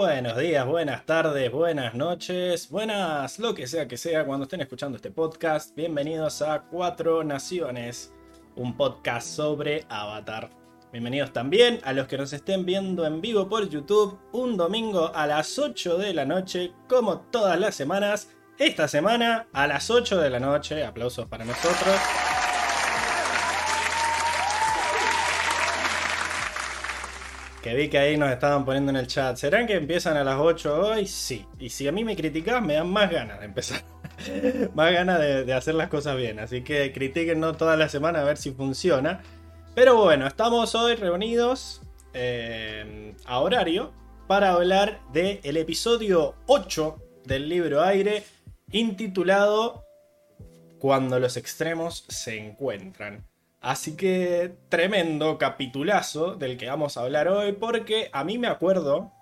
Buenos días, buenas tardes, buenas noches, buenas, lo que sea que sea cuando estén escuchando este podcast. Bienvenidos a Cuatro Naciones, un podcast sobre Avatar. Bienvenidos también a los que nos estén viendo en vivo por YouTube un domingo a las 8 de la noche, como todas las semanas. Esta semana a las 8 de la noche, aplausos para nosotros. Que vi que ahí nos estaban poniendo en el chat. ¿Serán que empiezan a las 8 hoy? Sí. Y si a mí me criticas, me dan más ganas de empezar. más ganas de, hacer las cosas bien. Así que critiquennos toda la semana a ver si funciona. Pero bueno, estamos hoy reunidos eh, a horario para hablar del episodio 8 del libro Aire, intitulado Cuando los extremos se encuentran. Así que tremendo capitulazo del que vamos a hablar hoy, porque a mí me acuerdo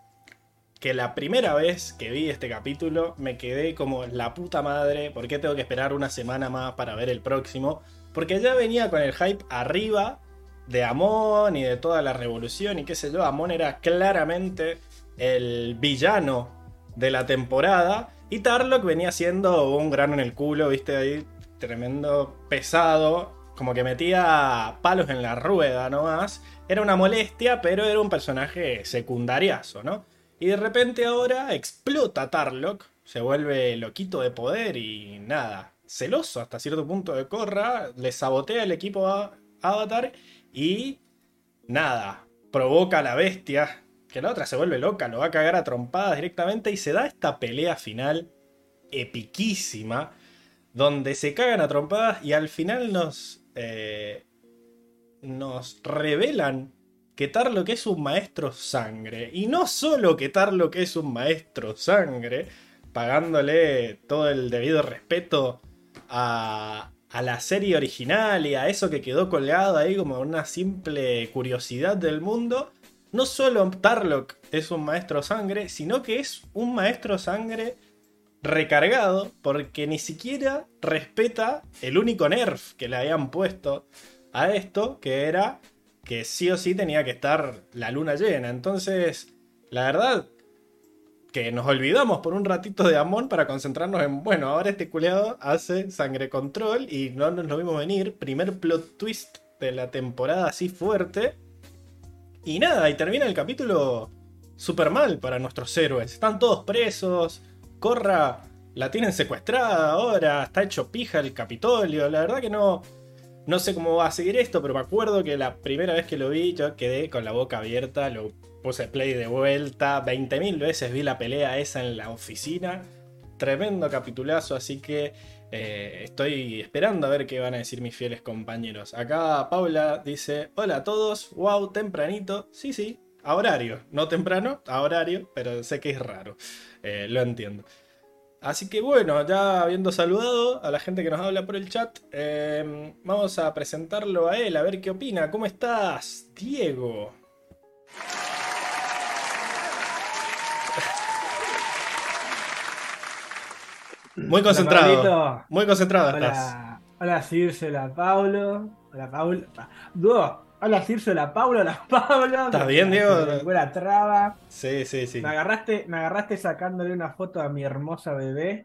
que la primera vez que vi este capítulo me quedé como la puta madre, ¿por qué tengo que esperar una semana más para ver el próximo? Porque ya venía con el hype arriba de Amon y de toda la revolución y qué sé yo, Amon era claramente el villano de la temporada y Tarlock venía siendo un grano en el culo, viste ahí, tremendo pesado, como que metía palos en la rueda nomás. Era una molestia, pero era un personaje secundariazo, ¿no? Y de repente ahora explota Tarlock, se vuelve loquito de poder y nada, celoso hasta cierto punto de Corra, le sabotea el equipo a Avatar y nada, provoca a la bestia, que la otra se vuelve loca, lo va a cagar a trompadas directamente y se da esta pelea final epiquísima donde se cagan a trompadas y al final nos eh, nos revelan que Tarlock es un maestro sangre. Y no solo que Tarlock es un maestro sangre, pagándole todo el debido respeto a, la serie original y a eso que quedó colgado ahí como una simple curiosidad del mundo. No solo Tarlock es un maestro sangre, sino que es un maestro sangre recargado porque ni siquiera respeta el único nerf que le habían puesto a esto, que era que sí o sí tenía que estar la luna llena. Entonces, la verdad, que nos olvidamos por un ratito de Amon para concentrarnos en, bueno, ahora este culeado hace sangre control y no nos lo vimos venir. Primer plot twist de la temporada así fuerte. Y nada, y termina el capítulo super mal para nuestros héroes. Están todos presos. Corra la tienen secuestrada ahora, está hecho pija el Capitolio. La verdad que no, no sé cómo va a seguir esto, pero me acuerdo que la primera vez que lo vi yo quedé con la boca abierta, lo puse play de vuelta, 20.000 veces vi la pelea esa en la oficina. Tremendo capitulazo, así que eh, estoy esperando a ver qué van a decir mis fieles compañeros. Acá Paula dice, hola a todos, wow, tempranito. Sí, sí, a horario, no temprano, a horario, pero sé que es raro. Eh, lo entiendo. Así que bueno, ya habiendo saludado a la gente que nos habla por el chat, em, vamos a presentarlo a él, a ver qué opina. ¿Cómo estás, Diego? Muy concentrado. muy concentrado hola, estás. Hola, Circe, hola, Paulo. Hola, Paulo. Hola Circe, la Paula, la Paula. ¿Estás bien, Diego? Buena traba. Sí, sí, sí. Me agarraste, me agarraste sacándole una foto a mi hermosa bebé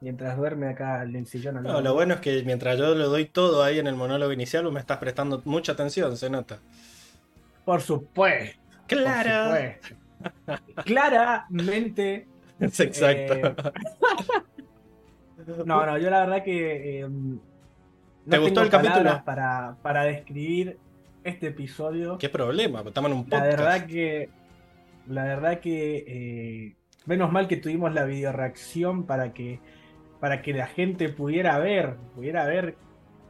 mientras duerme acá en el sillón. No, lo bueno es que mientras yo le doy todo ahí en el monólogo inicial, me estás prestando mucha atención, se nota. Por supuesto. Clara. Claramente. Es exacto. Eh, no, no, yo la verdad que. Eh, ¿Te gustó el capítulo? Para, para describir este episodio. ¿Qué problema? Estamos en un podcast. La verdad que. La verdad que. Eh, menos mal que tuvimos la video reacción para que. Para que la gente pudiera ver. Pudiera ver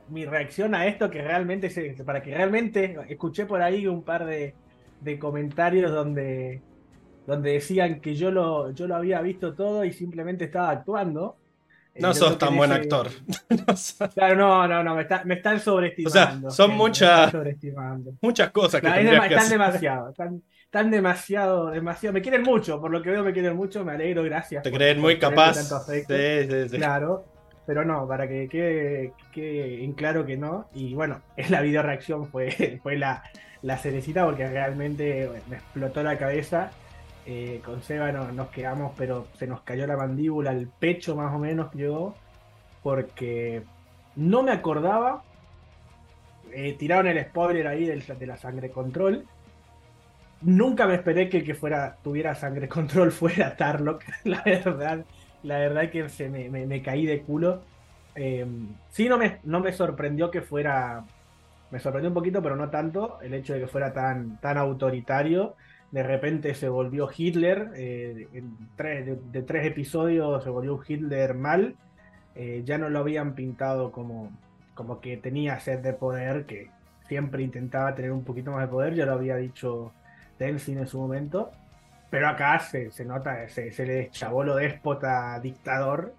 mi reacción a esto que realmente se, para que realmente escuché por ahí un par de, de comentarios donde donde decían que yo lo yo lo había visto todo y simplemente estaba actuando no sos tan buen actor. claro, no, no, no, me, están sobreestimando. O sea, son muchas muchas cosas que, están demasiado, están, demasiado, demasiado. Me quieren mucho, por lo que veo me quieren mucho, me alegro, gracias. Te creen muy capaz. Sí, sí, sí. Claro, pero no, para que quede, en claro que no. Y bueno, la video reacción fue, fue la, la cerecita porque realmente me explotó la cabeza Eh, con Seba nos quedamos, pero se nos cayó la mandíbula, el pecho más o menos llegó, porque no me acordaba. Eh, tiraron el spoiler ahí de la sangre control. Nunca me esperé que el que fuera, tuviera sangre control fuera Tarlock, la verdad. La verdad que se me, caí de culo. Eh, sí, no me, no me sorprendió que fuera. Me sorprendió un poquito, pero no tanto, el hecho de que fuera tan, tan autoritario de repente se volvió Hitler, eh, en tres, de, tres episodios se volvió Hitler mal, eh, ya no lo habían pintado como, como que tenía sed de poder, que siempre intentaba tener un poquito más de poder, ya lo había dicho Tenzin en su momento, pero acá se, se nota, se, se le deschavó lo déspota, dictador,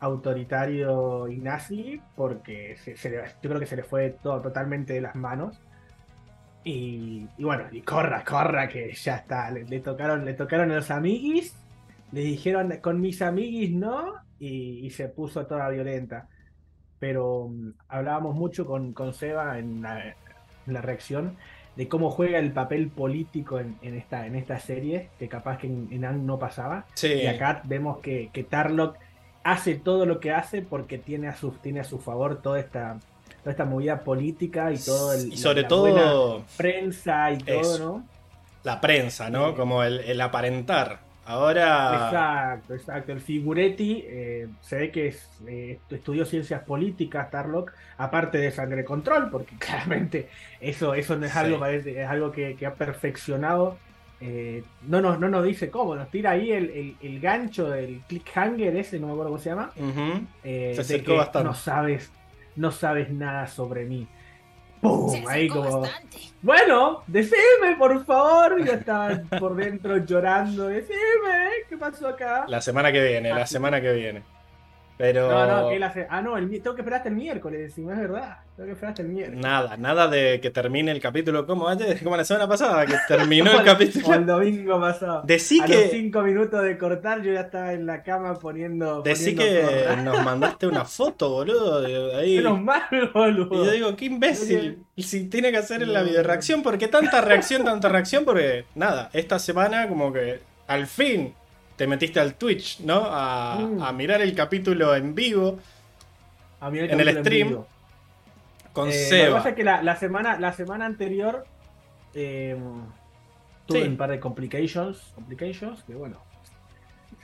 autoritario y nazi, porque se, yo creo que se le fue todo totalmente de las manos. Y, bueno, y corra, corra, que ya está. Le, tocaron, le tocaron a los amiguis, le dijeron con mis amiguis no, y, se puso toda violenta. Pero mm, hablábamos mucho con, con Seba en la, reacción de cómo juega el papel político en, esta, en esta serie, que capaz que en, en no pasaba. Y acá vemos que, que Tarlock hace todo lo que hace porque tiene a su, tiene a su favor toda esta toda esta movida política y todo el. Y sobre todo. Prensa y todo, ¿no? La prensa, ¿no? Como el, aparentar. Ahora. Exacto, exacto. El Figuretti eh, se ve que eh, estudió ciencias políticas, Tarlock, aparte de sangre control, porque claramente eso, eso no es algo, es algo que, ha perfeccionado. Eh, no, nos, no nos dice cómo, nos tira ahí el, gancho del clickhanger ese, no me acuerdo cómo se llama. se acercó bastante. No sabes, no sabes nada sobre mí. ¡Pum! Ahí como. Bueno, decime, por favor. Ya estaban por dentro llorando. Decime, ¿qué pasó acá? La semana que viene, la semana que viene. Pero. No, no, que él hace. Ah, no, el... tengo que esperar hasta el miércoles, si no es verdad. Tengo que esperar hasta el miércoles. Nada, nada de que termine el capítulo como ayer, como la semana pasada, que terminó el capítulo. O el domingo pasado. Decí a que. los cinco minutos de cortar, yo ya estaba en la cama poniendo. Decí que nos mandaste una foto, boludo. Ahí. Menos mal, boludo. Y yo digo, qué imbécil. Y si tiene que hacer en la video reacción, ¿por qué tanta reacción, tanta reacción? Porque, nada, esta semana, como que al fin te metiste al Twitch, ¿no? A, mm. mirar el capítulo en vivo. en el stream. Con eh, Seba. Lo que pasa es que la, semana, la semana anterior eh, tuve un par de complications. Complications, que bueno.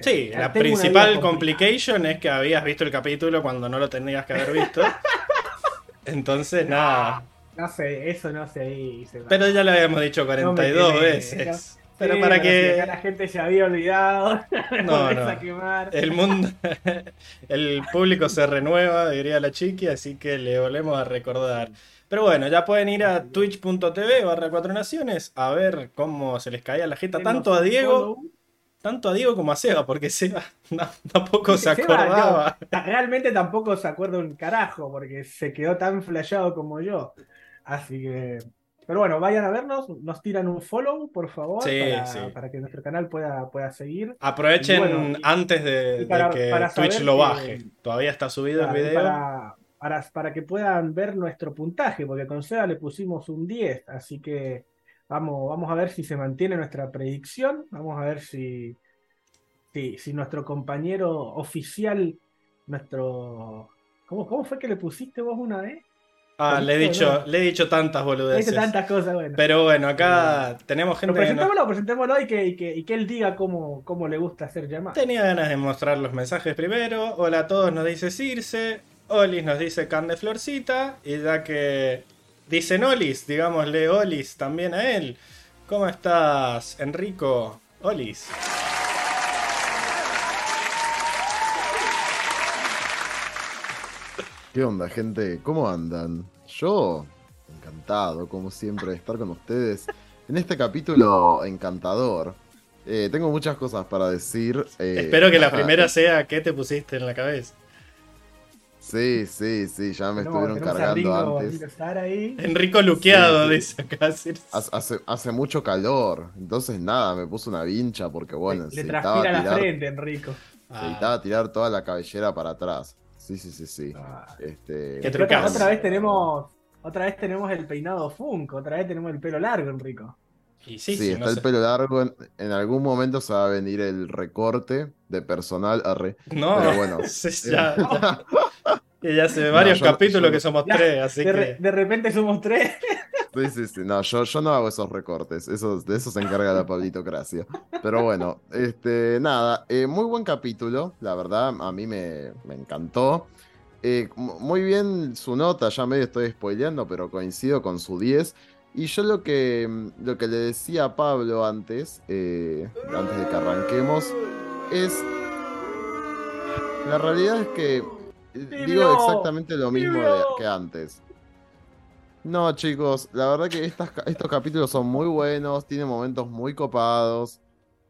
Sí, la principal complication es que habías visto el capítulo cuando no lo tenías que haber visto. Entonces, nada. No sé, eso no sé. Pero ya lo habíamos dicho 42 veces. Pero para que... la gente se había olvidado. No, no. El mundo, el público se renueva, diría la chiqui, así que le volvemos a recordar. Pero bueno, ya pueden ir a twitch.tv barra cuatro naciones a ver cómo se les caía la jeta tanto a Diego, tanto a Diego como a Seba, porque Seba tampoco se acordaba. realmente tampoco se acuerda un carajo, porque se quedó tan flayado como yo. Así que pero bueno, vayan a vernos, nos tiran un follow, por favor, para, que nuestro canal pueda, pueda seguir. Aprovechen antes de, que Twitch lo baje. Todavía está subido el video. Para, para, que puedan ver nuestro puntaje, porque con Seba le pusimos un 10, así que vamos, vamos a ver si se mantiene nuestra predicción. Vamos a ver si, si, si nuestro compañero oficial, nuestro... ¿Cómo, ¿Cómo fue que le pusiste vos una vez? Ah, le he dicho, le he dicho tantas boludeces. Le he dicho tantas cosas, bueno. Pero bueno, acá tenemos gente. Pero presentémoslo, presentémoslo y que, y, que, y que, él diga cómo, cómo le gusta hacer llamadas. Tenía ganas de mostrar los mensajes primero. Hola a todos, nos dice Circe. Olis nos dice Can de Florcita. Y ya que dicen Olis, digámosle Olis también a él. ¿Cómo estás, Enrico? Olis. ¿Qué onda, gente? ¿Cómo andan? Yo, encantado, como siempre, de estar con ustedes en este capítulo encantador. Eh, tengo muchas cosas para decir. Eh, Espero que la primera sea ¿qué te pusiste en la cabeza? Sí, sí, sí, ya me estuvieron cargando antes. Enrico luqueado, dice acá. Hace, hace, mucho calor, entonces nada, me puse una vincha porque bueno, le, le transpira la frente, Enrico. Necesitaba tirar toda la cabellera para atrás. Sí, sí, sí, sí. Ah. Este... otra, vez tenemos. Otra vez tenemos el peinado Funk, otra vez tenemos el pelo largo, Enrico. Y sí, Sí, sí, está no el sé. pelo largo. En, en algún momento se va a venir el recorte de personal. Arre. No, Pero bueno. sí, ya, ya, y ya hace varios yo no- capítulos yo que somos Ya, tres, así De, re- que. de repente somos tres. Sí, sí, sí. No, yo, yo no hago esos recortes. Eso, de eso se encarga la Pablitocracia. Pero bueno, este, nada. eh, muy buen capítulo. La verdad, a mí me, me encantó. Eh, mu- muy bien su nota. Ya medio estoy spoileando, pero coincido con su 10. Y yo lo que, lo que le decía a Pablo antes, eh, antes de que arranquemos, es. La realidad es que. Digo exactamente lo mismo de- que antes. No, chicos, la verdad que estas estos capítulos son muy buenos, tienen momentos muy copados,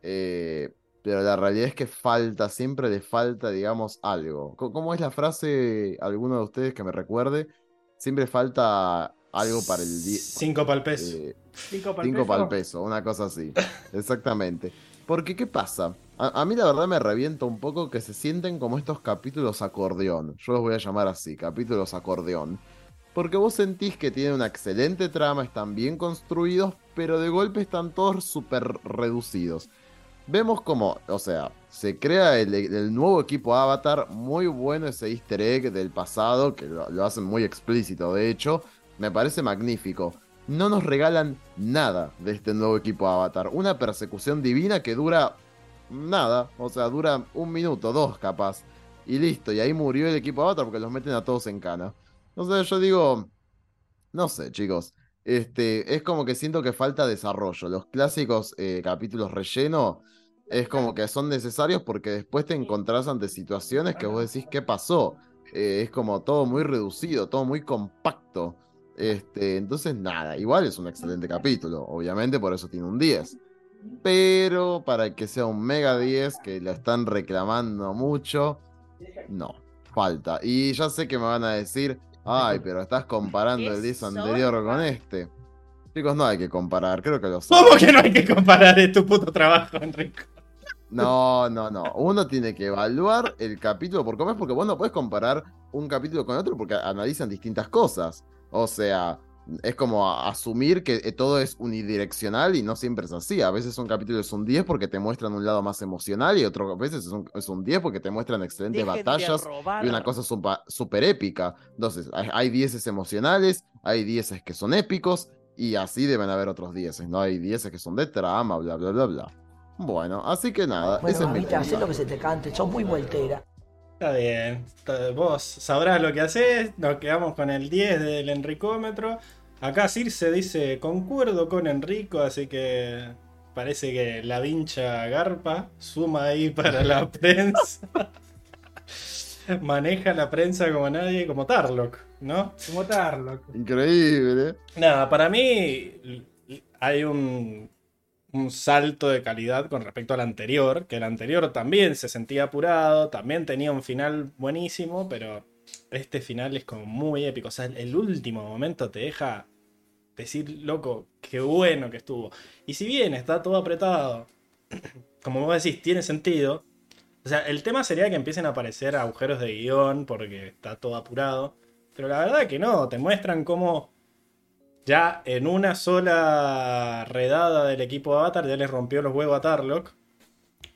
eh, pero la realidad es que falta, siempre le falta, digamos, algo. ¿Cómo es la frase, alguno de ustedes que me recuerde? Siempre falta algo para el día. Cinco pa'l peso. eh, Cinco para Cinco para el peso, una cosa así. Exactamente. Porque, ¿qué pasa? A, a mí la verdad me revienta un poco que se sienten como estos capítulos acordeón. Yo los voy a llamar así, capítulos acordeón. Porque vos sentís que tienen una excelente trama, están bien construidos, pero de golpe están todos súper reducidos. Vemos como, o sea, se crea el, nuevo equipo Avatar, muy bueno ese easter egg del pasado, que lo, lo hacen muy explícito, de hecho, me parece magnífico. No nos regalan nada de este nuevo equipo Avatar. Una persecución divina que dura nada, o sea, dura un minuto, dos capaz. Y listo, y ahí murió el equipo Avatar porque los meten a todos en cana. O sea, yo digo, no sé, chicos. Este, es como que siento que falta desarrollo. Los clásicos eh, capítulos relleno es como que son necesarios porque después te encontrás ante situaciones que vos decís, ¿qué pasó? Eh, es como todo muy reducido, todo muy compacto. Este, entonces, nada, igual es un excelente capítulo. Obviamente, por eso tiene un 10. Pero para que sea un mega 10, que lo están reclamando mucho, no, falta. Y ya sé que me van a decir, ay, pero estás comparando el 10 anterior con este. Chicos, no hay que comparar, creo que lo saben. ¿Cómo que no hay que comparar es tu puto trabajo, Enrico? No, no, no. Uno tiene que evaluar el capítulo por cómo es, porque vos no puedes comparar un capítulo con otro porque analizan distintas cosas. O sea, es como a- asumir que eh, todo es unidireccional y no siempre es así. A veces un capítulo es un 10 porque te muestran un lado más emocional y otras veces es un, es un 10 porque te muestran excelentes Dejen batallas y una cosa súper épica. Entonces, hay, hay 10 emocionales, hay 10 que son épicos y así deben haber otros 10, ¿no? Hay 10 que son de trama, bla, bla, bla, bla. Bueno, así que nada, ese Bueno, es mi mamita, haz punto. lo que se te cante, sos muy voltera. Está bien. Vos sabrás lo que haces. Nos quedamos con el 10 del Enricómetro. Acá Circe dice: Concuerdo con Enrico, así que parece que la vincha garpa suma ahí para la prensa. Maneja la prensa como nadie, como Tarlock, ¿no? Como Tarlock. Increíble. Nada, para mí hay un, un salto de calidad con respecto al anterior, que el anterior también se sentía apurado, también tenía un final buenísimo, pero este final es como muy épico. O sea, el último momento te deja decir, loco, qué bueno que estuvo. Y si bien está todo apretado, como vos decís, tiene sentido. O sea, el tema sería que empiecen a aparecer agujeros de guion porque está todo apurado. Pero la verdad que no, te muestran cómo ya en una sola redada del equipo Avatar ya les rompió los huevos a Tarlock.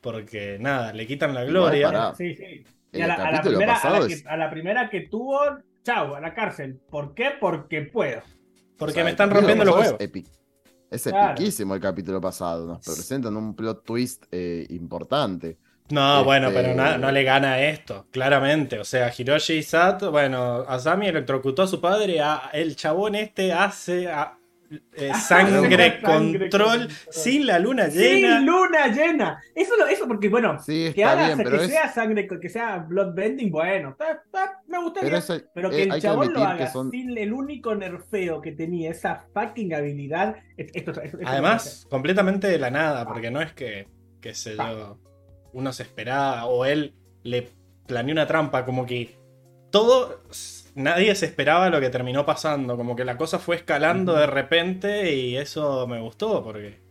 Porque nada, le quitan la gloria. Sí, sí. Y El a la, a la capítulo primera, a, pasado la que, es- a la primera que tuvo, chau, a la cárcel. ¿Por qué? Porque puedo. porque O sea, me están rompiendo los huevos. Es, epi- es Claro. epiquísimo el capítulo pasado. Nos presentan un plot twist eh, importante. No, Este- bueno, pero no, no le gana esto, claramente. O sea, Hiroshi Sato, bueno, Asami electrocutó a su padre, a, el chabón este hace a- eh, sangre, Sangre control control. sin la luna llena. ¡Sin luna llena! Eso, lo- eso porque, bueno, Sí, que haga bien, que pero es. sea sangre, que sea bloodbending, bueno, está- está- me gustaría. Pero que eh, el chabón lo haga son- sin el único nerfeo que tenía, esa fucking habilidad. es- Esto, esto- esto- Además, completamente de la nada, porque no es que, qué sé yo, uno se esperaba o él le planeó una trampa, como que todo, nadie se esperaba lo que terminó pasando, como que la cosa fue escalando de repente y eso me gustó, porque...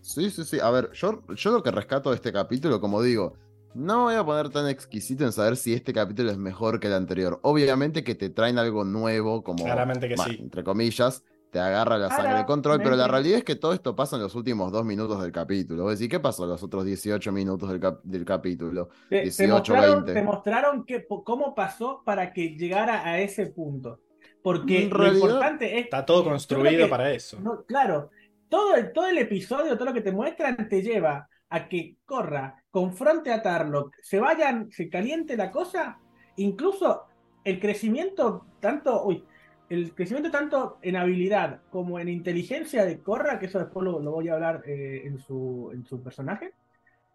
Sí, sí, sí. A ver, yo, yo lo que rescato de este capítulo, como digo, no me voy a poner tan exquisito en saber si este capítulo es mejor que el anterior. Obviamente que te traen algo nuevo, como. Claramente que sí. Entre comillas. Te agarra la sangre de control, pero la realidad es que todo esto pasa en los últimos dos minutos del capítulo. Vos decís, ¿qué pasó en los otros 18 minutos del, cap- del capítulo? Te, te 18, mostraron, 20. te mostraron que, cómo pasó para que llegara a ese punto. Porque lo importante es. Está todo construido que- para eso. no, claro, todo el, todo el episodio, todo lo que te muestran, te lleva a que corra, confronte a Tarlock, se vayan, se caliente la cosa, incluso el crecimiento tanto, uy, el crecimiento tanto en habilidad como en inteligencia de Corra, que eso después lo, lo voy a hablar eh, en, su, en su personaje,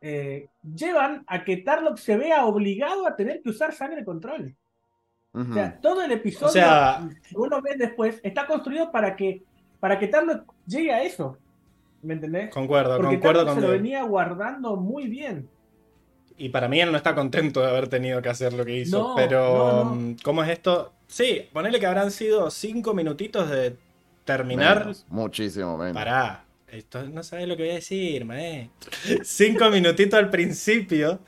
eh, llevan a que Tarlock se vea obligado a tener que usar sangre control. Ujú. O sea, todo el episodio, O sea- si uno ve después, está construido para que, para que Tarlock llegue a eso. ¿Me entendés? Concuerdo, Porque concuerdo se lo venía guardando muy bien. Y para mí él no está contento de haber tenido que hacer lo que hizo. No, pero, no, no. mm, ¿cómo es esto? Sí, ponele que habrán sido cinco minutitos de terminar. Menos, muchísimo menos. Pará, esto no sabes lo que voy a decir, mae. Cinco minutitos al principio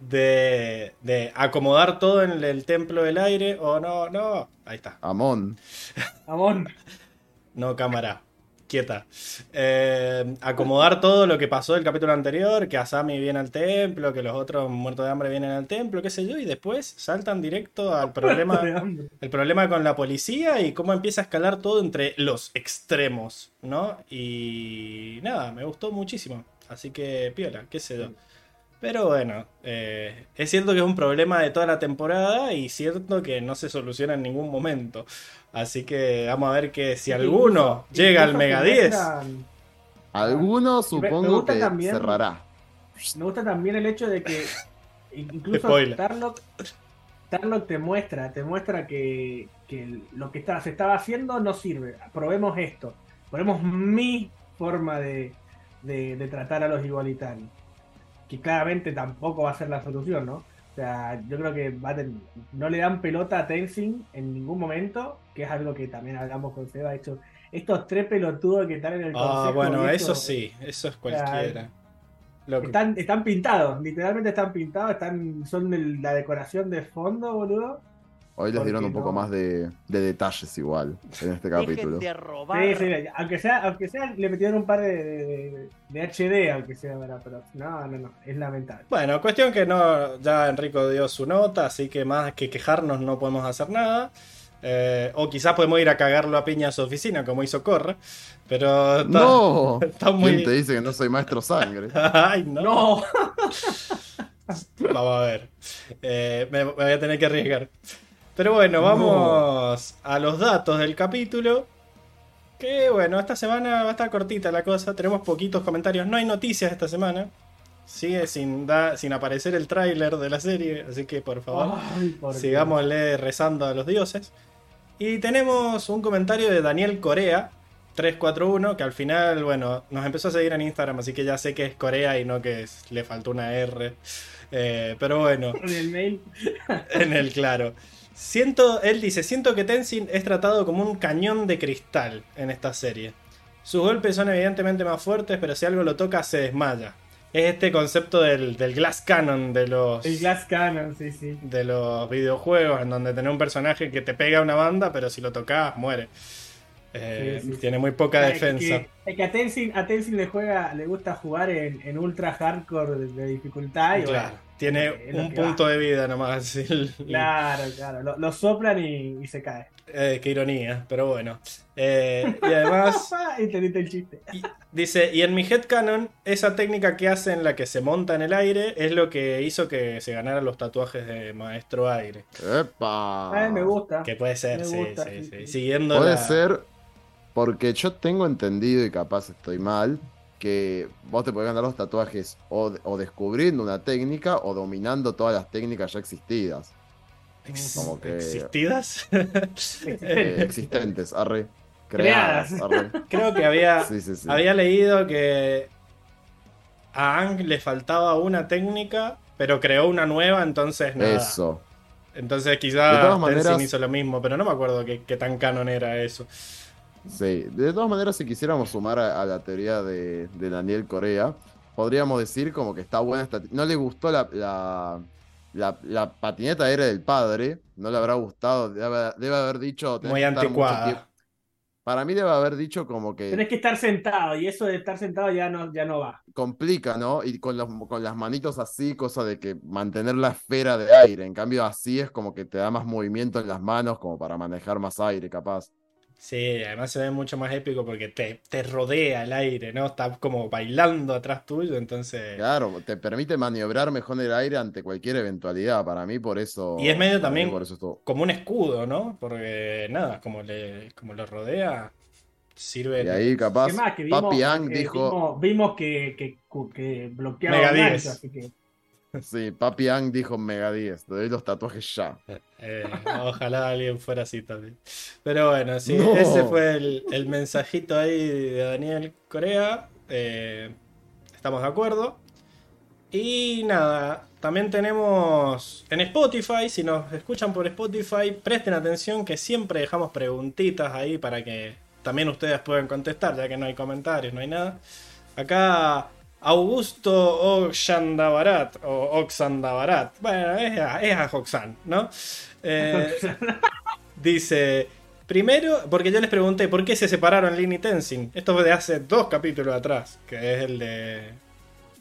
de, de acomodar todo en el, el templo del aire. O no, no. Ahí está. Amón. Amón. No, cámara. Quieta. Eh, acomodar todo lo que pasó del capítulo anterior, que Asami viene al templo, que los otros muertos de hambre vienen al templo, qué sé yo, y después saltan directo al problema, el problema con la policía y cómo empieza a escalar todo entre los extremos, ¿no? Y nada, me gustó muchísimo. Así que, piola, qué sé yo. Pero bueno, eh, es cierto que es un problema de toda la temporada y cierto que no se soluciona en ningún momento. Así que vamos a ver que si alguno Incluso- llega al Mega te 10, muestran- Alguno supongo que también- cerrará. Me gusta también el hecho de que incluso Spoiler. Tarlock, Tarlock te muestra, te muestra que, que lo que está, se estaba haciendo no sirve. Probemos esto. Probemos mi forma de, de- de tratar a los igualitarios. Que claramente tampoco va a ser la solución, ¿no? O sea, yo creo que va a ten- no le dan pelota a Tenzin en ningún momento, que es algo que también hablamos con Seba. De hecho, estos tres pelotudos que están en el Ah, consejo. bueno, eso sí, eso es cualquiera. Lo que- están, están pintados, literalmente están pintados, están, son el- la decoración de fondo, boludo. Hoy les dieron un poco no. más de, de detalles igual en este capítulo. Dejen de robar. Sí, sí, aunque sea, aunque sea, le metieron un par de, de, de HD, aunque sea, ¿verdad? pero no, no, no, es lamentable. Bueno, cuestión que no, ya Enrico dio su nota, así que más que quejarnos no podemos hacer nada. Eh, o quizás podemos ir a cagarlo a piña a su oficina, como hizo Corra. Pero está, ¡No! está muy. ¿Quién te dice que no soy maestro sangre? Ay, no. No, Vamos a ver. Eh, me, me voy a tener que arriesgar. Pero bueno, vamos a los datos del capítulo. Que bueno, esta semana va a estar cortita la cosa. Tenemos poquitos comentarios. No hay noticias esta semana. Sigue sin, da- sin aparecer el tráiler de la serie. Así que por favor, Ay, por Dios. sigámosle rezando a los dioses. Y tenemos un comentario de Daniel Corea. 341, que al final, bueno, nos empezó a seguir en Instagram, así que ya sé que es Corea y no que es- le faltó una R. Eh, pero bueno, En el mail. en el claro. Siento, él dice, siento que Tenzin es tratado como un cañón de cristal en esta serie. Sus golpes son evidentemente más fuertes, pero si algo lo toca se desmaya. Es este concepto del, del glass cannon de los, El Glass Cannon, sí, sí. de los videojuegos, en donde tenés un personaje que te pega una banda, pero si lo tocas, muere. Eh, Sí, sí, sí. Tiene muy poca que- defensa. Es que a Tenzin, a Tenzin le juega, le gusta jugar en, en ultra hardcore de, de dificultad. Y Claro, bueno, tiene un va. punto de vida nomás. Claro, claro. Lo, lo soplan y, y se cae. Eh, qué ironía, pero bueno. Eh, y además, Entendiste el chiste. y- dice, y en mi headcanon, esa técnica que hace en la que se monta en el aire es lo que hizo que se ganara los tatuajes de Maestro Aire. ¡Epa! Ay, me gusta. Que puede ser, Me sí, gusta, sí, sí, sí. sí. Siguiendo Puede la- ser porque yo tengo entendido y capaz estoy mal que vos te podés ganar los tatuajes o, o descubriendo una técnica o dominando todas las técnicas ya existidas, Ex- como que- ¿Existidas? eh, existentes, arre, Creadas. creadas, arre. Creo que había, Sí, sí, sí. había leído que a Ang le faltaba una técnica, pero creó una nueva, entonces nada. Eso. Entonces De quizá todas Tenzin maneras- hizo lo mismo, pero no me acuerdo qué tan canon era eso. Sí, de todas maneras, si quisiéramos sumar a, a la teoría de, de Daniel Corea, podríamos decir como que está buena esta. No le gustó la, la, la- la patineta aérea del padre, no le habrá gustado, debe, debe haber dicho. Muy anticuada. Para mí debe haber dicho como que Tenés que estar sentado y eso de estar sentado ya no, ya no va. complica, ¿no? Y con, los, con las manitos así, cosa de que mantener la esfera de aire. En cambio, así es como que te da más movimiento en las manos, como para manejar más aire, capaz. Sí, además se ve mucho más épico porque te, te rodea el aire, ¿no? Está como bailando atrás tuyo, entonces... Claro, te permite maniobrar mejor el aire ante cualquier eventualidad. Para mí, por eso. Y es medio también Por eso estuvo- como un escudo, ¿no? Porque nada, como le, como lo rodea, sirve... Y ahí, capaz. Que vimos, Papi Ang dijo. vimos, vimos que, que, que bloqueaba Mega gancho, 10. así que Sí, Papi Ang dijo Mega 10. Te doy los tatuajes ya. Eh, ojalá alguien fuera así también. Pero bueno, sí, No. ese fue el, el mensajito ahí de Daniel Corea. Eh, estamos de acuerdo. Y nada, también tenemos en Spotify, si nos escuchan por Spotify, presten atención que siempre dejamos preguntitas ahí para que también ustedes puedan contestar, ya que no hay comentarios, no hay nada. Acá Augusto Oxandabarat o Oxandabarat, bueno, es a, es a Oxan, ¿no? Eh, dice, primero, porque yo les pregunté por qué se separaron Lin y Tenzin. Esto fue de hace dos capítulos atrás, que es el de,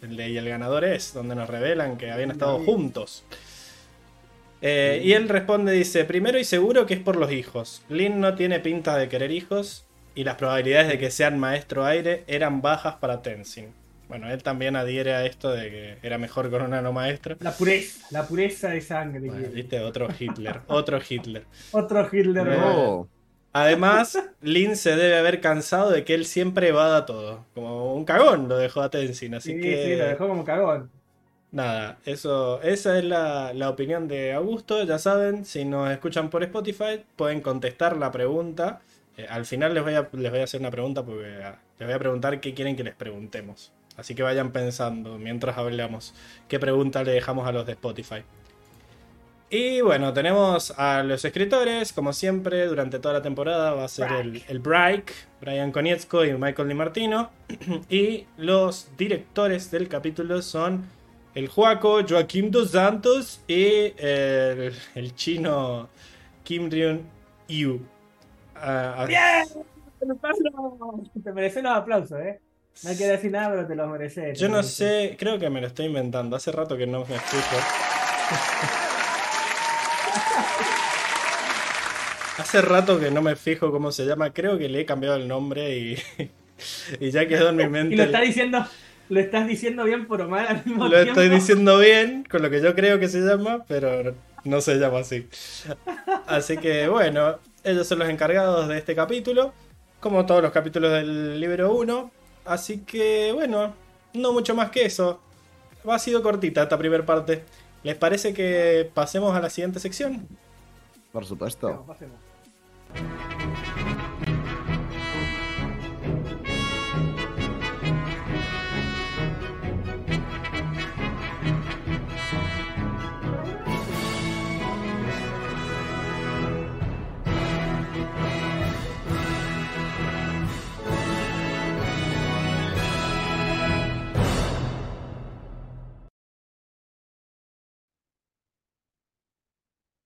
el de Y el ganador es, donde nos revelan que habían estado juntos. Eh, y él responde, dice, primero y seguro que es por los hijos. Lin no tiene pinta de querer hijos y las probabilidades de que sean maestro aire eran bajas para Tenzin. Bueno, él también adhiere a esto de que era mejor con una no maestra. la pureza, la pureza de sangre. Bueno, viste, otro Hitler, otro Hitler. Otro Hitler. No. Además, Lin se debe haber cansado de que él siempre evada todo. Como un cagón lo dejó a Tenzin, así sí, que... sí, lo dejó como cagón. Nada, eso, esa es la, la opinión de Augusto. Ya saben, si nos escuchan por Spotify, pueden contestar la pregunta. Eh, al final les voy, a, les voy a hacer una pregunta porque ah, les voy a preguntar qué quieren que les preguntemos. Así que vayan pensando mientras hablamos qué pregunta le dejamos a los de Spotify. Y bueno, tenemos a los escritores, como siempre, durante toda la temporada va a ser el, el Break, Brian Konietzko y Michael Di Martino. y los directores del capítulo son el Juaco, Joaquim Dos Santos y el, el chino Kim Ryun Yu. Ah, ah, ¡Bien! Pablo! Te mereces los aplausos, ¿eh? No hay que decir nada, pero te los mereces. yo no mereces. sé, creo que me lo estoy inventando. Hace rato que no me fijo. Hace rato que no me fijo cómo se llama. Creo que le he cambiado el nombre y, y ya quedó en mi mente. Y lo estás diciendo, lo estás diciendo bien por mal al mismo Lo tiempo. estoy diciendo bien, con lo que yo creo que se llama, pero no se llama así. Así que bueno, ellos son los encargados de este capítulo, como todos los capítulos del libro 1. Así que bueno, no mucho más que eso. Ha sido cortita esta primera parte. ¿Les parece que pasemos a la siguiente sección? Por supuesto. Pasemos.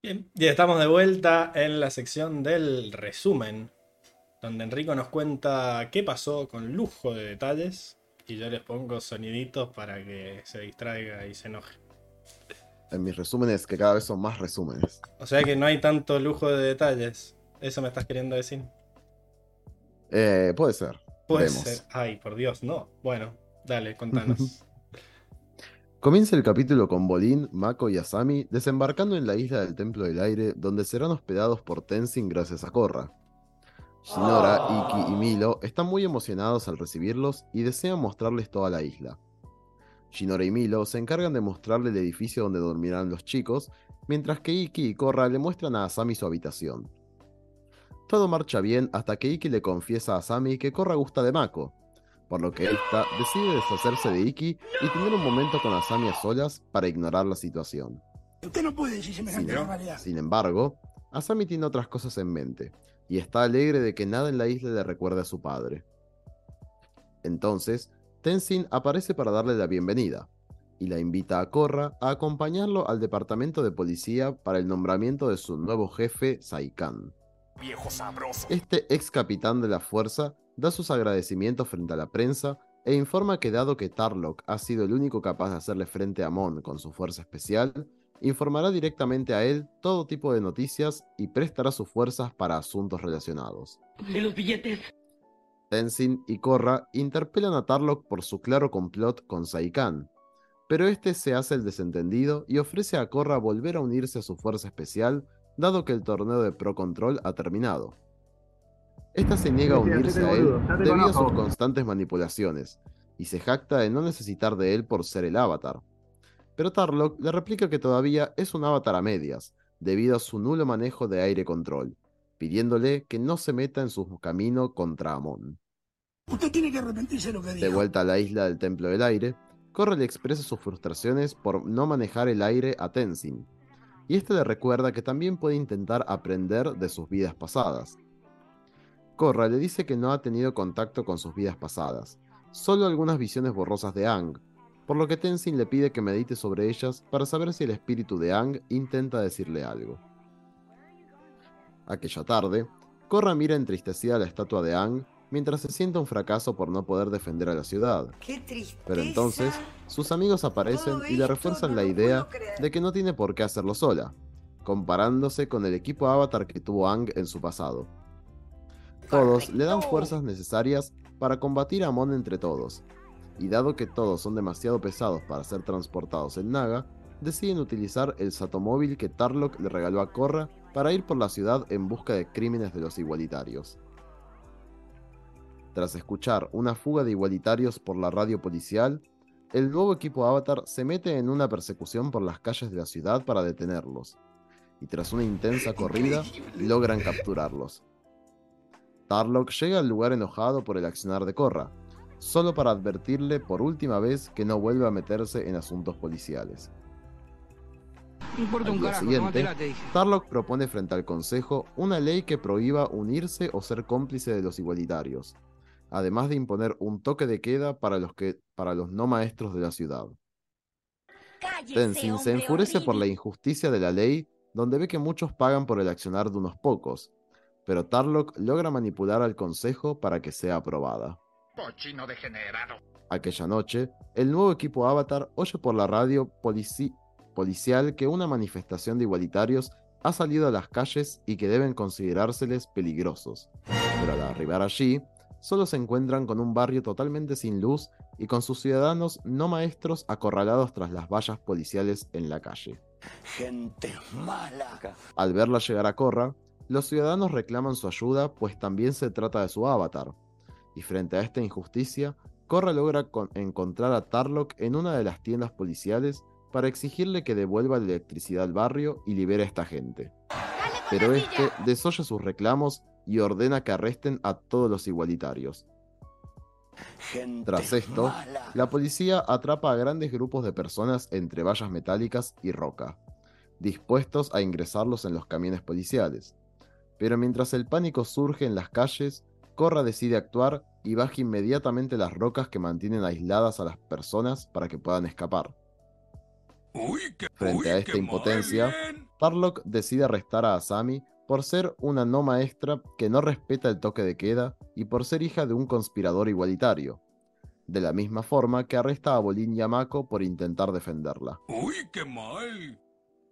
Bien, y estamos de vuelta en la sección del resumen, donde Enrico nos cuenta qué pasó con lujo de detalles y yo les pongo soniditos para que se distraiga y se enoje. En mis resúmenes, que cada vez son más resúmenes. O sea que no hay tanto lujo de detalles. ¿Eso me estás queriendo decir? Eh, puede ser. Puede ser. Ay, por Dios, no. Bueno, dale, contanos. Comienza el capítulo con Bolin, Mako y Asami desembarcando en la isla del Templo del Aire, donde serán hospedados por Tenzin gracias a Korra. Shinora, Iki y Milo están muy emocionados al recibirlos y desean mostrarles toda la isla. Shinora y Milo se encargan de mostrarle el edificio donde dormirán los chicos, mientras que Iki y Korra le muestran a Asami su habitación. Todo marcha bien hasta que Iki le confiesa a Asami que Korra gusta de Mako, por lo que ésta decide deshacerse de Iki y tener un momento con Asami a solas para ignorar la situación. Usted no puede decir Sin, semejante barbaridad. sin embargo, Asami tiene otras cosas en mente, y está alegre de que nada en la isla le recuerde a su padre. Entonces, Tenzin aparece para darle la bienvenida, y la invita a Korra a acompañarlo al departamento de policía para el nombramiento de su nuevo jefe, Saikan. Viejo sabroso. Este ex capitán de la fuerza da sus agradecimientos frente a la prensa e informa que dado que Tarlock ha sido el único capaz de hacerle frente a Mon con su fuerza especial, informará directamente a él todo tipo de noticias y prestará sus fuerzas para asuntos relacionados. ¿Y los billetes? Tenzin y Korra interpelan a Tarlock por su claro complot con Saikan, pero este se hace el desentendido y ofrece a Korra volver a unirse a su fuerza especial, dado que el torneo de Pro Control ha terminado. Esta se niega a unirse a él debido a sus constantes manipulaciones, y se jacta de no necesitar de él por ser el avatar. Pero Tarlock le replica que todavía es un avatar a medias, debido a su nulo manejo de aire control, pidiéndole que no se meta en su camino contra Amon. Usted tiene que arrepentirse de lo que De vuelta a la isla del Templo del Aire, Korra le expresa sus frustraciones por no manejar el aire a Tenzin, y este le recuerda que también puede intentar aprender de sus vidas pasadas. Korra le dice que no ha tenido contacto con sus vidas pasadas, solo algunas visiones borrosas de Aang, por lo que Tenzin le pide que medite sobre ellas para saber si el espíritu de Aang intenta decirle algo. Aquella tarde, Korra mira entristecida la estatua de Aang mientras se siente un fracaso por no poder defender a la ciudad. Qué. Pero entonces, sus amigos aparecen y le refuerzan la idea de que no tiene por qué hacerlo sola, comparándose con el equipo Avatar que tuvo Aang en su pasado. Todos le dan fuerzas necesarias para combatir a Mon entre todos, y dado que todos son demasiado pesados para ser transportados en Naga, deciden utilizar el satomóvil que Tarlock le regaló a Korra para ir por la ciudad en busca de crímenes de los igualitarios. Tras escuchar una fuga de igualitarios por la radio policial, el nuevo equipo Avatar se mete en una persecución por las calles de la ciudad para detenerlos, y tras una intensa corrida logran capturarlos. Tarlock llega al lugar enojado por el accionar de Korra, solo para advertirle por última vez que no vuelva a meterse en asuntos policiales. No importa un carajo, siguiente, tómatela, te dije. Tarlock propone frente al Consejo una ley que prohíba unirse o ser cómplice de los igualitarios, además de imponer un toque de queda para los, que, para los no maestros de la ciudad. Tenzin se enfurece por la injusticia de la ley, donde ve que muchos pagan por el accionar de unos pocos, pero Tarlock logra manipular al Consejo para que sea aprobada. Cochino degenerado. Aquella noche, el nuevo equipo Avatar oye por la radio polici- policial que una manifestación de igualitarios ha salido a las calles y que deben considerárseles peligrosos. Pero al arribar allí, solo se encuentran con un barrio totalmente sin luz y con sus ciudadanos no maestros acorralados tras las vallas policiales en la calle. Gente mala. Al verla llegar a Korra, los ciudadanos reclaman su ayuda pues también se trata de su avatar. Y frente a esta injusticia, Korra logra con- encontrar a Tarlock en una de las tiendas policiales para exigirle que devuelva la electricidad al barrio y libere a esta gente. Pero este desoye sus reclamos y ordena que arresten a todos los igualitarios. Gente Tras esto, mala. la policía atrapa a grandes grupos de personas entre vallas metálicas y roca, dispuestos a ingresarlos en los camiones policiales. Pero mientras el pánico surge en las calles, Korra decide actuar y baja inmediatamente las rocas que mantienen aisladas a las personas para que puedan escapar. Uy, Frente uy, a esta impotencia. Tarlock decide arrestar a Asami por ser una no maestra que no respeta el toque de queda y por ser hija de un conspirador igualitario. De la misma forma que arresta a Bolin Yamako por intentar defenderla. Uy, qué mal.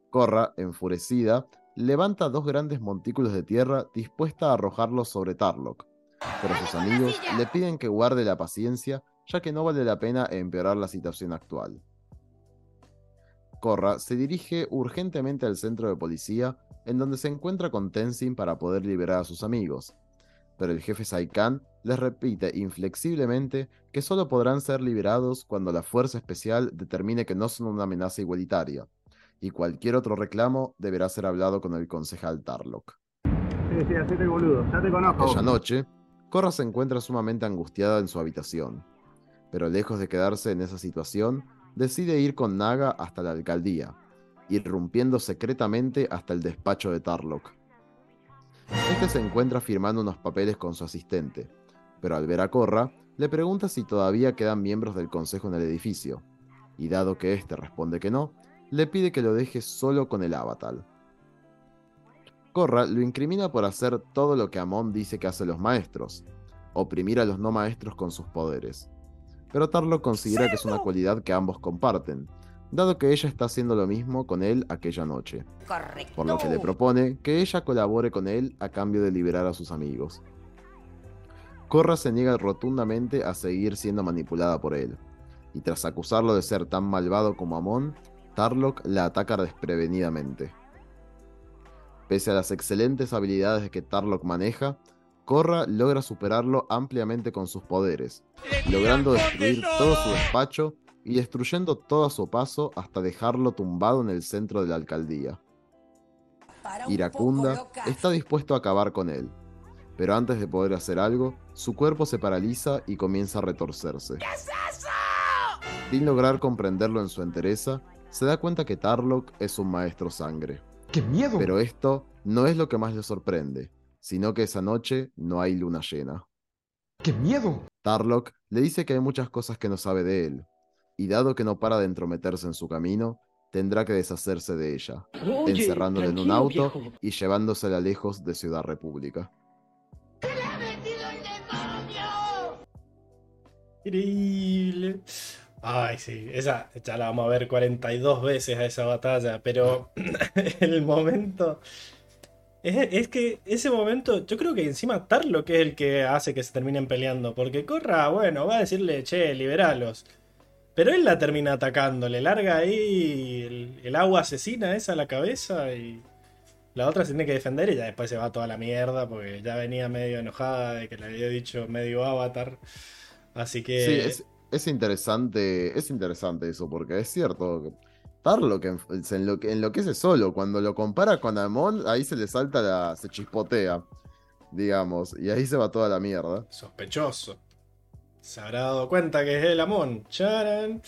Korra, enfurecida, levanta dos grandes montículos de tierra dispuesta a arrojarlos sobre Tarlock, pero sus amigos le piden que guarde la paciencia ya que no vale la pena empeorar la situación actual. Korra se dirige urgentemente al centro de policía en donde se encuentra con Tenzin para poder liberar a sus amigos, pero el jefe Saikan les repite inflexiblemente que solo podrán ser liberados cuando la fuerza especial determine que no son una amenaza igualitaria, y cualquier otro reclamo deberá ser hablado con el concejal Tarlock. Sí, sí, hacete boludo, ya te conozco. Aquella noche, Korra se encuentra sumamente angustiada en su habitación, pero lejos de quedarse en esa situación, decide ir con Naga hasta la alcaldía, irrumpiendo secretamente hasta el despacho de Tarlock. Este se encuentra firmando unos papeles con su asistente, pero al ver a Korra, le pregunta si todavía quedan miembros del consejo en el edificio, y dado que éste responde que no, le pide que lo deje solo con el avatar. Korra lo incrimina por hacer todo lo que Amon dice que hacen los maestros, oprimir a los no maestros con sus poderes. Pero Tarlo considera que es una cualidad que ambos comparten, dado que ella está haciendo lo mismo con él aquella noche, Correcto. por lo que le propone que ella colabore con él a cambio de liberar a sus amigos. Korra se niega rotundamente a seguir siendo manipulada por él, y tras acusarlo de ser tan malvado como Amon, Tarlok la ataca desprevenidamente. Pese a las excelentes habilidades que Tarlok maneja, Korra logra superarlo ampliamente con sus poderes, logrando destruir todo su despacho y destruyendo todo a su paso hasta dejarlo tumbado en el centro de la alcaldía. Iracunda está dispuesto a acabar con él, pero antes de poder hacer algo, su cuerpo se paraliza y comienza a retorcerse. Sin lograr comprenderlo en su entereza, se da cuenta que Tarlok es un maestro sangre. ¡Qué miedo! Pero esto no es lo que más le sorprende, sino que esa noche no hay luna llena. ¡Qué miedo! Tarlok le dice que hay muchas cosas que no sabe de él, y dado que no para de entrometerse en su camino, tendrá que deshacerse de ella, Oye, encerrándola en un auto viejo. y llevándosela lejos de Ciudad República. Increíble. Ay, sí, esa ya la vamos a ver 42 veces a esa batalla, pero el momento... Es, es que ese momento, yo creo que encima Tarlo que es el que hace que se terminen peleando, porque Corra, bueno, va a decirle, che, liberalos. Pero él la termina atacando, le larga ahí el, el agua asesina esa a la cabeza y la otra se tiene que defender y ya después se va toda la mierda porque ya venía medio enojada de que le había dicho medio avatar. Así que... Sí, es, es interesante, es interesante eso, porque es cierto en- se enloque- enloquece solo. Cuando lo compara con Amon, ahí se le salta la. se chispotea, digamos, y ahí se va toda la mierda. Sospechoso. Se habrá dado cuenta que es el Amon. Charan.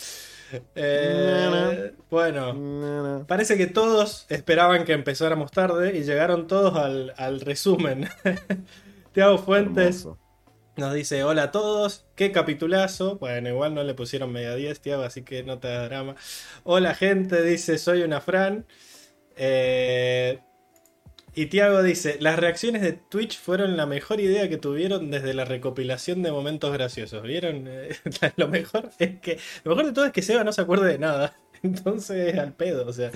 Eh, bueno, Nana. parece que todos esperaban que empezáramos tarde y llegaron todos al, al resumen. Tiago Fuentes Hermoso. Nos dice: Hola a todos, qué capitulazo. Bueno, igual no le pusieron media 10, Tiago, así que no te da drama. Hola, gente, dice: Soy una Fran. Eh, y Tiago dice, las reacciones de Twitch fueron la mejor idea que tuvieron desde la recopilación de momentos graciosos. ¿Vieron? Eh, lo mejor es que. Lo mejor de todo es que Seba no se acuerde de nada. Entonces, al pedo. O sea,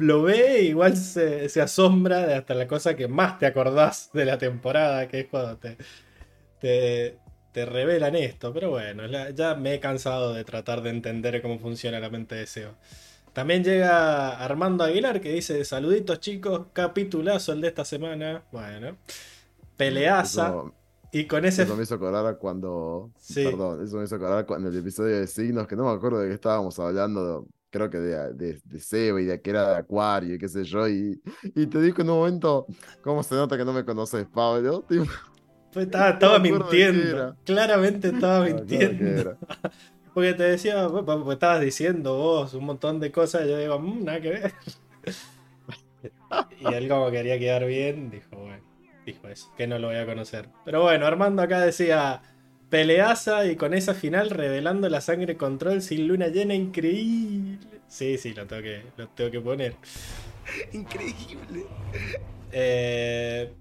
lo ve e igual se, se asombra de hasta la cosa que más te acordás de la temporada, que es cuando te, te, te revelan esto. Pero bueno, la- ya me he cansado de tratar de entender cómo funciona la mente de Seba. También llega Armando Aguilar que dice: Saluditos chicos, capitulazo el de esta semana. Bueno, peleaza. Eso, Y con ese. eso me hizo acordar a cuando. Sí. Perdón, eso me hizo acordar cuando el episodio de signos, que no me acuerdo de qué estábamos hablando. Creo que de, de, de Seba y de que era de Acuario y qué sé yo. Y, y te dijo en un momento, ¿cómo se nota que no me conoces, Pablo? Tipo, Pues estaba, mintiendo. Claramente estaba mintiendo. Porque te decía, pues, pues, estabas diciendo vos un montón de cosas. Y yo digo, "Mm, nada que ver. y él, como quería quedar bien, dijo, bueno, dijo eso, que no lo voy a conocer. Pero bueno, Armando acá decía. Peleaza y con esa final revelando la sangre control sin luna llena, increíble. Sí, sí, lo tengo que, lo tengo que poner. Increíble. Eh,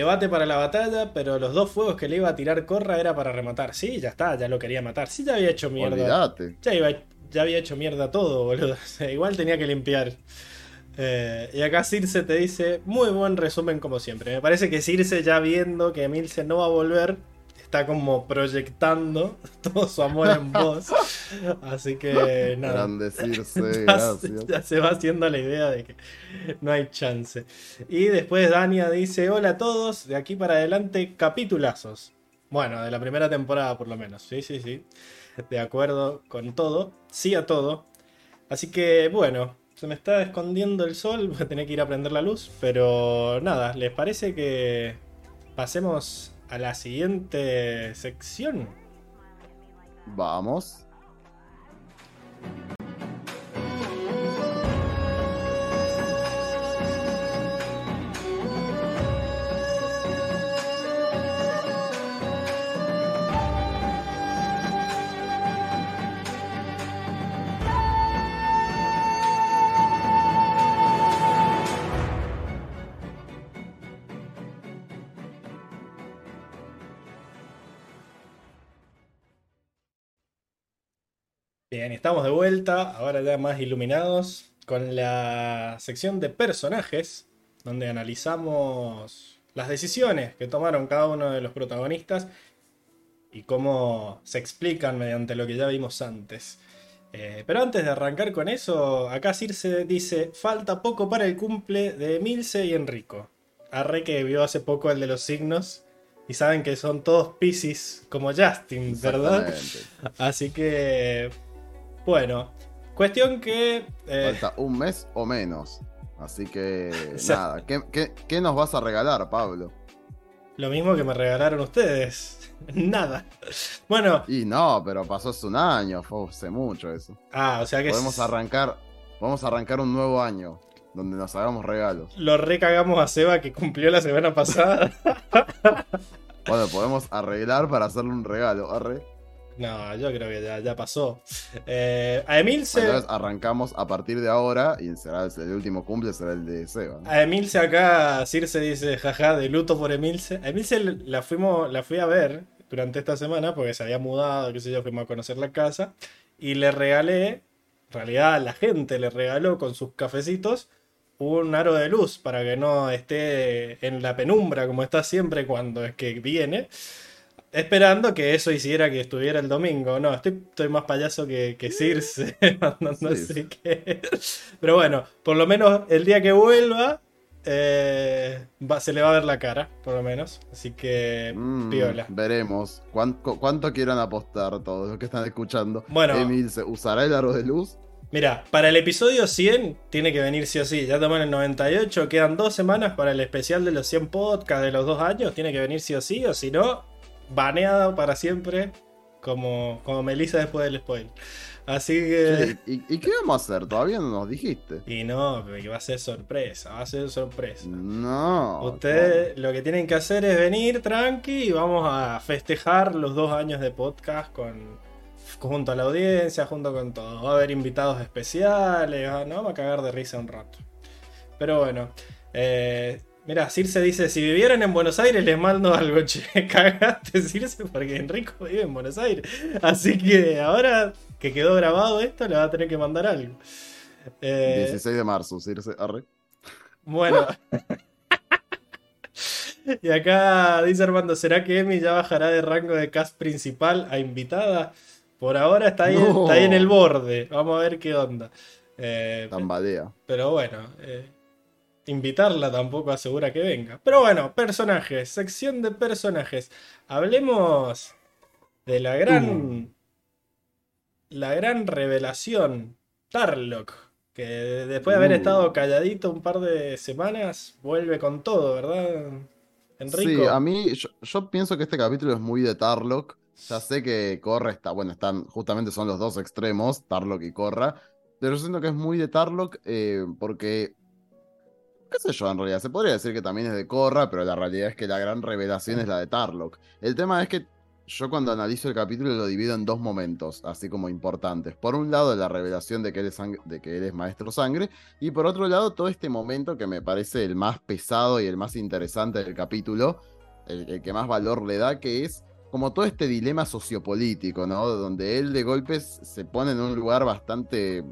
debate para la batalla, pero los dos fuegos que le iba a tirar Corra era para rematar. Sí, ya está, ya lo quería matar. Sí, ya había hecho mierda. Ya, iba- ya había hecho mierda todo, boludo. O sea, igual tenía que limpiar. Eh, y acá Circe te dice, muy buen resumen como siempre. Me parece que Circe ya viendo que Emilce no va a volver, está como proyectando todo su amor en vos. Así que nada. Ya gracias. ya se va haciendo la idea de que no hay chance. Y después Dania dice: Hola a todos, de aquí para adelante, capitulazos. Bueno, de la primera temporada por lo menos. Sí, sí, sí. De acuerdo con todo. Sí a todo. Así que bueno, se me está escondiendo el sol. Voy a tener que ir a prender la luz. Pero nada, ¿les parece que pasemos a la siguiente sección? Vamos. Bien, estamos de vuelta, ahora ya más iluminados, con la sección de personajes, donde analizamos las decisiones que tomaron cada uno de los protagonistas y cómo se explican mediante lo que ya vimos antes. Eh, pero antes de arrancar con eso, acá Circe dice, falta poco para el cumple de Milce y Enrico. Arre que vio hace poco el de los signos y saben que son todos Pisces como Justin, ¿verdad? Así que, bueno, cuestión que... eh, Falta un mes o menos. Así que O sea- nada, ¿qué, qué, qué nos vas a regalar, Pablo? lo mismo que me regalaron ustedes. Nada. Bueno, Y no, pero pasó hace un año, fue hace mucho eso. ah, o sea que Podemos arrancar, podemos arrancar un nuevo año donde nos hagamos regalos. lo recagamos a Seba que cumplió la semana pasada. Bueno, podemos arreglar para hacerle un regalo. Arre. No, yo creo que ya, ya pasó. Eh, a Emilce. Entonces arrancamos a partir de ahora y será el, el último cumple será el de Seba. ¿no? A Emilce acá, Circe dice, jaja, de luto por Emilce. A Emilce la, fuimos, la fui a ver durante esta semana porque se había mudado, qué sé yo, fuimos a conocer la casa. Y le regalé, en realidad la gente le regaló con sus cafecitos un aro de luz para que no esté en la penumbra como está siempre cuando es que viene. Esperando que eso hiciera que estuviera el domingo. No, estoy, estoy más payaso que, que Circe. mandando Sí. así que... Pero bueno, por lo menos el día que vuelva, eh, va- se le va a ver la cara, por lo menos. Así que, Mm, piola. veremos. ¿Cuánto, cuánto quieran apostar todos los que están escuchando? Bueno. Emil, ¿se usará el aro de luz? Mira, para el episodio 100 tiene que venir sí o sí. Ya toman el 98, quedan dos semanas para el especial de los 100 podcasts de los dos años. Tiene que venir sí o sí, o si no, baneado para siempre, como, como Melissa después del spoiler. Así que... ¿y, y qué vamos a hacer? Todavía no nos dijiste. Y no, que va a ser sorpresa, va a ser sorpresa. No. Ustedes lo que tienen que hacer es venir tranqui y vamos a festejar los dos años de podcast con junto a la audiencia, junto con todo. Va a haber invitados especiales, ah, ¿no? Vamos a cagar de risa un rato. Pero bueno, eh, mira, Circe dice, si vivieran en Buenos Aires les mando algo, che, cagaste Circe porque Enrico vive en Buenos Aires. Así que ahora que quedó grabado esto, le va a tener que mandar algo. Eh, 16 de marzo, Circe, arre. bueno. y acá dice Armando, ¿será que Emi ya bajará de rango de cast principal a invitada? Por ahora está ahí, No. está ahí en el borde. Vamos a ver qué onda. Eh, Tambalea. pero bueno, eh, invitarla tampoco asegura que venga. Pero bueno, personajes, sección de personajes. Hablemos de la gran. La gran revelación. Tarlock. Que después de haber Uh. estado calladito un par de semanas, vuelve con todo, ¿verdad? Enrico. Sí, a mí, yo, yo pienso que este capítulo es muy de Tarlock. Ya sé que Corra está, bueno, están, justamente son los dos extremos, Tarlock y Corra. Pero yo siento que es muy de Tarlock eh, porque, qué sé yo, en realidad, se podría decir que también es de Corra, pero la realidad es que la gran revelación es la de Tarlock. El tema es que yo cuando analizo el capítulo lo divido en dos momentos, así como importantes. Por un lado, la revelación de que él es, de que él es maestro sangre, y por otro lado, todo este momento que me parece el más pesado y el más interesante del capítulo, el, el que más valor le da, que es como todo este dilema sociopolítico, ¿no? Donde él de golpes se pone en un lugar bastante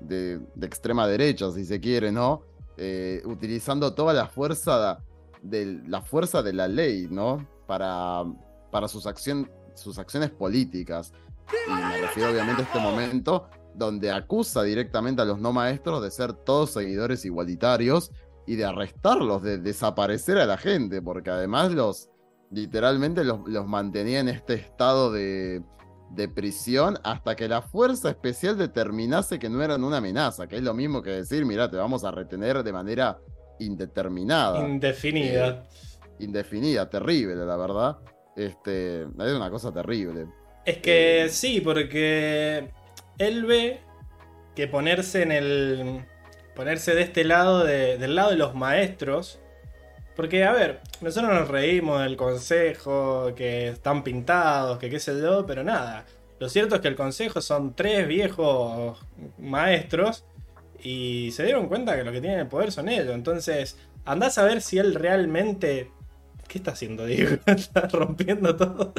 de, de extrema derecha, si se quiere, ¿no? Eh, utilizando toda la fuerza de la fuerza de la ley, ¿no? Para, para sus, acción, sus acciones políticas. Y me refiero obviamente a este momento donde acusa directamente a los no maestros de ser todos seguidores igualitarios y de arrestarlos, de desaparecer a la gente, porque además los literalmente los, los mantenía en este estado de, de prisión hasta que la fuerza especial determinase que no eran una amenaza, que es lo mismo que decir, mira, te vamos a retener de manera indeterminada, Indefinida. indefinida, terrible, la verdad. Este, es una cosa terrible. Es que sí, porque él ve que ponerse en el. ponerse de este lado, de- del lado de los maestros. Porque, a ver, nosotros nos reímos del consejo, que están pintados, que qué sé yo, pero nada. Lo cierto es que el consejo son tres viejos maestros y se dieron cuenta que los que tienen el poder son ellos. Entonces, andás a ver si él realmente ¿Qué está haciendo Diego? está rompiendo todo.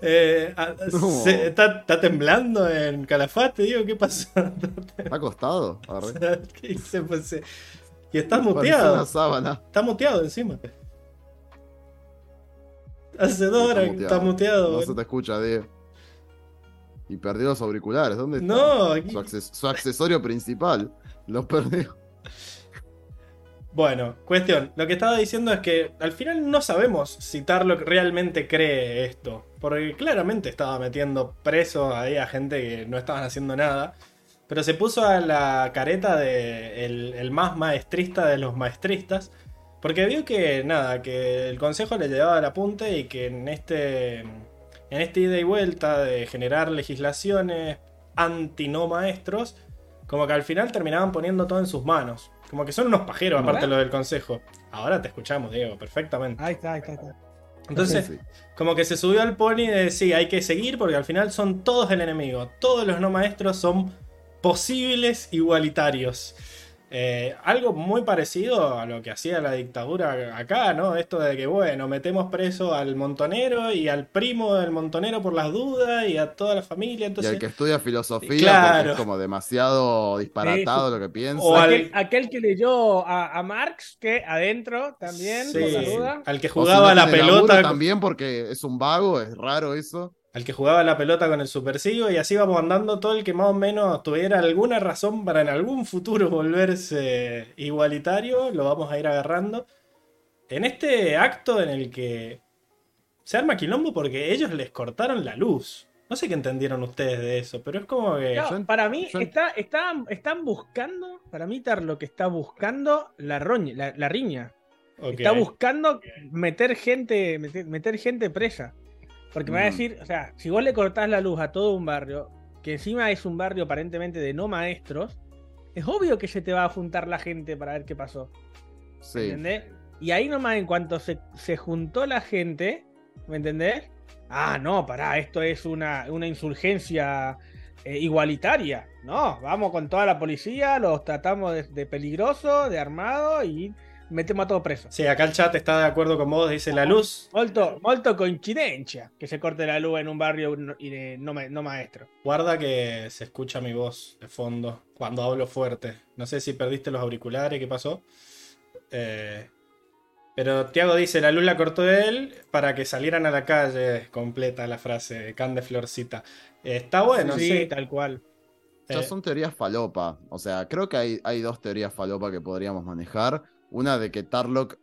Eh, ah, No. se- está, está temblando en Calafate, Diego, ¿qué pasó? ¿Está acostado? ¿Qué hice? Pues, eh, y está muteado. Está muteado encima. Hace dos horas que está muteado. No se te escucha, Diego. Y perdió los auriculares. ¿Dónde está? No, aquí- Su, acces- su accesorio principal. Los perdió. Bueno, cuestión. Lo que estaba diciendo es que al final no sabemos si Tarlock realmente cree esto. Porque claramente estaba metiendo preso ahí a gente que no estaban haciendo nada. Pero se puso a la careta de el, el más maestrista de los maestristas. Porque vio que nada, que el consejo le llevaba el apunte y que en este. En este ida y vuelta de generar legislaciones anti no maestros, como que al final terminaban poniendo todo en sus manos. Como que son unos pajeros, ¿Cómo aparte ves? lo del consejo. Ahora te escuchamos, Diego, perfectamente. Ahí está, ahí está. ahí está. Entonces, Sí. como que se subió al pony de sí, hay que seguir porque al final son todos el enemigo. Todos los no maestros son posibles igualitarios. Eh, algo muy parecido a lo que hacía la dictadura acá, ¿no? Esto de que, bueno, metemos preso al montonero y al primo del montonero por las dudas y a toda la familia. Y Entonces, el que estudia filosofía, Claro. porque es como demasiado disparatado lo que piensa. O al- Aquel, aquel que leyó a, a Marx, que adentro también, Sí, por la duda. al que O si jugaba no la pelota. también porque es un vago, es raro eso. Al que jugaba la pelota con el supersigo y así vamos andando todo el que más o menos tuviera alguna razón para en algún futuro volverse igualitario, lo vamos a ir agarrando. En este acto en el que se arma quilombo porque ellos les cortaron la luz. No sé qué entendieron ustedes de eso, pero es como que... No, para mí está, está- están buscando, para mí Tar lo que está buscando la, roña, la, la riña. Está buscando meter gente, meter, meter gente presa. Porque me va a decir, o sea, si vos le cortás la luz a todo un barrio, que encima es un barrio aparentemente de no maestros, es obvio que se te va a juntar la gente para ver qué pasó. Sí. ¿Entendés? Y ahí nomás, en cuanto se, se juntó la gente, ¿me entendés? Ah, no, pará, esto es una, una insurgencia eh, igualitaria. No, vamos con toda la policía, los tratamos de, de peligroso, de armado y metemos a todos presos. Sí, acá el chat está de acuerdo con vos, dice la luz. Molto, molto coincidencia que se corte la luz en un barrio no, y de no, no maestro. Guarda que se escucha mi voz de fondo cuando hablo fuerte. No sé si perdiste los auriculares, ¿qué pasó? Eh, pero Tiago dice, la luz la cortó él para que salieran a la calle. Completa la frase, can de florcita. Eh, está bueno, sí. sí, tal cual. Ya Eh, son teorías falopa. O sea, creo que hay, hay dos teorías falopa que podríamos manejar. Una de que Tarlock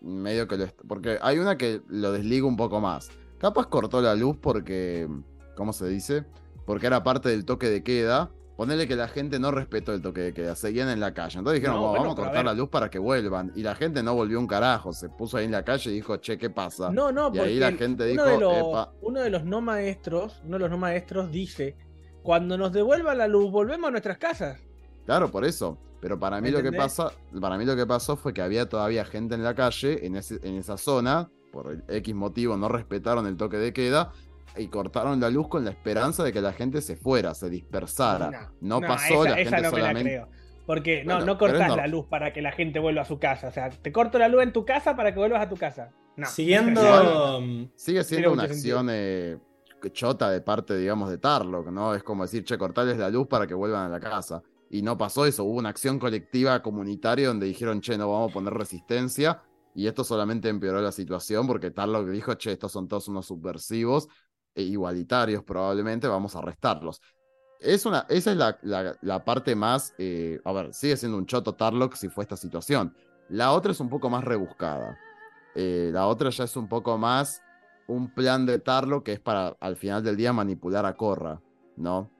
medio que lo... Porque hay una que lo desliga un poco más. Capaz cortó la luz porque... ¿Cómo se dice? Porque era parte del toque de queda. Ponerle que la gente no respetó el toque de queda, seguían en la calle. Entonces dijeron, No, "Bueno, bueno, vamos a cortar la luz para que vuelvan. Y la gente no volvió un carajo, se puso ahí en la calle y dijo, che, ¿qué pasa? No, no, Y ahí la gente uno, dijo, de los, "Epa". uno de los no maestros, uno de los no maestros dice, cuando nos devuelvan la luz, volvemos a nuestras casas. Claro, por eso. Pero para mí lo que pasa, para mí lo que pasó fue que había todavía gente en la calle, en, ese- en esa zona, por X motivo no respetaron el toque de queda y cortaron la luz con la esperanza de que la gente se fuera, se dispersara. No, pasó, esa, la esa gente no me la solamente. creo. Porque no, Bueno, no cortas la luz para que la gente vuelva a su casa. O sea, te corto la luz en tu casa para que vuelvas a tu casa. No. Siguiendo... Sigue siendo una acción eh, chota de parte, digamos, de Tarlock, ¿no? Es como decir, che, cortarles la luz para que vuelvan a la casa. Y no pasó eso, hubo una acción colectiva comunitaria donde dijeron, che, no vamos a poner resistencia. Y esto solamente empeoró la situación porque Tarlock dijo, che, estos son todos unos subversivos e igualitarios probablemente, vamos a arrestarlos. Es una, esa es la, la- parte más, eh, a ver, sigue siendo un choto Tarlock si fue esta situación. La otra es un poco más rebuscada. Eh, la otra ya es un poco más un plan de Tarlo que es para al final del día manipular a Corra, ¿no?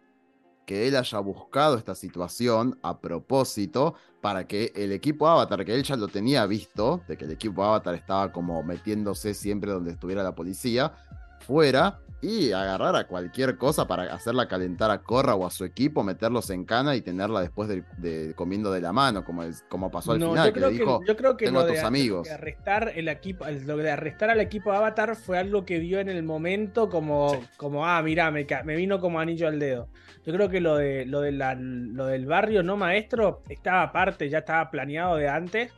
Que él haya buscado esta situación a propósito para que el equipo Avatar, que él ya lo tenía visto, de que el equipo Avatar estaba como metiéndose siempre donde estuviera la policía, fuera y agarrar a cualquier cosa para hacerla calentar a Corra o a su equipo, meterlos en cana y tenerla después de, de- comiendo de la mano, como, es- como pasó al No, final, yo que creo le que, dijo, yo creo que "Tengo lo a de, tus lo amigos". de arrestar el equipo, el- lo de arrestar al equipo Avatar fue algo que vio en el momento como, Sí. como ah, mira, me, vino como anillo al dedo. Yo creo que lo de lo de la- lo del barrio no maestro estaba aparte, ya estaba planeado de antes.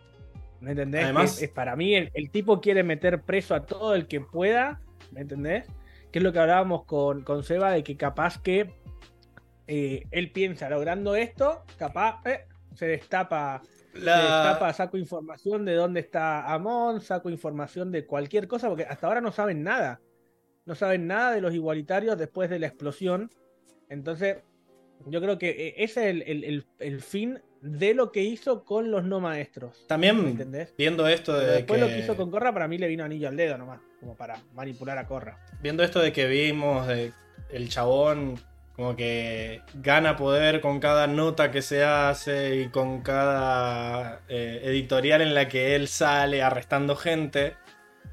¿Me entendés? Además- Es- es para mí, el, el tipo quiere meter preso a todo el que pueda, ¿me entendés? Que es lo que hablábamos con, con Seba, de que capaz que eh, él piensa, logrando esto, capaz eh, se destapa, se destapa, saco información de dónde está Amon, saco información de cualquier cosa, porque hasta ahora no saben nada. No saben nada de los igualitarios después de la explosión. Entonces, yo creo que eh, ese es el, el- el- el fin de lo que hizo con los no maestros. ¿Me También entendés? viendo esto Pero de después que... lo que hizo con Corra, para mí le vino anillo al dedo nomás, como para manipular a Corra. Viendo esto de que vimos, de el chabón como que gana poder con cada nota que se hace y con cada eh, editorial en la que él sale arrestando gente.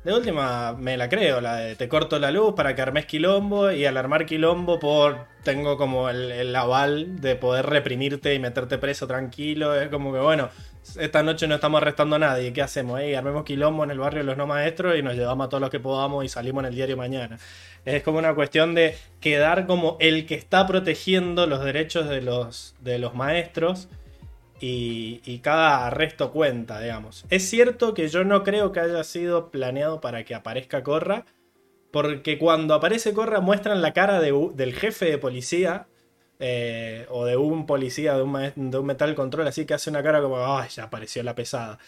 De última me la creo, la de te corto la luz para que armes quilombo y al armar quilombo por tengo como el, el aval de poder reprimirte y meterte preso tranquilo. Es como que bueno, esta noche no estamos arrestando a nadie, ¿qué hacemos? Ey, armemos quilombo en el barrio de los no maestros y nos llevamos a todos los que podamos y salimos en el diario mañana. Es como una cuestión de quedar como el que está protegiendo los derechos de los, de los maestros y, cada arresto cuenta, digamos. Es cierto que yo no creo que haya sido planeado para que aparezca Corra, porque cuando aparece Corra muestran la cara del jefe de policía eh, o de un policía de un, metal control, así que hace una cara como, ay, ya apareció la pesada.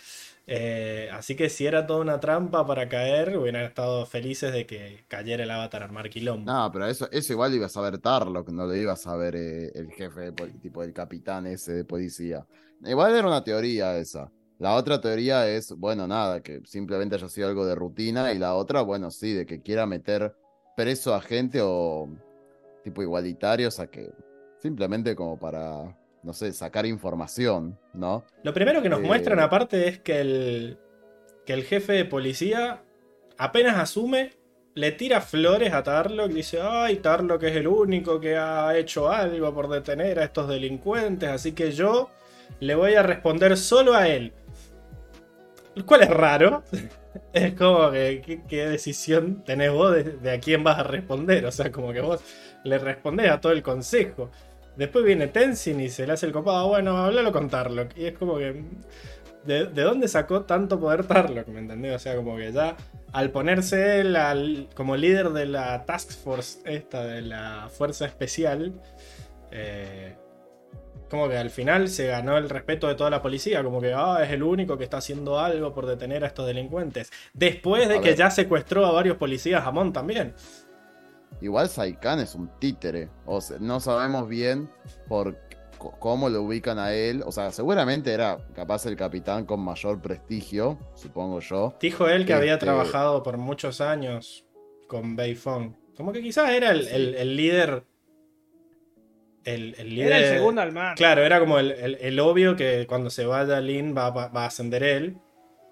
Eh, así que si era toda una trampa para caer, hubieran estado felices de que cayera el avatar armar quilombo. No, pero eso, eso igual ibas a ver Tarlock, no lo ibas a ver eh, el jefe, tipo el capitán ese de policía. Igual era una teoría esa. La otra teoría es, bueno, nada, que simplemente haya sido algo de rutina. Y la otra, bueno, sí, de que quiera meter preso a gente o tipo igualitarios a que simplemente como para, no sé, sacar información, ¿no? Lo primero que nos Eh, muestran aparte es que el, que el jefe de policía apenas asume, le tira flores a Tarlock, dice, ay, Tarlock es el único que ha hecho algo por detener a estos delincuentes, así que yo le voy a responder solo a él. Lo cual es raro. Es como que, ¿qué, decisión tenés vos de, de a quién vas a responder? O sea, como que vos le respondés a todo el consejo. Después viene Tenzin y se le hace el copado, bueno, háblalo con Tarlock. Y es como que. ¿De, de dónde sacó tanto poder Tarlock? ¿Me entendés? O sea, como que ya al ponerse él al- como líder de la Task Force, esta de la Fuerza Especial, eh, como que al final se ganó el respeto de toda la policía, como que ah, es el único que está haciendo algo por detener a estos delincuentes. Después de que ya secuestró a varios policías Amon también. Igual Saikan es un títere. O sea, no sabemos bien por cómo lo ubican a él. O sea, seguramente era capaz el capitán con mayor prestigio, supongo yo. Dijo él que había Este- trabajado por muchos años con Beifong. Como que quizás era el, el- el líder. El, el líder. Era el segundo al mando. Claro, era como el, el- el obvio que cuando se vaya Lin va, va- va a ascender él.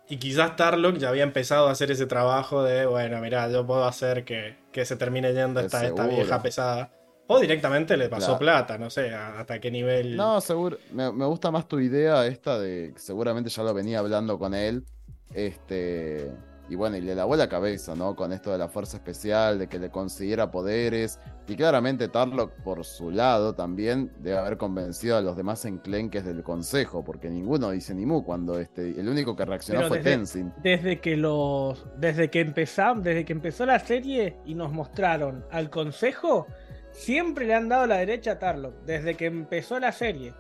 Y quizás Tarlock ya había empezado a hacer ese trabajo de, bueno, mira, yo puedo hacer que, que se termine yendo esta, esta vieja pesada. O directamente le pasó Claro. plata, no sé hasta qué nivel. No, seguro. Me, me gusta más tu idea esta de seguramente ya lo venía hablando con él. Este. Y bueno, y le lavó la cabeza, ¿no? Con esto de la fuerza especial, de que le consiguiera poderes. Y claramente Tarlock, por su lado, también debe haber convencido a los demás enclenques del consejo, porque ninguno dice ni mu cuando este. El único que reaccionó Pero fue desde- Tenzin. Desde que los. Desde que empezamos, desde que empezó la serie y nos mostraron al consejo, siempre le han dado la derecha a Tarlock. Desde que empezó la serie.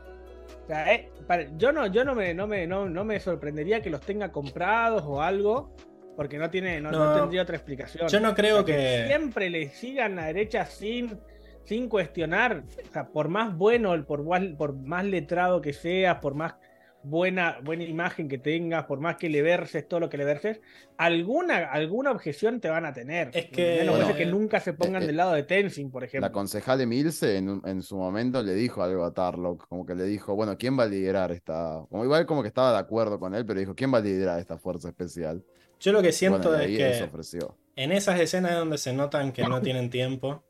O sea, eh, para- yo no, yo no me, no me, no, no me sorprendería que los tenga comprados o algo. Porque no tiene, no, no No, tendría otra explicación. Yo no creo O sea, que. siempre le sigan la derecha sin, sin cuestionar. O sea, por más bueno, por más, por más letrado que seas, por más buena, buena imagen que tengas, por más que le verses todo lo que le verses, alguna, alguna objeción te van a tener. Es que- no que nunca se pongan eh, del lado de Tenzin, por ejemplo. La concejal Emilce en, en su momento le dijo algo a Tarlock, como que le dijo, bueno, ¿quién va a liderar esta? Como igual como que estaba de acuerdo con él, pero dijo, ¿quién va a liderar esta fuerza especial? Yo lo que siento bueno, es que. ofreció. En esas escenas donde se notan que no tienen tiempo,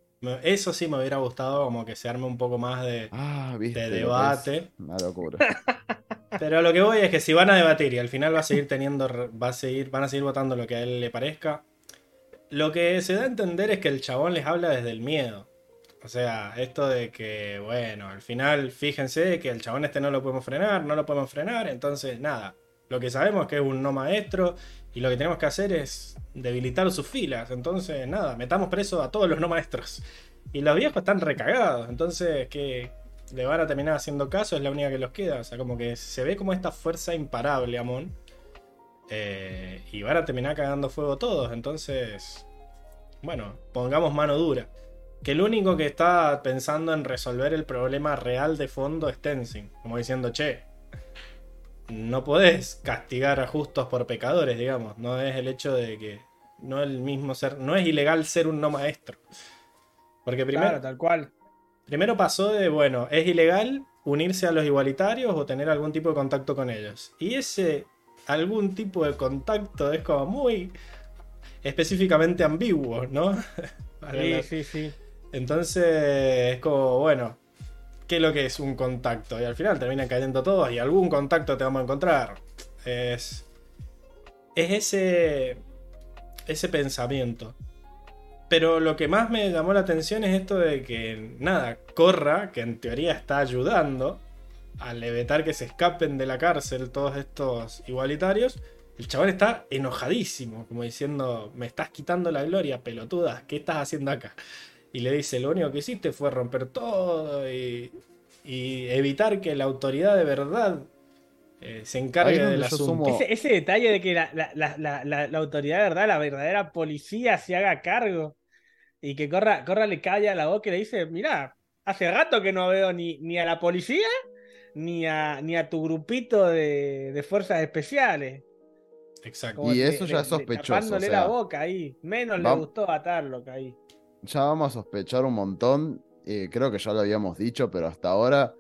eso sí me hubiera gustado como que se arme un poco más de, Ah, viste. de debate. Una locura. Pero lo que voy es que si van a debatir y al final va a seguir teniendo, va a seguir, van a seguir votando lo que a él le parezca, lo que se da a entender es que el chabón les habla desde el miedo. O sea, esto de que, bueno, al final fíjense que el chabón este no lo podemos frenar, no lo podemos frenar, entonces nada, Lo que sabemos es que es un no maestro y lo que tenemos que hacer es debilitar sus filas. Entonces, nada, metamos preso a todos los no maestros. Y los viejos están recagados. Entonces, que le van a terminar haciendo caso es la única que los queda. O sea, como que se ve como esta fuerza imparable, Amon. Eh, y van a terminar cagando fuego todos. Entonces, bueno, pongamos mano dura. Que el único que está pensando en resolver el problema real de fondo es Tenzin. Como diciendo, che, no podés castigar a justos por pecadores, digamos. No es el hecho de que. No es el mismo ser. No es ilegal ser un no maestro. Porque primero. Claro, tal cual. Primero pasó de, bueno, es ilegal unirse a los igualitarios o tener algún tipo de contacto con ellos. Y ese algún tipo de contacto es como muy específicamente ambiguo, ¿no? Sí, sí, sí. Entonces es como, bueno, ¿qué es lo que es un contacto? Y al final terminan cayendo todos y algún contacto te vamos a encontrar. Es, es ese, ese pensamiento. Pero lo que más me llamó la atención es esto de que, nada, Corra, que en teoría está ayudando al evitar que se escapen de la cárcel todos estos igualitarios, el chaval está enojadísimo, como diciendo, me estás quitando la gloria, pelotuda, ¿qué estás haciendo acá? Y le dice, lo único que hiciste fue romper todo y, y evitar que la autoridad de verdad eh, se encargue del asunto. sumo- Ese, ese detalle de que la, la- la- la- la- la autoridad de verdad, la verdadera policía se haga cargo y que Corra, Corra le calla la boca y le dice, mira, hace rato que no veo ni, ni a la policía ni a, ni a tu grupito de, de fuerzas especiales. Exacto. Como Y de- eso ya es de sospechoso, tapándole o sea, la boca ahí. Menos le gustó a Tarlock ahí. Ya vamos a sospechar un montón. eh, creo que ya lo habíamos dicho, pero hasta ahora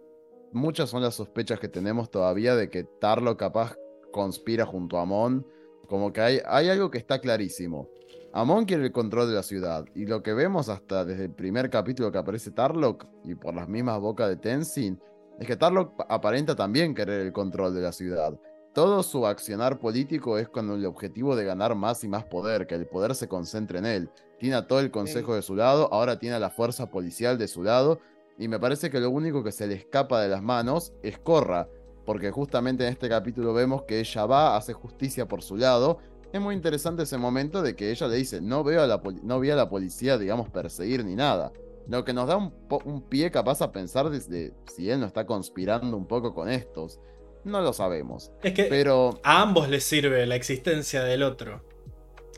muchas son las sospechas que tenemos todavía de que Tarlo capaz conspira junto a Amon. Como que hay, hay algo que está clarísimo. Amon quiere el control de la ciudad. Y lo que vemos hasta desde el primer capítulo que aparece Tarlock y por las mismas bocas de Tenzin, es que Tarlock aparenta también querer el control de la ciudad. Todo su accionar político es con el objetivo de ganar más y más poder, que el poder se concentre en él. Tiene a todo el consejo de su lado, ahora tiene a la fuerza policial de su lado, y me parece que lo único que se le escapa de las manos es Corra, porque justamente en este capítulo vemos que ella va, hace justicia por su lado. Es muy interesante ese momento de que ella le dice, no veo a la, poli- no vi a la policía, digamos, perseguir ni nada. Lo que nos da un pie capaz a pensar desde si él no está conspirando un poco con estos. No lo sabemos. Es que Pero a ambos les sirve la existencia del otro.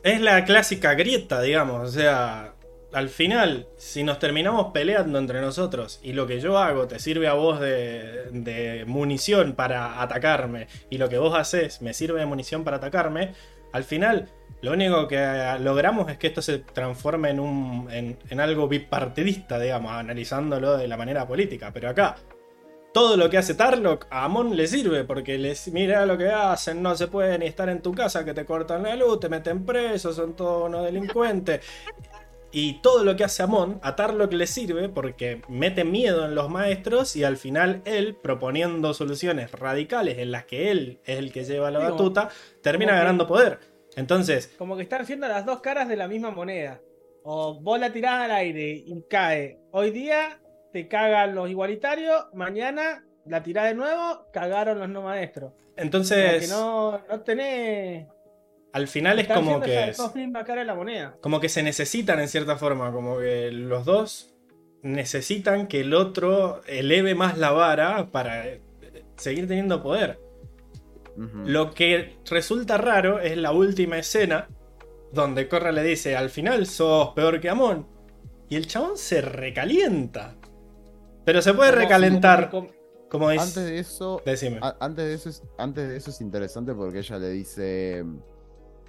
Es la clásica grieta, digamos. O sea, al final, si nos terminamos peleando entre nosotros y lo que yo hago te sirve a vos de, de munición para atacarme y lo que vos haces me sirve de munición para atacarme, al final lo único que logramos es que esto se transforme en, un, en, en algo bipartidista, digamos, analizándolo de la manera política. Pero acá, todo lo que hace Tarlock a Amon le sirve porque les mira lo que hacen, no se puede ni estar en tu casa que te cortan la luz, te meten preso, son todos unos delincuentes. Y todo lo que hace Amon a Tarlock le sirve porque mete miedo en los maestros y al final él, proponiendo soluciones radicales en las que él es el que lleva la batuta, termina ganando poder. Entonces, Como que están siendo las dos caras de la misma moneda. O vos la tirás al aire y cae. Hoy día te cagan los igualitarios, mañana la tirás de nuevo, cagaron los no maestros. Entonces que no, no tenés. al final es como que es- de la moneda. como que se necesitan en cierta forma, como que los dos necesitan que el otro eleve más la vara para eh, seguir teniendo poder. Lo que resulta raro es la última escena donde Corra le dice, al final sos peor que Amon. Y el chabón se recalienta. Pero se puede recalentar, como- es... antes de eso, Decime. A- antes, de eso es, antes de eso es interesante porque ella le dice,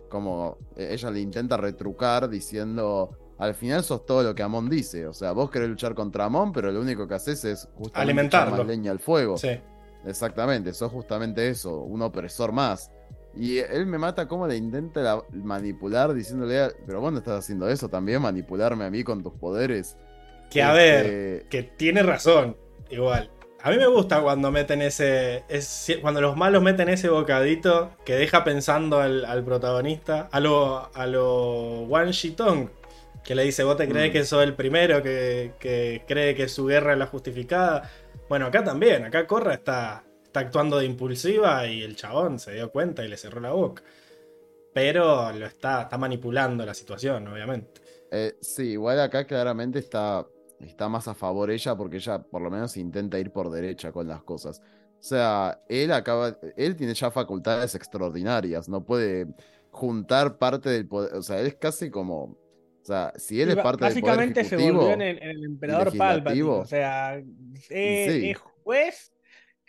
como e- ella le intenta retrucar diciendo, al final sos todo lo que Amon dice, o sea, vos querés luchar contra Amon, pero lo único que haces es justamente Alimentarlo. más leña al fuego. Sí. Exactamente, sos justamente eso, un opresor más. Y él me mata como le intenta la- manipular diciéndole, pero vos no estás haciendo eso también, manipularme a mí con tus poderes. Que a Este, ver, que tiene razón, igual. A mí me gusta cuando meten ese, ese- Cuando los malos meten ese bocadito que deja pensando al, al protagonista. A lo, a lo Wan Shitong. Que le dice: Vos te crees Mm. que sos el primero que, que cree que su guerra es la justificada. Bueno, acá también. Acá Corra está, está actuando de impulsiva y el chabón se dio cuenta y le cerró la boca. Pero lo está, está manipulando la situación, obviamente. Eh, sí, igual acá claramente está, está más a favor ella porque ella por lo menos intenta ir por derecha con las cosas. O sea, él acaba, él tiene ya facultades extraordinarias, no puede juntar parte del poder, o sea, él es casi como, o sea, si él es parte del poder básicamente se volvió en el, en el emperador Palpatine. O sea, es, sí. es juez,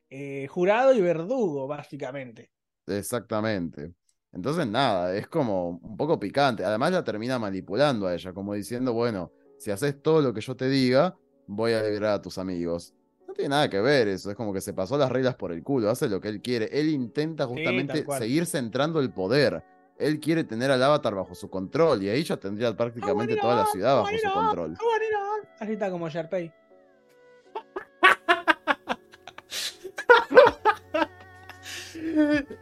eh, jurado y verdugo, básicamente. Exactamente. Entonces, nada, es como un poco picante. Además, la termina manipulando a ella, como diciendo, bueno, si haces todo lo que yo te diga, voy a liberar a tus amigos. No tiene nada que ver eso, es como que se pasó las reglas por el culo, hace lo que él quiere. Él intenta justamente seguir centrando el poder. Él quiere tener al avatar bajo su control y ahí ya tendría prácticamente toda la ciudad bajo su control. Así está como Sharpay.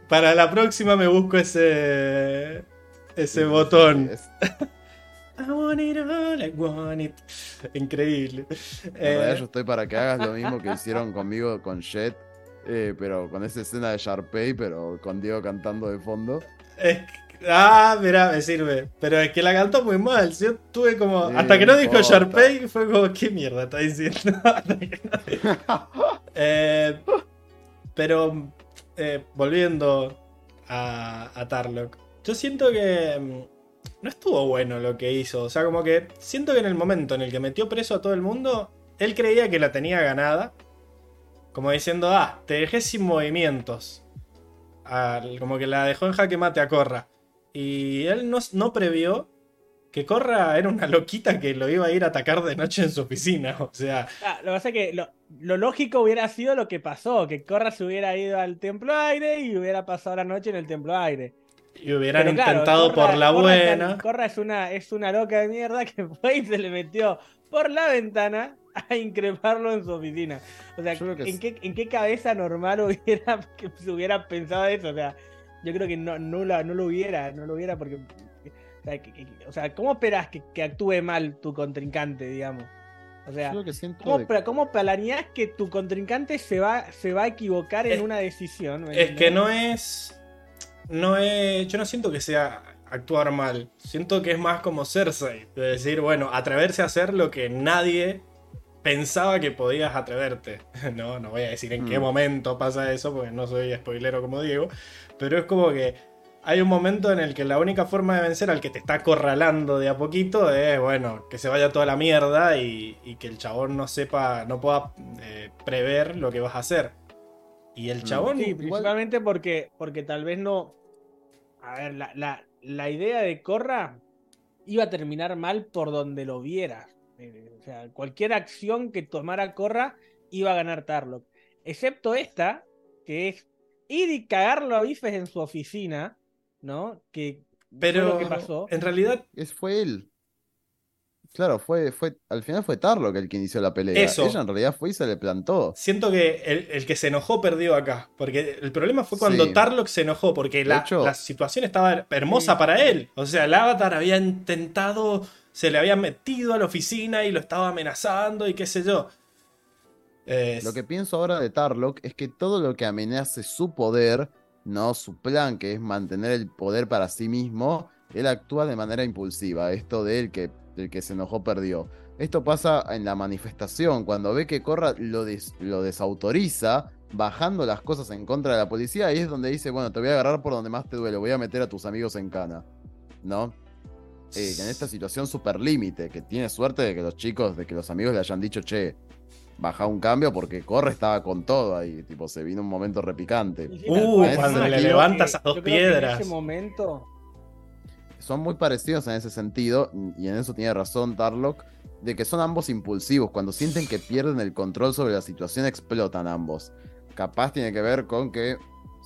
Para la próxima me busco ese. ese botón. Es- I want it all, I want it. Increíble. Eh, yo estoy para que hagas lo mismo que hicieron conmigo con Jet, eh, pero con esa escena de Sharpay, pero con Diego cantando de fondo. ah, mira, me sirve. Pero es que la cantó muy mal. Yo tuve como. Sí, hasta que no dijo importa. Sharpay, fue como, ¿qué mierda está diciendo? Eh, pero eh, volviendo a, a Tarlock, yo siento que mm, no estuvo bueno lo que hizo. O sea, como que siento que en el momento en el que metió preso a todo el mundo, él creía que la tenía ganada. Como diciendo, ah, te dejé sin movimientos. Como que la dejó en jaque mate a Corra. Y él no, no previó que Corra era una loquita que lo iba a ir a atacar de noche en su oficina. O sea, Ah, lo que pasa es que lo, lo lógico hubiera sido lo que pasó, que Corra se hubiera ido al Templo Aire y hubiera pasado la noche en el Templo Aire. Y hubieran Pero claro, intentado Corra- por la Corra es buena. tan- Corra es una, es una loca de mierda que fue y se le metió por la ventana a increparlo en su oficina. O sea, ¿en es- qué, ¿en qué cabeza normal hubiera que se hubiera pensado eso? O sea, yo creo que no, no, la- no lo hubiera, no lo hubiera porque... O sea, que- que- o sea, ¿cómo esperás que, que actúe mal tu contrincante, digamos? O sea, lo que siento ¿Cómo, de- cómo planeás que tu contrincante se va, se va a equivocar en una decisión? ¿me Es que no es. No es. Yo no siento que sea actuar mal. Siento que es más como Cersei. De decir, bueno, atreverse a hacer lo que nadie pensaba que podías atreverte. No, no voy a decir en qué Mm. momento pasa eso, porque no soy spoilero como digo. Pero es como que hay un momento en el que la única forma de vencer al que te está acorralando de a poquito es, bueno, que se vaya toda la mierda y, y que el chabón no sepa, no pueda eh, prever lo que vas a hacer. Y el Mm. chabón Sí, igual- principalmente porque, porque tal vez no. A ver, la, la- la idea de Corra iba a terminar mal por donde lo vieras. Eh, O sea, cualquier acción que tomara Corra iba a ganar Tarlock. Excepto esta, que es ir y cagarlo a bifes en su oficina, ¿no? Que Pero fue lo que pasó. en realidad, Es, fue él. Claro, fue, fue, al final fue Tarlo el que inició la pelea. Eso. Ella en realidad fue y se le plantó. siento que el, el que se enojó perdió acá. Porque el problema fue cuando Sí. Tarlock se enojó. Porque la, hecho- la situación estaba hermosa Sí. para él. O sea, el avatar había intentado. Se le había metido a la oficina y lo estaba amenazando y qué sé yo. Lo que pienso ahora de Tarlock es que todo lo que amenace su poder, no su plan, que es mantener el poder para sí mismo, él actúa de manera impulsiva. Esto de él que el que se enojó perdió. Esto pasa en la manifestación, cuando ve que Corra lo, des- lo desautoriza, bajando las cosas en contra de la policía, ahí es donde dice, bueno, te voy a agarrar por donde más te duele, voy a meter a tus amigos en cana. ¿No? Eh, en esta situación super límite, que tiene suerte de que los chicos, de que los amigos le hayan dicho, che, baja un cambio porque Corre estaba con todo ahí, tipo, se vino un momento repicante. Y Uh, cuando le creo levanta que- esas dos yo creo que piedras. En ese momento, Son muy parecidos en ese sentido, y en eso tiene razón Tarlock, de que son ambos impulsivos, cuando sienten que pierden el control sobre la situación explotan ambos. Capaz tiene que ver con que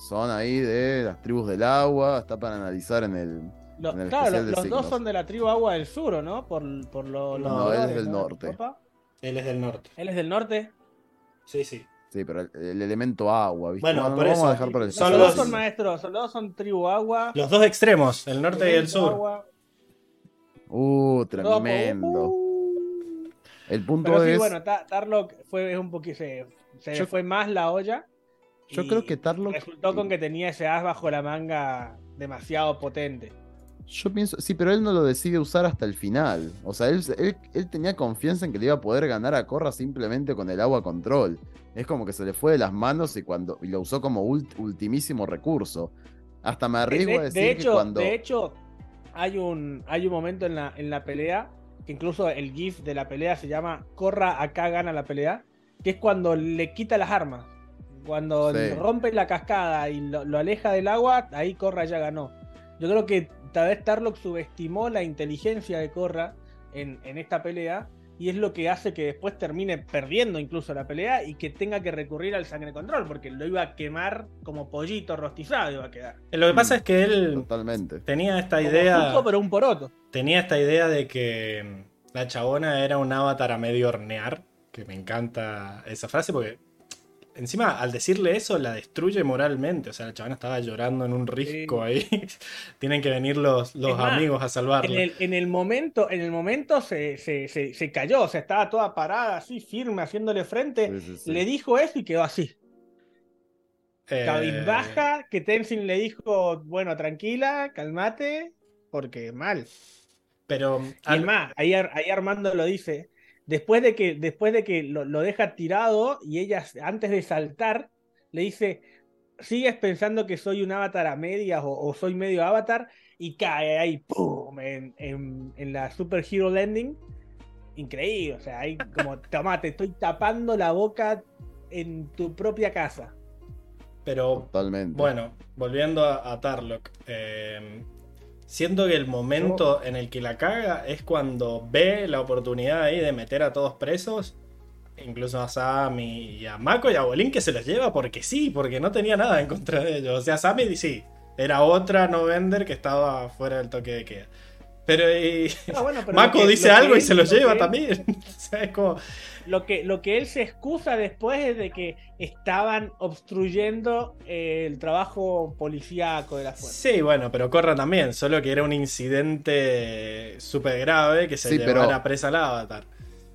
son ahí de las tribus del agua, está para analizar en el... Lo- En el claro, los, de los signos. dos son de la tribu Agua del Sur, ¿o ¿no? Por, por lo, los No, él es del ¿no? norte. Opa. él es del norte. Él es del norte. Sí, sí. Sí, pero el, el elemento agua, ¿viste? Bueno, no por lo eso. vamos a dejar por el Son los dos son maestros, los dos son tribu Agua. Los dos extremos, el norte y el sur. agua. Uh, tremendo. uh. El punto Pero sí, es... bueno, Ta- Tarlock fue es un poquito. Se, se le Yo- fue más la olla. Yo creo que Tarlock. Resultó con que tenía ese as bajo la manga demasiado potente. Yo pienso, sí, pero él no lo decide usar hasta el final. O sea, él, él, él tenía confianza en que le iba a poder ganar a Corra simplemente con el agua control. Es como que se le fue de las manos y cuando y lo usó como ult- ultimísimo recurso. Hasta me arriesgo de, a de decir hecho, que cuando. de hecho, hay un, hay un momento en la, en la pelea, que incluso el GIF de la pelea se llama Corra acá gana la pelea, que es cuando le quita las armas. Cuando Sí. rompe la cascada y lo, lo aleja del agua, ahí Corra ya ganó. Yo creo que tal vez Tarlock subestimó la inteligencia de Corra en, en esta pelea. Y es lo que hace que después termine perdiendo incluso la pelea y que tenga que recurrir al sangre control, porque lo iba a quemar como pollito rostizado, iba a quedar. Lo que pasa Mm. es que él Totalmente. tenía esta Como idea. Zuko, pero un poroto. Tenía esta idea de que mm, la chabona era un avatar a medio hornear. Que me encanta esa frase porque. Encima, al decirle eso, la destruye moralmente. O sea, la chabona estaba llorando en un risco ahí. Tienen que venir los, los más, amigos a salvarla. En el, en el momento, en el momento se, se, se, se cayó, o sea, estaba toda parada, así, firme, haciéndole frente. Sí, sí, sí. Le dijo eso y quedó así. Eh, Cabizbaja, que Tenzin le dijo, bueno, tranquila, calmate, porque mal. Pero Y al- es más, ahí, ahí Armando lo dice. Después de que, después de que lo, lo deja tirado y ella, antes de saltar, le dice: ¿Sigues pensando que soy un avatar a medias o, o soy medio avatar? Y cae ahí, ¡pum! En, en- en la Super Hero Landing. Increíble, o sea, ahí como, toma, te estoy tapando la boca en tu propia casa. pero Totalmente. Bueno, volviendo a, a Tarlock. eh, siento que el momento en el que la caga es cuando ve la oportunidad ahí de meter a todos presos. Incluso a Sam y y a Mako y a Bolín que se los lleva porque sí, porque no tenía nada en contra de ellos. O sea, Sammy sí, era otra no vender que estaba fuera del toque de queda. Pero y- Ah, bueno, pero Mako que- dice algo y se lo lo que lleva él- también. o sea, es como. Lo que, lo que él se excusa después es de que estaban obstruyendo eh, el trabajo policíaco de la fuerza. Sí, bueno, pero Corra también, solo que era un incidente súper grave que se Sí, llevara pero- presa al avatar.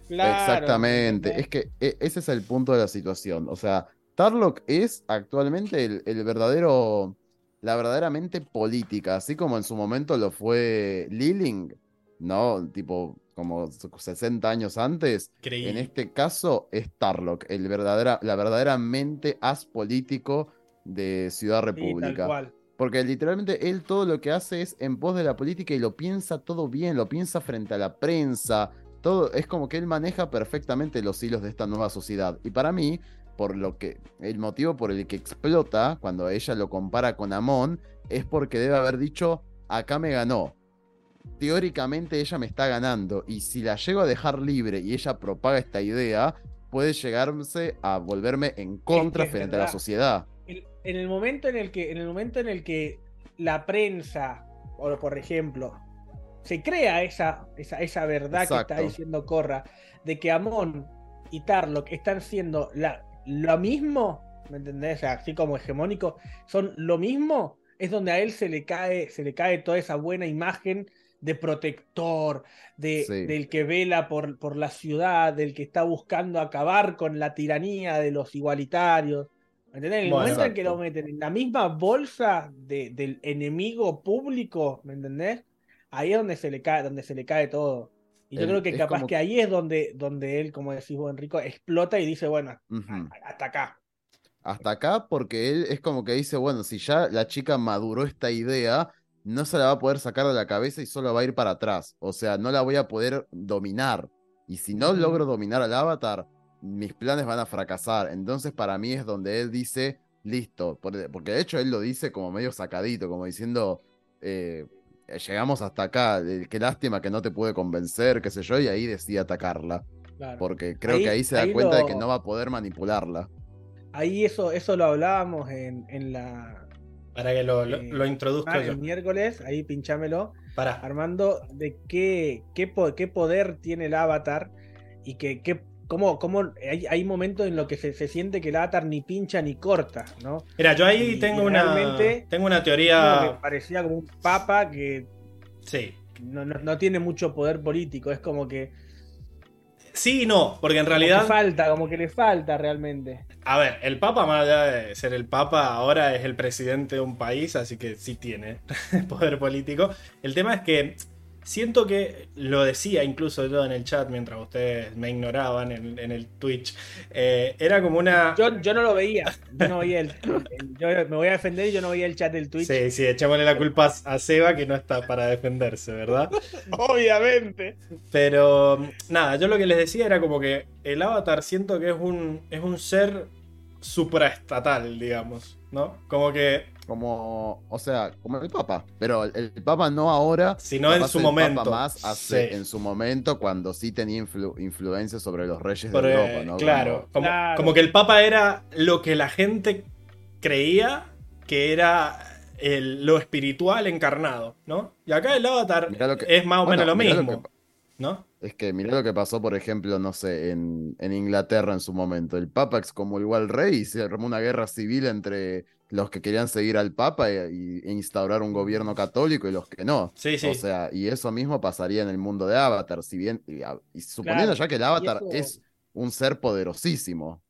Claro, Exactamente. Es que e- ese es el punto de la situación. O sea, Tarlock es actualmente el, el verdadero, la verdaderamente política, así como en su momento lo fue Liling, ¿no? Tipo, como 60 años antes. Creí. En este caso es Tarlock, el verdadera, la verdaderamente as político de Ciudad Sí, tal República. cual. Porque literalmente él todo lo que hace es en pos de la política y lo piensa todo bien, lo piensa frente a la prensa. Todo es como que él maneja perfectamente los hilos de esta nueva sociedad. Y para mí, por lo que el motivo por el que explota cuando ella lo compara con Amon es porque debe haber dicho, acá me ganó. Teóricamente ella me está ganando y si la llego a dejar libre y ella propaga esta idea, puede llegarse a volverme en contra es frente a la sociedad. En, en el momento en el que, en el momento en el que la prensa, o por ejemplo, se crea esa, esa, esa verdad que está diciendo Corra, de que Amon y Tarlock están siendo la, lo mismo, ¿me entendés? O sea, así como hegemónico, son lo mismo, es donde a él se le cae, se le cae toda esa buena imagen de protector, de, Sí. del que vela por, por la ciudad, del que está buscando acabar con la tiranía de los igualitarios. ¿Me entendés? En el Bueno, momento en que lo meten en la misma bolsa de- del enemigo público, ¿me entendés? Ahí es donde se le cae, donde se le cae todo. Y yo creo que capaz como- que ahí es donde, donde él, como decís vos, Enrico, explota y dice, bueno, hasta acá. hasta acá porque él es como que dice, bueno, si ya la chica maduró esta idea, no se la va a poder sacar de la cabeza y solo va a ir para atrás. O sea, no la voy a poder dominar. Y si no logro dominar al avatar, mis planes van a fracasar. Entonces para mí es donde él dice, listo. Por- Porque de hecho él lo dice como medio sacadito, como diciendo, eh, llegamos hasta acá, qué lástima que no te pude convencer, qué sé yo, y ahí decide atacarla. Claro. Porque creo Ahí- que ahí se da ahí cuenta de lo- que no va a poder manipularla. Ahí eso, eso lo hablábamos en, en la Para que lo, lo, Eh, lo introduzco ah, yo. el miércoles, ahí pinchámelo. Para. Armando, de qué, qué, po- qué poder tiene el avatar y que, qué- cómo, cómo hay, hay momentos en los que se, se siente que el avatar ni pincha ni corta, ¿no? Mira, yo ahí Y- tengo una. Tengo una que teoría. parecía como un papa que Sí. no, no- no tiene mucho poder político, es como que Sí y no, porque en Como que realidad, falta, como que le falta realmente. a ver, el Papa, más allá de ser el Papa, ahora es el presidente de un país, así que sí tiene poder político. El tema es que siento que, lo decía incluso yo en el chat mientras ustedes me ignoraban en, en el Twitch, eh, era como una... Yo, yo no lo veía. Yo no veía el, Yo me voy a defender y yo no veía el chat del Twitch. Sí, sí, echémosle la culpa a Seba que no está para defenderse, ¿verdad? Obviamente. Pero nada, yo lo que les decía era como que el avatar siento que es un, es un ser supraestatal, digamos, ¿no? Como que, Como, o sea, como el Papa. Pero el, el Papa no ahora. si no en su el momento. Papa más hace Sí. en su momento cuando sí tenía influ- influencia sobre los reyes Pero, de Europa, ¿no? claro, como, Claro. como que el Papa era lo que la gente creía que era el- lo espiritual encarnado, ¿no? Y acá el avatar que- es más o bueno, menos lo mismo, que- ¿no? Es que mirá lo que pasó, por ejemplo, no sé, en, en Inglaterra en su momento. El Papa excomulgó al rey y se armó una guerra civil entre los que querían seguir al Papa e, y- e instaurar un gobierno católico y los que no. Sí, sí. O sea, y eso mismo pasaría en el mundo de Avatar, si bien, y, suponiendo Claro, ya que el Avatar eso- es un ser poderosísimo.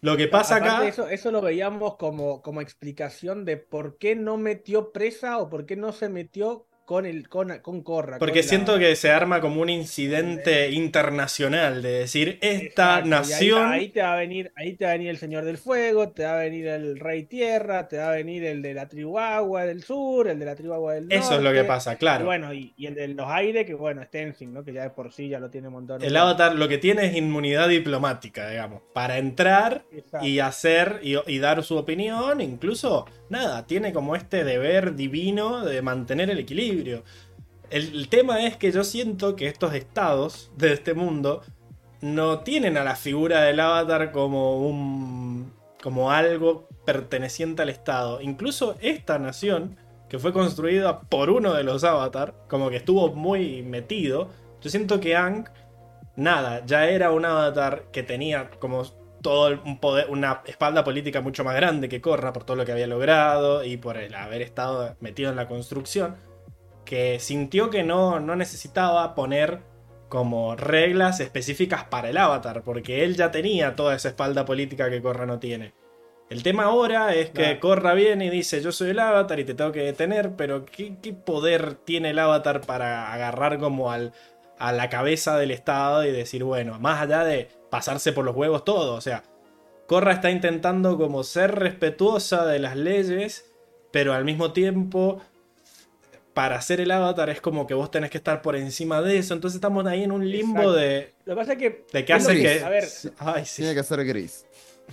Lo que pasa Aparte acá... Eso, eso lo veíamos como, como explicación de por qué no metió presa o por qué no se metió con el con, con Corra. Porque con siento la- que se arma como un incidente internacional de decir, esta Exacto, y ahí- nación... Ahí, te va a venir, ahí te va a venir el Señor del Fuego, te va a venir el Rey Tierra, te va a venir el de la tribu Agua del Sur, el de la tribu Agua del Norte. Eso es lo que pasa, Y claro. bueno, y, y el de los aires, que bueno, es Tenzin, ¿no? Que ya de por sí ya lo tiene un montón. El avatar lo que tiene es inmunidad diplomática, digamos, para entrar Exacto. y hacer y, y dar su opinión, incluso, nada, tiene como este deber divino de mantener el equilibrio. El, tema es que yo siento que estos estados de este mundo no tienen a la figura del avatar como un como algo perteneciente al estado. Incluso esta nación que fue construida por uno de los avatar, como que estuvo muy metido, yo siento que Ang nada, ya era un avatar que tenía como todo un poder, una espalda política mucho más grande que Corra por todo lo que había logrado y por el haber estado metido en la construcción, que sintió que no, no necesitaba poner como reglas específicas para el avatar, porque él ya tenía toda esa espalda política que Corra no tiene. El tema ahora es que. Corra viene y dice yo soy el avatar y te tengo que detener, pero ¿qué, qué poder tiene el avatar para agarrar como al, a la cabeza del Estado y decir, bueno, más allá de pasarse por los huevos todo, o sea, Corra está intentando como ser respetuosa de las leyes, pero al mismo tiempo, para hacer el avatar es como que vos tenés que estar por encima de eso, entonces estamos ahí en un limbo Exacto. de, Lo que pasa es que. de lo hace que... A ver, Ay, sí. Tiene que ser gris.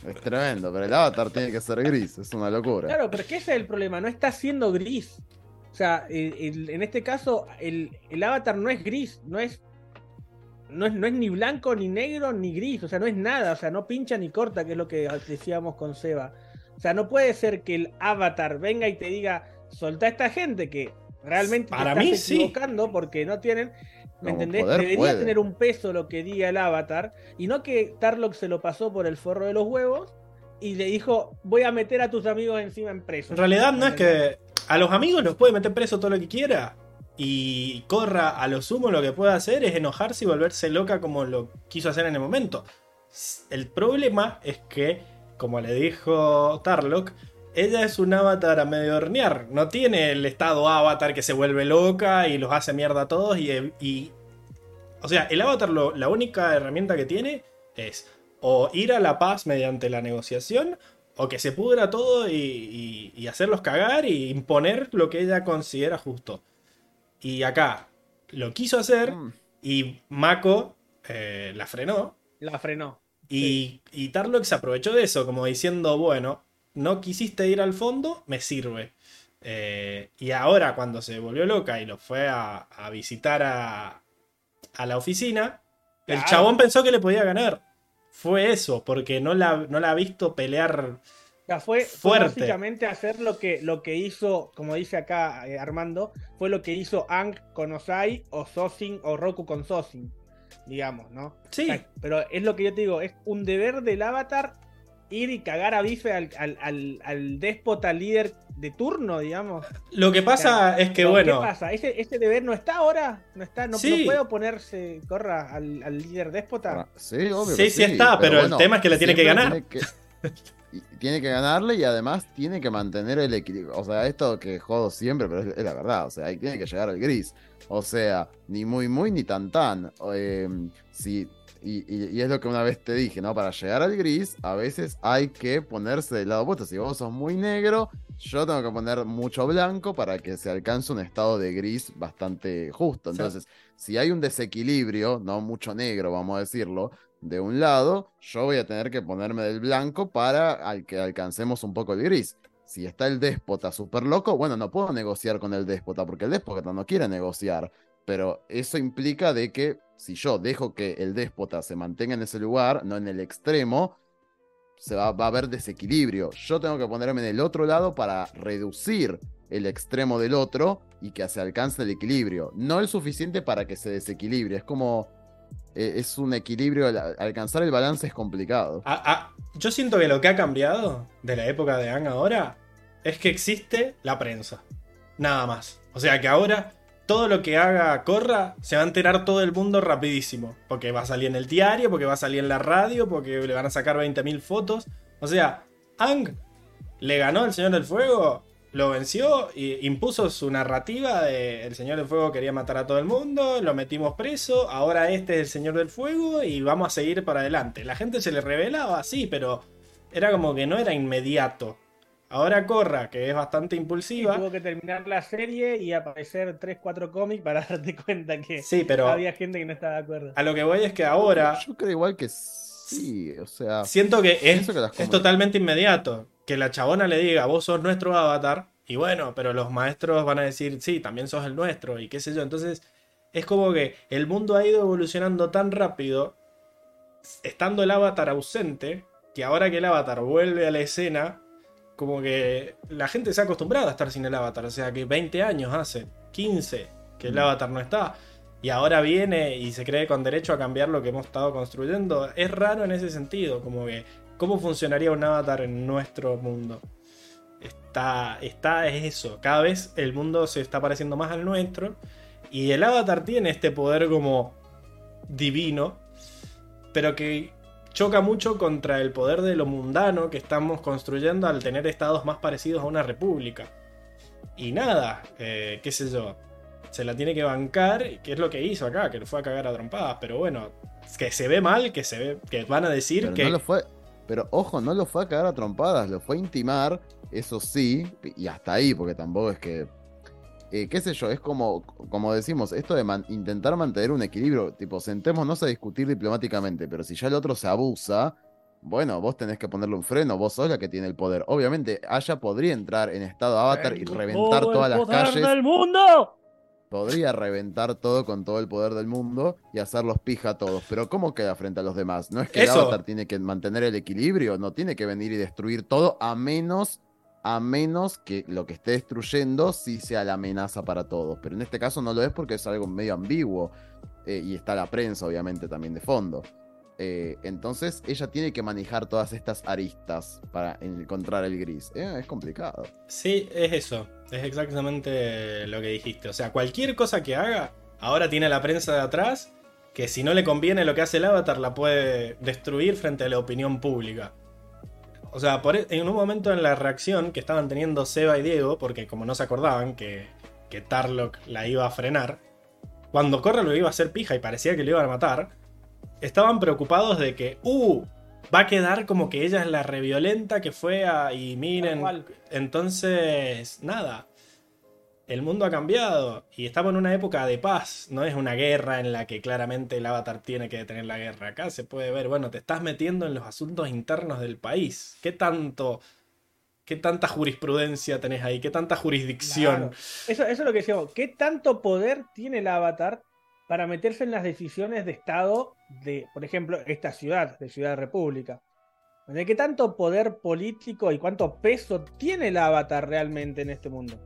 Es tremendo, pero el Avatar tiene que ser gris, es una locura. Claro, pero es que ese es el problema, no está siendo gris. O sea, el- el- en este caso, el, el avatar no es gris, no es, no es. No es ni blanco, ni negro, ni gris. O sea, no es nada. O sea, no pincha ni corta, que es lo que decíamos con Seba. O sea, no puede ser que el avatar venga y te diga, soltá a esta gente que realmente Para te mí, sí. porque no tienen. ¿Me Como entendés? Debería puede. tener un peso lo que diga el avatar. Y no que Tarlock se lo pasó por el forro de los huevos y le dijo, voy a meter a tus amigos encima en preso. En realidad no es que a los amigos los puede meter preso todo lo que quiera. Y Corra a lo sumo lo que puede hacer es enojarse y volverse loca como lo quiso hacer en el momento. El problema es que, como le dijo Tarlock, ella es un avatar a medio hornear. No tiene el estado avatar que se vuelve loca y los hace mierda a todos. Y, y- o sea, el avatar lo- la única herramienta que tiene es o ir a la paz mediante la negociación o que se pudra todo y, y- y hacerlos cagar y imponer lo que ella considera justo. Y acá lo quiso hacer Mm. y Mako eh, la frenó. La frenó. Y, y Tarlock se aprovechó de eso, como diciendo, bueno, no quisiste ir al fondo, me sirve. Eh, y ahora cuando se volvió loca y lo fue a, a visitar a, a la oficina, el chabón pensó que le podía ganar. Fue eso, porque no la, no la ha visto pelear. Sea, fue, básicamente hacer lo que, lo que hizo, como dice acá eh, Armando, fue lo que hizo Ang con Osai o Sosin o Roku con Sosin, digamos, ¿no? Sí, O sea, pero es lo que yo te digo, es un deber del avatar ir y cagar a bife al, al, al- al déspota líder de turno, digamos. Lo que pasa es que, bueno, ¿Qué pasa? ¿Ese, ese deber no está ahora? ¿No está? ¿No, Sí. no puede oponerse, corra, al, al líder déspota? Ah, Sí, obvio. Sí, que sí está, pero el tema es que le tiene que ganar. Tiene que, y tiene que ganarle y además tiene que mantener el equilibrio. O sea, esto que jodo siempre, pero es, es la verdad. O sea, ahí tiene que llegar al gris. O sea, ni muy muy ni tan tan. Eh, si, y, y- y es lo que una vez te dije, ¿no? Para llegar al gris, a veces hay que ponerse del lado opuesto. Si vos sos muy negro, yo tengo que poner mucho blanco para que se alcance un estado de gris bastante justo. Sí. Entonces, si hay un desequilibrio, no mucho negro, vamos a decirlo, de un lado, yo voy a tener que ponerme del blanco para al que alcancemos un poco el gris. Si está el déspota súper loco, bueno, no puedo negociar con el déspota porque el déspota no quiere negociar. Pero eso implica de que si yo dejo que el déspota se mantenga en ese lugar, no en el extremo, se va, a haber desequilibrio. Yo tengo que ponerme en el otro lado para reducir el extremo del otro y que se alcance el equilibrio. No el suficiente para que se desequilibre. Es como. eh, es un equilibrio. al- Alcanzar el balance es complicado. yo siento que lo que ha cambiado de la época de Ang ahora es que existe la prensa. Nada más. O sea que ahora todo lo que haga Corra se va a enterar todo el mundo rapidísimo. Porque va a salir en el diario, porque va a salir en la radio, porque le van a sacar 20.000 fotos. O sea, Ang le ganó al Señor del Fuego, lo venció y impuso su narrativa de el Señor del Fuego quería matar a todo el mundo, lo metimos preso, ahora este es el Señor del Fuego y vamos a seguir para adelante. La gente se le revelaba, sí, pero era como que no era inmediato. Ahora Corra, que es bastante impulsiva. Tuvo que terminar la serie y aparecer 3-4 cómics para darte cuenta que Sí, pero había gente que no estaba de acuerdo. a lo que voy es que ahora Yo creo igual que sí. O sea. siento que es, que es totalmente inmediato. Que la chabona le diga, vos sos nuestro avatar. Y bueno, pero los maestros van a decir, sí, también sos el nuestro. Y qué sé yo. Entonces, es como que el mundo ha ido evolucionando tan rápido, estando el avatar ausente, que ahora que el avatar vuelve a la escena, como que la gente se ha acostumbrado a estar sin el avatar. O sea que 20 años hace, 15, que el Mm. avatar no está. Y ahora viene y se cree con derecho a cambiar lo que hemos estado construyendo. Es raro en ese sentido, como que cómo funcionaría un avatar en nuestro mundo. Está, está es eso. Cada vez el mundo se está pareciendo más al nuestro. Y el avatar tiene este poder como divino, pero que choca mucho contra el poder de lo mundano que estamos construyendo al tener estados más parecidos a una república. Y nada, eh, qué sé yo, se la tiene que bancar, que es lo que hizo acá, que lo fue a cagar a trompadas, pero bueno, que se ve mal, que se ve, que van a decir Pero que... no lo fue. Pero ojo, no lo fue a cagar a trompadas, lo fue a intimar, eso sí, y hasta ahí, porque tampoco es que. Eh, qué sé yo, es como, como decimos, esto de man- intentar mantener un equilibrio, tipo, sentémonos a discutir diplomáticamente, pero si ya el otro se abusa, bueno, vos tenés que ponerle un freno, vos sos la que tiene el poder. Obviamente, Aya podría entrar en estado avatar y reventar todas las calles. mundo! Podría reventar todo con todo el poder del mundo y hacerlos pija a todos. Pero ¿cómo queda frente a los demás? ¿No es que el Eso. avatar tiene que mantener el equilibrio? No tiene que venir y destruir todo a menos, a menos que lo que esté destruyendo sí sea la amenaza para todos. Pero en este caso no lo es porque es algo medio ambiguo. eh, y está la prensa, obviamente, también de fondo. Eh, entonces ella tiene que manejar todas estas aristas para encontrar el gris. Eh, es complicado. Sí, es eso. Es exactamente lo que dijiste. O sea, cualquier cosa que haga, ahora tiene la prensa de atrás, que si no le conviene lo que hace el avatar, la puede destruir frente a la opinión pública. O sea, por, e- en un momento en la reacción que estaban teniendo Seba y Diego, porque como no se acordaban que, que Tarlock la iba a frenar, cuando Corra lo iba a hacer pija y parecía que lo iban a matar, estaban preocupados de que, uh, va a quedar como que ella es la reviolenta que fue a... Y miren, entonces, nada. El mundo ha cambiado y estamos en una época de paz. No es una guerra en la que claramente el avatar tiene que detener la guerra. Acá se puede ver, bueno, te estás metiendo en los asuntos internos del país. ¿Qué tanto, qué tanta jurisprudencia tenés ahí? ¿Qué tanta jurisdicción? Eso es lo que decíamos. ¿Qué tanto poder tiene el avatar para meterse en las decisiones de Estado de, por ejemplo, esta ciudad, de Ciudad República? ¿De qué tanto poder político y cuánto peso tiene el avatar realmente en este mundo?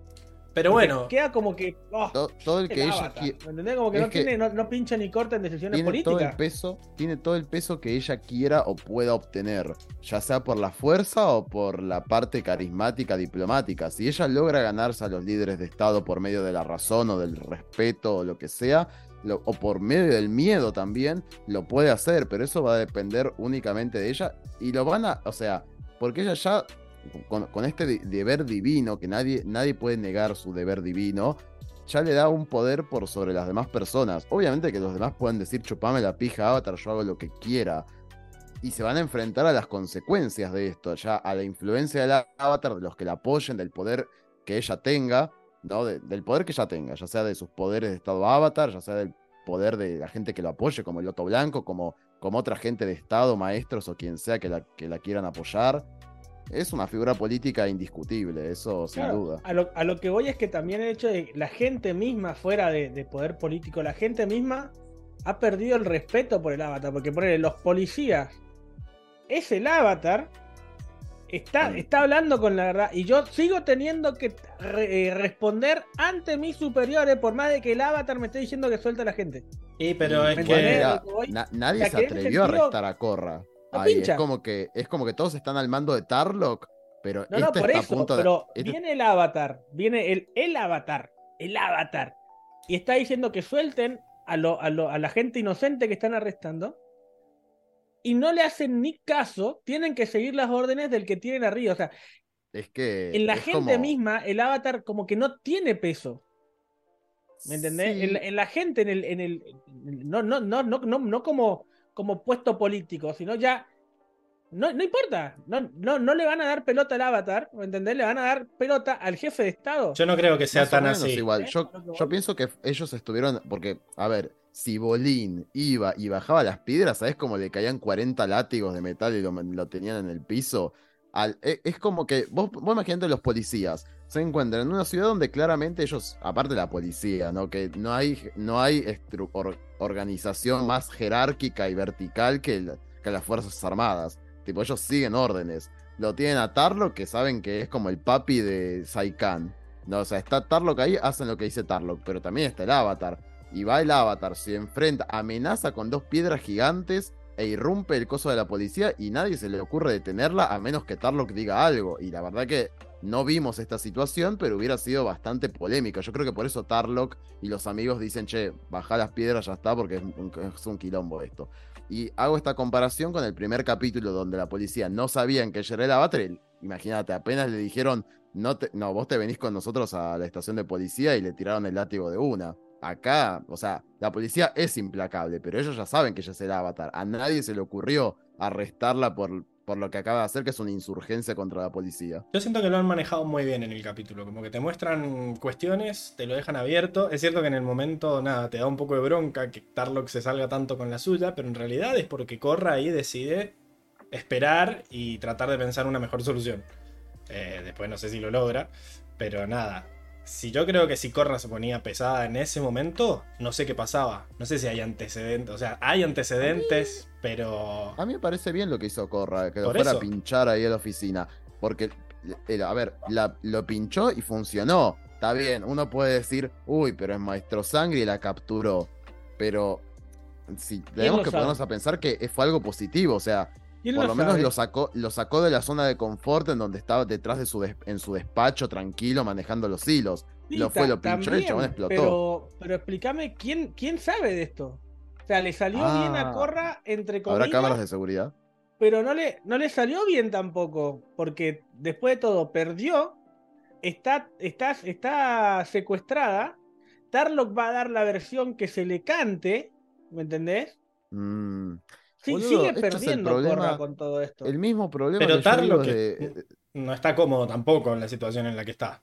Pero Porque bueno, Queda como que. oh, To- Todo, el que el ella quiere. ¿Me entendés? Como que, no, que tiene, no, no pincha ni corta en decisiones Tiene todo el políticas. peso, tiene todo el peso que ella quiera o pueda obtener, ya sea por la fuerza o por la parte carismática diplomática. Si ella logra ganarse a los líderes de Estado por medio de la razón o del respeto o lo que sea, lo- o por medio del miedo también, lo puede hacer, pero eso va a depender únicamente de ella y lo van a, o sea, porque ella ya con, este de- deber divino, que nadie, nadie puede negar su deber divino, ya le da un poder por sobre las demás personas. Obviamente que los demás pueden decir chupame la pija Avatar, yo hago lo que quiera. Y se van a enfrentar a las consecuencias de esto, ya a la influencia del Avatar, de los que la apoyen, del poder que ella tenga, ¿no? De- del poder que ella tenga, ya sea de sus poderes de estado Avatar, ya sea del poder de la gente que lo apoye, como el Loto Blanco, como, como otra gente de Estado, maestros o quien sea que la, que la quieran apoyar. Es una figura política indiscutible, eso sin Claro, duda. A lo, a lo que voy es que también el hecho de la gente misma fuera de, de poder político, la gente misma ha perdido el respeto por el avatar, porque ponele, los policías, es el avatar, está, Mm. está hablando con la verdad, y yo sigo teniendo que re- eh, responder ante mis superiores, por más de que el avatar me esté diciendo que suelta a la gente. y pero Y es ¿Me que. mira, na- nadie o sea, se atrevió a arrestar a Corra. No es como que es como que todos están al mando de Tarlock, pero No, no, este por está a eso, punto de- pero este- viene el avatar, viene el, el avatar, el avatar, y está diciendo que suelten a, lo- a, lo- a la gente inocente que están arrestando, y no le hacen ni caso, tienen que seguir las órdenes del que tienen arriba. O sea, es que en la gente como- misma, el avatar como que no tiene peso. ¿Me entendés? Sí, En, la, en la gente, en el, en el. No, no, no, no, no, no como, como puesto político, sino ya. No, no importa. No, no, no le van a dar pelota al avatar, ¿me entendés? Le van a dar pelota al jefe de Estado. Yo no creo que sea más tan menos así. igual. ¿Eh? Yo, yo pienso que ellos estuvieron, porque, a ver, si Bolín iba y bajaba las piedras, ¿sabes cómo le caían 40 látigos de metal y lo, lo tenían en el piso? Al- e- es como que, vos, vos imaginate los policías, se encuentran en una ciudad donde claramente ellos, aparte de la policía, ¿no? Que no hay, no hay organización más jerárquica y vertical que, que las Fuerzas Armadas. Tipo, ellos siguen órdenes. Lo tienen a Tarlo, que saben que es como el papi de Saikan. No, o sea, está Tarlock ahí, hacen lo que dice Tarlock, pero también está el Avatar. Y va el Avatar, se enfrenta, amenaza con dos piedras gigantes e irrumpe el coso de la policía y nadie se le ocurre detenerla a menos que Tarlock diga algo. Y la verdad que no vimos esta situación, pero hubiera sido bastante polémica. Yo creo que por eso Tarlock y los amigos dicen, che, baja las piedras, ya está, porque es un, quilombo esto. Y hago esta comparación con el primer capítulo donde la policía no sabían que ella era el Avatar. y Imagínate, apenas le dijeron, no, te- no, vos te venís con nosotros a la estación de policía y le tiraron el látigo de una. Acá, o sea, la policía es implacable, pero ellos ya saben que ella es el avatar. A nadie se le ocurrió arrestarla por, por lo que acaba de hacer, que es una insurgencia contra la policía. Yo siento que lo han manejado muy bien en el capítulo, como que te muestran cuestiones, te lo dejan abierto. Es cierto que en el momento, nada, te da un poco de bronca que Tarlock se salga tanto con la suya, pero en realidad es porque Corra ahí decide esperar y tratar de pensar una mejor solución. Eh, después no sé si lo logra, pero nada. Si yo creo que si Corra se ponía pesada en ese momento, no sé qué pasaba. No sé si hay antecedentes, o sea, hay antecedentes, pero... A mí me parece bien lo que hizo Corra, que lo fuera eso. a pinchar ahí a la oficina. Porque, el- a ver, la- lo pinchó y funcionó. Está bien, uno puede decir, uy, pero es Maestro Sangre y la capturó. Pero si tenemos que sabe? ponernos a pensar que fue algo positivo. O sea, ¿Quién por lo lo menos lo sacó, lo sacó de la zona de confort en donde estaba detrás de su des- en su despacho, tranquilo, manejando los hilos. Sí, lo fue, lo pinchó y el chabón explotó. Pero, pero explícame, ¿quién, ¿quién sabe de esto? O sea, le salió bien a Ah. Corra, entre ¿Habrá comillas, cámaras de seguridad? pero no le, no le salió bien tampoco, porque después de todo perdió, está, está, está secuestrada, Tarlock va a dar la versión que se le cante, ¿me entendés? Mm, Sí, Boludo, sigue perdiendo problema- Corra con todo esto. El mismo problema Pero Tarlock de- no está cómodo tampoco en la situación en la que está.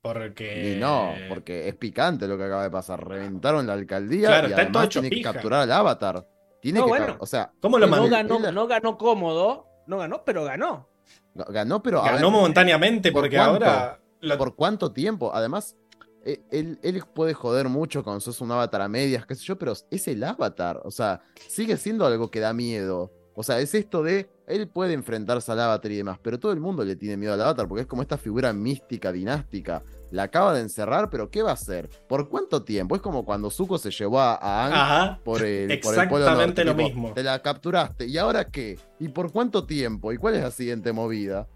Porque... Y no, porque es picante lo que acaba de pasar. Reventaron la alcaldía Claro, y está además tiene que capturar al avatar. Tiene No, que, bueno. o sea, ¿Cómo lo no, mandó? ganó, no ganó cómodo, no ganó, pero ganó. ganó, pero Ganó ver, momentáneamente ¿por porque cuánto? ahora... lo- ¿por cuánto tiempo? Además, eh, él, él puede joder mucho con sos un avatar a medias, qué sé yo, pero es el avatar. O sea, sigue siendo algo que da miedo. O sea, es esto de, él puede enfrentarse al avatar y demás, pero todo el mundo le tiene miedo al avatar porque es como esta figura mística, dinástica. La acaba de encerrar, pero ¿qué va a hacer? ¿Por cuánto tiempo? Es como cuando Zuko se llevó a a Aang por el, por el polo Exactamente norte. lo tipo, mismo. Te la capturaste. ¿Y ahora qué? ¿Y por cuánto tiempo? ¿Y cuál es la siguiente movida?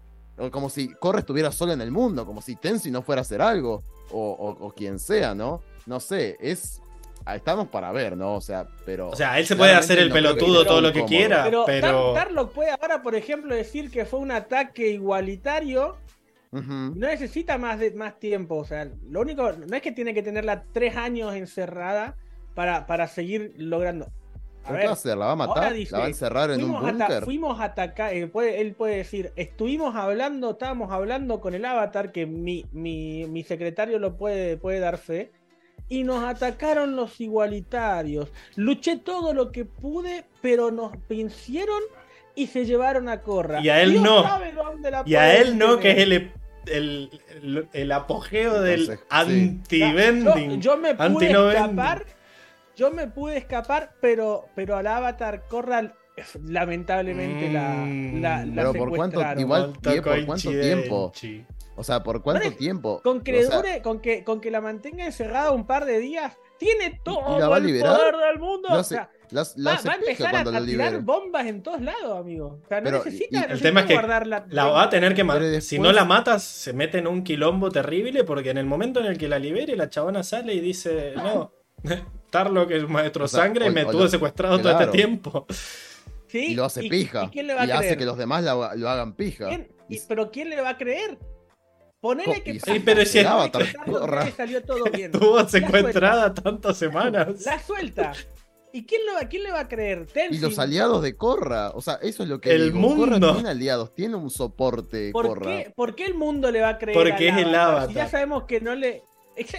Como si Korra estuviera sola en el mundo, como si Tensi no fuera a hacer algo, o, o- o quien sea, ¿no? No sé, es. Estamos para ver, ¿no? O sea, pero. O sea, él se puede hacer el no pelotudo todo lo que cómodo. quiera, Pero, pero. Tarlock puede ahora, por ejemplo, decir que fue un ataque igualitario no necesita más, de, más tiempo. O sea, lo único, no es que tiene que tenerla tres años encerrada para, para seguir logrando. A ¿Pero ¿Qué ver, va a hacer? ¿La va a matar? dice, ¿La va a encerrar en un búnker? fuimos a atacar, eh, puede- él puede decir, estuvimos hablando, estábamos hablando con el avatar, que mi, mi, mi secretario lo puede, puede dar fe, y nos atacaron los igualitarios. Luché todo lo que pude, pero nos vencieron y se llevaron a Corra. Y a él Dios no. sabe dónde la Y a él no, que es el, el, el, el apogeo del sí. anti-vending. Yo, yo me pude Anti-no escapar, yo me pude escapar, pero, pero al avatar Corral, lamentablemente la, la, la Pero por cuánto- igual- Molto ¿y por cuánto tiempo? O sea, ¿por cuánto tiempo? Con que O sea, dure, con que, con que la mantenga encerrada un par de días, tiene todo la va a el liberar? poder del mundo. lo o hace- sea, la- la va, va a empezar a, cuando a tirar bombas en todos lados, amigo. O sea, no Pero, necesita, y- el necesita tema es que guardarla. La va a tener que matar. Si no la matas, se mete en un quilombo terrible porque en el momento en el que la libere, la chabona sale y dice, no, Tarlo que es maestro O sea, sangre o- me o tuvo lo- secuestrado todo claro. este tiempo. Sí, Y lo hace ¿y- pija. ¿Y quién le va a y creer? hace que los demás la- lo hagan pija. ¿Quién? ¿Pero quién le va a creer? Ponele que y- Sí, pero si avatar, salió todo bien. Estuvo secuestrada tantas semanas. La suelta. ¿Y quién, lo va, quién le va a creer? Y Tenzin. los aliados de Corra, o sea, eso es lo que El digo. Corra mundo. tiene aliados, tiene un soporte ¿Por Corra. qué, ¿Por qué el mundo le va a creer? Porque es el avatar? Si avatar. ya sabemos que no le.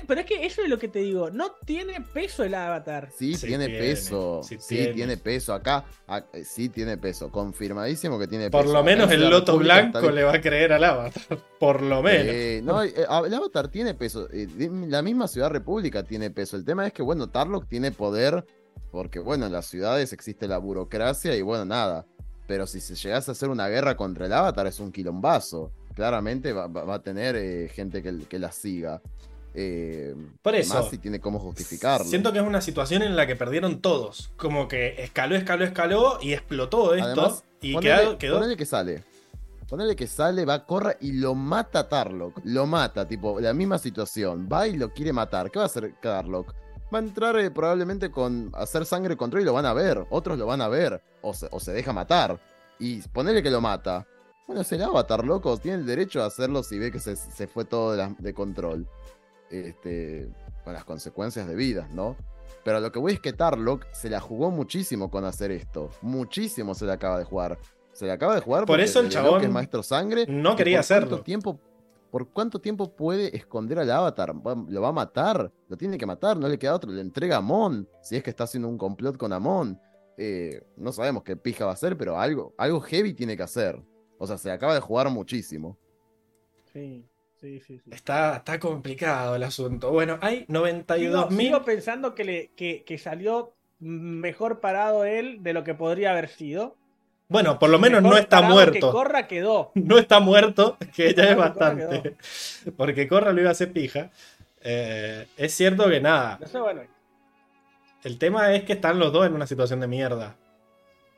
Pero es que eso es lo que te digo. No tiene peso el avatar. Sí, Sí tiene, tiene, peso. sí Sí, tiene. tiene. peso. Acá, a- eh, sí tiene peso. Confirmadísimo que tiene Por peso. lo Acá menos en el Loto República Blanco le va a creer al avatar. Por lo menos. Eh, no, eh, el Avatar tiene peso. La misma Ciudad República tiene peso. El tema es que, bueno, Tarlock tiene poder porque, bueno, en las ciudades existe la burocracia y, bueno, nada. Pero si se llegase a hacer una guerra contra el Avatar es un quilombazo. Claramente va, va- va a tener eh, gente que, que la siga. Eh, Por eso. Más si tiene cómo justificarlo. Siento que es una situación en la que perdieron todos. Como que escaló, escaló, escaló y explotó esto. Además, y ponele, quedó, quedó- ponele que sale. Ponele que sale, va, corra y lo mata a Tarlock. Lo mata, tipo, la misma situación. Va y lo quiere matar. ¿Qué va a hacer Tarlock? Va a entrar eh, probablemente con hacer sangre control y lo van a ver. Otros lo van a ver. O se, o se deja matar. Y ponele que lo mata. Bueno, es el avatar, loco. Tiene el derecho a hacerlo si ve que se, se fue todo de, la- de control. Este, con las consecuencias debidas, ¿no? Pero lo que voy es que Tarlock se la jugó muchísimo con hacer esto. Muchísimo se la acaba de jugar. Se la acaba de jugar Por porque eso el chabón que es maestro sangre. no ¿Y quería por hacerlo. Cuánto tiempo, ¿Por cuánto tiempo puede esconder al avatar? Va- ¿Lo va a matar? Lo tiene que matar, no le queda otro. Le entrega a Amon, si es que está haciendo un complot con Amon. Eh, no sabemos qué pija va a hacer, pero algo, algo heavy tiene que hacer. O sea, se acaba de jugar muchísimo. Sí, sí, sí. sí. Está, está complicado el asunto. Bueno, hay Sigo, 92 mil. sigo pensando que, le, que, que salió mejor parado él de lo que podría haber sido. Bueno, por lo menos Mejor no está muerto. Que Corra quedó. No está muerto, que ya es Corra bastante. Porque Corra lo iba a hacer pija. Eh, es cierto que nada. No sé, bueno. El tema es que están los dos en una situación de mierda.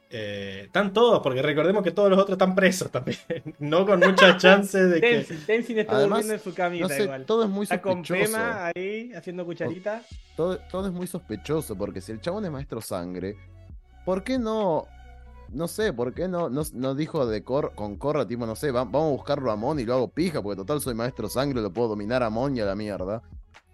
Eh, están todos, porque recordemos que todos los otros están presos también. No con muchas chances de que. Tenzin, está Además, durmiendo en su camita No sé, igual. todo es muy Está con sospechoso. Pema ahí haciendo cucharita. todo, todo es muy sospechoso, porque si el chabón es maestro sangre, ¿por qué no? No sé, ¿por qué no, no, no dijo de Cor- con Corra, tipo, no sé, va- vamos a buscarlo a Mon y lo hago pija, porque total soy maestro sangre, lo puedo dominar a Mon y a la mierda.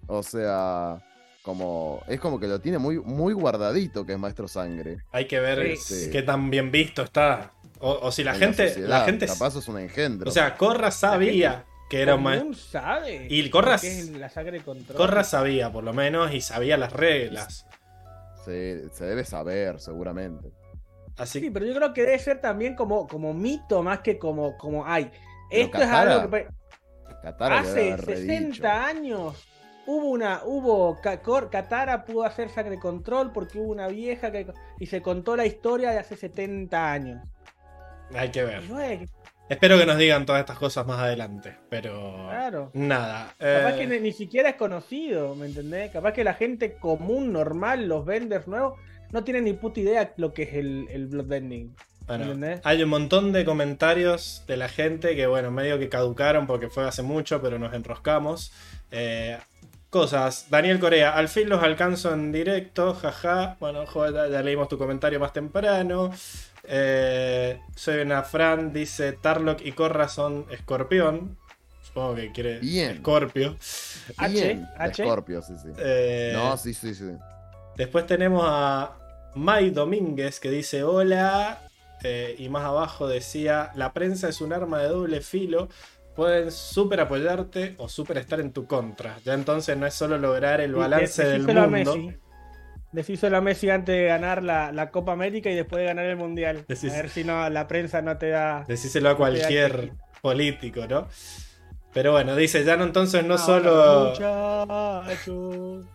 O sea, como, es como que lo tiene muy, muy guardadito que es maestro sangre. Hay que ver Sí. qué tan bien visto está. O, o si la en gente. sociedad. la gente Capaz es un engendro. o sea, Corra sabía que era un maestro. Sabe. Y Corra- la sangre. Corra sabía, por lo menos, y sabía las reglas. se, se debe saber, seguramente. Así Sí, pero yo creo que debe ser también como, como mito más que como, como ay. Esto es algo que Katara hace haber 60 redicho. años hubo una, hubo, Katara pudo hacer sangre control porque hubo una vieja que, y se contó la historia de hace 70 años. Hay que ver. Espero que nos digan todas estas cosas más adelante, pero claro. nada. Capaz eh, que ni, ni siquiera es conocido, ¿me entendés? Capaz que la gente común, normal, los venders nuevos, no tienen ni puta idea lo que es el, el bloodbending. Bueno, ¿Entendés? hay un montón de comentarios de la gente que, bueno, medio que caducaron porque fue hace mucho, pero nos enroscamos. Eh, cosas. Daniel Corea, al fin los alcanzo en directo, jaja. Bueno, joder, ya, leímos tu comentario más temprano. Eh, soy una Fran, dice Tarlock y Corra son escorpión. Supongo que quiere Bien. Escorpio. H, Bien, H. Scorpio, sí, sí. Eh, No, sí, sí, sí. Después tenemos a May Domínguez que dice hola. eh, y más abajo decía, la prensa es un arma de doble filo. Pueden súper apoyarte o súper estar en tu contra. Ya entonces no es solo lograr el balance de- del decíselo a mundo. Messi. Decíselo a Messi antes de ganar la, la Copa América y después de ganar el Mundial. Decís- A ver si no, la prensa no te da. Decíselo a cualquier político, ¿no? Pero bueno, dice, ya no entonces no solo... Muchachos.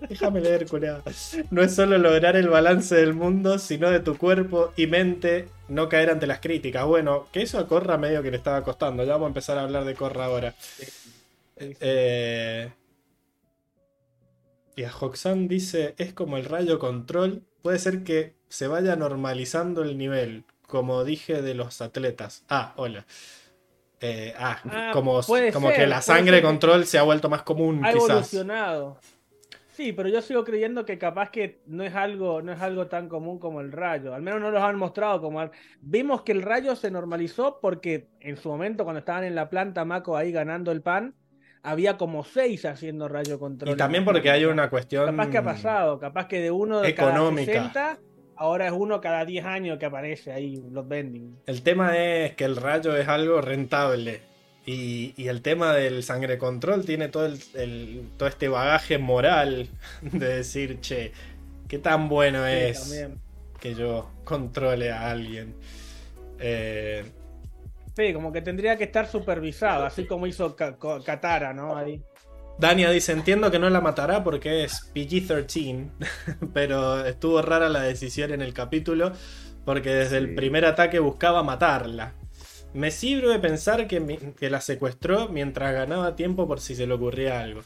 Déjame leer, culiao. No es solo lograr el balance del mundo, sino de tu cuerpo y mente no caer ante las críticas. Bueno, que eso a Corra medio que le estaba costando. Ya vamos a empezar a hablar de Corra ahora. Eh, y a Hoxan dice, es como el rayo control. Puede ser que se vaya normalizando el nivel, como dije de los atletas. Ah, hola. Eh, ah, Ah, como, puede como ser, que la sangre que- control se ha vuelto más común, Ha quizás. evolucionado. Sí, pero yo sigo creyendo que capaz que no es algo, no es algo tan común como el rayo. Al menos no los han mostrado como. Vimos que el rayo se normalizó porque en su momento, cuando estaban en la planta Mako ahí ganando el pan, había como seis haciendo rayo control. Y también porque hay una cuestión. Capaz que ha pasado, capaz que de uno de Económica. cada 60, ahora es uno cada 10 años que aparece ahí, los vending. El tema es que el rayo es algo rentable. Y, y el tema del sangre control tiene todo, el, el- todo este bagaje moral de decir, che, qué tan bueno Sí, es también. que yo controle a alguien. Eh, Sí, como que tendría que estar supervisado, así como hizo Katara, ¿no? Ahí. Dania dice, entiendo que no la matará porque es PG-13, pero estuvo rara la decisión en el capítulo porque desde el primer ataque buscaba matarla. Me sirve pensar que, mi- que la secuestró mientras ganaba tiempo por si se le ocurría algo.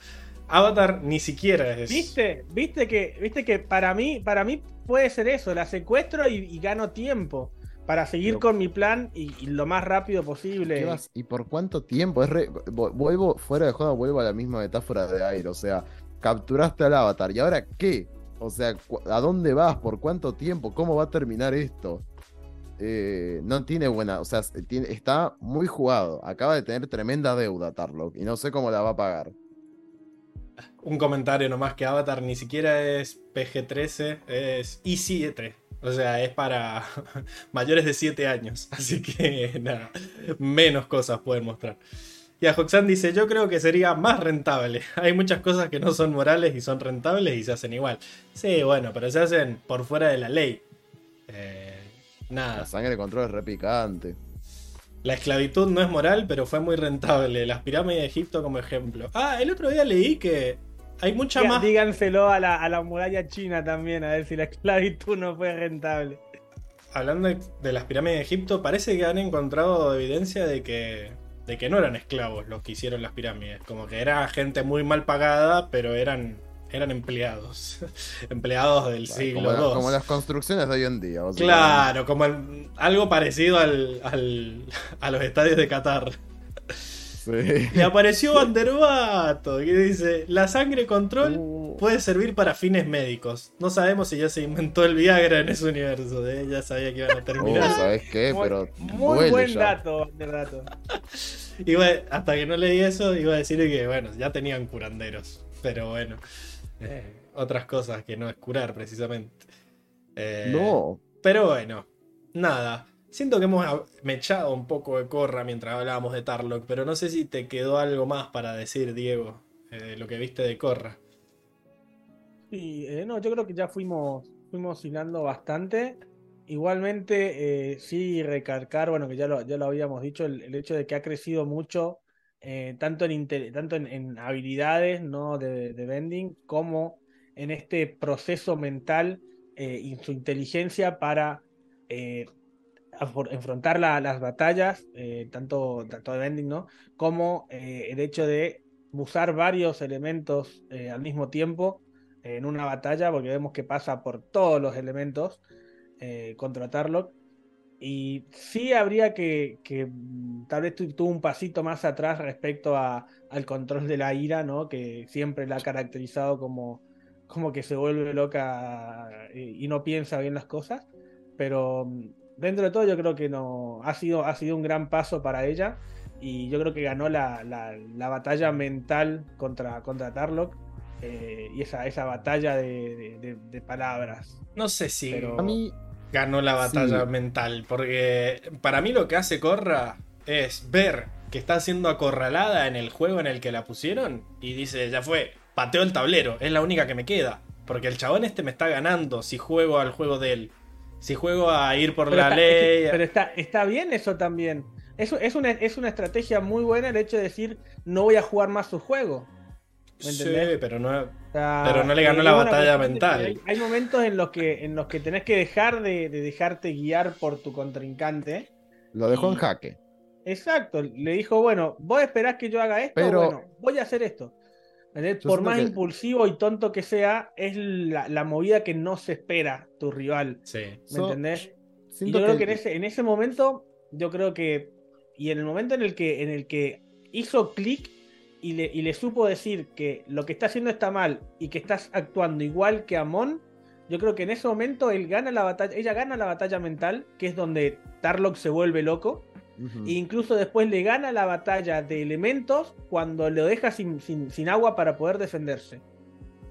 Avatar ni siquiera es... ¿Viste? ¿Viste que, viste que para mí, para mí puede ser eso, la secuestro y, y gano tiempo para seguir Pero- con mi plan y, y lo más rápido ¿Qué posible. vas- ¿Y por cuánto tiempo? Es re- vu- Vuelvo, fuera de joda, vuelvo a la misma metáfora de aire. O sea, capturaste al avatar. ¿Y ahora qué? O sea, ¿a dónde vas? ¿Por cuánto tiempo? ¿Cómo va a terminar esto? Eh, no tiene buena, o sea, tiene- está muy jugado. Acaba de tener tremenda deuda, Tarlock, y no sé cómo la va a pagar. Un comentario nomás que Avatar ni siquiera es PG-13, es I7. O sea, es para mayores de 7 años. Así que nada, menos cosas pueden mostrar. Y a dice, yo creo que sería más rentable. Hay muchas cosas que no son morales y son rentables y se hacen igual. Sí, bueno, pero se hacen por fuera de la ley. Eh, nada. La sangre de control es repicante. La esclavitud no es moral, pero fue muy rentable. Las pirámides de Egipto como ejemplo. Ah, el otro día leí que hay mucha Diga- más... Díganselo a la, a la muralla china también, a ver si la esclavitud no fue rentable. Hablando de, de las pirámides de Egipto, parece que han encontrado evidencia de que, de que no eran esclavos los que hicieron las pirámides. Como que era gente muy mal pagada, pero eran, eran empleados. empleados del siglo Como, la- II. como las construcciones de hoy en día. Claro, como el- algo parecido al, al- a los estadios de Qatar. Sí. Y apareció Vanderbato, que dice, la sangre control Uh, puede servir para fines médicos. No sabemos si ya se inventó el Viagra en ese universo. ¿eh? Ya sabía que iban a Oh, terminar. ¿Sabes qué? muy, Pero muy buen ya. dato, de dato. Iba, hasta que no leí eso, iba a decir que, bueno, ya tenían curanderos. Pero bueno, eh, otras cosas que no es curar precisamente. Eh, No. Pero bueno, nada. Siento que hemos mechado un poco de corra mientras hablábamos de Tarlock, pero no sé si te quedó algo más para decir, Diego, eh, de lo que viste de corra. Sí, eh, no, yo creo que ya fuimos, fuimos hilando bastante. Igualmente, eh, sí recalcar, bueno, que ya lo, ya lo habíamos dicho, el, el hecho de que ha crecido mucho eh, tanto, en, tanto en, habilidades ¿no? de, de Bending como en este proceso mental eh, y su inteligencia para eh, enfrentar la- las batallas, tanto, tanto de Bending, ¿no? como el hecho de usar varios elementos al mismo tiempo en una batalla, porque vemos que pasa por todos los elementos contra Tarlock. Y sí habría que, que, mm, tal vez tu- tuvo un pasito más atrás respecto a- al control de la ira, ¿no? Que siempre la ha caracterizado como, como que se vuelve loca y, y no piensa bien las cosas. Pero mm, dentro de todo yo creo que no ha sido, ha sido un gran paso para ella. Y yo creo que ganó la, la- la batalla mental contra, contra Tarlock. eh, y esa, esa batalla de, de- de- de palabras. No sé si Pero- A mí, ganó la batalla Sí. mental, porque para mí lo que hace Corra es ver que está siendo acorralada en el juego en el que la pusieron y dice, ya fue, pateo el tablero, es la única que me queda, porque el chabón este me está ganando si juego al juego de él, si juego a ir por Pero la está, ley. pero está, está bien eso también. Eso es una, es una estrategia muy buena el hecho de decir no voy a jugar más su juego. ¿Me Sí, pero no... O sea, Pero no le ganó es la batalla que mental. Hay, hay momentos en los que, en los que tenés que dejar de, de dejarte guiar por tu contrincante. lo dejó en jaque. Exacto, le dijo, bueno, vos esperás que yo haga esto, Pero- bueno, voy a hacer esto. Por más que- impulsivo y tonto que sea, es la, la movida que no se espera tu rival. Sí. ¿Me So- entendés? Y yo creo que en ese, en ese momento, yo creo que, y en el momento en el que, en el que hizo clic y le, y le supo decir que lo que está haciendo está mal y que estás actuando igual que Amon, yo creo que en ese momento él gana la batalla, ella gana la batalla mental, que es donde Tarlock se vuelve loco, e incluso después le gana la batalla de elementos cuando lo deja sin, sin, sin agua para poder defenderse.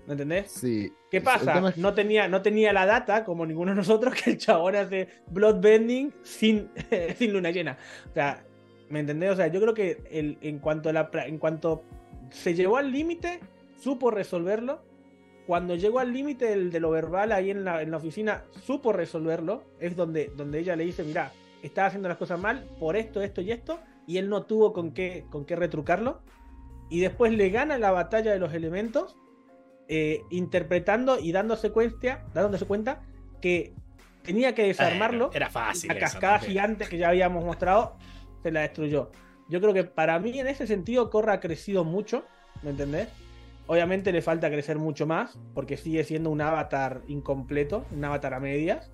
¿Me entendés? Sí. ¿Qué pasa? es- No, tenía, no tenía la data, como ninguno de nosotros, que el chabón hace bloodbending sin, sin luna llena. O sea, ¿me entendés? O sea, yo creo que el, en, cuanto a la, en cuanto se llevó al límite, supo resolverlo. Cuando llegó al límite de lo verbal ahí en la, en la oficina, supo resolverlo. Es donde, donde ella le dice, mira, estaba haciendo las cosas mal por esto, esto y esto. Y él no tuvo con qué, con qué retrucarlo. Y después le gana la batalla de los elementos eh, interpretando y dándose cuenta, dándose cuenta que tenía que desarmarlo. Era fácil. la cascada gigante que ya habíamos mostrado se la destruyó. Yo creo que para mí en ese sentido Corra ha crecido mucho, ¿me entendés? Obviamente le falta crecer mucho más, porque sigue siendo un avatar incompleto, un avatar a medias.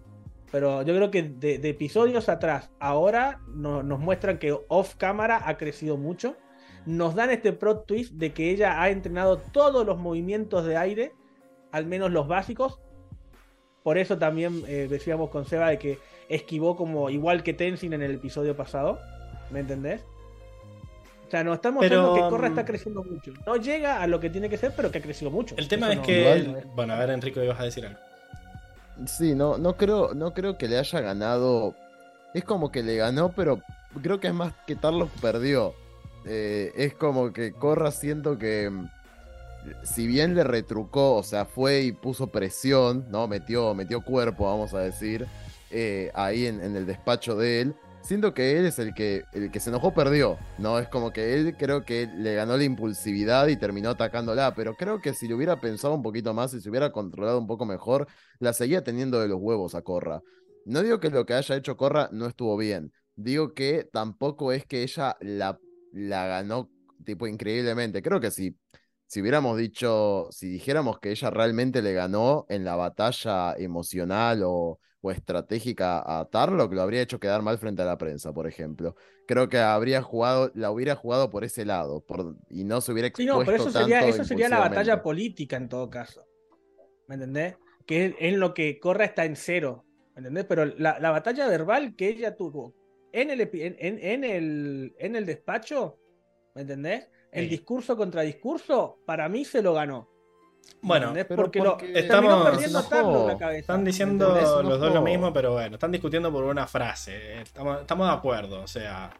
Pero yo creo que de, episodios atrás, ahora no- nos muestran que off cámara ha crecido mucho. Nos dan este plot twist de que ella ha entrenado todos los movimientos de aire, al menos los básicos. Por eso también eh, decíamos con Seba de que esquivó como igual que Tenzin en el episodio pasado. ¿Me entendés? O sea, nos estamos Pero, mostrando que Corra mm, está creciendo mucho. No llega a lo que tiene que ser, pero que ha crecido mucho. El tema Eso es no- que... el- Bueno, a ver, Enrico, ibas a decir algo. Sí, no, no creo, no creo que le haya ganado. Es como que le ganó, pero creo que es más que Tarlock perdió. Eh, es como que Corra siento que mm, si bien le retrucó, o sea, fue y puso presión, ¿no? Metió, metió cuerpo, vamos a decir, eh, ahí en, en el despacho de él. Siento que él es el que, el que se enojó, perdió, ¿no? Es como que él creo que le ganó la impulsividad y terminó atacándola, pero creo que si le hubiera pensado un poquito más y se hubiera controlado un poco mejor, la seguía teniendo de los huevos a Corra. No digo que lo que haya hecho Corra no estuvo bien. Digo que tampoco es que ella la, la ganó tipo increíblemente. Creo que si, si hubiéramos dicho, si dijéramos que ella realmente le ganó en la batalla emocional o, o estratégica a Tarlock, lo habría hecho quedar mal frente a la prensa, por ejemplo. Creo que habría jugado, la hubiera jugado por ese lado, por, y no se hubiera Sí, expuesto no, pero eso sería, eso sería la batalla política en todo caso. ¿Me entendés? Que en lo que Corra está en cero. ¿Me entendés? Pero la, la batalla verbal que ella tuvo en el, en, en- en el, en el despacho, ¿me entendés? El Sí. discurso contra discurso, para mí se lo ganó. ¿Me Bueno, pero porque, porque lo, estamos- perdiendo enojó. la cabeza. Están ¿me diciendo los dos No. lo mismo, pero bueno, están discutiendo por una frase. Estamos, estamos de acuerdo, o sea,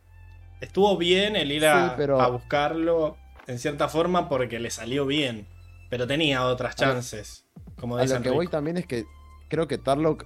estuvo bien el ir a, Sí, pero- a buscarlo en cierta forma porque le salió bien, pero tenía otras A lo- chances, como A lo que voy también es que creo que Tarlock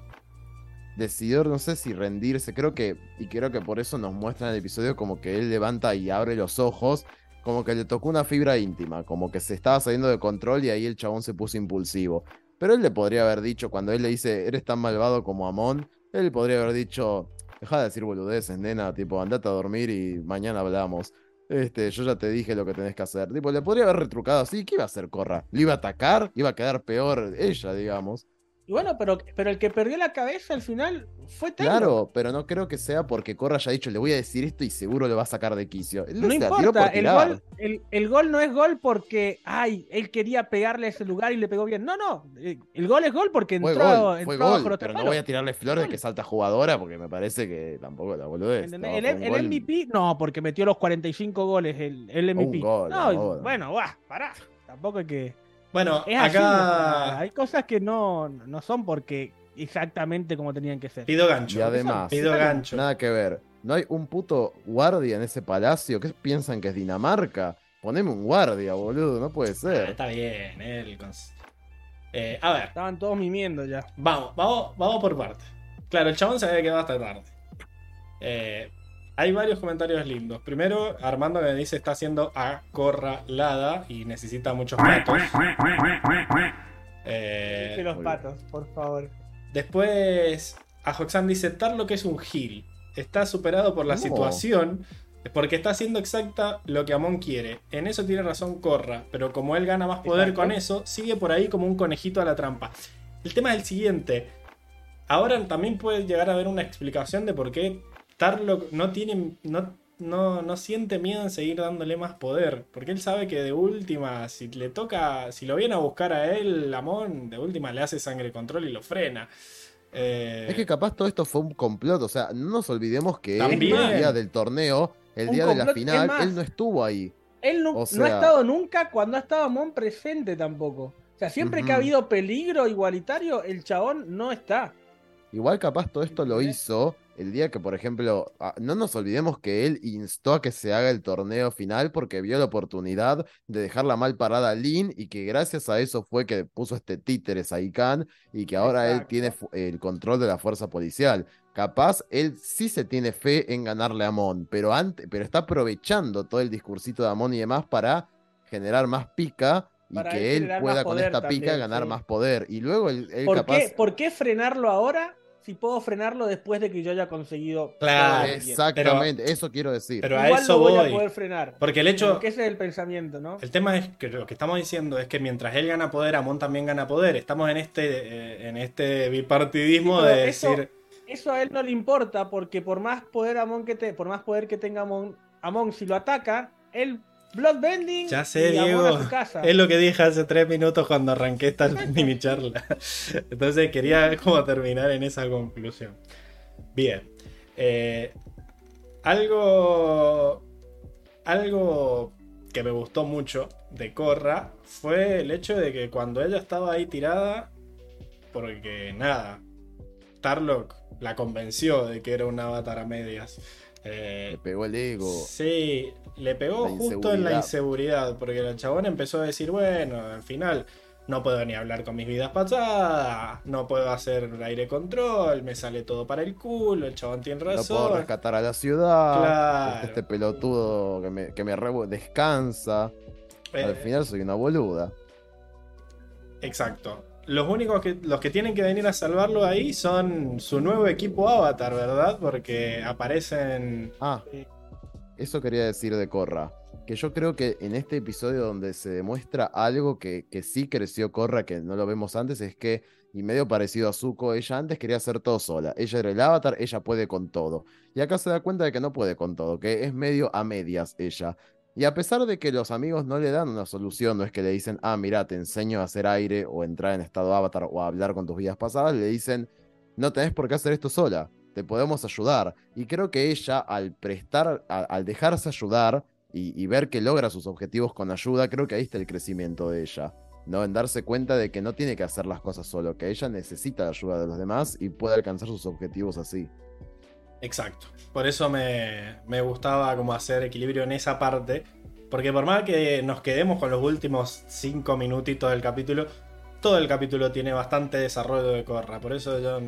decidió, no sé si rendirse, creo que, y creo que por eso nos muestra en el episodio como que él levanta y abre los ojos como que le tocó una fibra íntima, como que se estaba saliendo de control y ahí el chabón se puso impulsivo. Pero él le podría haber dicho, cuando él le dice, eres tan malvado como Amon, él podría haber dicho, deja de decir boludeces, nena, tipo, andate a dormir y mañana hablamos. Este, yo ya te dije lo que tenés que hacer. Tipo, le podría haber retrucado así, ¿qué iba a hacer Corra? ¿Le iba a atacar? Iba a quedar peor ella, digamos. Y bueno, pero, pero el que perdió la cabeza al final fue Taylor. Claro, pero no creo que sea porque Corra haya dicho, le voy a decir esto y seguro lo va a sacar de quicio. Él No importa, por el gol, el, el gol no es gol porque, ay, él quería pegarle a ese lugar y le pegó bien. No, no, eh, el gol es gol porque entró, gol, entró gol, pero no voy a tirarle flores de que salta jugadora porque me parece que tampoco la boludez. No, el, el gol- MVP, no, porque metió los 45 goles el, el MVP. gol, no. bueno, va, pará. Tampoco es que. Bueno, Es así, acá hay cosas que no, no son porque exactamente como tenían que ser. pido gancho. Y además, pido gancho. nada que ver. No hay un puto guardia en ese palacio. ¿Qué piensan que es Dinamarca? Poneme un guardia, boludo, no puede Ah, ser. está bien, él. Eh, a ver, Estaban todos mimiendo ya. vamos, vamos, vamos por partes. Claro, el chabón se había quedado hasta tarde. Eh, hay varios comentarios lindos. Primero, Armando me dice está siendo acorralada y necesita muchos platos. Eh, los patos, por favor. Después, Ajoxan dice, Tarlock es un gil. Está superado por la No. situación porque está haciendo exacta lo que Amon quiere. En eso tiene razón Corra, pero como él gana más poder Exacto. con eso, sigue por ahí como un conejito a la trampa. El tema es el siguiente. Ahora también puede llegar a haber una explicación de por qué Tarlock no tiene... No, no, no siente miedo en seguir dándole más poder. Porque él sabe que de última, si le toca, si lo viene a buscar a él, Amon, de última le hace sangre control y lo frena. Eh, Es que capaz todo esto fue un complot. O sea, no nos olvidemos que él, También. el día del torneo, el Un día de la final, más. él no estuvo ahí. Él no, O no ha estado nunca cuando ha estado Mon presente tampoco. O sea, siempre que ha habido peligro igualitario, el chabón no está. Igual capaz todo esto lo hizo el día que, por ejemplo, ah, no nos olvidemos que él instó a que se haga el torneo final porque vio la oportunidad de dejarla mal parada a Lin y que gracias a eso fue que puso este títere Saikan y que ahora él tiene el control de la fuerza policial. Capaz él sí se tiene fe en ganarle a Mon, pero, ante- pero está aprovechando todo el discursito de Amon y demás para generar más pica y Para que él pueda con esta pica ganar sí. más poder. Y luego él, él ¿Por, capaz... qué, ¿Por qué frenarlo ahora si puedo frenarlo después de que yo haya conseguido? Claro? Exactamente, eso quiero decir. Pero a Igual eso lo voy, voy. a poder frenar. Porque el hecho. Porque ese es el pensamiento, ¿no? El tema es que lo que estamos diciendo es que mientras él gana poder, Amon también gana poder. Estamos en este, eh, en este bipartidismo Sí, de eso- decir. Eso a él no le importa porque por más poder Amon que te, por más poder que tenga Amon, Amon si lo ataca, él bloodbending Ya sé, y Diego. a su casa. Es lo que dije hace tres minutos cuando arranqué esta mini charla. Entonces quería como terminar en esa conclusión. Bien. Eh, algo. Algo que me gustó mucho de Corra fue el hecho de que cuando ella estaba ahí tirada, porque nada, Tarlock la convenció de que era un avatar a medias. Eh, Le pegó el ego. Sí, le pegó justo en la inseguridad. porque el chabón empezó a decir, bueno, al final no puedo ni hablar con mis vidas pasadas, no puedo hacer aire control, me sale todo para el culo, el chabón tiene No puedo razón. rescatar a la ciudad. Claro. Este pelotudo que me, que me rebo- descansa. Eh, Al final soy una boluda. Exacto. Los únicos que los que tienen que venir a salvarlo ahí son su nuevo equipo Avatar, ¿verdad? Porque aparecen Ah, eso quería decir de Korra. Que yo creo que en este episodio donde se demuestra algo que, que sí creció Korra, que no lo vemos antes, es que, y medio parecido a Zuko, ella antes quería hacer todo sola. Ella era el avatar, ella puede con todo. Y acá se da cuenta de que no puede con todo, que es medio a medias ella. Y a pesar de que los amigos no le dan una solución, no es que le dicen, ah, mira, te enseño a hacer aire o entrar en estado avatar o a hablar con tus vidas pasadas, le dicen, no tenés por qué hacer esto sola, te podemos ayudar. Y creo que ella, al prestar, al dejarse ayudar y, y ver que logra sus objetivos con ayuda, creo que ahí está el crecimiento de ella. ¿no? En darse cuenta de que no tiene que hacer las cosas solo, que ella necesita la ayuda de los demás y puede alcanzar sus objetivos así. Exacto. Por eso me, me gustaba como hacer equilibrio en esa parte. Porque por más que nos quedemos con los últimos cinco minutitos del capítulo, todo el capítulo tiene bastante desarrollo de Corra. Por eso yo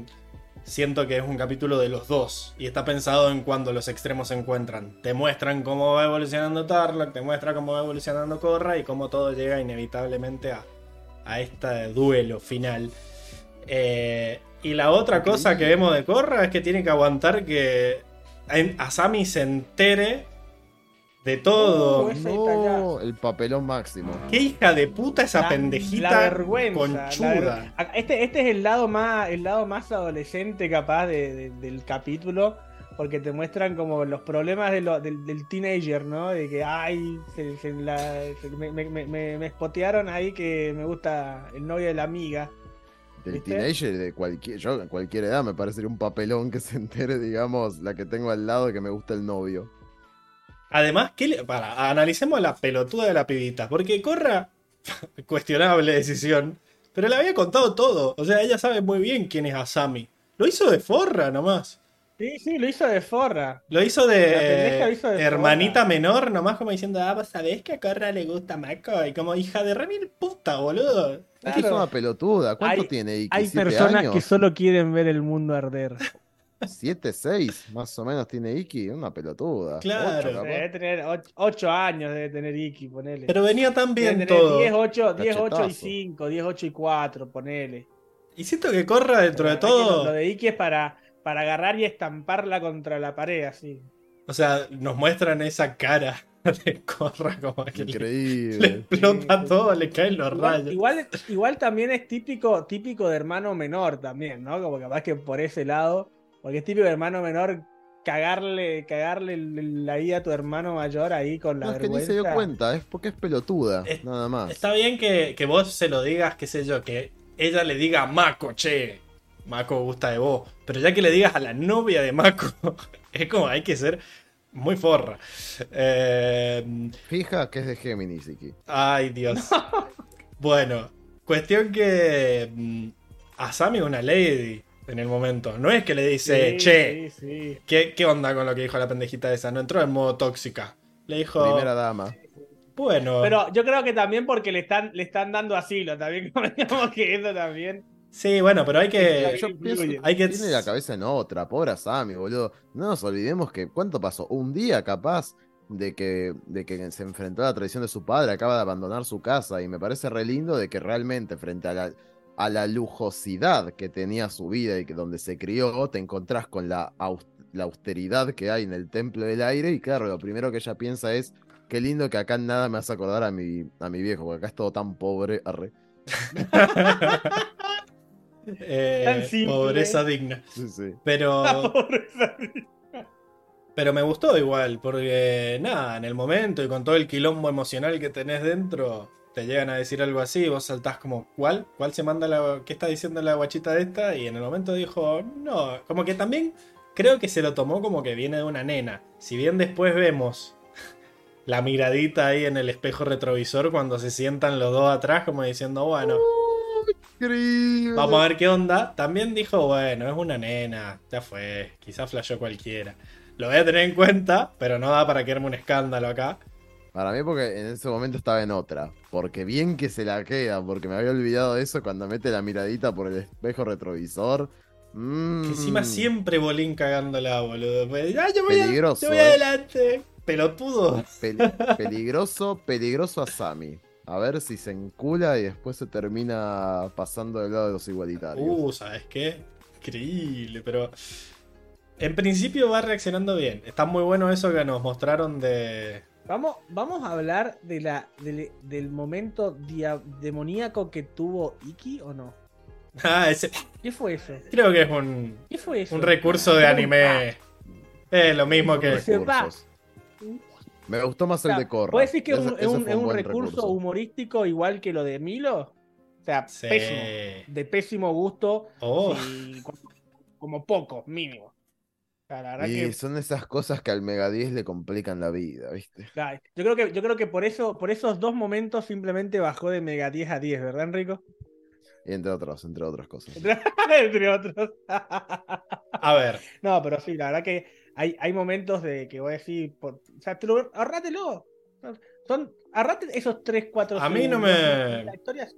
siento que es un capítulo de los dos. Y está pensado en cuando los extremos se encuentran. Te muestran cómo va evolucionando Tarlock, te muestra cómo va evolucionando Korra y cómo todo llega inevitablemente a, a este duelo final. Eh, y la otra cosa que vemos de Korra es que tiene que aguantar que en- Asami se entere de todo. Uh. No, el papelón máximo. Qué hija de puta esa La- pendejita la vergüenza, conchuda. la ver- Acá- Este, este es el lado más, el lado más adolescente capaz de- de- del capítulo. Porque te muestran como los problemas de lo- del, del teenager, ¿no? De que, ay, se- se la- se- me, me, me- me- me spotearon ahí que me gusta el novio de la amiga. Del ¿Viste? teenager de cualquier, yo en cualquier edad me parecería un papelón que se entere, digamos, la que tengo al lado de que me gusta el novio. Además, ¿qué le- para, analicemos la pelotuda de la pibita. Porque Corra, cuestionable decisión, pero le había contado todo. O sea, ella sabe muy bien quién es Asami. Lo hizo de forra nomás. Sí, sí, lo hizo de forra. Lo hizo de, hizo hermanita forra. menor, nomás como diciendo, ah, vos sabés que a Corra le gusta Mako. Y como hija de remil puta, boludo. Es que es Claro. una pelotuda. ¿Cuánto Hay- tiene Iki? Hay ¿Siete personas años? que solo quieren ver el mundo arder. Siete, seis, más o menos tiene Iki. Una pelotuda. Claro. Ocho. Debe tener 8 años, debe tener Iki, ponele. Pero venía tan Debe bien tener todo. 10, 8, 10, 8 y Cachetazo. 5, 10, 8 y 4, ponele. Y siento que Corra, dentro de todo. lo de Iki es para, para agarrar y estamparla contra la pared, así. O sea, nos muestran esa cara de Corra como que le, le Increíble. explota Sí, todo, le caen los Igual, rayos. igual, igual también es típico, típico de hermano menor también, ¿no? Como capaz que por ese lado, porque es típico de hermano menor cagarle, cagarle la vida a tu hermano mayor ahí con la No, es que ni vergüenza. se dio cuenta, es porque es pelotuda, Es- nada más. Está bien que, que vos se lo digas, qué sé yo, que ella le diga a Mako, che, Mako gusta de vos. Pero ya que le digas a la novia de Mako, es como hay que ser muy forra. Eh, Fija que es de Géminis, Iki. ay, Dios. Bueno, cuestión que mm, Asami es una lady en el momento. No es que le dice, Sí, che, sí, sí. ¿qué, ¿qué onda con lo que dijo la pendejita esa? No entró en modo tóxica. Le dijo, Primera dama. bueno. Pero yo creo que también porque le están, le están dando asilo, también como que eso también. Sí, bueno, pero hay que... Yo pienso, influye. hay que- tiene la cabeza en otra, pobre Asami, boludo. No nos olvidemos que, ¿cuánto pasó? Un día capaz de que, de que se enfrentó a la traición de su padre, acaba de abandonar su casa y me parece re lindo de que realmente frente a la, a la lujosidad que tenía su vida y que donde se crió, te encontrás con la, aus- la austeridad que hay en el templo del aire y claro, lo primero que ella piensa es, qué lindo que acá nada me hace acordar a mi, a mi viejo, porque acá es todo tan pobre. arre. Eh, Tan simple. pobreza digna. Sí, sí. Pero, Pobreza. pero me gustó igual, porque nada, en el momento y con todo el quilombo emocional que tenés dentro, te llegan a decir algo así, y vos saltás como, ¿cuál? ¿Cuál se manda la... ¿Qué está diciendo la guachita de esta? Y en el momento dijo, no, como que también creo que se lo tomó como que viene de una nena. Si bien después vemos la miradita ahí en el espejo retrovisor cuando se sientan los dos atrás, como diciendo, bueno. Increíble. Vamos a ver qué onda. También dijo, bueno, es una nena, ya fue, quizás flashó cualquiera. Lo voy a tener en cuenta, pero no da para que arme un escándalo acá. Para mí, porque en ese momento estaba en otra. Porque bien que se la queda, porque me había olvidado de eso cuando mete la miradita por el espejo retrovisor. Mm, Que encima siempre Bolín cagándola, boludo. "Ah, yo voy, a- Peligroso, yo voy eh. adelante. Pelotudo. peli- peligroso, peligroso a Sammy. A ver si se encula y después se termina pasando del lado de los igualitarios. Uh, ¿sabes qué? Increíble, pero. En principio va reaccionando bien. Está muy bueno eso que nos mostraron de. Vamos, vamos a hablar de la, del, del momento dia- demoníaco que tuvo Iki o no. Ah, ese. ¿Qué fue eso? Creo que es un, ¿Qué fue eso? un recurso de anime. Es lo mismo que. Recursos. Me gustó más O sea, el de Corra. ¿Puedes decir que es Ese- un, es ese un- fue es un buen recurso, humorístico igual que lo de Milo? O sea, Sí. pésimo. De pésimo gusto. Oh. y como, como poco, mínimo. O sea, la verdad Y que, son esas cosas que al Mega 10 le complican la vida, ¿viste? claro, yo creo que yo creo que por eso por esos dos momentos simplemente bajó de Mega 10 a 10, ¿verdad, Enrico? Y entre otros, entre otras cosas. Entre otros. A ver. no, pero sí, la verdad que hay, hay momentos de que voy a decir, por, o sea, te lo, ahorrátelo. Son, ahorrate esos 3, 4 A mí no me- La historia es-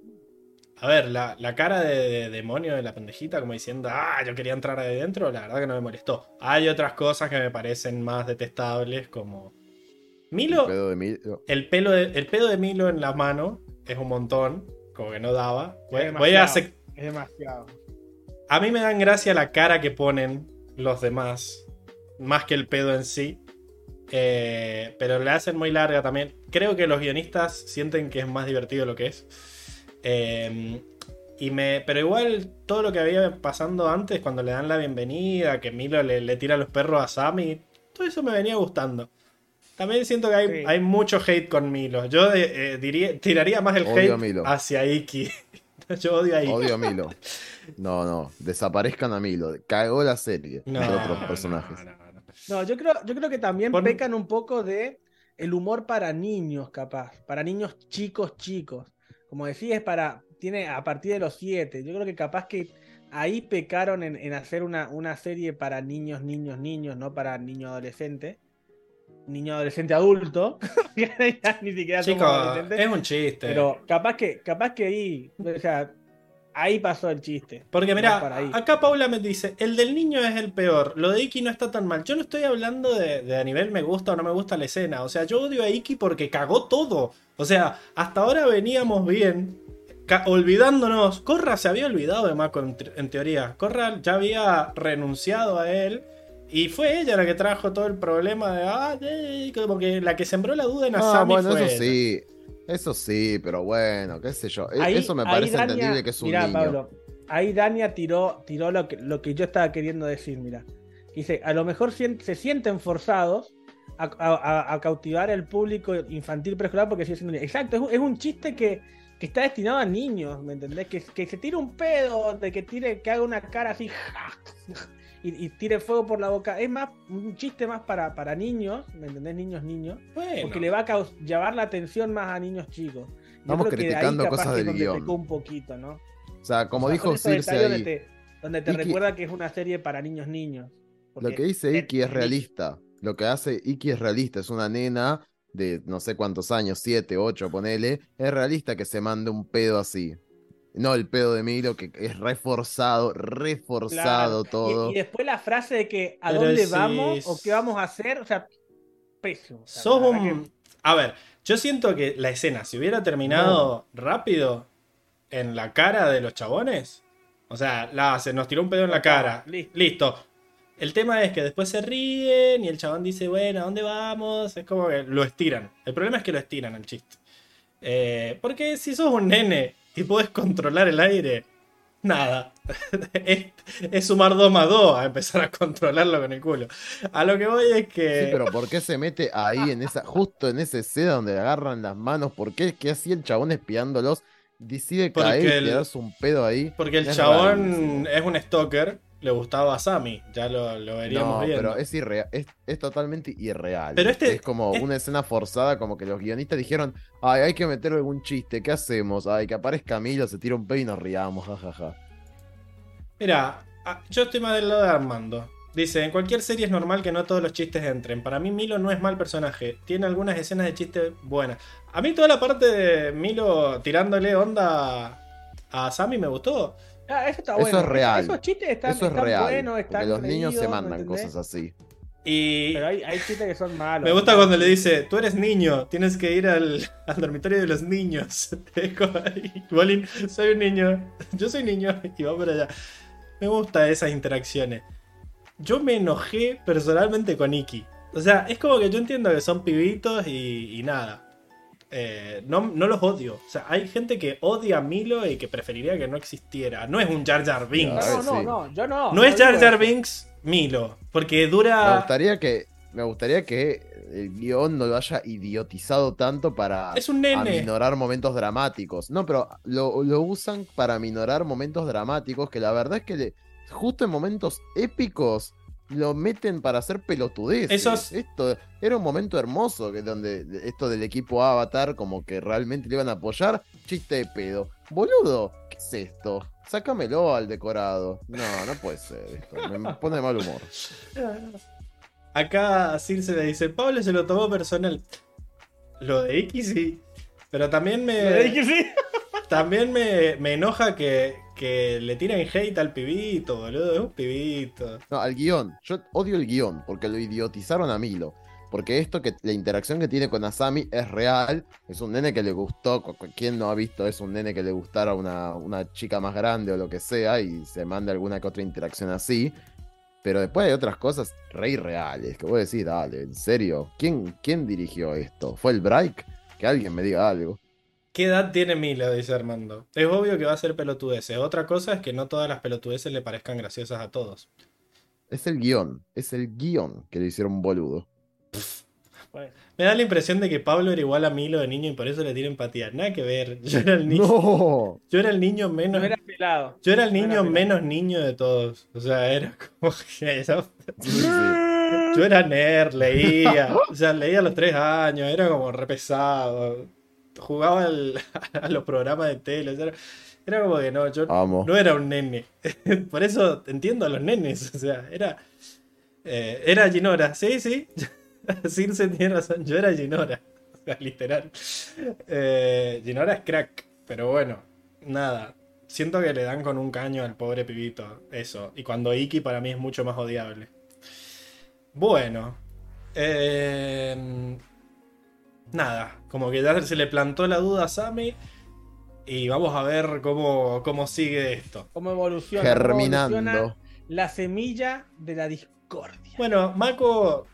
A ver, la, la cara de, de demonio de la pendejita, como diciendo, ah, yo quería entrar ahí dentro, la verdad que no me molestó. Hay otras cosas que me parecen más detestables, como. Milo, Pedo de Milo. el, pelo de, el pedo de Milo en la mano es un montón, como que no daba. Voy, Es voy a Es demasiado. A mí me dan gracia la cara que ponen los demás, más que el pedo en sí. Eh, pero le hacen muy larga también. Creo que los guionistas sienten que es más divertido lo que es. Eh, y me, pero igual todo lo que había pasando antes, cuando le dan la bienvenida, que Milo le, le tira los perros a Sammy, todo eso me venía gustando. También siento que hay, Sí. hay mucho hate con Milo. Yo eh, eh, diría, tiraría más el Odio hate hacia Iki. Yo odio a Iki. Odio a Milo. No, no. Desaparezcan a Milo. Cagó la serie No, de otros personajes. no, no, no. Yo creo, yo creo que también Pon- pecan un poco de el humor para niños, capaz. Para niños chicos, chicos. Como decía, es para. Tiene a partir de los 7. Yo creo que capaz que ahí pecaron en, en hacer una, una serie para niños, niños, niños, no para niño adolescente. Niño adolescente adulto. Ni siquiera es un chiste. Pero capaz que, capaz que ahí. O sea, ahí pasó el chiste. Porque mira, acá Paula me dice, el del niño es el peor, lo de Iki no está tan mal. Yo no estoy hablando de, de a nivel me gusta o no me gusta la escena. O sea, yo odio a Iki porque cagó todo. O sea, hasta ahora veníamos bien, olvidándonos. Corra se había olvidado de Mako en, te- en teoría. Corra ya había renunciado a él. Y fue ella la que trajo todo el problema de, ah, eh", como que la que sembró la duda en Ah, Asami bueno, fue eso ella. sí. Eso sí, pero bueno, qué sé yo. E- Ahí- eso me parece Dania- entendible que es un mirá, niño. Pablo, ahí Dania tiró, tiró lo, que, lo que yo estaba queriendo decir, mira. Dice, a lo mejor se sienten forzados a, a- a- a cautivar el público infantil preescolar porque sigue siendo niño. Exacto, es un, es un chiste que, que está destinado a niños, ¿me entendés? Que, que se tire un pedo, de que tire, que haga una cara así y, y tire fuego por la boca. Es más, un chiste más para, para niños, ¿me entendés? Niños, niños. Bueno. Porque le va a caus- llevar la atención más a niños chicos. Yo Estamos criticando cosas del guion. un poquito, ¿no? O sea, como O sea, dijo Circe ahí, donde te, donde te Iki- recuerda que es una serie para niños niños. lo Porque que dice Iki es es realista. Lo que hace Iki es realista. Es una nena de no sé cuántos años, siete, ocho, ponele. Es realista que se mande un pedo así. No el pedo de Milo, que es reforzado, reforzado Claro. todo. Y, y después la frase de que a Pero dónde vamos o qué vamos a hacer, o sea, pésimo. O sea, Sos un... A ver, yo siento que la escena, si hubiera terminado rápido en la cara de los chabones, o sea, la, se nos tiró un pedo en la cara, Listo. listo. El tema es que después se ríen y el chabón dice, bueno, ¿a dónde vamos? Es como que lo estiran. El problema es que lo estiran el chiste. Eh, porque si sos un nene y puedes controlar el aire, nada. es, es sumar 2 más 2 a empezar a controlarlo con el culo. A lo que voy es que... Sí, pero ¿por qué se mete ahí en esa, justo en esa escena donde le agarran las manos? ¿Por qué? ¿Qué hacía el chabón espiándolos? Decide Porque caer el- y tirarse un pedo ahí. Porque el Es chabón es un stalker, le gustaba a Sammy, ya lo, lo veríamos No, viendo. pero es irreal, es, es totalmente irreal. Pero este- es como es- una escena forzada, como que los guionistas dijeron, ay, hay que meter algún chiste, ¿qué hacemos? Ay, que aparezca Milo, se tira un pedo y nos riamos, jajaja. Mira, yo estoy más del lado de Armando. Dice, en cualquier serie es normal que no todos los chistes entren. Para mí Milo no es mal personaje. Tiene algunas escenas de chistes buenas. A mí toda la parte de Milo tirándole onda a Sammy me gustó. Ah, eso está Eso bueno. es real. Esos chistes están, Eso es están real, buenos, están porque los niños se creídos, ¿me mandan entendés? cosas así. Y Pero hay, hay chistes que son malos. me gusta cuando le dice, tú eres niño, tienes que ir al, al dormitorio de los niños. Bolin, soy un niño, yo soy niño, y va por allá. Me gustan esas interacciones. Yo me enojé personalmente con Iki. O sea, es como que yo entiendo que son pibitos y, y nada. Eh, no, no los odio. O sea, hay gente que odia a Milo y que preferiría que no existiera. No es un Jar Jar Binks. No, no, sí. no, yo no. No es Jar Jar. Binks Milo. Porque Me dura... gustaría que, me gustaría que el guion no lo haya idiotizado tanto para Es un nene. aminorar momentos dramáticos. No, pero lo, lo usan para aminorar momentos dramáticos que la verdad es que le- justo en momentos épicos lo meten para hacer pelotudeces. Esos- Esto era un momento hermoso que donde esto del equipo Avatar como que realmente le iban a apoyar, chiste de pedo. Boludo, ¿qué es esto? Sácamelo al decorado. No, no puede ser esto. Me pone de mal humor. Acá Circe le dice, Pablo se lo tomó personal. Lo de Iki sí. Pero también me... Le dije sí. También me, me enoja que, que le tiren hate al pibito, boludo. Es un pibito. No, al guion. Yo odio el guion porque lo idiotizaron a Milo. Porque esto que la interacción que tiene con Asami es real. Es un nene que le gustó. ¿Quién no ha visto? Es un nene que le gustara una, una chica más grande o lo que sea. Y se manda alguna que otra interacción así. Pero después hay otras cosas re irreales. Que voy a decir, dale, en serio. ¿Quién, quién dirigió esto? ¿Fue el Break? Que alguien me diga algo. ¿Qué edad tiene Milo? Dice Armando. Es obvio que va a ser pelotudeces. Otra cosa es que no todas las pelotudeces le parezcan graciosas a todos. Es el guion. Es el guion que le hicieron boludo. Me da la impresión de que Pablo era igual a Milo de niño y por eso le tiene empatía. Nada que ver. Yo era el niño, ¡No! yo era el niño menos. no era pelado. Yo era el no era niño menos niño de todos. O sea, era como que yo, Sí, sí. yo era nerd, leía. O sea, leía a los tres años, era como re pesado. Jugaba al- a los programas de tele. o sea, era, como que no, yo Amo. no era un nene. Por eso entiendo a los nenes. O sea, era. eh, era Ginora, sí, sí. Circe tiene razón, yo era Ginora. O sea, literal. Eh, Ginora es crack, pero bueno, nada. Siento que le dan con un caño al pobre pibito. Eso. Y cuando Iki para mí es mucho más odiable. Bueno. eh, nada. Como que ya se le plantó la duda a Sammy. Y vamos a ver cómo, cómo sigue esto. ¿Cómo evoluciona? cómo evoluciona Germinando. La semilla de la discordia. Bueno, Mako.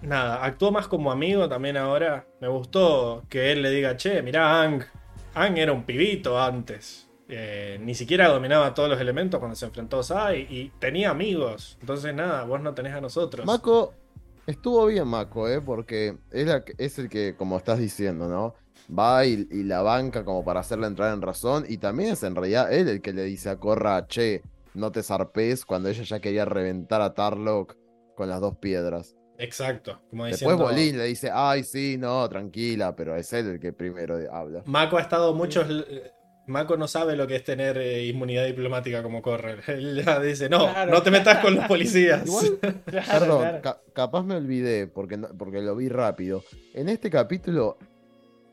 Nada, actuó más como amigo también ahora. Me gustó que él le diga, che, mirá, Ang. Ang era un pibito antes. Eh, ni siquiera dominaba todos los elementos cuando se enfrentó a Sai y tenía amigos. Entonces, nada, vos no tenés a nosotros. Mako, estuvo bien Mako, ¿eh? Porque es, la que- es el que, como estás diciendo, ¿no? Va y, y la banca como para hacerle entrar en razón. Y también es en realidad él el que le dice a Korra, che, no te zarpes, cuando ella ya quería reventar a Tarlock con las dos piedras. Exacto. Como Después diciendo, Bolín le dice, ay, sí, no, tranquila, pero es él el que primero habla. Mako ha estado muchos. Mako no sabe lo que es tener eh, inmunidad diplomática como correr. Él ya dice, no, Claro. no te metas con los policías. Igual, Claro, Perdón, claro. ca- capaz me olvidé porque, no- porque lo vi rápido. En este capítulo,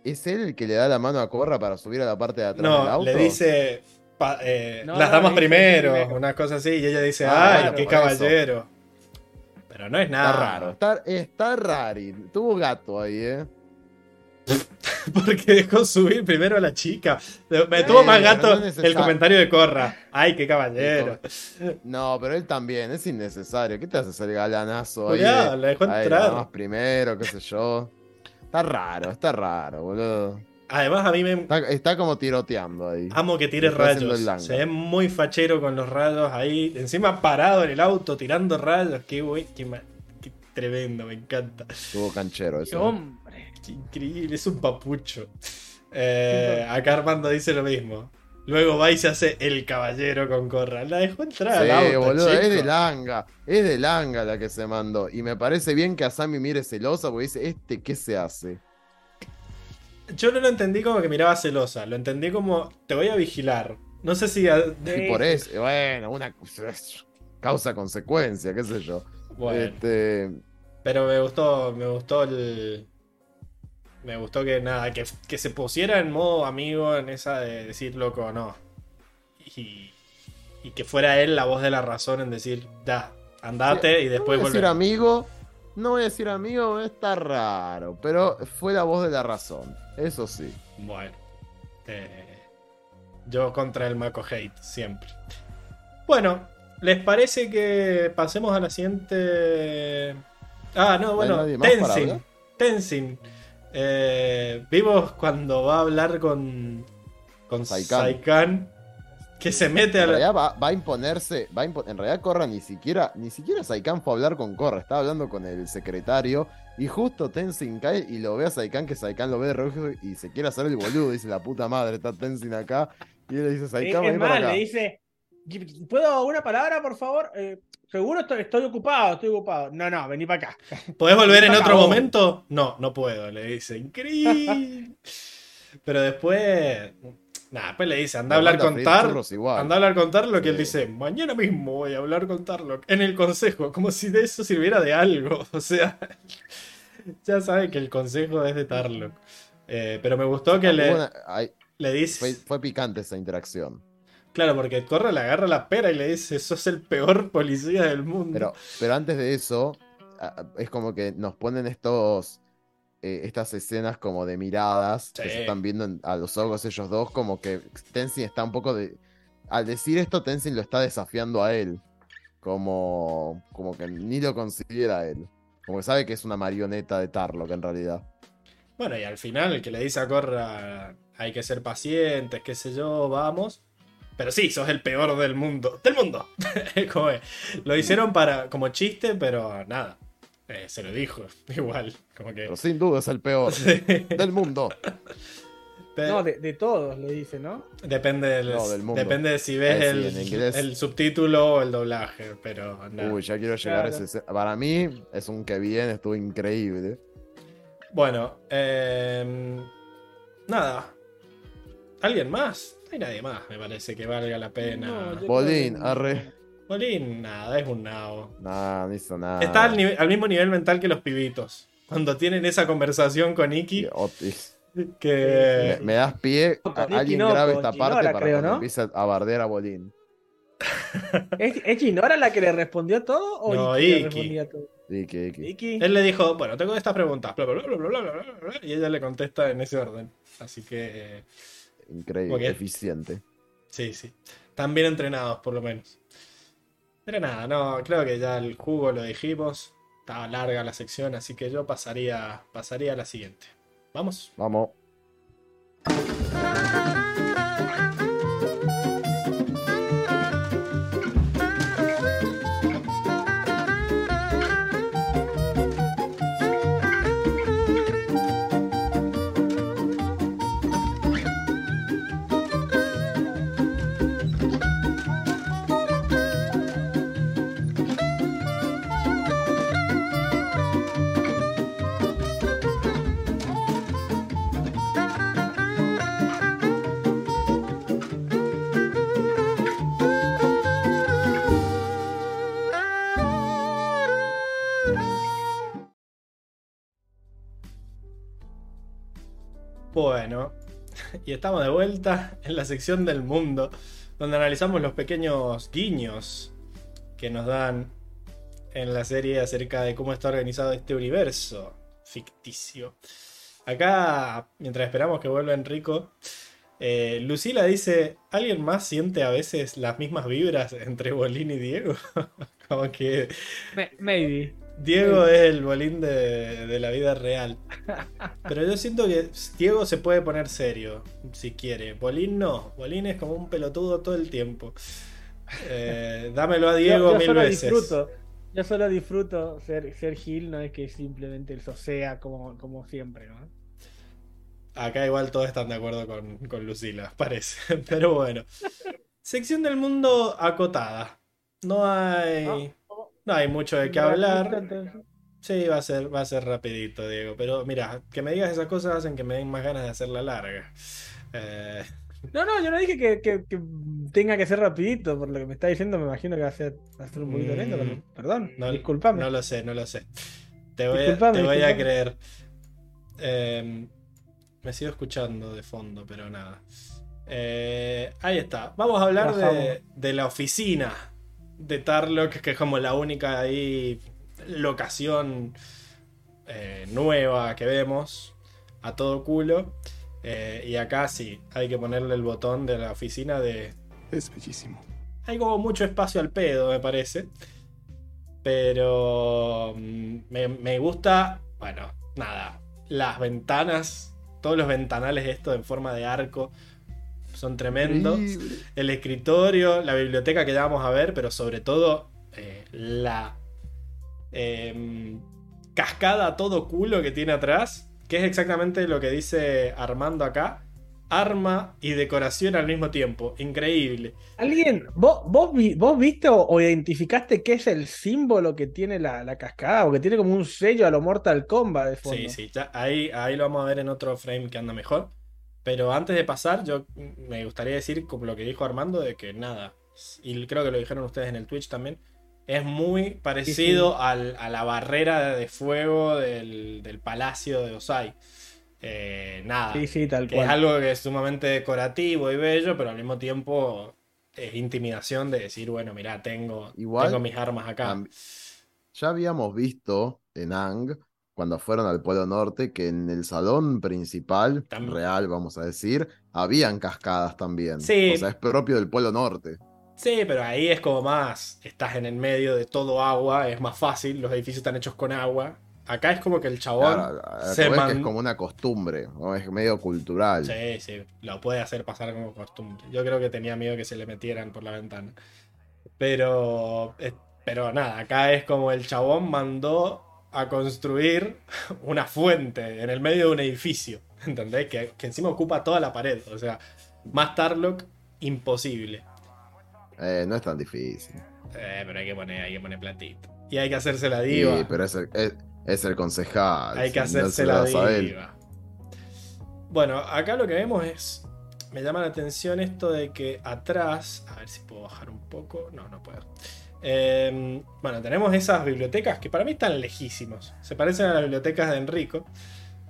¿es él el que le da la mano a Corra para subir a la parte de atrás del No, auto? le dice pa- eh, No, las damas primero, primero. unas cosas así, y ella dice, Ah, ay, claro, qué eso. caballero. Pero no es Está nada. raro, está, está rari. Tuvo gato ahí, ¿eh? Porque dejó subir primero a la chica. Me tuvo más gato no el comentario de Corra. Ay, qué caballero. No, pero él también, es innecesario. ¿Qué te hace el galanazo ahí? La dejó entrar. más primero, qué sé yo. Está raro, está raro, boludo. Además, a mí me Está, está como tiroteando ahí. amo que tire Está haciendo rayos. Se ve muy fachero con los rayos ahí. Encima parado en el auto tirando rayos. Qué, güey, qué, tremendo, me encanta. Estuvo canchero eso. ¿eh? Qué increíble, es un papucho. Eh, acá Armando dice lo mismo. Luego va y se hace el caballero con Corra. La dejó entrar al Sí, auto, boludo, es de Langa, es de Langa la que se mandó. Y me parece bien que Asami mire celosa porque dice, ¿este qué se hace? Yo no lo entendí como que miraba celosa. Lo entendí como te voy a vigilar. No sé si. a- Y por eso, bueno, una causa-consecuencia, qué sé yo. Bueno, Este, pero me gustó. Me gustó el. Me gustó que nada, que, que se pusiera en modo amigo en esa de decir loco no. Y, y que fuera él la voz de la razón en decir, ya, andate y no después voy a decir amigo, no voy a decir amigo, está raro, pero fue la voz de la razón, eso sí. Bueno. eh, yo contra el Mako Hate, siempre. Bueno, ¿les parece que pasemos a la siguiente. Ah, no, bueno, Tenzin. Tenzin. Eh, vimos cuando va a hablar con. Con Saikan. Saikan. Que se mete a En la. realidad va, va a imponerse, va a impo- en realidad Corra ni siquiera, ni siquiera Saikan fue a hablar con Corra, estaba hablando con el secretario y justo Tenzin cae y lo ve a Saikan, que Saikan lo ve de rojo y se quiere hacer el boludo, dice la puta madre, está Tenzin acá, y él le dice Saikan, para acá. le dice, ¿puedo una palabra, por favor? Eh, Seguro estoy, estoy ocupado, estoy ocupado. No, no, vení para acá. ¿Podés volver en otro momento? No, no puedo, le dice. Increíble. Pero después. Nada, después le dice, anda a hablar con freír Tar. churros igual. Anda a hablar con Tarlock. Y él dice, mañana mismo voy a hablar con Tarlock. En el consejo, como si de eso sirviera de algo. O sea, ya sabe que el consejo es de Tarlock. Eh, pero me gustó que le, le Fue, dice. fue picante esa interacción. Claro, porque Corra le agarra la pera y le dice: Sos el peor policía del mundo. Pero, pero antes de eso, es como que nos ponen estos, eh, estas escenas como de miradas que se están viendo en- a los ojos ellos dos, como que Tenzin está un poco de... Al decir esto, Tenzin lo está desafiando a él, como, como que ni lo considera a él. Como que sabe que es una marioneta de Tarlock en realidad. Bueno, y al final el que le dice a Corra: Hay que ser pacientes, qué sé yo, vamos. Pero sí, sos el peor del mundo. ¡Del mundo! Como es. Lo hicieron para, como chiste, pero nada. Eh, se lo dijo, igual. Como que. Pero sin duda es el peor Sí. del mundo. No, de, de todos, le dice, ¿no? Depende del, No, del mundo. depende de si ves Eh, sí, el, en inglés. el subtítulo o el doblaje, pero nada. Uy, ya quiero llegar Claro. a ese... Para mí es un que bien, estuvo increíble. Bueno, em, nada. ¿Alguien más? No hay nadie más, me parece que valga la pena. Bolín, arre. Bolín, nada, es un nao. Nah, no hizo nada. Está al, mismo nivel mental que los pibitos. Cuando tienen esa conversación con Iki. Que. Me, das pie. A, alguien Ginoco, grabe pues, esta parte para creo, que ¿no? empiece a bardear a Bolín. ¿Es, Ginora la que le respondió todo? ¿O no, Iki. Iki. Iki, Él le dijo, bueno, tengo estas preguntas, bla, bla, bla, y ella le contesta en ese orden. Así que. Increíble, eficiente. sí, sí. Están bien entrenados, por lo menos. Pero nada, no, creo que ya el jugo lo dijimos. Estaba larga la sección, así que yo pasaría, pasaría a la siguiente. Vamos. Vamos. Y estamos de vuelta en la sección del mundo, donde analizamos los pequeños guiños que nos dan en la serie acerca de cómo está organizado este universo ficticio. Acá, mientras esperamos que vuelva Enrico, eh, Lucila dice, ¿alguien más siente a veces las mismas vibras entre Bolín y Diego? Como que Maybe. Diego es el bolín de, de la vida real. Pero yo siento que Diego se puede poner serio si quiere. Bolín no. Bolín es como un pelotudo todo el tiempo. Eh, dámelo a Diego yo, yo mil solo veces. disfruto. Yo solo disfruto ser, ser Gil, no es que simplemente el sea como, como siempre, ¿no? Acá igual todos están de acuerdo con, con Lucila, parece. Pero bueno. Sección del mundo acotada. No hay. No hay mucho de qué hablar. Sí, va a ser, va a ser rapidito, Diego. Pero mira, que me digas esas cosas hacen que me den más ganas de hacerla larga. Eh, No, no, yo no dije que, que- que tenga que ser rapidito, por lo que me está diciendo, me imagino que va a ser, va a ser un poquito Mm, lento, pero- perdón, no, disculpame. No lo sé, no lo sé. Te voy, a, Disculpame, te voy a disculpame. creer. Eh, me sigo escuchando de fondo, pero nada. Eh, ahí está. Vamos a hablar de, de la oficina de Tarlock, que es como la única ahí locación eh, nueva que vemos a todo culo. Eh, y acá sí, hay que ponerle el botón de la oficina de Es bellísimo. hay como mucho espacio al pedo, me parece. Pero mm, me, me gusta, bueno, nada, las ventanas, todos los ventanales estos en forma de arco son tremendos. Increíble. El escritorio, la biblioteca que ya vamos a ver, pero sobre todo eh, la em, cascada a todo culo que tiene atrás, que es exactamente lo que dice Armando acá. Arma y decoración al mismo tiempo. Increíble. ¿Alguien, vos, vos, vos viste o, o identificaste qué es el símbolo que tiene la, la cascada? O que tiene como un sello a lo Mortal Kombat de fondo. Sí, sí, ya ahí, ahí lo vamos a ver en otro frame que anda mejor. Pero antes de pasar, yo me gustaría decir, como lo que dijo Armando, de que nada, y creo que lo dijeron ustedes en el Twitch también, es muy parecido al- a la barrera de fuego del, del palacio de Osai. Eh, nada. Sí, sí, tal que es cual. algo que es sumamente decorativo y bello, pero al mismo tiempo es intimidación de decir, bueno, mira, tengo, Igual, tengo mis armas acá. Ya habíamos visto en Ang, cuando fueron al Polo Norte, que en el salón principal, real, vamos a decir, habían cascadas también. Sí. O sea, es propio del Polo Norte. Sí, pero ahí es como más, estás en el medio de todo agua, es más fácil, los edificios están hechos con agua. Acá es como que el chabón Claro, se es que es como una costumbre, ¿no? es medio cultural. Sí, sí, lo puede hacer pasar como costumbre. Yo creo que tenía miedo que se le metieran por la ventana. Pero, eh, pero nada, acá es como el chabón mandó a construir una fuente en el medio de un edificio. ¿Entendés? Que, que encima ocupa toda la pared. O sea, más Tarlock, imposible. Eh, no es tan difícil. Eh, pero hay que poner, hay que poner platito. Y hay que hacerse la diva. Sí, pero es el, es, es el concejal. Hay que no hacerse se lo la diva. Bueno, acá lo que vemos es. Me llama la atención esto de que atrás. A ver si puedo bajar un poco. No, no puedo. Eh, bueno, tenemos esas bibliotecas que para mí están lejísimos. Se parecen a las bibliotecas de Enrico.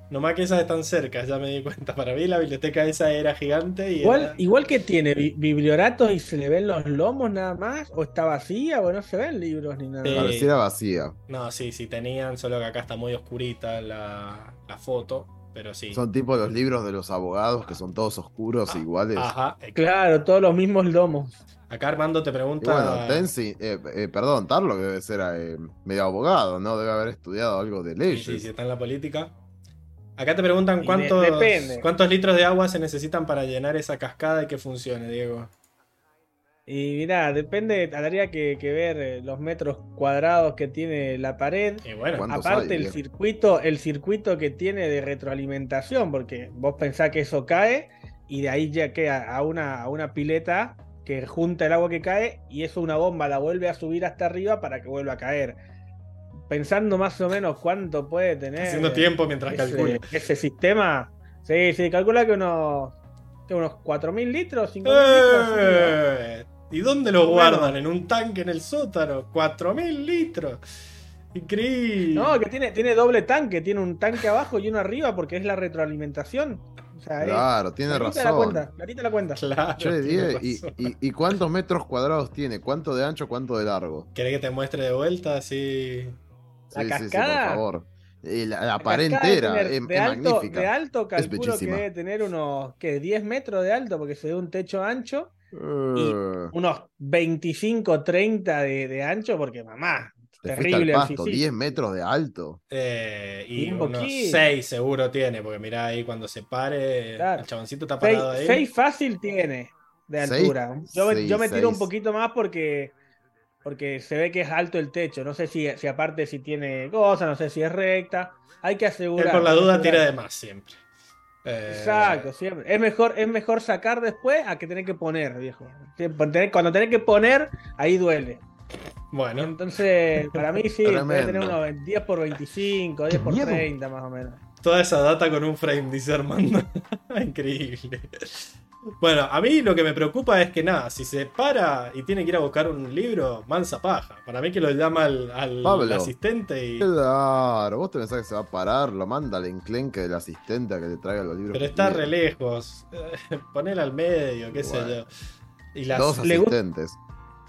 Nomás que esas están cerca, ya me di cuenta. Para mí la biblioteca esa era gigante y Igual, era- igual que tiene bi- biblioratos y se le ven los lomos nada más, o está vacía, o no se ven libros ni nada. Sí. Pareciera vacía. No, sí, sí tenían, solo que acá está muy oscurita la, la foto. Pero sí. Son tipo los libros de los abogados que son todos oscuros Ah, iguales. Ajá. Claro, todos los mismos lomos. Acá Armando te Y pregunta. bueno, Tensi, eh, eh, perdón, Tarlo que debe ser eh, medio abogado, ¿no? Debe haber estudiado algo de Sí, leyes. sí, sí, está en la política. Acá te preguntan de- cuántos, litros de agua se necesitan para llenar esa cascada y que funcione, Diego. Y mirá, depende, tendría que, que ver los metros cuadrados que tiene la pared. Y bueno, ¿Cuántos Aparte hay, el circuito, el circuito que tiene de retroalimentación, porque vos pensás que eso cae y de ahí ya queda a una, a una pileta que junta el agua que cae y eso una bomba la vuelve a subir hasta arriba para que vuelva a caer. Pensando más o menos cuánto puede tener haciendo tiempo mientras ese, calculo. ese sistema. Sí, sí, calcula que unos, que unos 4.000 litros, 5.000 litros. así, ¿no? ¡Eh! ¿Y dónde Bueno. guardan? ¿En un tanque en el sótano? ¡4.000 litros! Increíble. No, que tiene, tiene doble tanque, tiene un tanque abajo y uno arriba porque es la retroalimentación. O sea, es- Claro, tiene clarita la razón. cuenta, clarita la cuenta. Claro, Che, tiene ¿y, razón. y, y cuántos metros cuadrados tiene? ¿Cuánto de ancho, cuánto de largo? ¿Querés que te muestre de vuelta? Así. La Sí, sí, sí, por cascada. favor. Y la, la La pared cascada entera, tener es, de, es alto, magnífica. de alto calculo que debe tener unos ¿qué? 10 metros de alto porque se ve un techo ancho, Eh, unos 25, 30 de, de ancho porque mamá, te fuiste al terrible el pasto, físico. 10 metros de alto. eh, y Y un unos poquito. 6 seguro tiene, porque mirá ahí cuando se pare, Claro. el chaboncito está parado ahí. 6 fácil tiene de Seis- altura. Yo, me- yo me seis, tiro un poquito más porque porque se ve que es alto el techo. No sé si, si aparte si tiene cosas, no sé si es recta. Hay que Él asegurar. por la duda asegurar. tira de más siempre. Eh, Exacto, siempre. Es mejor, es mejor sacar después a que tener que poner, viejo. Tener- Cuando tenés que poner, ahí duele. Bueno, Entonces, para mí sí, debe tener unos 10 por 25, 10 por miedo! 30 más o menos. toda esa data con un frame, dice Armando. Increíble. Bueno, a mí lo que me preocupa es que nada, si se para y tiene que ir a buscar un libro, mansa paja. Para mí que lo llama al, al Pablo. asistente y. Claro, vos te pensás que se va a parar, lo manda al enclenque del asistente a que le traiga los libros. Pero está re lejos. Ponela al medio, qué sé yo. Y las- Dos Le asistentes.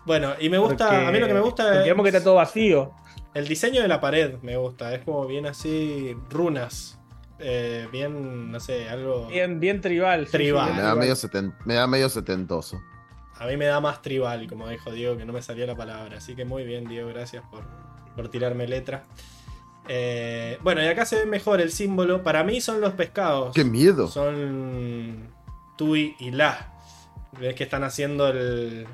Bueno, y me gusta, Porque- a mí lo que me gusta es vemos que está todo vacío. el diseño de la pared, me gusta. Es como bien así, runas. Eh, bien, no sé, algo... Bien, bien tribal. Tribal. sí, Me da, medio seten- me da medio setentoso. A mí me da más tribal, como dijo Diego, que no me salía la palabra. Así que muy bien, Diego, gracias por, por tirarme letra. Eh, bueno, y acá se ve mejor el símbolo. Para mí son los pescados. ¡Qué miedo! Son Tui y La. Ves que están haciendo el...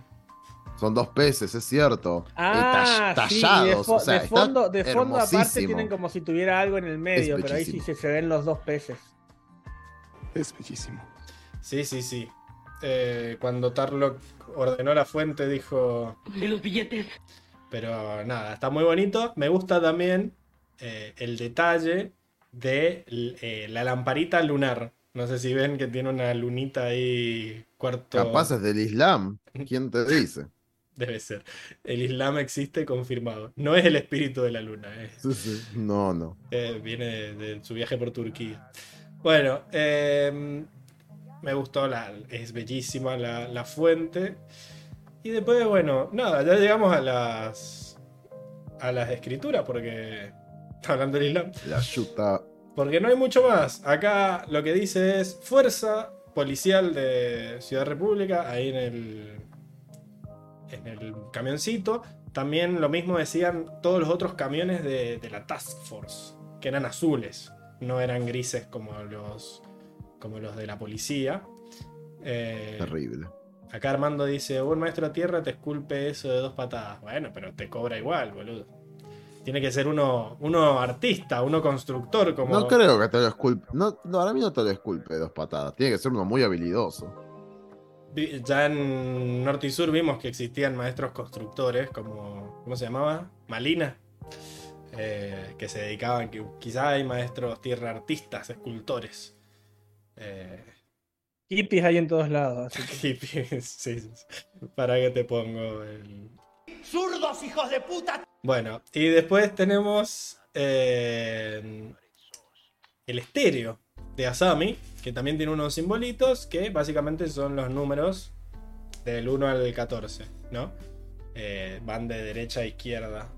Son dos peces, es cierto. Eh, Ah, tall- sí, tallados. de, fo- o sea, de está fondo, de fondo aparte tienen como si tuviera algo en el medio, pero ahí sí se, se ven los dos peces. Es bellísimo. Sí, sí, sí. Eh, cuando Tarlock ordenó la fuente dijo... De los billetes. Pero nada, está muy bonito. Me gusta también eh, el detalle de eh, la lamparita lunar. No sé si ven que tiene una lunita ahí cuarto. Capaz es del Islam. ¿Quién te dice? Debe ser. El Islam existe confirmado. No es el espíritu de la luna. es- Sí, sí. No, no. eh, viene de, de su viaje por Turquía. Bueno, eh, me gustó, la, es bellísima la, la fuente. Y después, bueno, nada, ya llegamos a las a las escrituras porque hablando del Islam. La yuta. Porque no hay mucho más. Acá lo que dice es Fuerza Policial de Ciudad República, ahí en el, en el camioncito. También lo mismo decían todos los otros camiones de, de la Task Force, que eran azules, no eran grises como los, como los de la policía. Eh, Terrible. acá Armando dice, un maestro tierra te esculpe eso de dos patadas. Bueno, pero te cobra igual, boludo. Tiene que ser uno, uno artista, uno constructor, como... No creo que te lo esculpe. No, no, ahora no te lo esculpe de dos patadas. Tiene que ser uno muy habilidoso. Ya en Norte y Sur vimos que existían maestros constructores, como. ¿Cómo se llamaba? Malina. eh, que se dedicaban, que quizá hay maestros tierra artistas, escultores. Eh, Hippies hay en todos lados. así que- hippies, sí, sí, sí. Para que te pongo el. ¡Zurdos, hijos de puta! Bueno, y después tenemos eh, el estéreo de Asami, que también tiene unos simbolitos que básicamente son los números del 1 al 14, ¿no? Eh, van de derecha a izquierda.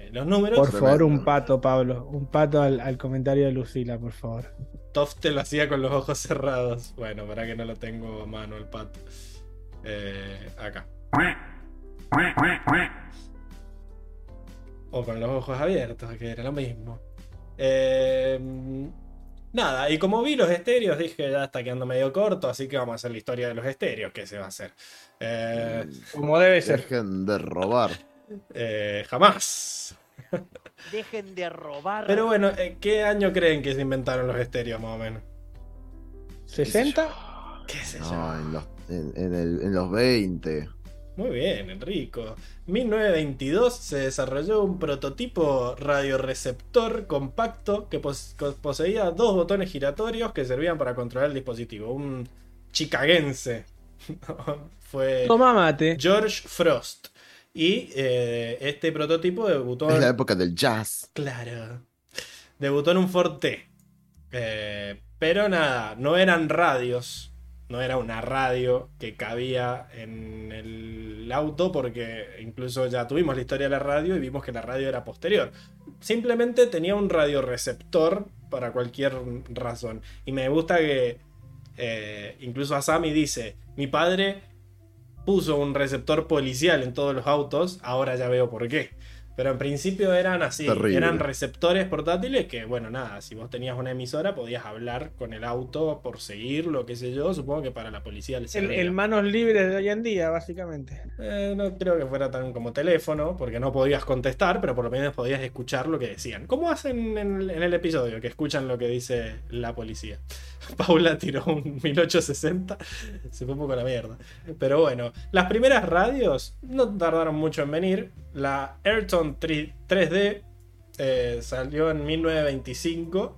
Eh, los números, Por favor, un pato, Pablo. Un pato al, al comentario de Lucila, por favor. Toff te lo hacía con los ojos cerrados. Bueno, para que no lo tengo a mano el pato. Eh, acá. O con los ojos abiertos, que era lo mismo. Eh, nada, y como vi los estéreos, dije ya está quedando medio corto, así que vamos a hacer la historia de los estéreos, que se va a hacer. Eh, Como debe ser. Dejen de robar. eh, jamás. Dejen de robar. Pero bueno, eh, ¿qué año creen que se inventaron los estéreos más o menos? ¿60? ¿Qué sé yo? No, en los, en, en el- en los 20. Muy bien, Enrico. 1922 se desarrolló un prototipo radioreceptor compacto que pos- poseía dos botones giratorios que servían para controlar el dispositivo. Un chicagense. Fue Toma mate. George Frost. Y eh, este prototipo debutó Es la en... época del jazz. Claro. Debutó en un Ford T. Eh, pero nada, no eran radios. No era una radio que cabía en el auto porque incluso ya tuvimos la historia de la radio y vimos que la radio era posterior. Simplemente tenía un radioreceptor para cualquier razón. Y me gusta que eh, incluso Asami dice, mi padre puso un receptor policial en todos los autos, ahora ya veo por qué. Pero en principio eran así, Terrible. eran receptores portátiles que, bueno, nada, si vos tenías una emisora podías hablar con el auto por seguirlo, qué sé yo, supongo que para la policía le El, el manos libres de hoy en día, básicamente. Eh, no creo que fuera tan como teléfono, porque no podías contestar, pero por lo menos podías escuchar lo que decían. ¿Cómo hacen en el, en el episodio? Que escuchan lo que dice la policía. Paula tiró un 1860, se fue un poco a la mierda. Pero bueno, las primeras radios no tardaron mucho en venir. La Ayrton 3- 3D eh, salió en 1925.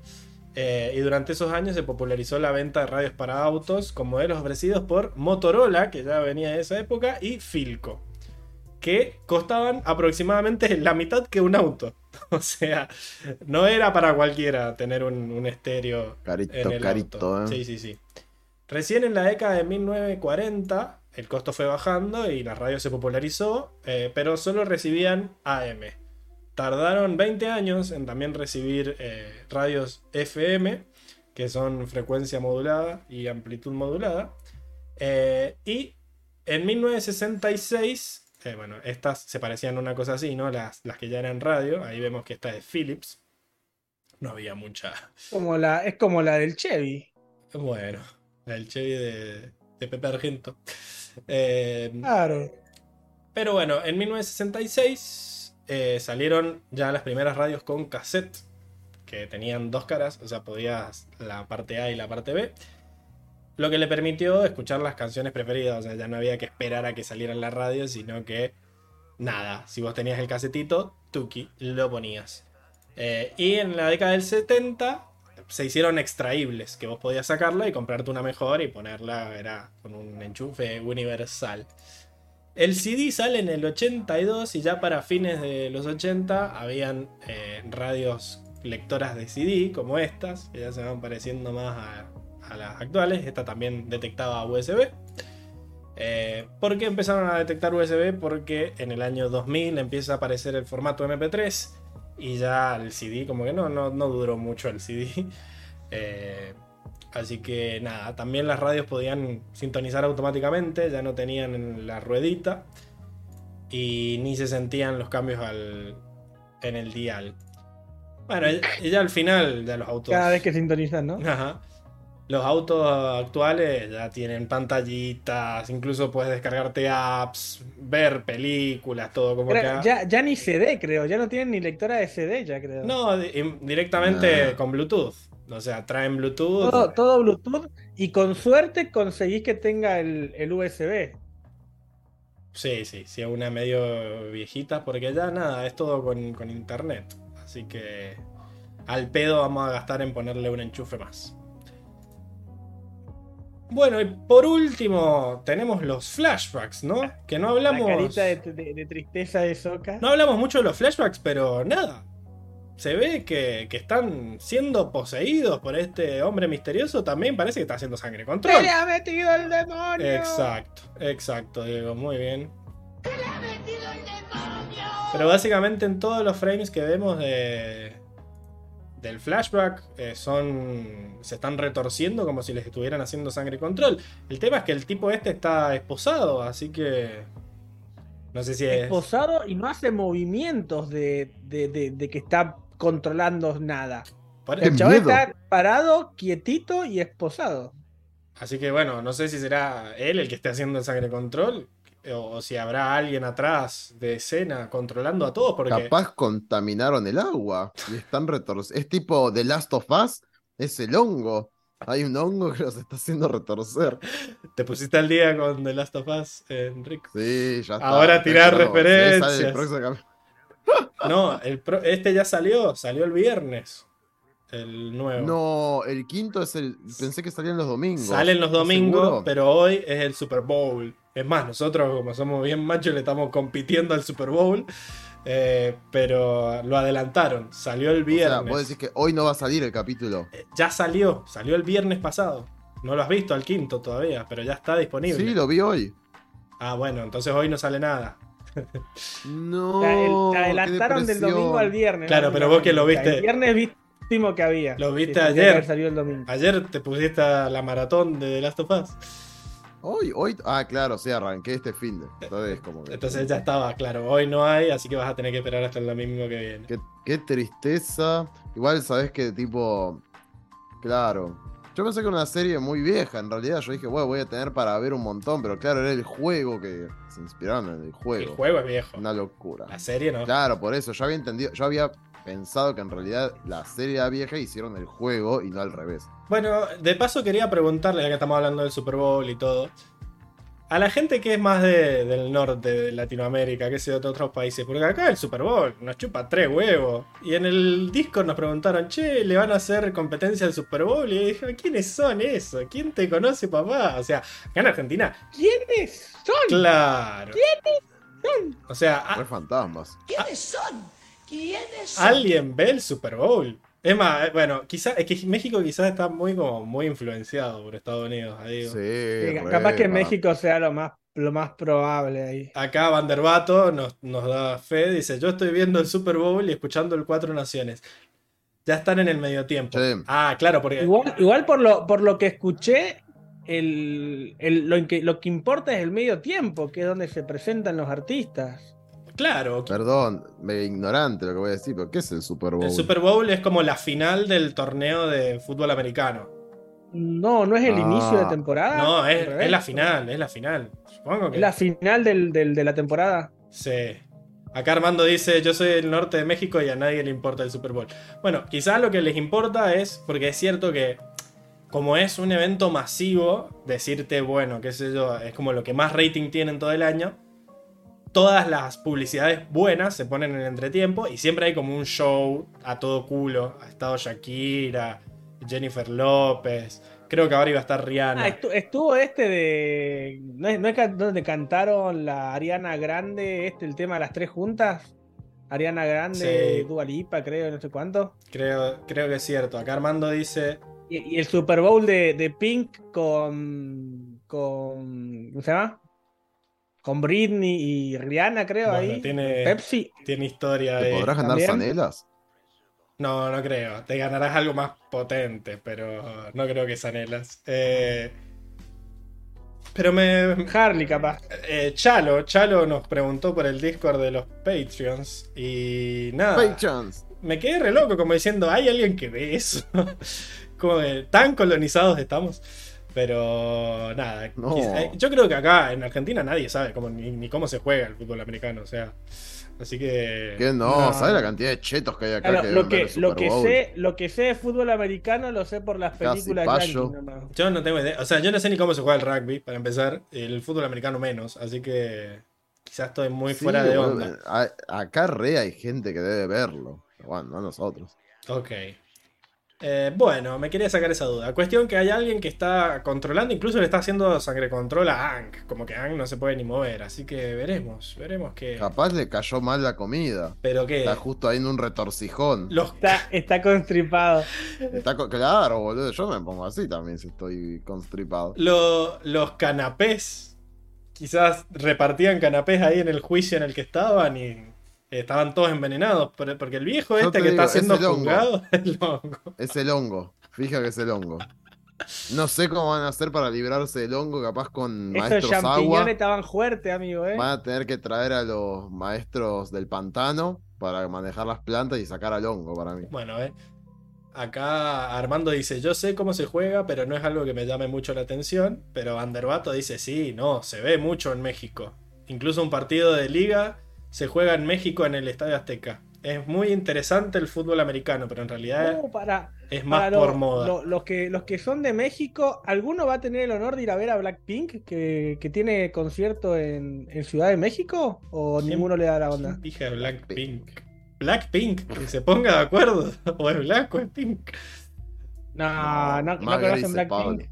eh, y durante esos años se popularizó la venta de radios para autos con modelos ofrecidos por Motorola, que ya venía de esa época, y Filco, que costaban aproximadamente la mitad que un auto. O sea, no era para cualquiera tener un, un estéreo Carito, en el carito, auto. eh. Sí, sí, sí. Recién en la década de 1940 el costo fue bajando y la radio se popularizó, eh, pero solo recibían AM. Tardaron 20 años en también recibir eh, radios FM, que son frecuencia modulada y amplitud modulada. Eh, y en 1966, eh, bueno, estas se parecían a una cosa así, ¿no? Las, las que ya eran radio, ahí vemos que esta es Philips. No había mucha. Como la, es como la del Chevy. Bueno, el Chevy de, de Pepe Argento. Eh, Claro. pero bueno, en 1966 eh, salieron ya las primeras radios con cassette, que tenían dos caras, o sea, podías la parte A y la parte B. Lo que le permitió escuchar las canciones preferidas, o sea, ya no había que esperar a que saliera en la radio, sino que nada, si vos tenías el casetito, tuki, lo ponías. Eh, y en la década del 70 se hicieron extraíbles, que vos podías sacarla y comprarte una mejor y ponerla, era con un enchufe universal. El CD sale en el 82 y ya para fines de los 80 habían eh, radios lectoras de CD como estas, que ya se van pareciendo más a, las actuales. Esta también detectaba USB. Eh, ¿Por qué empezaron a detectar USB? Porque en el año 2000 empieza a aparecer el formato MP3 y ya el CD, como que no, no, no duró mucho el CD. Eh, así que nada, también las radios podían sintonizar automáticamente, ya no tenían la ruedita y ni se sentían los cambios al, en el dial. Bueno, y ya al final de los autos. Cada vez que sintonizan, ¿no? Ajá. Los autos actuales ya tienen pantallitas, incluso puedes descargarte apps, ver películas, todo como Pero que... ya, ya ni CD, creo. Ya no tienen ni lectora de CD, ya creo. No, di- directamente Ah. con Bluetooth. O sea, traen Bluetooth. Todo, todo Bluetooth. Y con suerte conseguís que tenga el, el USB. Sí, sí, sí, es una medio viejita, porque ya nada, es todo con, con internet. Así que al pedo vamos a gastar en ponerle un enchufe más. Bueno, y por último tenemos los flashbacks, ¿no? Que no hablamos... La carita de, de- de tristeza de Soca. No hablamos mucho de los flashbacks, pero nada. Se ve que, que están siendo poseídos por este hombre misterioso. También parece que está haciendo sangre control. ¡Se le ha metido el demonio! Exacto, exacto, Diego, muy bien. Pero básicamente en todos los frames que vemos de del flashback eh, son se están retorciendo como si les estuvieran haciendo sangre control. El tema es que el tipo este está esposado, así que no sé si es Esposado y no hace movimientos de, de- de- de que está controlando nada. El chaval está parado, quietito y esposado. Así que bueno, no sé si será él el que esté haciendo el sangre control o, o si habrá alguien atrás de escena controlando a todos porque Capaz contaminaron el agua y están retorciendo. Es tipo The Last of Us, es el hongo. Hay un hongo que los está haciendo retorcer. te pusiste al día con The Last of Us, eh, Enrico. Sí, ya está. Ahora tirar Claro, referencias. el No, el pro- este ya salió, salió el viernes. El nuevo. No, el quinto es el. Pensé que salían los domingos. Salen los ¿Estás domingos, seguro? pero hoy es el Super Bowl. Es más, nosotros, como somos bien machos, le estamos compitiendo al Super Bowl. eh, pero lo adelantaron. Salió el O sea, viernes. vos decís que hoy no va a salir el capítulo. Eh, Ya salió, salió el viernes pasado. No lo has visto al quinto todavía, pero ya está disponible. Sí, lo vi hoy. Ah, bueno, entonces hoy no sale nada. No. Te adelantaron del domingo al viernes. Claro, pero vos que lo viste- El viernes vimos que había. Lo viste ayer. el domingo. Ayer te pusiste a la maratón de The Last of Us. Hoy, hoy. Ah, claro, sí, arranqué este fin de. Entonces, como que. Entonces ya estaba, claro, hoy no hay, así que vas a tener que esperar hasta el domingo que viene. Qué, qué tristeza. Igual sabes que tipo. Claro. Yo pensé que era una serie muy vieja. En realidad, yo dije, bueno, voy a tener para ver un montón. Pero claro, era el juego que se inspiraron en el El juego. juego es viejo. Una locura. La serie no. Claro, por eso. Yo había entendido. Yo había pensado que en realidad la serie era vieja y hicieron el juego y no al revés. Bueno, de paso quería preguntarle, ya que estamos hablando del Super Bowl y todo. A la gente que es más de- del norte de Latinoamérica, que sea de otros países, porque acá el Super Bowl nos chupa tres huevos. Y en el Discord nos preguntaron, che, ¿le van a hacer competencia al Super Bowl? Y yo dije, ¿quiénes son eso? ¿Quién te conoce, papá? O sea, acá en Argentina, ¿Quiénes son? claro. O sea, Fue fantasmas. ¿Quiénes son? ¿Quiénes son? alguien ve el Super Bowl. Es más, eh, bueno, quizás es que México quizás está muy como muy influenciado por Estados Unidos, ahí digo. Sí, Sí, re, capaz que México sea lo más, lo más probable ahí. Acá Vanderbato nos, nos da fe, dice, yo estoy viendo el Super Bowl y escuchando el Cuatro Naciones. Ya están en el medio tiempo. Sí. Ah, claro, porque... Igual, igual por lo, por lo que escuché, el, el- lo, que, lo que importa es el medio tiempo, que es donde se presentan los artistas. Claro, Perdón, me ignorante lo que voy a decir, pero ¿qué es el Super Bowl? el Super Bowl es como la final del torneo de fútbol americano. No, no es el Ah. inicio de temporada. No, es, es la final, es la final. Supongo que... Es la final del, del- de la temporada. Sí. Acá Armando dice, yo soy del norte de México y a nadie le importa el Super Bowl. Bueno, quizás lo que les importa es, porque es cierto que como es un evento masivo, decirte, bueno, qué sé yo, es como lo que más rating tiene en todo el año, todas las publicidades buenas se ponen en el entretiempo y siempre hay como un show a todo culo. Ha estado Shakira, Jennifer López, creo que ahora iba a estar Rihanna. Ah, estu- estuvo este de. ¿No es, no es donde cantaron la Ariana Grande, este, el tema de las tres juntas? Ariana Grande, Sí. Dua Lipa, creo, no sé cuánto. Creo, creo que es cierto. Acá Armando dice. Y, y el Super Bowl de, de Pink con. con. ¿Cómo se llama? Con Britney y Rihanna, creo, Bueno, ahí. tiene- Pepsi. Tiene historia ¿Te de. podrás ganar ¿También? zanelas? No, no creo. Te ganarás algo más potente, pero no creo que Sanelas. Eh, pero me. Harley, capaz. eh, Chalo, Chalo nos preguntó por el Discord de los Patreons. Y nada. Chance. Me quedé re loco, como diciendo, ¿hay alguien que ve eso? como que tan colonizados estamos. Pero nada. No. quizá- eh, yo creo que acá en Argentina nadie sabe cómo, ni, ni cómo se juega el fútbol americano. O sea. Así que. Que no, No. ¿sabes la cantidad de chetos que hay acá Claro, que lo que, lo, que sé, lo que sé de fútbol americano lo sé por las Casi películas yankees nomás. Yo no tengo idea. O sea, yo no sé ni cómo se juega el rugby, para empezar. El fútbol americano menos. Así que. Quizás estoy muy Sí, fuera de onda. a- Acá re hay gente que debe verlo. Bueno, no nosotros. Ok. Eh, bueno, me quería sacar esa duda. Cuestión que hay alguien que está controlando, incluso le está haciendo sangre control a Ang. Como que Ang no se puede ni mover. Así que veremos, veremos qué. Capaz le cayó mal la comida. Pero qué. Está justo ahí en un retorcijón. Los Está, está constripado. Está claro, boludo. Yo me pongo así también si estoy constripado. Lo- los canapés. Quizás repartían canapés ahí en el juicio en el que estaban y estaban todos envenenados. por- Porque el viejo Yo este te que digo, está siendo es juzgado es el hongo. Es el hongo. Fija que es el hongo. No sé cómo van a hacer para librarse del hongo, capaz con Esos maestros agua. champiñones estaban fuertes, amigo, ¿eh? Van a tener que traer a los maestros del pantano para manejar las plantas y sacar al hongo para mí. Bueno, eh. Acá Armando dice, yo sé cómo se juega, pero no es algo que me llame mucho la atención. Pero Vanderbato dice, sí, no, se ve mucho en México. Incluso un partido de liga se juega en México en el Estadio Azteca. Es muy interesante el fútbol americano, pero en realidad No, para, es más para por lo- moda. lo- los, que, los que son de México, ¿alguno va a tener el honor de ir a ver a Blackpink que, que tiene concierto en, en Ciudad de México? ¿O ninguno le da la onda? Dije Blackpink. Blackpink, que se ponga de acuerdo. O es black o es pink. No, no, no, más conocen. Blackpink.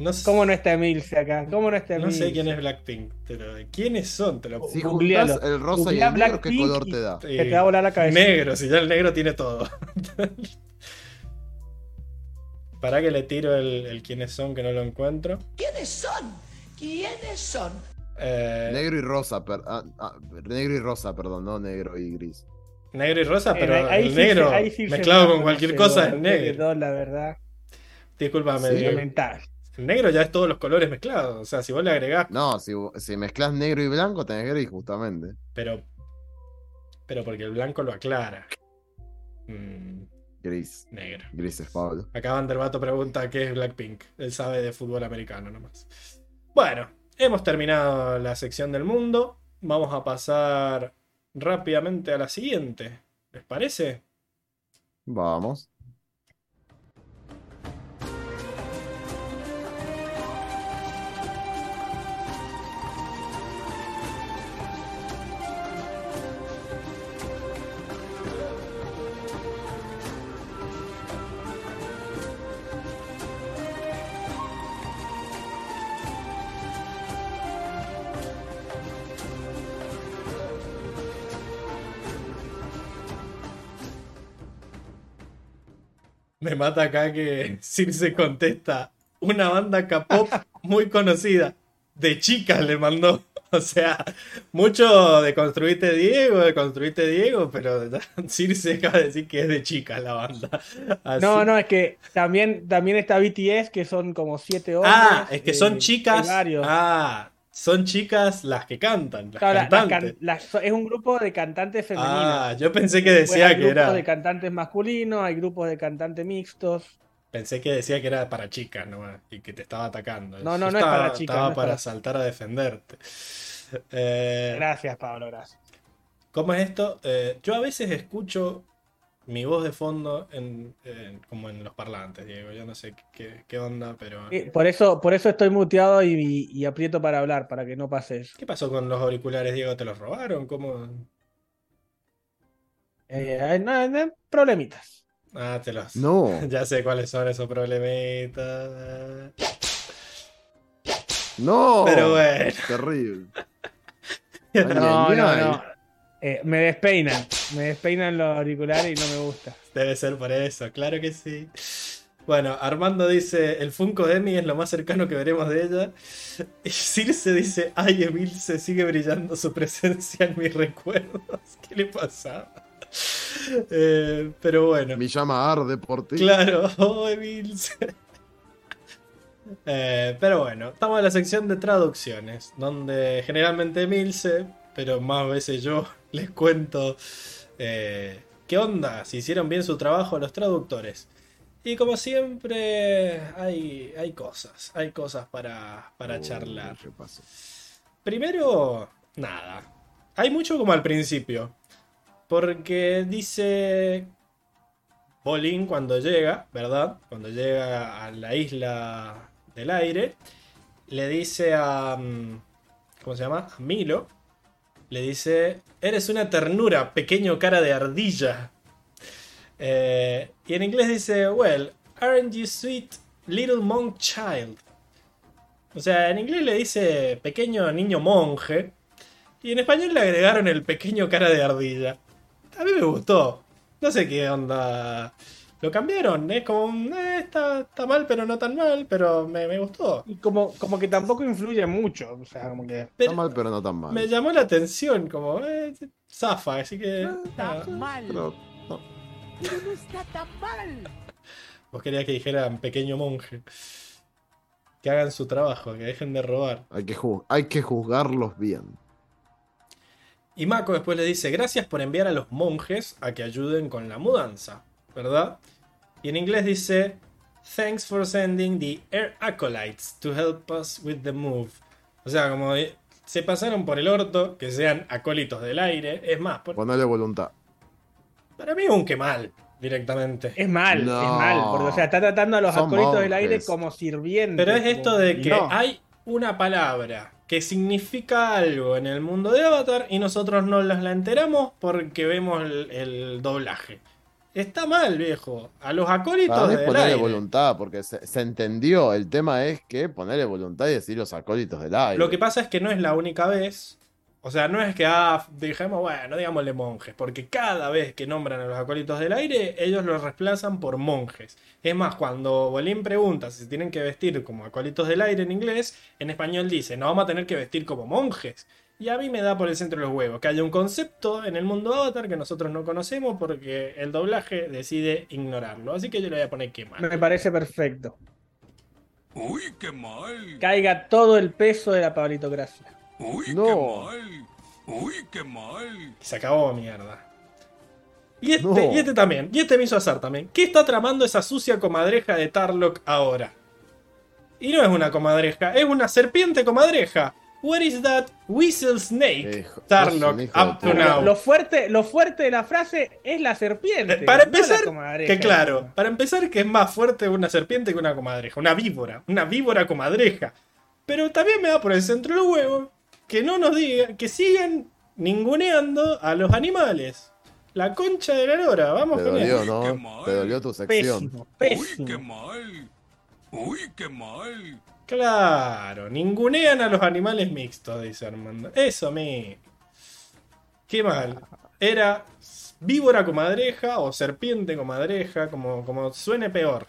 No, sé- ¿Cómo no está Emilce acá? ¿Cómo no está no sé quién es Blackpink, pero ¿quiénes son? Te lo Si Googlealo. juntas el rosa y Googlea el negro, ¿qué Blackpink color y- te da? Que te va a volar la cabeza. Negro, si ya el negro tiene todo. Para que le tiro el, el quiénes son, que no lo encuentro. ¿Quiénes son? ¿Quiénes son? Eh, Negro y rosa, per- ah, ah, negro y rosa, perdón, no negro y gris. negro y rosa, Eh, pero ahí el sí negro se- ahí sí se mezclado con cualquier cosa es negro. la verdad. Disculpame, Lamentable. El negro ya es todos los colores mezclados. O sea, si vos le agregás, No, si, si mezclas negro y blanco, tenés gris, justamente. pero. Pero porque el blanco lo aclara. Mm, Gris. negro. Grises, Pablo. Acá Vanderbato pregunta qué es Blackpink. Él sabe de fútbol americano nomás. Bueno, hemos terminado la sección del mundo. Vamos a pasar rápidamente a la siguiente. ¿Les parece? Vamos. Mata acá que Circe contesta. Una banda K-pop muy conocida. De chicas le mandó. O sea, mucho de construirte Diego, de construirte Diego, pero Circe acaba de decir que es de chicas la banda. Así- No, no, es que también, también está BTS, que son como siete hombres. Ah, es que eh, son hay chicas. varios. Ah, son chicas las que cantan, las Claro, la- las cantantes. las- es un grupo de cantantes femeninas. Ah, yo pensé que decía hay que grupos era. de cantantes masculinos, hay grupos de cantantes mixtos. Pensé que decía que era para chicas nomás y que te estaba atacando. No, Yo no, no es estaba, para chicas, Estaba no es para para- saltar a defenderte. Eh, Gracias, Pablo, gracias. ¿Cómo es esto? Eh, yo a veces escucho mi voz de fondo en, en- como en los parlantes, Diego. Yo no sé qué, qué onda, pero. Eh, Por eso, por eso estoy muteado y, y aprieto para hablar, para que no pase eso. ¿Qué pasó con los auriculares, Diego? ¿Te los robaron? ¿Cómo? Eh, no, no, problemitas. Ah, te los. No, Ya sé cuáles son esos problemitas. no. Pero bueno. Terrible. No, no, no. Eh, me despeinan, me despeinan los auriculares y no me gusta. Debe ser por eso, claro que sí. Bueno, Armando dice, el Funko de Emi es lo más cercano que veremos de ella. Y Circe dice, ay, Emilce sigue brillando su presencia en mis recuerdos. ¿Qué le pasaba? Eh, pero bueno. Mi llama arde por ti. Claro, oh, Emilce. Eh, pero bueno, estamos en la sección de traducciones, donde generalmente Emilce, pero más veces yo, les cuento eh, qué onda, si hicieron bien su trabajo los traductores. Y como siempre, hay, hay cosas, hay cosas para, para charlar. ¿qué pasó? Primero, nada. Hay mucho como al principio. Porque dice Bolín cuando llega, ¿verdad? Cuando llega a la isla del aire, le dice a... mm, ¿Cómo se llama? A Milo. Le dice, eres una ternura, pequeño cara de ardilla. Eh, y en inglés dice, well, aren't you sweet little monk child? O sea, en inglés le dice pequeño niño monje. Y en español le agregaron el pequeño cara de ardilla. A mí me gustó. No sé qué onda. Lo cambiaron. Es como, un, eh, está, está mal, pero no tan mal. Pero me, me gustó. Y como, como que tampoco influye mucho. O sea, como que. Pero Está mal, pero no tan mal. me llamó la atención. Como, eh, zafa. Así que. nada. mal. Pero, no. Pero no está tan mal. Vos querías que dijeran pequeño monje. Que hagan su trabajo, que dejen de robar. hay, que hay que juzgarlos bien. Y Mako después le dice, gracias por enviar a los monjes a que ayuden con la mudanza, ¿verdad? Y en inglés dice, thanks for sending the air acolytes to help us with the move. O sea, como se pasaron por el orto que sean acólitos del aire. Es más, por- Ponele voluntad. para mí es un que mal, directamente. Es mal, No. es mal. Porque, o sea, está tratando a los Son acólitos del aire como sirvientes. Pero es esto de que No. hay una palabra que significa algo en el mundo de Avatar y nosotros no las la enteramos porque vemos el, el doblaje. Está mal, viejo. A los acólitos Para mí del ponerle aire. voluntad, porque se, se entendió. El tema es que ponerle voluntad y decir los acólitos del aire. Lo que pasa es que no es la única vez. O sea, no es que ah, dijimos, bueno, digámosle monjes, porque cada vez que nombran a los acólitos del aire, ellos los reemplazan por monjes. Es más, cuando Bolín pregunta si se tienen que vestir como acólitos del aire en inglés, en español dice, no vamos a tener que vestir como monjes. Y a mí me da por el centro de los huevos que haya un concepto en el mundo Avatar que nosotros no conocemos porque el doblaje decide ignorarlo. Así que yo le voy a poner que mal. Me parece perfecto. Uy, qué mal. Caiga todo el peso de la pablitocracia. Uy, No. qué mal. Uy, qué mal. Se acabó mierda. Y este, No. y este también. Y este me hizo azar también. ¿Qué está tramando esa sucia comadreja de Tarlock ahora? Y no es una comadreja, es una serpiente comadreja. What is that whistle snake? De up to now. Lo fuerte, lo fuerte de la frase es la serpiente. Eh, Para no la empezar, comadreja. que claro, para empezar que es más fuerte una serpiente que una comadreja, una víbora, una víbora comadreja. Pero también me da por el centro de los huevos que no nos digan, que sigan ninguneando a los animales. La concha de la lora, vamos Te con dolió, ¿no? Te dolió tu sección. Pésimo, Uy, qué pésimo. mal. Uy, qué mal. Claro, ningunean a los animales mixtos, dice Armando. Eso mí. Qué mal. Era víbora comadreja o serpiente comadreja, como, como suene peor.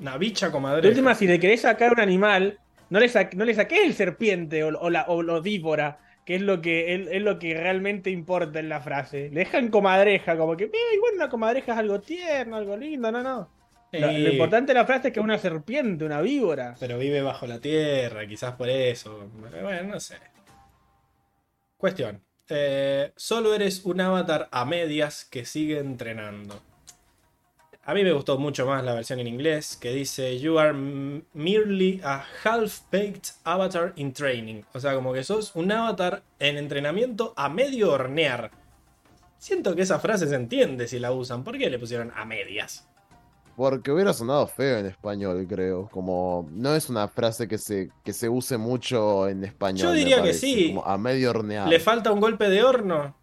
Una bicha comadreja. última, si le querés sacar un animal, no le, sa- no le saques el serpiente o, o la, o la víbora, que es lo que, es, es lo que realmente importa en la frase. Le dejan comadreja, como que, "Eh, igual una comadreja es algo tierno, algo lindo, no, no. Lo, lo importante de la frase es que es una serpiente, una víbora. Pero vive bajo la tierra, quizás por eso. Bueno, no sé. Cuestión. Eh, solo eres un avatar a medias que sigue entrenando. A mí me gustó mucho más la versión en inglés que dice You are merely a half-baked avatar in training. O sea, como que sos un avatar en entrenamiento a medio hornear. Siento que esa frase se entiende si la usan. ¿Por qué le pusieron a medias? Porque hubiera sonado feo en español, creo. Como no es una frase que se, que se use mucho en español. Yo diría que sí. Como a medio horneado. ¿Le falta un golpe de horno?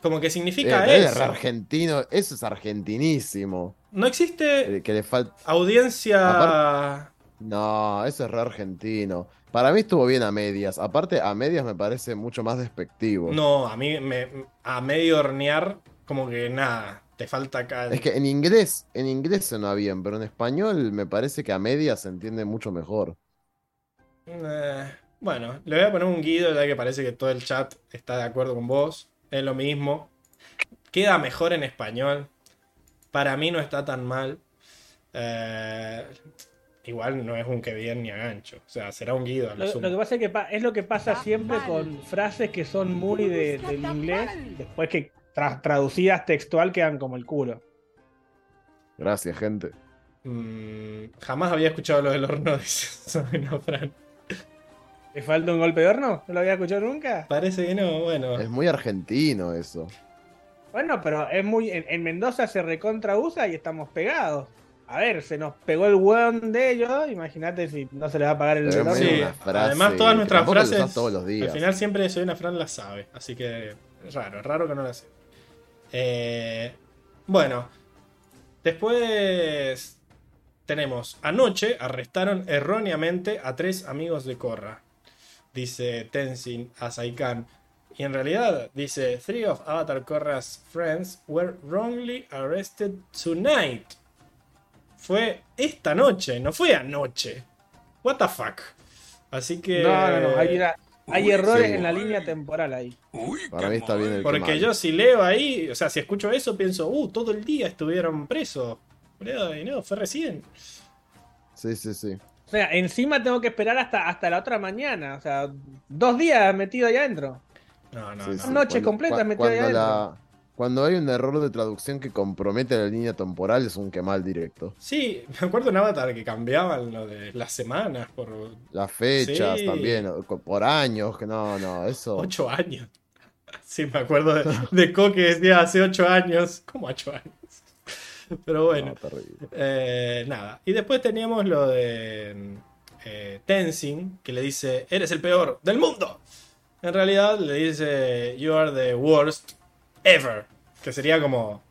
Como que Eh, significa es eso. argentino, eso es argentinísimo. No existe Eh, Que le falta. audiencia. Apar- No, eso es re argentino. Para mí estuvo bien a medias. Aparte, a medias me parece mucho más despectivo. No, a mí me, a medio hornear, como que nada, te falta acá. Es que en inglés, en inglés suena bien, pero en español me parece que a medias se entiende mucho mejor. Eh, bueno, le voy a poner un guido ya que parece que todo el chat está de acuerdo con vos. Es lo mismo. Queda mejor en español. Para mí no está tan mal. Eh, igual no es un que bien ni a gancho. O sea, será un guido. a lo Lo, sumo. lo que pasa es que pa- es lo que pasa Está siempre mal. con frases que son muy de- No del inglés, mal. después que tra- traducidas textual quedan como el culo. Gracias, gente. Mm, jamás había escuchado lo del horno, dice Sabino Fran. ¿Le falta un golpe de horno? ¿No lo había escuchado nunca? Parece que no, bueno. Es muy argentino eso. Bueno, pero es muy. En, en Mendoza se recontra usa y estamos pegados. A ver, se nos pegó el weón de ellos. Imagínate si no se le va a pagar el horno. Sí, además todas nuestras frases usás todos los días. Al final siempre soy una Fran la sabe, así que es raro, es raro que no la sé. Eh, bueno, después tenemos anoche arrestaron erróneamente a tres amigos de Korra, dice Tenzin a Saikan. Y en realidad dice, Three of Avatar Korra's friends were wrongly arrested tonight. Fue esta noche, no fue anoche. What the fuck. Así que... No, no, no. Hay, una- hay Uy, errores sí. en la línea temporal ahí. Uy, Para mí está bien el- Porque yo si leo ahí, o sea, si escucho eso, pienso, uh, todo el día estuvieron presos. Y no, fue recién. Sí, sí, sí. O sea, encima tengo que esperar hasta, hasta la otra mañana. O sea, dos días metido ahí adentro. No, no, Sí, no. sí. Noche Cuando- completa ahí cuando, adentro. la- cuando hay un error de traducción que compromete la línea temporal es un quemal directo. Sí, me acuerdo en Avatar que cambiaban lo de las semanas por Las fechas Sí. también, por años, que no, no, eso. ocho años. Sí, me acuerdo de, de Co que decía hace ocho años. ¿Cómo ocho años? Pero bueno. No. Eh, nada. Y después teníamos lo de eh, Tenzin, que le dice, eres el peor del mundo. En realidad le dice, you are the worst ever. Que sería como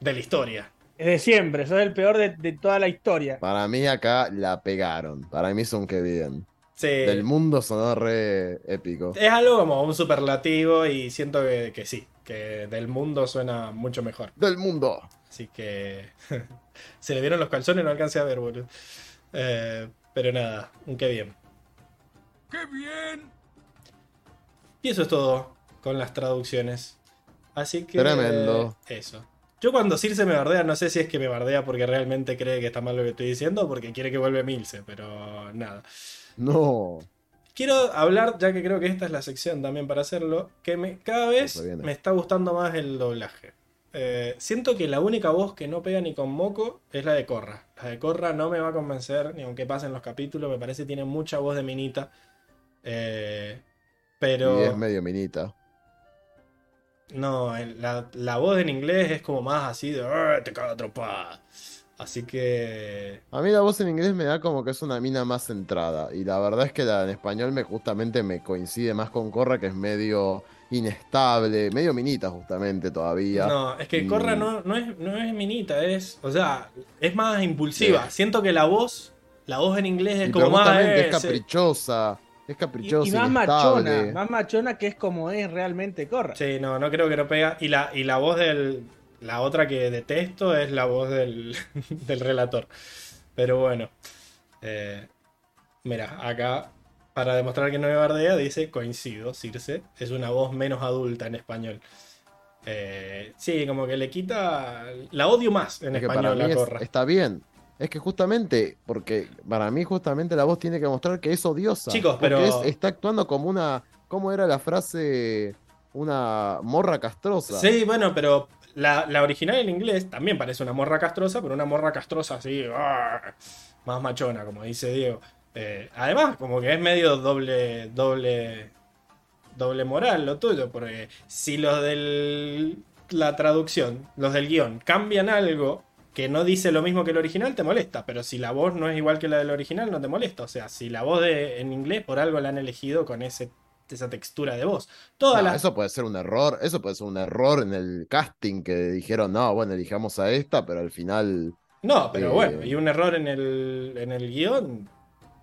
de la historia. Es de siempre, sos el peor de, de toda la historia. Para mí acá la pegaron. Para mí son que bien. Sí. Del mundo sonó re épico. Es algo como un superlativo y siento que, que sí, que del mundo suena mucho mejor. Del mundo. Así que se le vieron los calzones, no alcancé a ver, boludo. Eh, pero nada, un qué bien. ¡Qué bien! Y eso es todo con las traducciones. Así que. Tremendo. Eso. Yo cuando Circe me bardea, no sé si es que me bardea porque realmente cree que está mal lo que estoy diciendo o porque quiere que vuelva Milce, pero nada. No. Quiero hablar, ya que creo que esta es la sección también para hacerlo, que me, cada vez me está gustando más el doblaje. Eh, siento que la única voz que no pega ni con moco es la de Corra. La de Corra no me va a convencer, ni aunque pasen los capítulos, me parece que tiene mucha voz de minita. Eh, pero... Y es medio minita. No, la, la voz en inglés es como más así de "Arr, te cago a trompadas". Así que. A mí la voz en inglés me da como que es una mina más centrada. Y la verdad es que la en español me justamente me coincide más con Corra, que es medio inestable, medio minita justamente todavía. No, es que Y- Corra no, no, es, no es minita, es. O sea, es más impulsiva. Sí. Siento que la voz. La voz en inglés es Y como más. es se- caprichosa. Es Y, caprichosa, y más machona, más machona que es como es realmente Corra. Sí, no, no creo que no pega. Y la, y la voz del. La otra que detesto es la voz del, del relator. Pero bueno. Eh, mira, acá, para demostrar que no me bardea, dice: coincido, Circe. Es una voz menos adulta en español. Eh, sí, como que le quita. La odio más en Es español la es- corra. está bien. Es que justamente, porque para mí justamente la voz tiene que mostrar que es odiosa. Chicos, pero- es- está actuando como una, ¿cómo era la frase? Una morra castrosa. Sí, bueno, pero la, la original en inglés también parece una morra castrosa, pero una morra castrosa así, ¡ah! más machona, como dice Diego. Eh, además, como que es medio doble, doble, doble moral lo tuyo, porque si los de la traducción, los del guion, cambian algo que no dice lo mismo que el original, te molesta, pero si la voz no es igual que la del original, no te molesta. O sea, si la voz de, en inglés por algo la han elegido con ese, esa textura de voz. No, las Eso puede ser un error, eso puede ser un error en el casting que dijeron, no, bueno, elijamos a esta, pero al final No, pero Eh, bueno, y un error en el, en el guion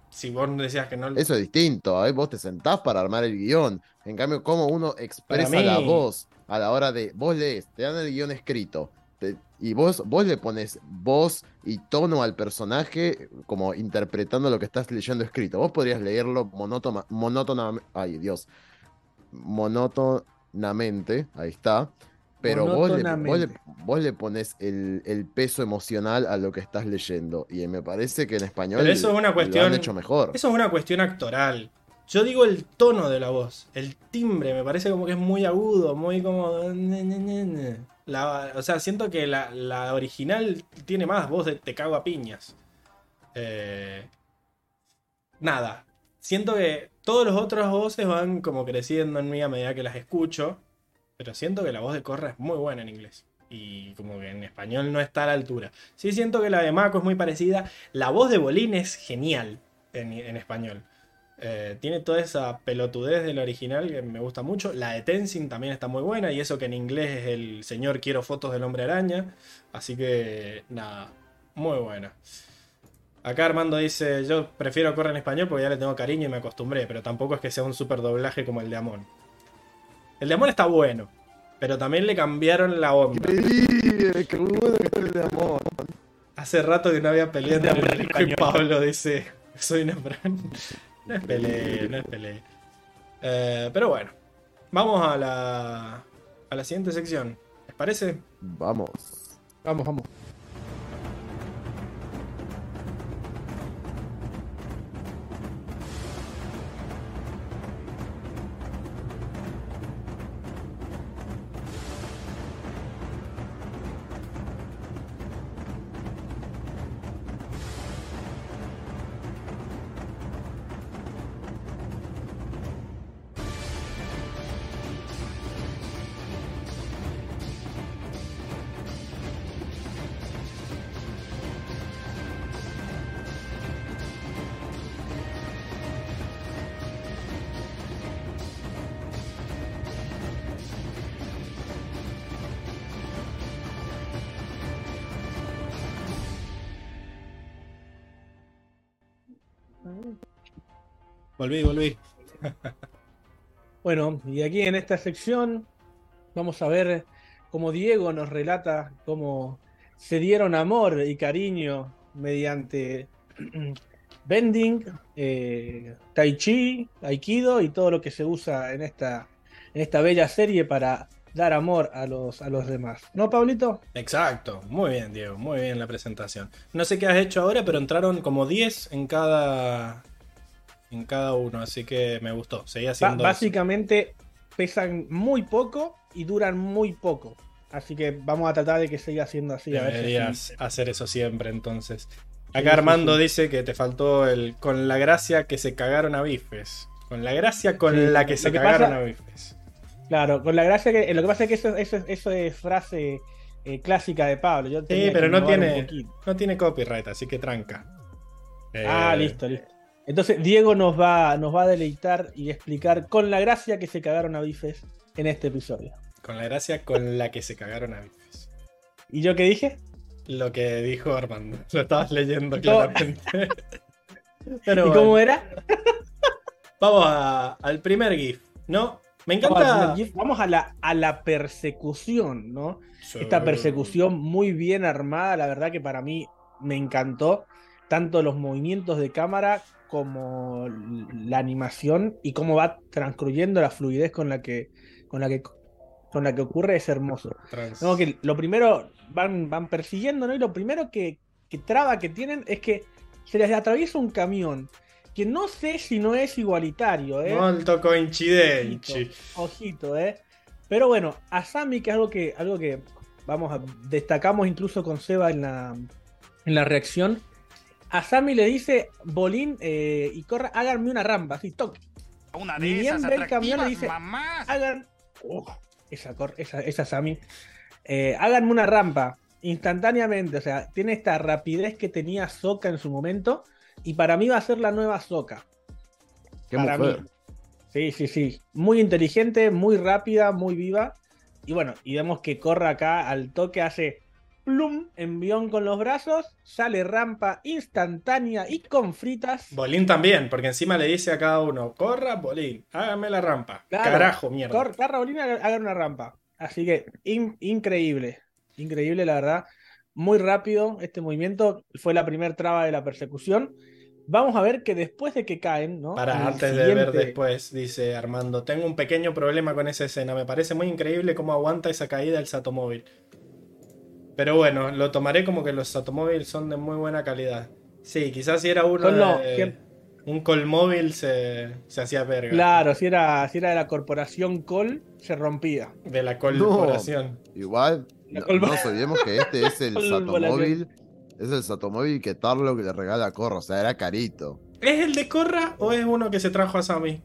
si vos decías que no... Eso es distinto, ¿eh? vos te sentás para armar el guion. En cambio, cómo uno expresa mí- la voz a la hora de. Vos lees, te dan el guion escrito. Y vos, vos le pones voz y tono al personaje, como interpretando lo que estás leyendo escrito. Vos podrías leerlo monótona, monótonamente. Ay, Dios. Monotonamente, ahí está. Pero vos le, vos, le, Monótonamente. vos le pones el, el peso emocional a lo que estás leyendo. Y me parece que en español Pero eso es una lo cuestión- han hecho mejor. Eso es una cuestión actoral. Yo digo el tono de la voz, el timbre, me parece como que es muy agudo, muy como... La- o sea, siento que la, original tiene más voz de te cago a piñas. Eh, nada, siento que todos los otros voces van como creciendo en mí a medida que las escucho, pero siento que la voz de Corra es muy buena en inglés. Y como que en español no está a la altura. Sí siento que la de Mako es muy parecida. La voz de Bolín es genial en, en español. Eh, tiene toda esa pelotudez del original que me gusta mucho. La de Tenzin también está muy buena. Y eso que en inglés es el señor quiero fotos del hombre araña. Así que nada, muy buena. Acá Armando dice, yo prefiero correr en español porque ya le tengo cariño y me acostumbré. Pero tampoco es que sea un super doblaje como el de Amon. El de Amon está bueno. Pero también le cambiaron la onda. Increíble, qué bueno que el de amor. Hace rato que no había pelea De entre. Pablo, dice. Soy una Fran. No es pelea, no es pelea. Eh, pero bueno, vamos a la, a la siguiente sección. ¿Les parece? Vamos. Vamos, vamos. Volví, volví. Bueno, y aquí en esta sección vamos a ver cómo Diego nos relata cómo se dieron amor y cariño mediante bending, eh, tai chi, aikido y todo lo que se usa en esta, en esta bella serie para dar amor a los, a los demás. ¿No, Pablito? Exacto. Muy bien, Diego. Muy bien la presentación. No sé qué has hecho ahora, pero entraron como 10 en cada. En cada uno. Así que me gustó. Seguía eso. básicamente pesan muy poco y duran muy poco. Así que vamos a tratar de que siga siendo así. A ver si Deberías así- hacer eso siempre, entonces. Acá sí, Armando sí. dice que te faltó el con la gracia que se cagaron a bifes. Con la gracia con la que se que cagaron pasa- a bifes. Claro, con la gracia que. Lo que pasa es que eso, eso, eso es frase eh, clásica de Pablo. Yo Sí, pero no tiene, no tiene copyright, así que tranca. Ah, Eh, listo, listo. Entonces, Diego nos va, nos va a deleitar y explicar con la gracia que se cagaron a bifes en este episodio. Con la gracia con la que se cagaron a bifes. ¿Y yo qué dije? Lo que dijo Armando. Lo estabas leyendo claramente. Pero ¿Y bueno, cómo era? vamos a- al primer GIF, ¿no? Me Vamos, encanta. vamos a la, a la persecución, ¿no? Sí. Esta persecución muy bien armada, la verdad que para mí me encantó. Tanto los movimientos de cámara como la animación y cómo va transcurriendo la fluidez con la que, con la que, con la que ocurre es hermoso. No, que lo primero van, van persiguiendo, ¿no? Y lo primero que, que traba que tienen es que se les atraviesa un camión. Que no sé si no es igualitario, ¿eh? Molto coincidenci. Ojito, ojito, ¿eh? Pero bueno, Asami, que es algo que, algo que vamos a destacamos incluso con Seba en la, en la reacción. Asami le dice, Bolín eh, y Corra, háganme una rampa, así, toque. Una de bien esas ve el camión, le dice, mamás. Hagan. Esa, cor- esa, esa Sami. Eh, háganme una rampa instantáneamente. O sea, tiene esta rapidez que tenía Soka en su momento. Y para mí va a ser la nueva Soka. Qué para mujer. mí. Sí, sí, sí. Muy inteligente, muy rápida, muy viva. Y bueno, y vemos que corre acá al toque, hace plum, envión con los brazos, sale rampa instantánea y con fritas. Bolín también, porque encima le dice a cada uno, corra, Bolín, hágame la rampa. Claro. Carajo, mierda. Cor- Carra Bolín haga una rampa. Así que in- increíble, increíble la verdad. Muy rápido este movimiento. Fue la primer traba de la persecución. Vamos a ver que después de que caen, ¿no? Para antes de ver después, dice Armando, tengo un pequeño problema con esa escena. Me parece muy increíble cómo aguanta esa caída el Satomóvil. Pero bueno, lo tomaré como que los Satomóvil son de muy buena calidad. Sí, quizás si era uno los de que- un Colmóvil se, se hacía verga. Claro, si era, si era de la corporación Col, se rompía. De la corporación. Igual, La no, no olvidemos que este es el. Satomóvil. Es el Satomóvil que Tarlo le regala a Corra, o sea, era carito. ¿Es el de Corra o es uno que se trajo a Sammy?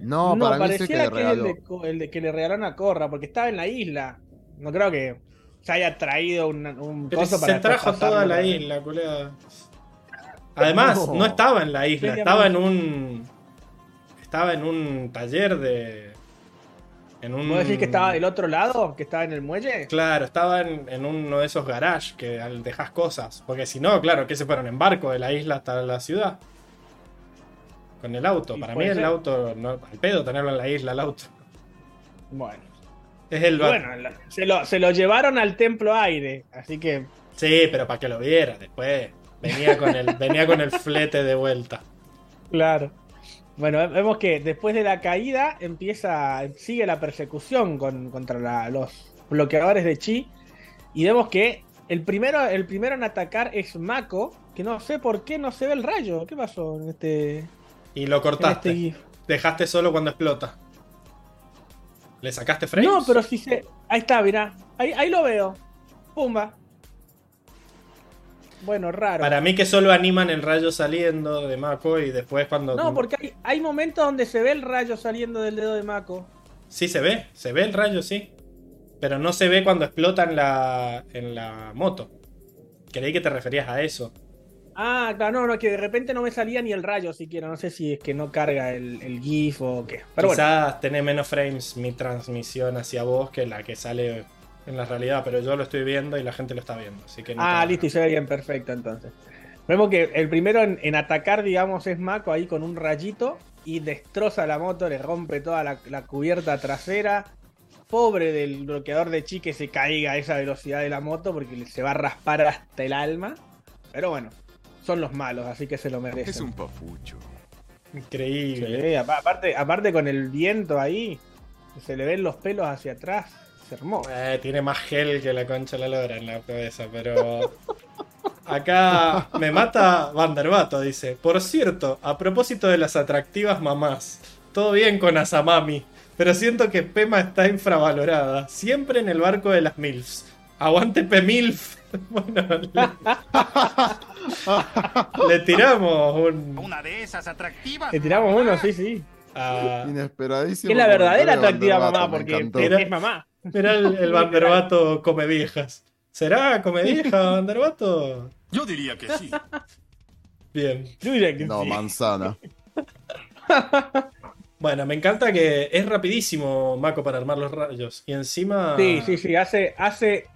No, No, para mí es el que le que es el de, el de que le regalaron a Corra, porque estaba en la isla. No creo que se haya traído un, un Pero coso se para trajo toda la isla, culeada. Además, No. no estaba en la isla, estaba en un. Estaba en un taller de. En un. ¿Vos decís que estaba del otro lado? ¿Que estaba en el muelle? Claro, estaba en, en uno de esos garages que dejas cosas. Porque si no, claro, que se fueron en barco de la isla hasta la ciudad. Con el auto. Para mí el auto, no, al pedo tenerlo en la isla, el auto. Bueno. Es el Bueno, se lo, se lo llevaron al templo aire, así que Sí, pero para que lo viera después. Venía con el, venía con el flete de vuelta. Claro. Bueno, vemos que después de la caída empieza, sigue la persecución con- contra la- los bloqueadores de Chi. Y vemos que el primero, el primero en atacar es Mako, que no sé por qué no se ve el rayo. ¿Qué pasó en este, Y lo cortaste. este GIF? Dejaste solo cuando explota. ¿Le sacaste frames? No, pero si se. Ahí está, mirá. Ahí, ahí lo veo. Pumba. Bueno, raro. Para mí que solo animan el rayo saliendo de Mako y después cuando... No, porque hay, hay momentos donde se ve el rayo saliendo del dedo de Mako. Sí se ve, se ve el rayo, sí. Pero no se ve cuando explota en la, en la moto. Creí que te referías a eso. Ah, claro, no, no, que de repente no me salía ni el rayo siquiera. No sé si es que no carga el, el GIF o qué. Pero bueno. Quizás tenés menos frames mi transmisión hacia vos que la que sale en la realidad, pero yo lo estoy viendo y la gente lo está viendo. Así que no Ah, listo, y se ve bien, perfecto entonces. Vemos que el primero en, en atacar, digamos, es Mako ahí con un rayito y destroza la moto, le rompe toda la, la cubierta trasera. Pobre del bloqueador de chi que se caiga a esa velocidad de la moto porque se va a raspar hasta el alma. Pero bueno, son los malos, así que se lo merecen. Es un papucho. Increíble. Sí, aparte, aparte con el viento ahí, se le ven los pelos hacia atrás. Es hermoso. Eh, tiene más gel que la concha de la lora en la cabeza, pero. Acá me mata Vanderbato, dice. Por cierto, a propósito de las atractivas mamás, todo bien con Asamami, pero siento que Pema está infravalorada. Siempre en el barco de las MILFs. Aguante Pemilf. Bueno, le, tiramos un. Una de esas atractivas. Le tiramos uno, sí, sí. a- Inesperadísimo. Es la verdadera atractiva mamá, porque es, mamá. Mirá el, el Vanderbato come viejas. ¿Será come vieja Vanderbato? Yo diría que sí. Bien. Yo diría que No, sí. manzana. Bueno, me encanta que es rapidísimo Mako para armar los rayos. Y encima. Sí, sí, sí, hace, hace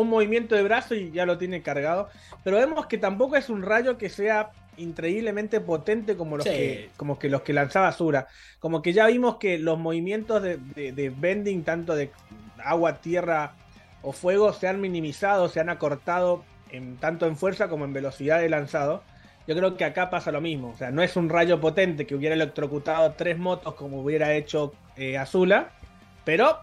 un movimiento de brazo y ya lo tiene cargado. Pero vemos que tampoco es un rayo que sea increíblemente potente como los, Sí. que, como que los que lanzaba Sura. Como que ya vimos que los movimientos de, de- de bending, tanto de agua, tierra o fuego, se han minimizado, se han acortado en, tanto en fuerza como en velocidad de lanzado. Yo creo que acá pasa lo mismo. O sea, no es un rayo potente que hubiera electrocutado tres motos como hubiera hecho eh, Azula, pero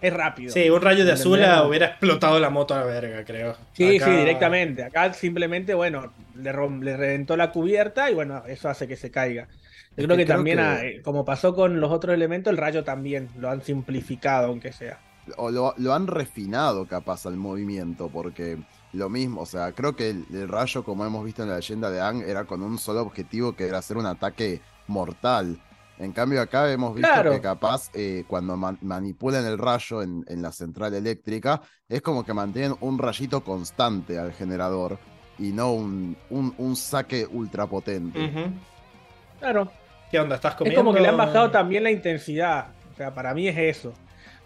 es rápido. Sí, un rayo de azul hubiera explotado la moto a la verga, creo. Sí, Acá- sí, directamente. Acá simplemente, bueno, le, rom- le reventó la cubierta y bueno, eso hace que se caiga. Yo Es creo que que, creo también, que- ah, eh, como pasó con los otros elementos, el rayo también lo han simplificado, aunque sea. O lo, lo han refinado capaz al movimiento, porque lo mismo, o sea, creo que el, el rayo, como hemos visto en la leyenda de Ang, era con un solo objetivo que era hacer un ataque mortal. En cambio acá hemos visto Claro. que capaz eh, cuando man- manipulan el rayo en, en la central eléctrica, es como que mantienen un rayito constante al generador y no un, un, un saque ultra potente. Ujú. Claro, ¿Qué onda? ¿Estás es comiendo? como que le han bajado también la intensidad. O sea, para mí es eso.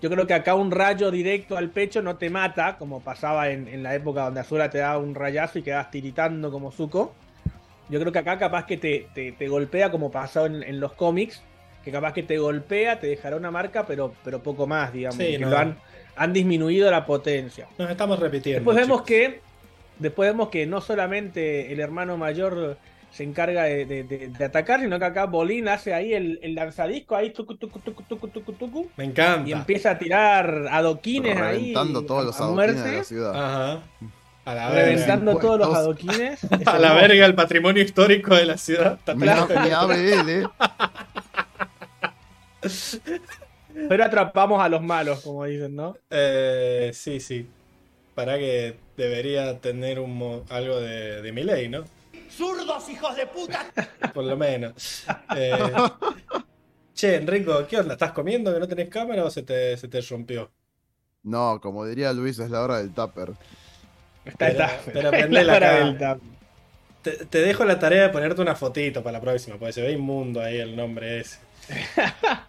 Yo creo que acá un rayo directo al pecho no te mata, como pasaba en, en la época donde Azura te daba un rayazo y quedabas tiritando como Zuko. Yo creo que acá capaz que te, te- te golpea como pasó en, en los cómics, que capaz que te golpea, te dejará una marca, pero, pero poco más, digamos. Sí, que no. lo han, han disminuido la potencia. Nos estamos repitiendo. Después vemos chicos. que después vemos que no solamente el hermano mayor se encarga de, de- de- de atacar, sino que acá Bolín hace ahí el, el lanzadisco ahí tucu, tucu, tucu, tucu, tucu, tucu, Me encanta. y empieza a tirar adoquines ahí Reventando todos los a adoquines muerte, de la ciudad. Ajá. A la verga. reventando todos los adoquines. Es A la verga el patrimonio histórico de la ciudad. ABL. Pero atrapamos a los malos, como dicen, ¿no? Eh, sí, sí. Para que debería tener un mo- algo de, de mi ley, ¿no? ¡Zurdos, hijos de puta! Por lo menos. Eh, che, Enrico, ¿qué onda? ¿Estás comiendo que no tenés cámara o se te, se te rompió? No, como diría Luis, es la hora del tupper. Está, Pero- prende la tap. Te, te dejo la tarea de ponerte una fotito para la próxima, porque se ve inmundo ahí el nombre ese.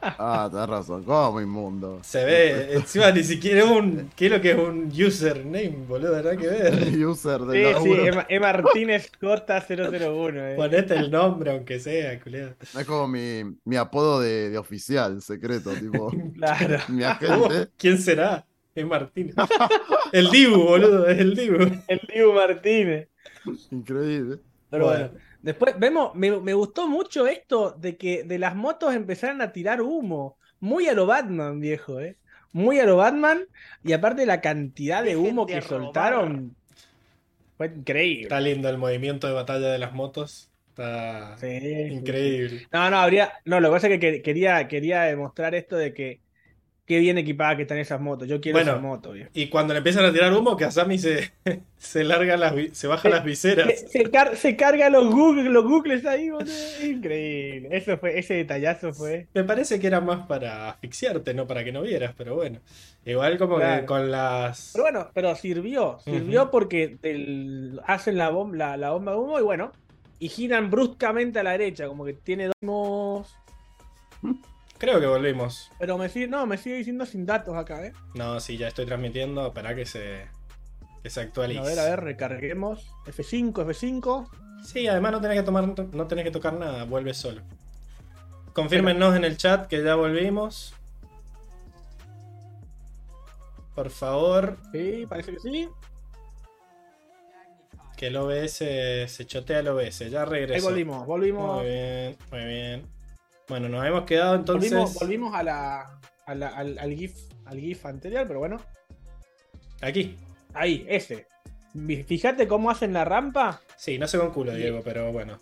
Ah, tenés razón. ¿Cómo inmundo? Se ve, encima ni siquiera un. ¿Qué es lo que es un username, boludo? Nada que ver. User de Sí, sí. E. Martínez J001. eh. Ponete el nombre, aunque sea, culiado. Es como mi, mi apodo de, de oficial, secreto, tipo. Claro. mi agente. ¿Quién será? Es Martín. El Dibu, boludo, es el Dibu. El Dibu Martínez. Increíble. Pero Bueno. bueno. Después vemos, me, me gustó mucho esto de que de las motos empezaran a tirar humo. Muy a lo Batman, viejo, ¿eh? Muy a lo Batman. Y aparte la cantidad de humo que robar. soltaron. Fue increíble. Está lindo el movimiento de batalla de las motos. Está Sí, increíble. sí. No, no, habría. No, lo que pasa es que que- quería, quería demostrar esto de que qué bien equipadas que están esas motos. Yo quiero Bueno, esa moto, viejo. Y cuando le empiezan a tirar humo, que Asami se, se larga las, se baja las viseras. Se, se car- se carga los Google, los Googles ahí, boludo. Increíble. Eso fue, ese detallazo fue. Me parece que era más para asfixiarte, no para que no vieras, pero bueno. Igual como que con las. Pero bueno, pero sirvió. Sirvió porque el- hacen la, bom- la, la bomba de humo y bueno. Y giran bruscamente a la derecha, como que tiene dos. Creo que volvimos. Pero me sigue, no, me sigue diciendo sin datos acá, ¿eh? No, sí, ya estoy transmitiendo. Para que se, que se actualice. A ver, a ver, recarguemos. F5, F5. Sí, además no tenés que tomar, no tenés que tocar nada, vuelve solo. Confírmenos en el chat que ya volvimos. Por favor, Sí, parece que sí. que el OBS se chotea el OBS. Ya Ahí regresó. volvimos, volvimos. Muy bien, muy bien. Bueno, nos hemos quedado entonces. Volvimos, volvimos a la, a la- al, al GIF, al GIF anterior, pero bueno. Aquí. Ahí, ese. Fíjate cómo hacen la rampa. Sí, no sé con culo. Diego, pero bueno.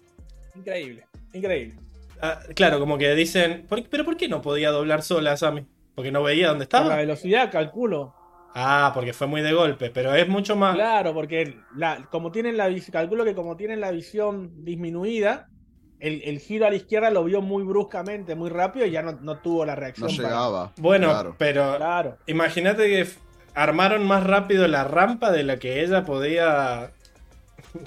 Increíble, increíble. Ah, claro, como que dicen. ¿por- ¿Pero por qué no podía doblar sola, Sammy? Porque no veía dónde Por la estaba. velocidad, calculo. Ah, porque fue muy de golpe, pero es mucho más. Claro, porque la, como tienen la calculo que como tienen la visión disminuida, el, el giro a la izquierda lo vio muy bruscamente, muy rápido y ya no, no tuvo la No reacción. para- llegaba. Bueno, Claro. pero Claro. imagínate que armaron más rápido la rampa de la que ella podía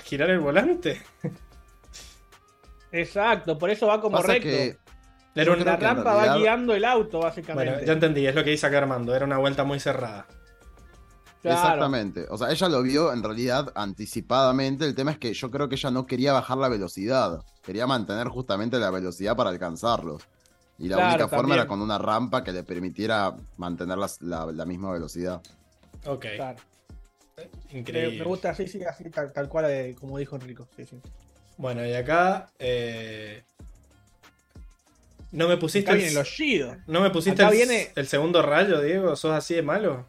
girar el volante. Exacto, por eso va como Pasa recto. que La rampa va guiando el auto, básicamente. Bueno, ya entendí, es lo que dice acá Armando, era una vuelta muy cerrada. Claro. Exactamente. O sea, ella lo vio en realidad anticipadamente. El tema es que yo creo que ella no quería bajar la velocidad. Quería mantener justamente la velocidad para alcanzarlos. Y la Claro, única forma también. era con una rampa que le permitiera mantener las- la, la misma velocidad. Ok, Claro. Me, increíble. me gusta así, sí, así, tal, tal cual, eh, como dijo Enrico. Sí, sí. Bueno, y acá. eh, No me pusiste. Acá el- Shido. No me pusiste acá el, viene- el segundo rayo, Diego. ¿Sos así de malo?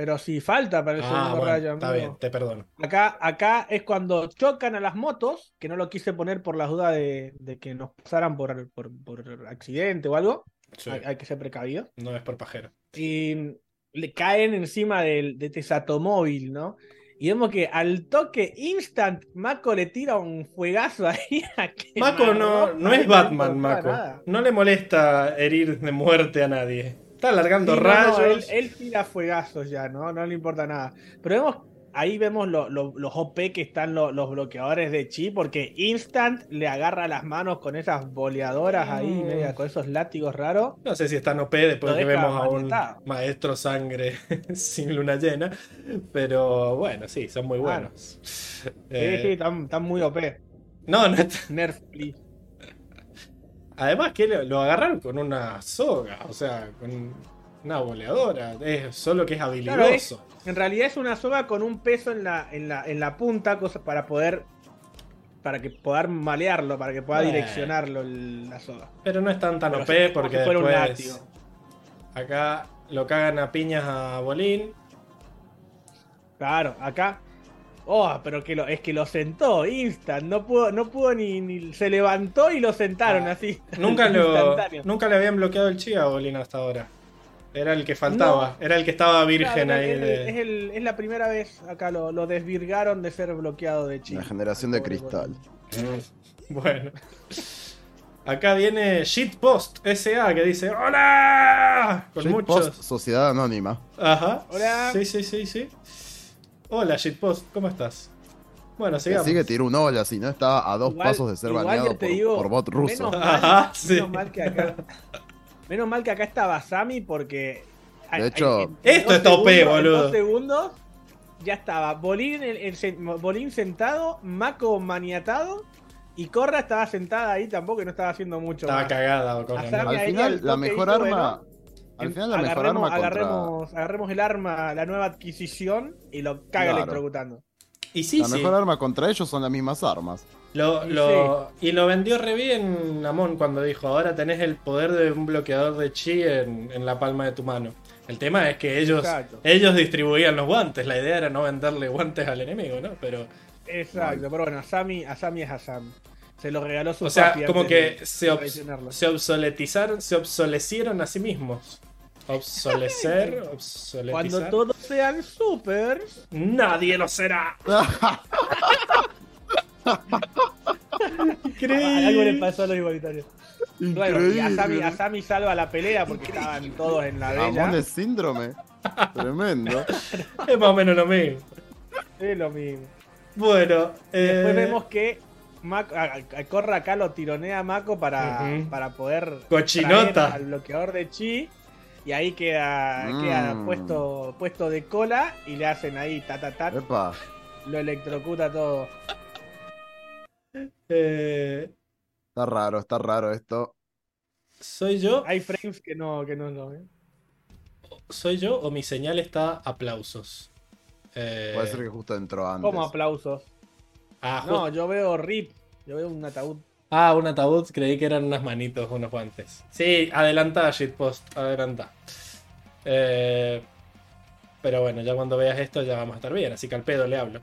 Pero si falta para el Ah, segundo bueno, rayo, está bien, te perdono. Acá, acá es cuando chocan a las motos, que no lo quise poner por las dudas de, de que nos pasaran por, por, por accidente o algo. Sí, Hay, hay que ser precavido. no es por pajero. Y le caen encima del, de este Satomóvil, ¿no? Y vemos que al toque instant, Mako le tira un fuegazo ahí a Mako no, no es Batman, Mako. nada. No le molesta herir de muerte a nadie. Está Sí, largando no, no, rayos. él, él tira fuegazos ya, ¿no? No le importa nada. Pero vemos ahí vemos lo- lo- los OP que están lo- los bloqueadores de chi, porque Instant le agarra las manos con esas boleadoras ahí, media, con esos látigos raros. No sé si está OP después que vemos a un maestro sangre sin luna llena. Pero bueno, sí, son muy buenos. Sí, Eh, sí, están, están muy OP. No, no Nerf, please. Además que lo, lo agarraron con una soga, o sea, con una boleadora. Es solo que es Claro, habilidoso. En realidad es una soga con un peso en la, en la, en la punta, cosa para poder. Para que poder malearlo, para que pueda direccionarlo el- la soga. Pero no es tan tan Pero OP porque si después acá lo cagan a piñas a Bolín. Claro, acá. Oh, pero que lo, es que lo sentó, instant. No pudo, no pudo ni, ni- Se levantó y lo sentaron Ah, así. Nunca lo nunca le habían bloqueado el chi a Bolín hasta ahora. Era el que faltaba, era el que estaba virgen Claro, ahí. es, de- es el- es la primera vez acá lo, lo desvirgaron de ser bloqueado de Chile. La generación de cristal. Bueno. Acá viene Shitpost SA que dice ¡Hola! Con Shitpost, muchos. Sociedad Anónima. Ajá. Hola. Sí, sí, sí, sí. Hola Shitpost, ¿cómo estás? Bueno, Que sigamos. sigue tiró un hola, si no está a dos Igual- pasos de ser baneado por, digo, por bot ruso. Menos mal, Ajá, sí. menos mal que acá. Menos mal que acá estaba Sammy porque. De hecho- en Esto está OP, segundos- en boludo. dos segundos ya estaba Bolín, el- el sen- Bolín sentado, Mako maniatado y Corra estaba sentada ahí tampoco y no estaba haciendo mucho. Estaba más. cagada Al final, al la mejor hizo, arma. bueno, Al final, la mejor agarremos, arma contra. agarremos, agarremos el arma, la nueva adquisición y lo caga Claro. electrocutando. Y sí, La sí. mejor arma contra ellos son las mismas armas. Lo, Y lo- y lo vendió re bien Amon cuando dijo, ahora tenés el poder de un bloqueador de chi en, en la palma de tu mano. El tema es que ellos, Exacto. ellos distribuían los guantes, la idea era no venderle guantes al enemigo, ¿no? Pero, Exacto, pero bueno, Asami, Asami es Asami. Se lo regaló su o sea, papi como que de se, obs- se obsoletizaron, se obsolecieron a sí mismos. Obsolecer, obsoletizar. Cuando todos sean supers. Nadie lo será. Increíble. Algo le pasó a los igualitarios. Bueno, y Asami, Increíble. Asami salva la pelea porque estaban todos en la bella. Amon es síndrome. Tremendo. Es más o menos lo mismo. Es lo mismo. Bueno, Después eh, vemos que a- a- Corra acá lo tironea a Mako para, Ujú. para poder Cochinota. al bloqueador de Chi. Y ahí queda, Mm. queda puesto, puesto de cola y le hacen ahí ta ta ta, Epa. lo electrocuta todo. eh, Está raro, está raro esto. ¿Soy yo? Hay frames que no, que no lo ven. ¿Soy yo o mi señal está aplausos? Eh, Puede ser que justo entró antes. Como aplausos. ah, No, yo veo RIP. Yo veo un ataúd. Ah, un ataúd, creí que eran unas manitos, unos guantes. Sí, adelanta, shitpost, adelanta. Eh, pero bueno, ya cuando veas esto ya vamos a estar bien, así que al pedo le hablo.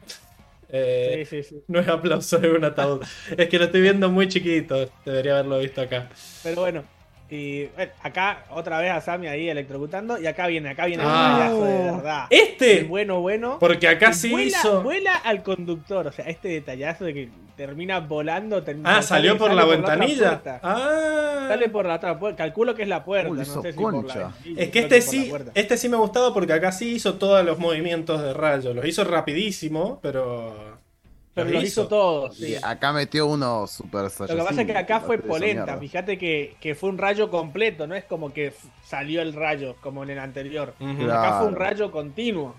Eh, Sí, sí, sí. No es aplauso, es un ataúd. es que lo estoy viendo muy chiquito, debería haberlo visto acá. Pero bueno. Y bueno, acá otra vez a Sammy ahí electrocutando. Y acá viene, acá viene Ah. el payaso de verdad. Este, El bueno, bueno. porque acá sí vuela, hizo... vuela al conductor. O sea, este detallazo de que termina volando. term- Ah, sale- salió por sale la ventanilla. puerta. Ah. Sale por la otra puerta. Calculo que es la puerta. Uy, no sé si por la Es que este la sí, este sí me gustaba porque acá sí hizo todos los movimientos de rayo. Los hizo rapidísimo, pero. Pero lo hizo todo. Y sí. acá metió uno super Lo que pasa es que acá fue polenta. Fíjate que, que fue un rayo completo. No es como que salió el rayo como en el anterior. Claro. Acá fue un rayo continuo.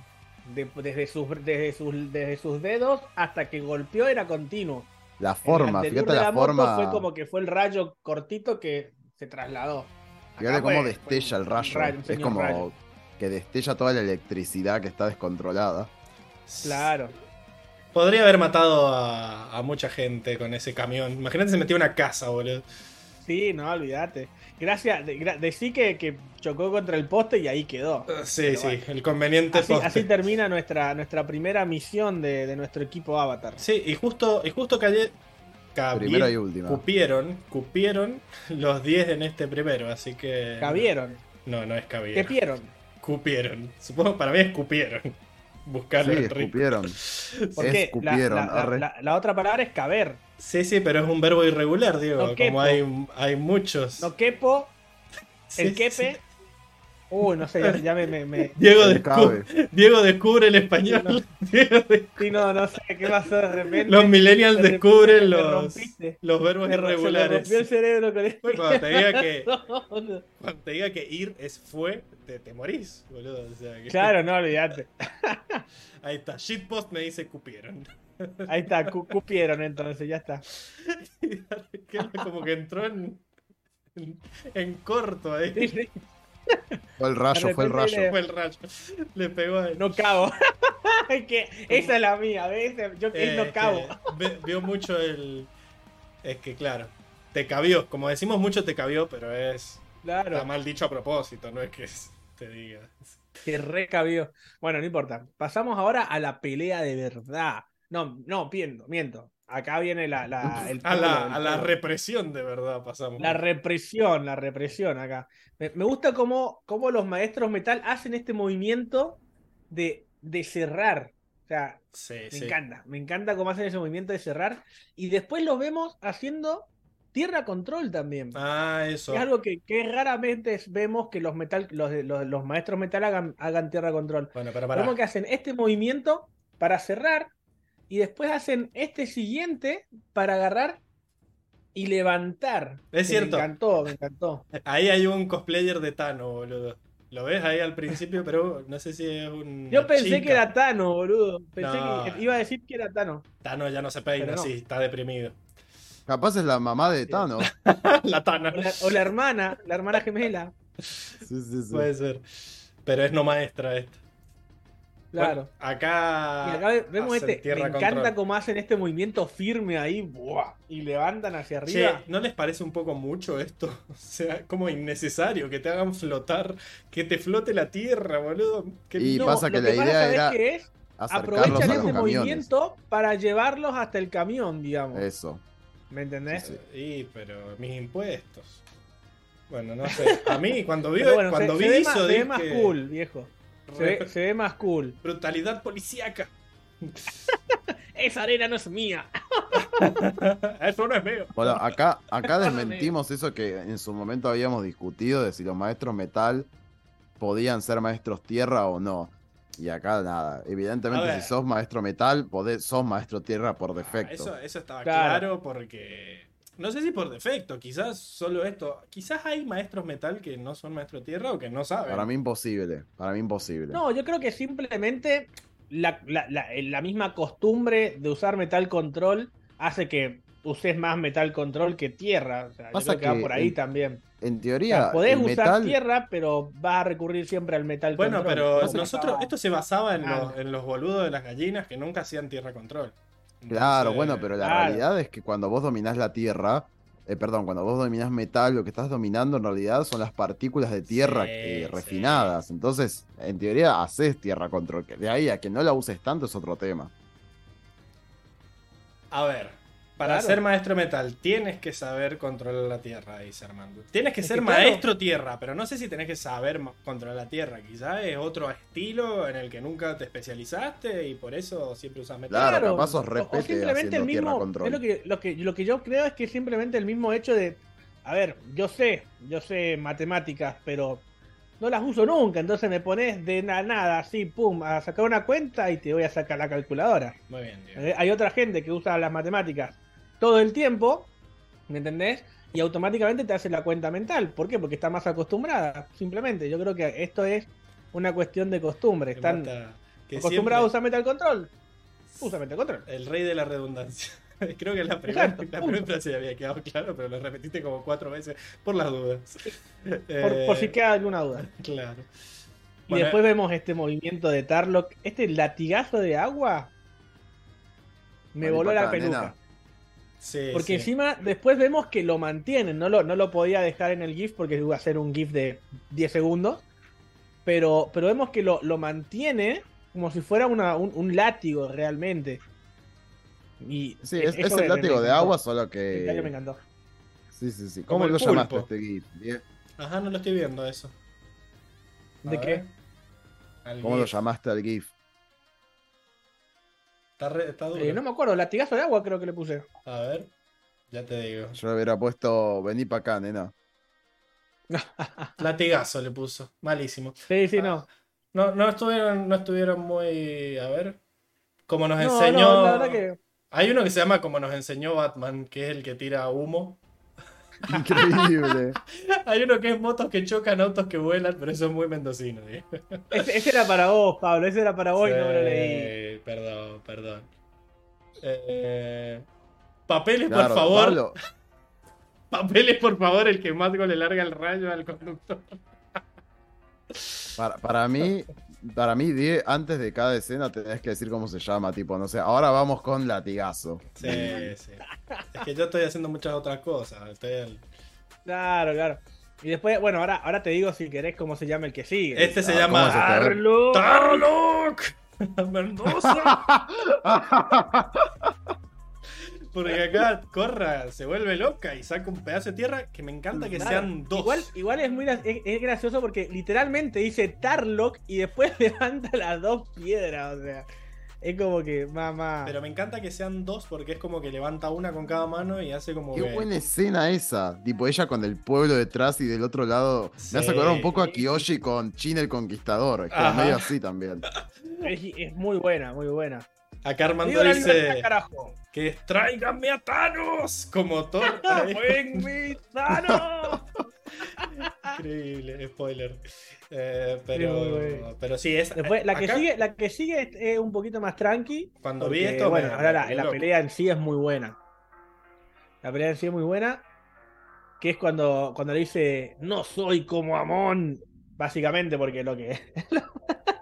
De- desde, sus, desde, sus, desde sus dedos hasta que golpeó era continuo. La el forma, fíjate de la moto forma. Fue como que fue el rayo cortito que se trasladó. Fíjate cómo destella el rayo. es como rayo. que destella toda la electricidad que está descontrolada. Claro. Podría haber matado a, a mucha gente con ese camión. Imagínate se metió en una casa, boludo. Sí, no, olvídate. Gracias. de- gra- Decí que, que chocó contra el poste y ahí quedó. Sí, Pero sí, bueno. el conveniente Así, poste. así termina nuestra, nuestra primera misión de, de nuestro equipo Avatar. Sí, y justo, y justo calle. cabi- Primera y última. Cupieron, cupieron los 10 en este primero, así que. Cabieron. No, no es ¿Qué cabieron. pieron? Cupieron. Supongo para mí es cupieron. Buscarlo Sí, ritmo. escupieron. Porque la, Escupieron, la- la- la- la otra palabra es caber. Sí, sí, pero es un verbo irregular, Diego. No como hay, hay muchos. No quepo, Sí, el sí. quepe. Uy, no sé, ya, ya me, me, me- Diego, El descu- cabe. Diego descubre el español. Diego Sí, no, no sé qué pasó de repente. Los millennials de repente descubren los, los verbos se irregulares. rompió el cerebro con esto. Fue cuando te diga que cuando te diga que ir es fue, te, te morís, boludo. O sea, que- Claro, no, olvídate. Ahí está. Shitpost me dice cupieron. Ahí está, cu- cupieron entonces, ya está. Como que entró en, en, en corto ahí. Sí, sí, Fue el rayo, fue el rayo. Fue el rayo. Le pegó a él. No cabo. Es que esa es la mía, ¿ves? Yo que Eh, no cabo. ve- vio mucho el. Es que claro. Te cabió. Como decimos mucho te cabió, pero es. Está Claro, mal dicho a propósito, no es que te diga. que recabió. Bueno, no importa. Pasamos ahora a la pelea de verdad. No, no, miento, miento. Acá viene la, la, el A la, a la represión de verdad pasamos. La represión, la represión acá. Me, me gusta cómo, cómo los maestros metal hacen este movimiento de, de cerrar. O sea, Sí, me sí. encanta. Me encanta cómo hacen ese movimiento de cerrar. Y después los vemos haciendo tierra control también. Ah, eso. Es algo que, que raramente vemos que los, metal, los, los, los maestros metal hagan, hagan tierra control. Bueno, pero para. Vemos que hacen este movimiento para cerrar y después hacen este siguiente para agarrar y levantar. Es Que cierto. Me encantó, me encantó. Ahí hay un cosplayer de Tano, boludo. Lo ves ahí al principio, pero no sé si es un. Yo pensé que era Tano, boludo. Pensé No. que iba a decir que era Tano. Tano ya no se peina, no. sí, está deprimido. Capaz es la mamá de Tano. la Tana. O la, o la hermana, la hermana gemela. Sí, sí, sí. Puede ser. Pero es no maestra esta. Claro. Bueno, acá. y acá ve- vemos este. Me encanta cómo hacen este movimiento firme ahí. ¡buah! Y levantan hacia Che, arriba. ¿no les parece un poco mucho esto? O sea, como innecesario que te hagan flotar, que te flote la tierra, boludo. Que Y No, pasa que lo la idea ¿sabés era es? Acercarlos Aprovechan este camiones. movimiento para llevarlos hasta el camión, digamos. Eso. ¿Me entendés? Sí, Y, pero mis impuestos. Bueno, no sé. A mí, cuando vi, bueno, cuando se, vi se ve eso, más, se ve dije, más cool, viejo. Se ve, se ve más cool. Brutalidad policíaca. Esa arena no es mía. Eso no es mío. Bueno, acá, acá desmentimos eso que en su momento habíamos discutido de si los maestros metal podían ser maestros tierra o no. Y acá nada. Evidentemente, si sos maestro metal, podés, sos maestro tierra por Ah, defecto. Eso, eso estaba Claro. claro. porque. No sé si por defecto, quizás solo esto. Quizás hay maestros metal que no son maestro tierra o que no saben. Para mí imposible. Para mí imposible. No, yo creo que simplemente la, la- la- la misma costumbre de usar metal control hace que uses más metal control que tierra. O sea, yo Pasa creo que, va por ahí en- también. En O teoría, sea, podés el usar metal. tierra, pero vas a recurrir siempre al metal Bueno, control. pero Pasa que nosotros, estaba- esto se basaba en, los, en los boludos de las gallinas que nunca hacían tierra control. Claro, bueno, pero la Claro. realidad es que cuando vos dominás la tierra, eh, perdón, cuando vos dominás metal, lo que estás dominando en realidad son las partículas de tierra Sí, eh, sí. refinadas. Entonces, en teoría, haces tierra control. De ahí a que no la uses tanto es otro tema. A ver, para Claro. ser maestro metal tienes que saber controlar la tierra, dice Armando. Tienes que Es ser que claro. maestro tierra, pero no sé si tenés que saber controlar la tierra. Quizás es otro estilo en el que nunca te especializaste y por eso siempre usas metal. Claro, capaz sos o- simplemente el mismo. control. es lo, que, lo, que, lo que yo creo es que simplemente el mismo hecho de. A ver, yo sé, yo sé matemáticas, pero no las uso nunca. Entonces me pones de na- nada, así, pum, a sacar una cuenta y te voy a sacar la calculadora. Muy bien, Diego. Eh, Hay otra gente que usa las matemáticas todo el tiempo, ¿me entendés? Y automáticamente te hace la cuenta mental. ¿Por qué? Porque está más acostumbrada. Simplemente, yo creo que esto es una cuestión de costumbre. Están que acostumbrados a siempre- usar Metal Control. Usa Metal Control. El rey de la redundancia. Creo que la primera, Exacto, la punto. primera frase había quedado claro, pero lo repetiste como cuatro veces por las dudas. Por, Eh, por si queda alguna duda. Claro. Y Bueno, después vemos este movimiento de Tarlock. Este latigazo de agua. Me voló la peluca. Sí, Porque sí. encima después vemos que lo mantienen. No lo, no lo podía dejar en el GIF porque iba a ser un GIF de 10 segundos. Pero, pero vemos que lo, lo mantiene como si fuera una- un, un látigo realmente. Y Sí, es, eso es el me látigo de agua, solo El detalle me que. encantó. Sí, sí, sí. ¿Cómo lo llamaste pulpo. este GIF? Bien. Ajá, no lo estoy viendo eso. A ¿De ver. qué? Al ¿Cómo lo llamaste al GIF? Está, re- está duro. Eh, no me acuerdo, latigazo de agua creo que le puse. A ver, ya te digo. Yo le hubiera puesto. Vení para acá, nena. Latigazo le puso. Malísimo. Sí, sí, no. No, no estuvieron, no estuvieron muy. A ver. Como nos No, enseñó. no, la verdad que. Hay uno que se llama Como nos enseñó Batman, que es el que tira humo. Increíble. Hay uno que es motos que chocan, autos que vuelan, pero eso es muy mendocino. ¿eh? Ese, ese era para vos, Pablo. Ese era para vos y no me lo leí. Sí, Perdón, perdón. Eh, papeles, Claro, por favor. Pablo, Papeles, por favor, el que más le larga el rayo al conductor. para, para mí, para mí, Die, antes de cada escena tenés que decir cómo se llama, tipo, no sé, ahora vamos con latigazo. Sí, sí. Es que yo estoy haciendo muchas otras cosas. Estoy al- Claro, claro. Y después, bueno, ahora, ahora te digo si querés cómo se llama el que sigue. Este se Ah, llama. Carlos. Tarlock Mendoza. Porque acá Corra se vuelve loca y saca un pedazo de tierra que me encanta que Claro. sean dos. Igual, igual es muy es, es gracioso porque literalmente dice Tarlock y después levanta las dos piedras. O sea, es como que, mamá. Pero me encanta que sean dos porque es como que levanta una con cada mano y hace como Qué que... buena escena esa. Tipo, ella con el pueblo detrás y del otro lado. Me hace acordar un poco a Kiyoshi con Chin el Conquistador. Es como medio así también. Es, es muy buena, muy buena. Acá Armando dice que tráiganme a Thanos como Thor. Ahí. ¡Buen mi Thanos! Increíble, spoiler. Eh, pero, pero sí, es. Después, la que sigue, la que sigue es, es un poquito más tranqui. Cuando vi esto. bueno, me- ahora la, la pelea en sí es muy buena. La pelea en sí es muy buena. Que es cuando, cuando le dice, no soy como Amon. Básicamente, porque lo que.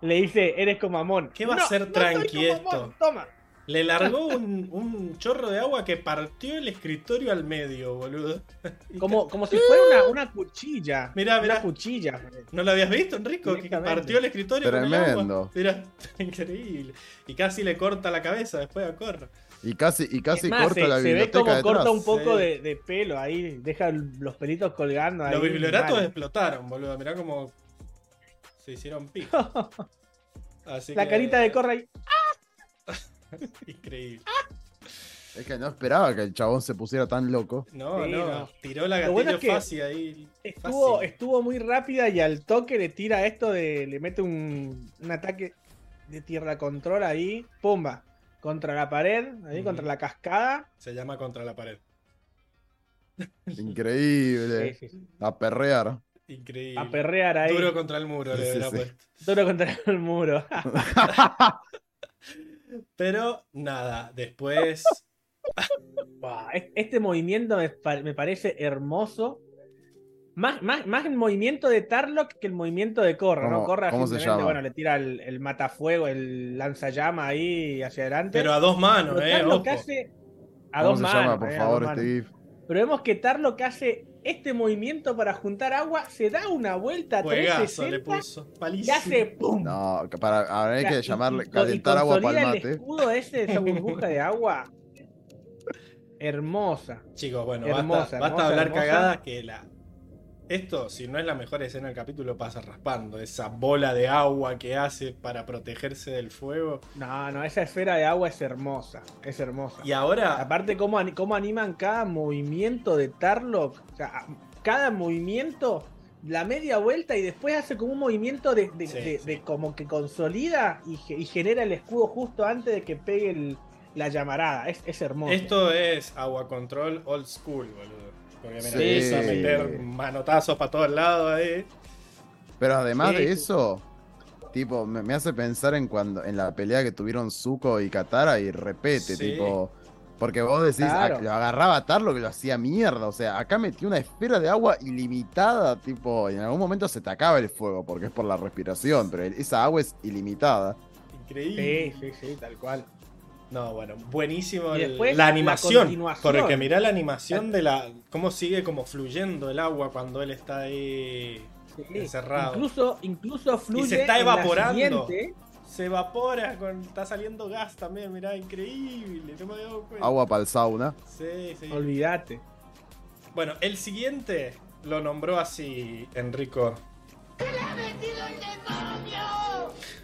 le dice, eres como Amon. ¿Qué va a "No, ser no tranqui como esto?" Toma. Le largó un, un chorro de agua que partió el escritorio al medio, boludo. Como, como si fuera una, una cuchilla. Mirá, mirá. Una cuchilla. ¿No lo habías visto, Enrico? Que partió el escritorio con el agua. Tremendo. Mira, increíble. Y casi le corta la cabeza después a Corra. Y casi, y casi más, corta se, la se ve biblioteca como detrás. corta un poco Sí. de, de pelo ahí. Deja los pelitos colgando ahí. Los biblioratos mal. explotaron, boludo. Mirá cómo se hicieron pico. Así La que- carita de Corra ahí. Increíble. Es que no esperaba que el chabón se pusiera tan loco. No, Sí, no, no. Tiró la Lo gatillo bueno es que fácil ahí. Estuvo, fácil. estuvo muy rápida y al toque le tira esto de. Le mete un, un ataque de tierra control ahí. Pumba. Contra la pared, ahí Mm. contra la cascada. Se llama contra la pared. Increíble. Sí, sí, sí. A perrear. Increíble. A perrear ahí. Duro contra el muro, Sí, le sí, hubiera sí. puesto. Duro contra el muro. Pero nada, después. Este movimiento me, pa- me parece hermoso. Más, más, más el movimiento de Tarlock que el movimiento de Corra, ¿no? ¿Cómo- Corra cómo se simplemente, llama? bueno, le tira el, el matafuego, el lanzallama ahí hacia adelante. Pero a dos manos, Pero eh. Ojo. hace a ¿Cómo dos se manos. llama, por eh, a favor, dos manos. Steve? Pero vemos que Tarlock hace este movimiento para juntar agua, se da una vuelta a Juegazo le 360 puso. y hace ¡pum! No, que para, ahora hay Y- que llamarle, y- calentar y agua para el mate. el escudo ese, esa burbuja de agua. Hermosa. Chicos, bueno, Hermosa, basta, basta hermosa, hablar hermosa. cagadas que la. Esto, si no es la mejor escena del capítulo, pasa raspando. Esa bola de agua que hace para protegerse del fuego. No, no, esa esfera de agua es hermosa. Es hermosa. Y ahora, Aparte, cómo, cómo animan cada movimiento de Tarlock. O sea, cada movimiento, la media vuelta y después hace como un movimiento de, de- Sí, de- sí. de como que consolida y, ge- y genera el escudo justo antes de que pegue el- la llamarada. Es, es hermoso. esto es agua control old school, boludo. Porque mira, Sí. empieza a meter manotazos para todos lados ahí. Pero además Sí, de eso, tipo, me, me hace pensar en cuando en la pelea que tuvieron Zuko y Katara y repete, Sí. tipo. Porque vos decís, Claro. lo agarraba a Tarlo que lo hacía mierda. O sea, acá metió una esfera de agua ilimitada, tipo, y en algún momento se te acaba el fuego porque es por la respiración, pero esa agua es ilimitada. Increíble. Sí, sí, sí, tal cual. No, bueno, buenísimo Y el- después, la la animación. continuación. porque mirá la animación de la. cómo sigue como fluyendo el agua cuando él está ahí Sí. encerrado. Incluso, incluso fluye. se está la evaporando. Se evapora, con, está saliendo gas también, mirá, increíble. No me había dado cuenta. Agua para el sauna. Sí, sí. Olvídate. Bueno, el siguiente lo nombró así Enrico.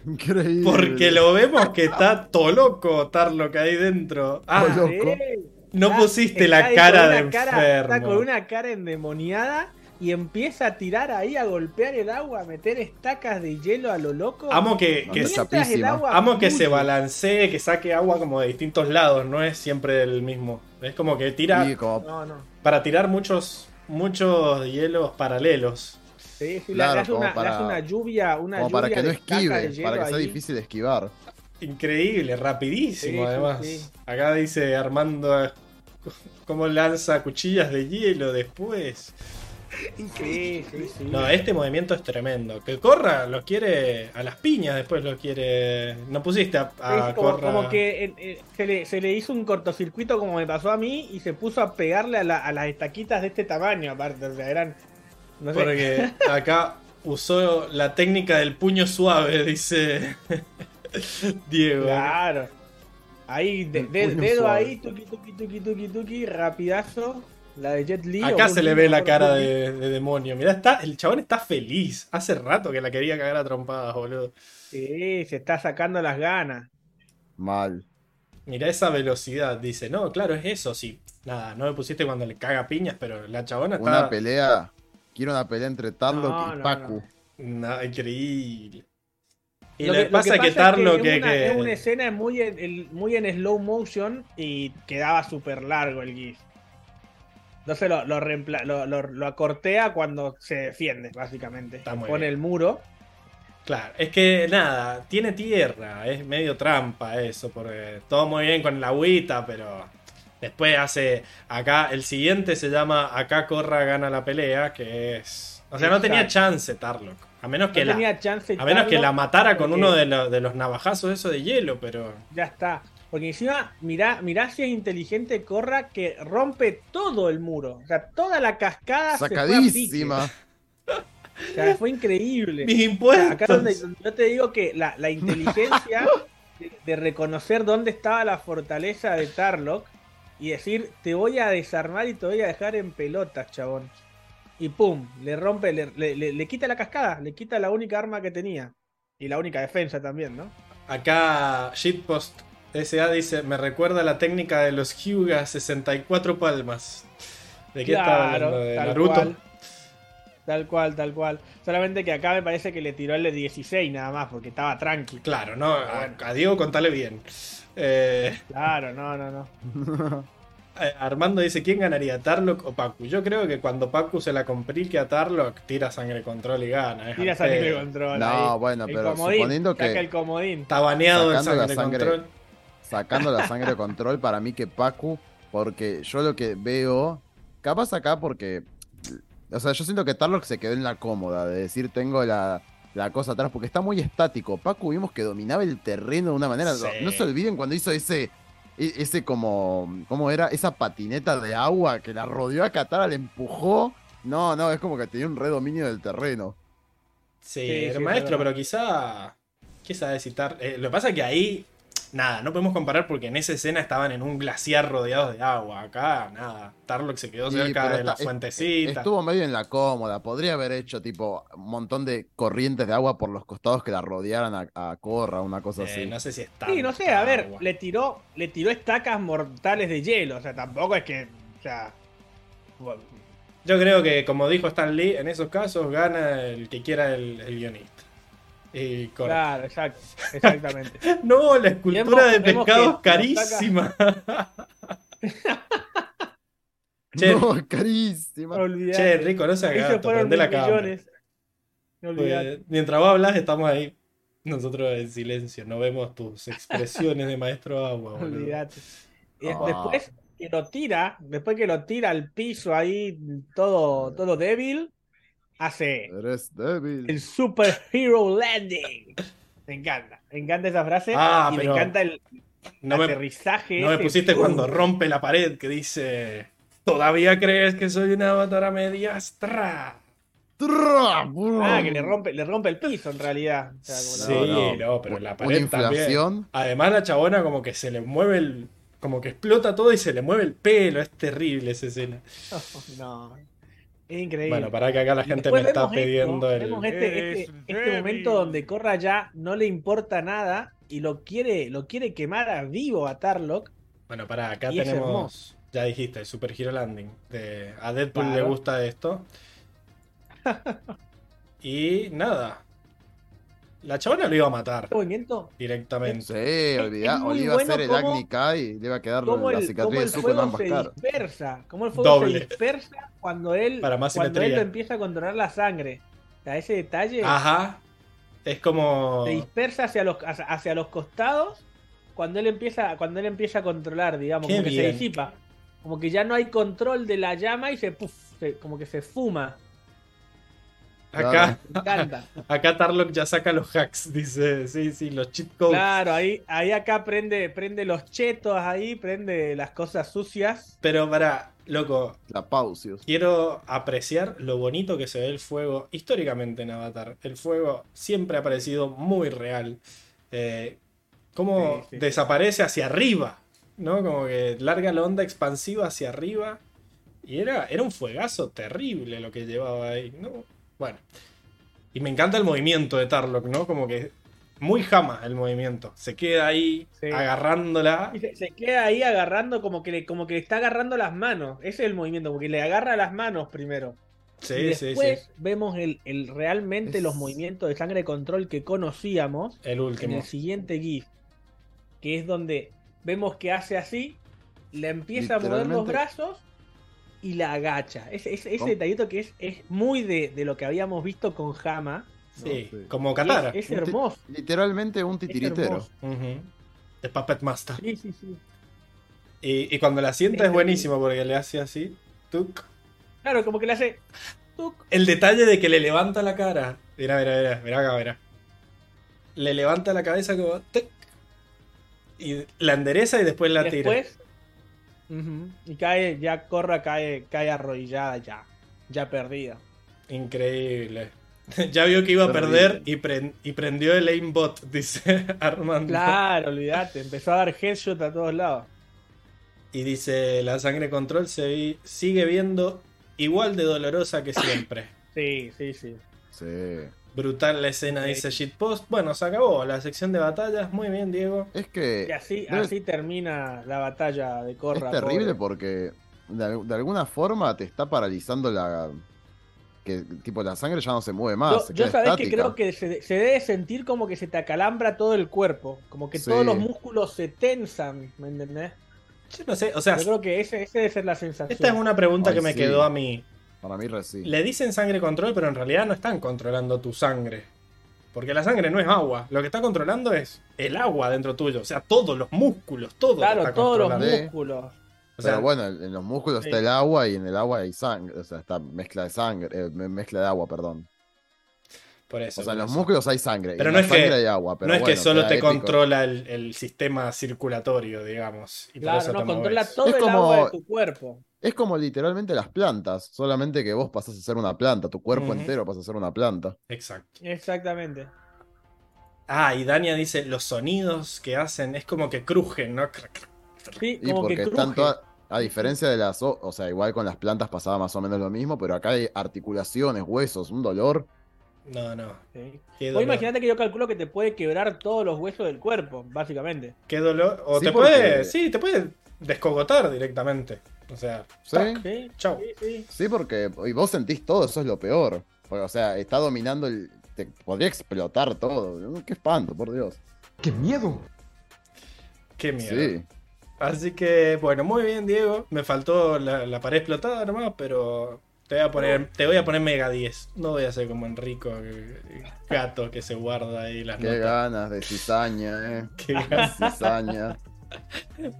Increíble. Porque lo vemos que está todo loco Tarlo que hay dentro. Ah, loco. no Está- pusiste está la ahí cara de cara- enfermo. Está con una cara endemoniada y empieza a tirar ahí, a golpear el agua, a meter estacas de hielo a lo loco. Amo que, que, el agua amo que se balancee, que saque agua como de distintos lados, no es siempre del mismo. Es como que tira No, no. para tirar muchos muchos hielos paralelos. Sí, Claro, le, hace como una, le para- hace una lluvia, una como para lluvia que no esquive, para que sea ahí. difícil de esquivar. Increíble, rapidísimo Sí, además. sí. Acá dice Armando cómo lanza cuchillas de hielo después. Sí, sí, sí. No, este movimiento es tremendo. Que corra, lo quiere a las piñas, después lo quiere. No pusiste a, a Sí, como, Corra. como que eh, eh, se, le, se le hizo un cortocircuito como me pasó a mí y se puso a pegarle a, la- a las estaquitas de este tamaño aparte. O sea, eran... No sé. Porque acá usó la técnica del puño suave, dice Diego. Claro. Ahí, de- de- dedo suave. ahí, tuki, tuki, tuki, tuki, tuki, rapidazo. La de Jet Li. Acá se le ve la cara de, de demonio. Mirá, está, el chabón está feliz. Hace rato que la quería cagar a trompadas, boludo. Sí, se está sacando las ganas. Mal. Mirá esa velocidad. Dice, no, claro, es eso, sí. Nada, no me pusiste cuando le caga piñas, pero la chabona está. Una pelea. Quiero una pelea entre Tarlock No, y no, Pacu. No, increíble. Y Lo lo que, pasa es que Tarlo es que. una, que- es una escena muy en, el- muy en slow motion y quedaba súper largo el GIF. Entonces lo, lo, reempla- lo, lo- lo acortea cuando se defiende, básicamente. Está muy Pone bien. el muro. Claro, es que nada, tiene tierra, es medio trampa eso, porque todo muy bien con la agüita, pero después hace acá, el siguiente se llama Acá Corra gana la pelea, que es... O sea, no tenía chance Tarlock, a menos que, No la, tenía chance a menos que la matara con uno de, los- de los navajazos eso de hielo, pero... Ya está. Porque encima, mirá, mirá si es inteligente Corra que rompe todo el muro. O sea, toda la cascada se fue a. Sacadísima. O sea, fue increíble. Mis O sea, impuestos. acá donde, donde yo te digo que la, la inteligencia de, de reconocer dónde estaba la fortaleza de Tarlock y decir, te voy a desarmar y te voy a dejar en pelotas, chabón. Y pum, le rompe, le, le- le- le quita la cascada, le quita la única arma que tenía. Y la única defensa también, ¿no? Acá Shitpost SA dice, me recuerda la técnica de los Hyuga 64 palmas. ¿De qué hablando? ¿De tal Naruto? cual. Tal cual, tal cual. Solamente que acá me parece que le tiró el de 16 nada más, porque estaba tranqui. Claro, no, a, a Diego contale bien. Eh, Claro, no, no, no. eh, Armando dice, ¿quién ganaría, Tarlock o Pacu? Yo creo que cuando Pacu se la complique a Tarlock, tira sangre control y gana. Tira sangre control. No, ahí. bueno, El pero comodín, suponiendo que- saca el comodín. Está baneado en Sacando la sangre, sangre. control. Sacando la sangre control para mí que Pacu, porque yo lo que veo, capaz acá porque, o sea, yo siento que Tarlock se quedó en la cómoda de decir tengo la, la cosa atrás, porque está muy estático. Pacu vimos que dominaba el terreno de una manera, Sí. no, no se olviden cuando hizo ese, e- ese como, ¿cómo era? Esa patineta de agua que la rodeó a Katara, le empujó. No, no, es como que tenía un redominio del terreno. Sí, Sí, el sí, maestro, pero quizá... Quizá citar... eh, lo que pasa es que ahí... Nada, no podemos comparar porque en esa escena estaban en un glaciar rodeados de agua. Acá, nada. Tarlock se quedó Sí, cerca de la fuentecita. Estuvo medio en la cómoda. Podría haber hecho tipo un montón de corrientes de agua por los costados que la rodearan a, a Corra, una cosa Eh, así. no sé si está. Sí, no sé, a ver, le tiró, le tiró estacas mortales de hielo. O sea, tampoco es que. O sea. bueno, Yo creo que, como dijo Stan Lee, en esos casos gana el que quiera el, el guionista. Y. Claro, exactamente. No, la escultura de pescado es carísima. che, No, es carísima. Olvidate. che, Rico, no seas gato, prende la cámara. No. Pues, mientras vos hablas, estamos ahí. Nosotros en silencio, no vemos tus expresiones de maestro agua. Olvídate. Y Ah. Después que lo tira, después que lo tira al piso ahí, todo, todo débil, hace Eres débil. el Super Hero Landing. Me encanta, me encanta esa frase. Ah, y pero me encanta el No me, aterrizaje. no me pusiste ¡Uh! cuando rompe la pared que dice: ¿Todavía crees que soy una avatar a mediastra? Tra- Ah, que le rompe, le rompe el piso en realidad. O sea, como la- Sí, No, no, no. pero la pared también. inflación. Además, la chabona como que se le mueve el. Como que explota todo y se le mueve el pelo. Es terrible esa escena. No, es increíble. Bueno, para que acá la gente me está esto, pidiendo el. vemos este, este- este momento donde Corra ya no le importa nada y lo quiere, lo quiere quemar a vivo a Tarlock. Bueno, para acá tenemos. Ya dijiste, el Super Hero Landing. De, a Deadpool le gusta esto. Y nada. La chabona lo iba a matar Este movimiento, directamente. Sí, olvidá, es muy o le iba a bueno hacer el Agni Kai y le iba a quedar la el, cicatriz de el Zuko en fuego ambas se caras. dispersa. Cómo el fuego Doble. se dispersa cuando él, Para más cuando él empieza a controlar la sangre. O sea, ese detalle Ajá. Es como. se dispersa hacia los, hacia, hacia los costados cuando él empieza cuando él empieza a controlar, digamos, Qué como que se disipa. Como que ya no hay control de la llama y se, puf, se- como que se fuma. Acá, acá Tarlock ya saca los hacks, dice. Sí, sí, los cheat codes. Claro, ahí, ahí acá prende, prende los chetos ahí, prende las cosas sucias. Pero para, loco, La quiero apreciar lo bonito que se ve el fuego históricamente en Avatar. El fuego siempre ha parecido muy real. Eh, cómo Sí, sí. desaparece hacia arriba, ¿no? Como que larga la onda expansiva hacia arriba. Y era, era un fuegazo terrible lo que llevaba ahí, ¿no? Bueno. Y me encanta el movimiento de Tarlock, ¿no? Como que muy jama el movimiento. Se queda ahí Sí. agarrándola. Y se, se queda ahí agarrando como que, le, como que le está agarrando las manos. Ese es el movimiento, porque le agarra las manos primero. Sí, y sí, después sí. vemos el, el- realmente Es- los movimientos de sangre control que conocíamos El en último. el siguiente GIF. Que es donde vemos que hace así, le empieza a mover los brazos y la agacha. Ese, ese, ese detallito que es, es muy de, de lo que habíamos visto con Hama. Sí, No, sí. como Katara. Es, es Un hermoso. Literalmente un es titiritero. hermoso. Ujú. De Puppet Master. Sí, sí, sí. Y, y cuando la sienta es buenísimo porque le hace así. tuc. Claro, como que le hace. tuc, El detalle de que le levanta la cara. Mira, mira, mira, mira acá, mira. Le levanta la cabeza como. tuc, y la endereza y después la y tira. Y cae, ya Corra cae, cae arrodillada ya. Ya perdida. Increíble. ya vio que iba a perder y, pren- y prendió el aimbot, dice Armando. Claro, olvídate. Empezó a dar headshot a todos lados. Y dice: La sangre control se vi- sigue viendo igual de dolorosa que siempre. Sí, sí, sí. Sí. Brutal la escena, dice Shitpost. Bueno, se acabó la sección de batallas. Muy bien, Diego. Es que Y así, Debe- así termina la batalla de Corra. es terrible pobre. porque de, de alguna forma te está paralizando la. Que tipo la sangre ya no se mueve más. Yo, sabés que creo que se, se debe sentir como que se te acalambra todo el cuerpo. Como que Sí. todos los músculos se tensan. ¿Me entendés? Yo no sé, o sea, Yo creo que ese, ese debe ser la sensación. esta es una pregunta Ay, que me sí. quedó a mí. Para mí recién. Le dicen sangre control, pero en realidad no están controlando tu sangre. Porque la sangre no es agua. Lo que está controlando es el agua dentro tuyo. O sea, todos los músculos, todo. lo Claro, está todos los. Sí. músculos. O sea, Pero bueno, en los músculos Sí. está el agua y en el agua hay sangre. O sea, está mezcla de sangre. eh, me- mezcla de agua, perdón. Por eso. O sea, en los eso. músculos hay sangre. Pero y no es que- sangre hay agua. Pero no es que solo te épico. controla el, el sistema circulatorio, digamos. Y por Claro, eso no, te controla todo Es el como- agua de tu cuerpo. Es como literalmente las plantas. Solamente que vos pasás a ser una planta. Tu cuerpo entero pasa a ser una planta. Exacto. Exactamente. Ah, y Dania dice, los sonidos que hacen es como que crujen, ¿no? Sí, Y como porque que están todas- A diferencia de las. o- O sea, igual con las plantas pasaba más o menos lo mismo. Pero acá hay articulaciones, huesos, un dolor. No, no. Sí. Dolor. imaginate que yo calculo que te puede quebrar todos los huesos del cuerpo, básicamente. Qué dolor. O Sí, te porque- puede. Sí, te puede descogotar directamente. O sea, ¿Sí? Sí, Chau. sí, sí. Sí, porque. Y vos sentís todo, eso es lo peor. Porque, o sea, está dominando el. Te podría explotar todo. Qué espanto, por Dios. ¡Qué miedo! Qué miedo. Sí. Así que, bueno, muy bien, Diego. Me faltó la, la pared explotada nomás, pero te voy a poner, te voy a poner mega 10. No voy a ser como Enrico, gato que se guarda ahí las Qué notas. ganas de cizaña, eh. Qué ganas. Cizaña.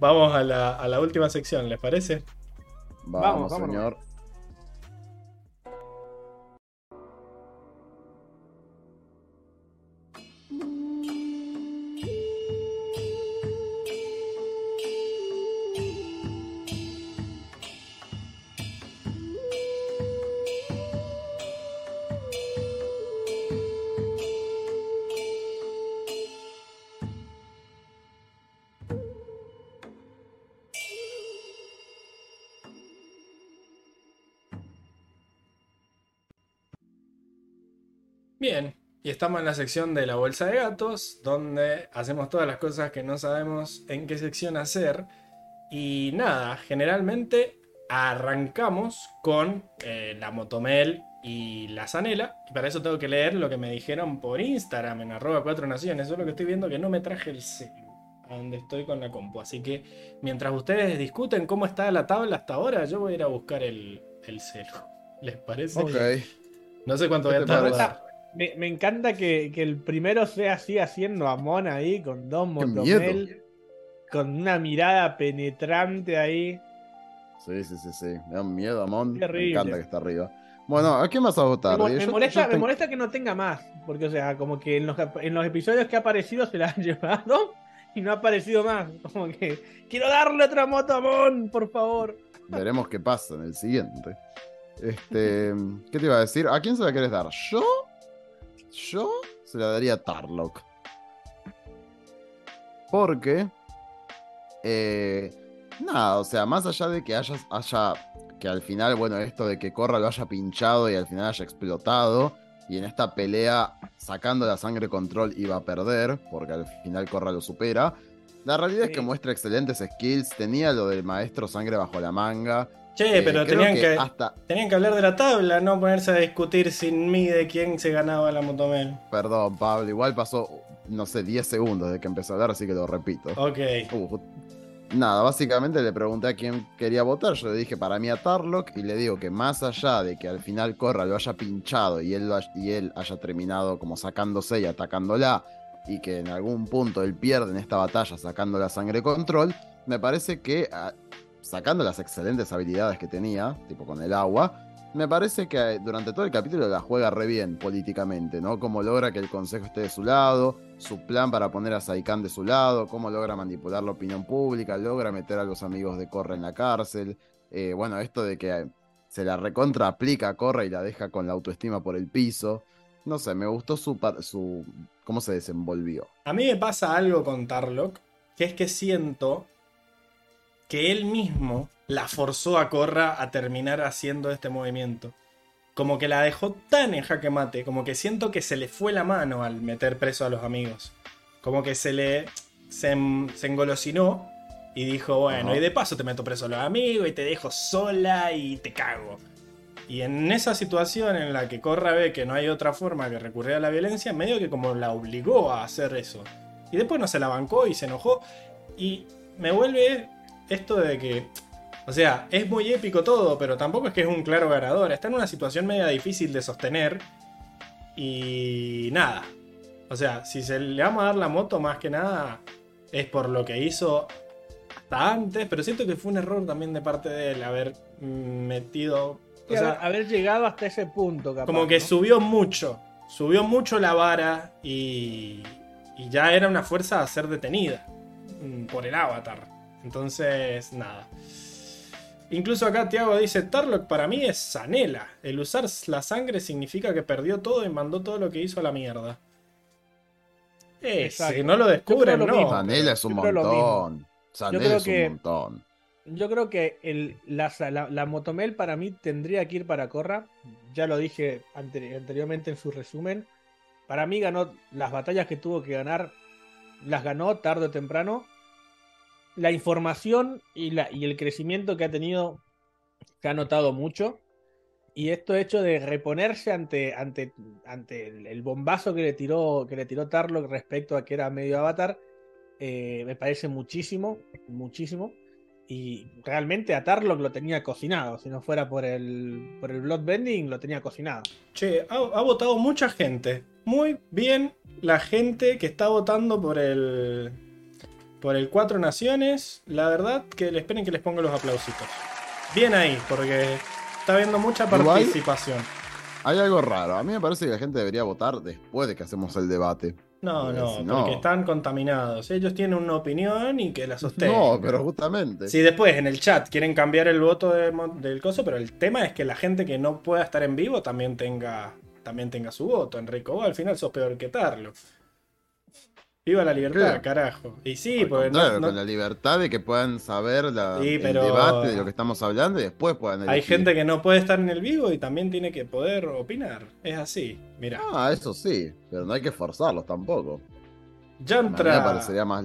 Vamos a la, a la última sección, ¿les parece? Vamos, señor. Estamos en la sección de la bolsa de gatos, donde hacemos todas las cosas que no sabemos en qué sección hacer. Y nada, generalmente arrancamos con eh, la motomel y la Zanela. Y para eso tengo que leer lo que me dijeron por Instagram en arroba 4 naciones. Eso es lo que estoy viendo que no me traje el celu a donde estoy con la compu. Así que mientras ustedes discuten cómo está la tabla hasta ahora, yo voy a ir a buscar el, el celu. ¿Les parece? Ok. No sé cuánto ¿Qué voy a tardar. Me, me encanta que, que el primero sea así haciendo a Mon ahí con dos Qué motomel. Con una mirada penetrante ahí. Sí, sí, sí, sí. Me da miedo, Amon. Me Terrible. encanta que está arriba. Bueno, ¿a quién vas a votar? Me, me molesta, me molesta que no tenga más. Porque, o sea, como que en los, en los episodios que ha aparecido se la han llevado y no ha aparecido más. Como que quiero darle otra moto a Mon, por favor. Veremos qué pasa en el siguiente. Este, ¿qué te iba a decir? ¿A quién se la querés dar? ¿Yo? Yo se la daría a Tarlock. Porque, eh, nada, o sea, más allá de que haya, haya, que al final, bueno, esto de que Corra lo haya pinchado y al final haya explotado, y en esta pelea, sacando la sangre control, iba a perder, porque al final Corra lo supera. La realidad es que muestra excelentes skills, tenía lo del maestro sangre bajo la manga. Che, Eh, pero tenían que, hasta, tenían que hablar de la tabla, no ponerse a discutir sin mí de quién se ganaba la motomel. perdón, Pablo, igual pasó, no sé, 10 segundos de que empezó a hablar, así que lo repito. Ok. Uh, nada, básicamente le pregunté a quién quería votar. Yo le dije para mí a Tarlock y le digo que más allá de que al final Corra lo haya pinchado y él, lo y él haya terminado como sacándose y atacándola y que en algún punto él pierde en esta batalla sacando la sangre control, me parece que ah, sacando las excelentes habilidades que tenía, tipo con el agua, me parece que eh, durante todo el capítulo la juega re bien políticamente, ¿no? Cómo logra que el consejo esté de su lado, su plan para poner a Saikan de su lado, cómo logra manipular la opinión pública, logra meter a los amigos de Corra en la cárcel. Eh, bueno, esto de que se la recontra aplica a Corra y la deja con la autoestima por el piso. No sé, me gustó su, su cómo se desenvolvió. A mí me pasa algo con Tarlock, que es que siento que él mismo la forzó a Corra a terminar haciendo este movimiento. Como que la dejó tan en jaque mate, como que siento que se le fue la mano al meter preso a los amigos. Como que se le se, en- se engolosinó y dijo, bueno, Ajá. y de paso te meto preso a los amigos y te dejo sola y te cago. Y en esa situación en la que Corra ve que no hay otra forma que recurrir a la violencia, medio que como la obligó a hacer eso. Y después no se la bancó y se enojó. Y me vuelve esto de que, o sea, es muy épico todo, pero tampoco es que es un claro ganador. Está en una situación media difícil de sostener. Y nada. O sea, si se le vamos a dar la moto más que nada, es por lo que hizo hasta antes. Pero siento que fue un error también de parte de él haber metido... O sea, haber, haber llegado hasta ese punto, capaz. como que ¿no? subió mucho. Subió mucho la vara y, y ya era una fuerza a ser detenida mm, por el avatar. Entonces, nada. Incluso acá Tiago dice, Tarlock para mí es Zanela. El usar la sangre significa que perdió todo y mandó todo lo que hizo a la mierda. Eh, Exacto. si no lo descubren, lo no. mismo. Sanela es un montón. Sanela es que- un montón. Yo creo que el, la, la, la Motomel para mí tendría que ir para Corra. Ya lo dije anteri- anteriormente en su resumen. Para mí ganó las batallas que tuvo que ganar. Las ganó tarde o temprano. La información y, la, y el crecimiento que ha tenido se ha notado mucho. Y esto hecho de reponerse ante, ante, ante el, bombazo que le tiró, que le tiró Tarlock respecto a que era medio avatar. eh, me parece muchísimo, muchísimo. Y realmente a Tarlock lo tenía cocinado. Si no fuera por el, por el Bloodbending, lo tenía cocinado. Che, ha votado mucha gente. Muy bien la gente que está votando por el. Por el Cuatro Naciones. La verdad que le esperen que les ponga los aplausitos. Bien ahí, porque está habiendo mucha participación. Hay algo raro. A mí me parece que la gente debería votar después de que hacemos el debate. No, no, si no- porque están contaminados. Ellos tienen una opinión y que la sostengan. No, pero justamente. Si después en el chat quieren cambiar el voto de del coso, pero el tema es que la gente que no pueda estar en vivo también tenga, también tenga su voto. Enrico, vos al final sos peor que Tarlo. Viva la libertad, carajo. Y sí, porque no- no- con la libertad de que puedan saber la- Sí, el debate de lo que estamos hablando y después puedan hay gente que no puede estar en el vivo y también tiene que poder opinar. Es así. Mira, Ah, eso sí, pero no hay que forzarlos tampoco. A mí me Yantra. parecería más...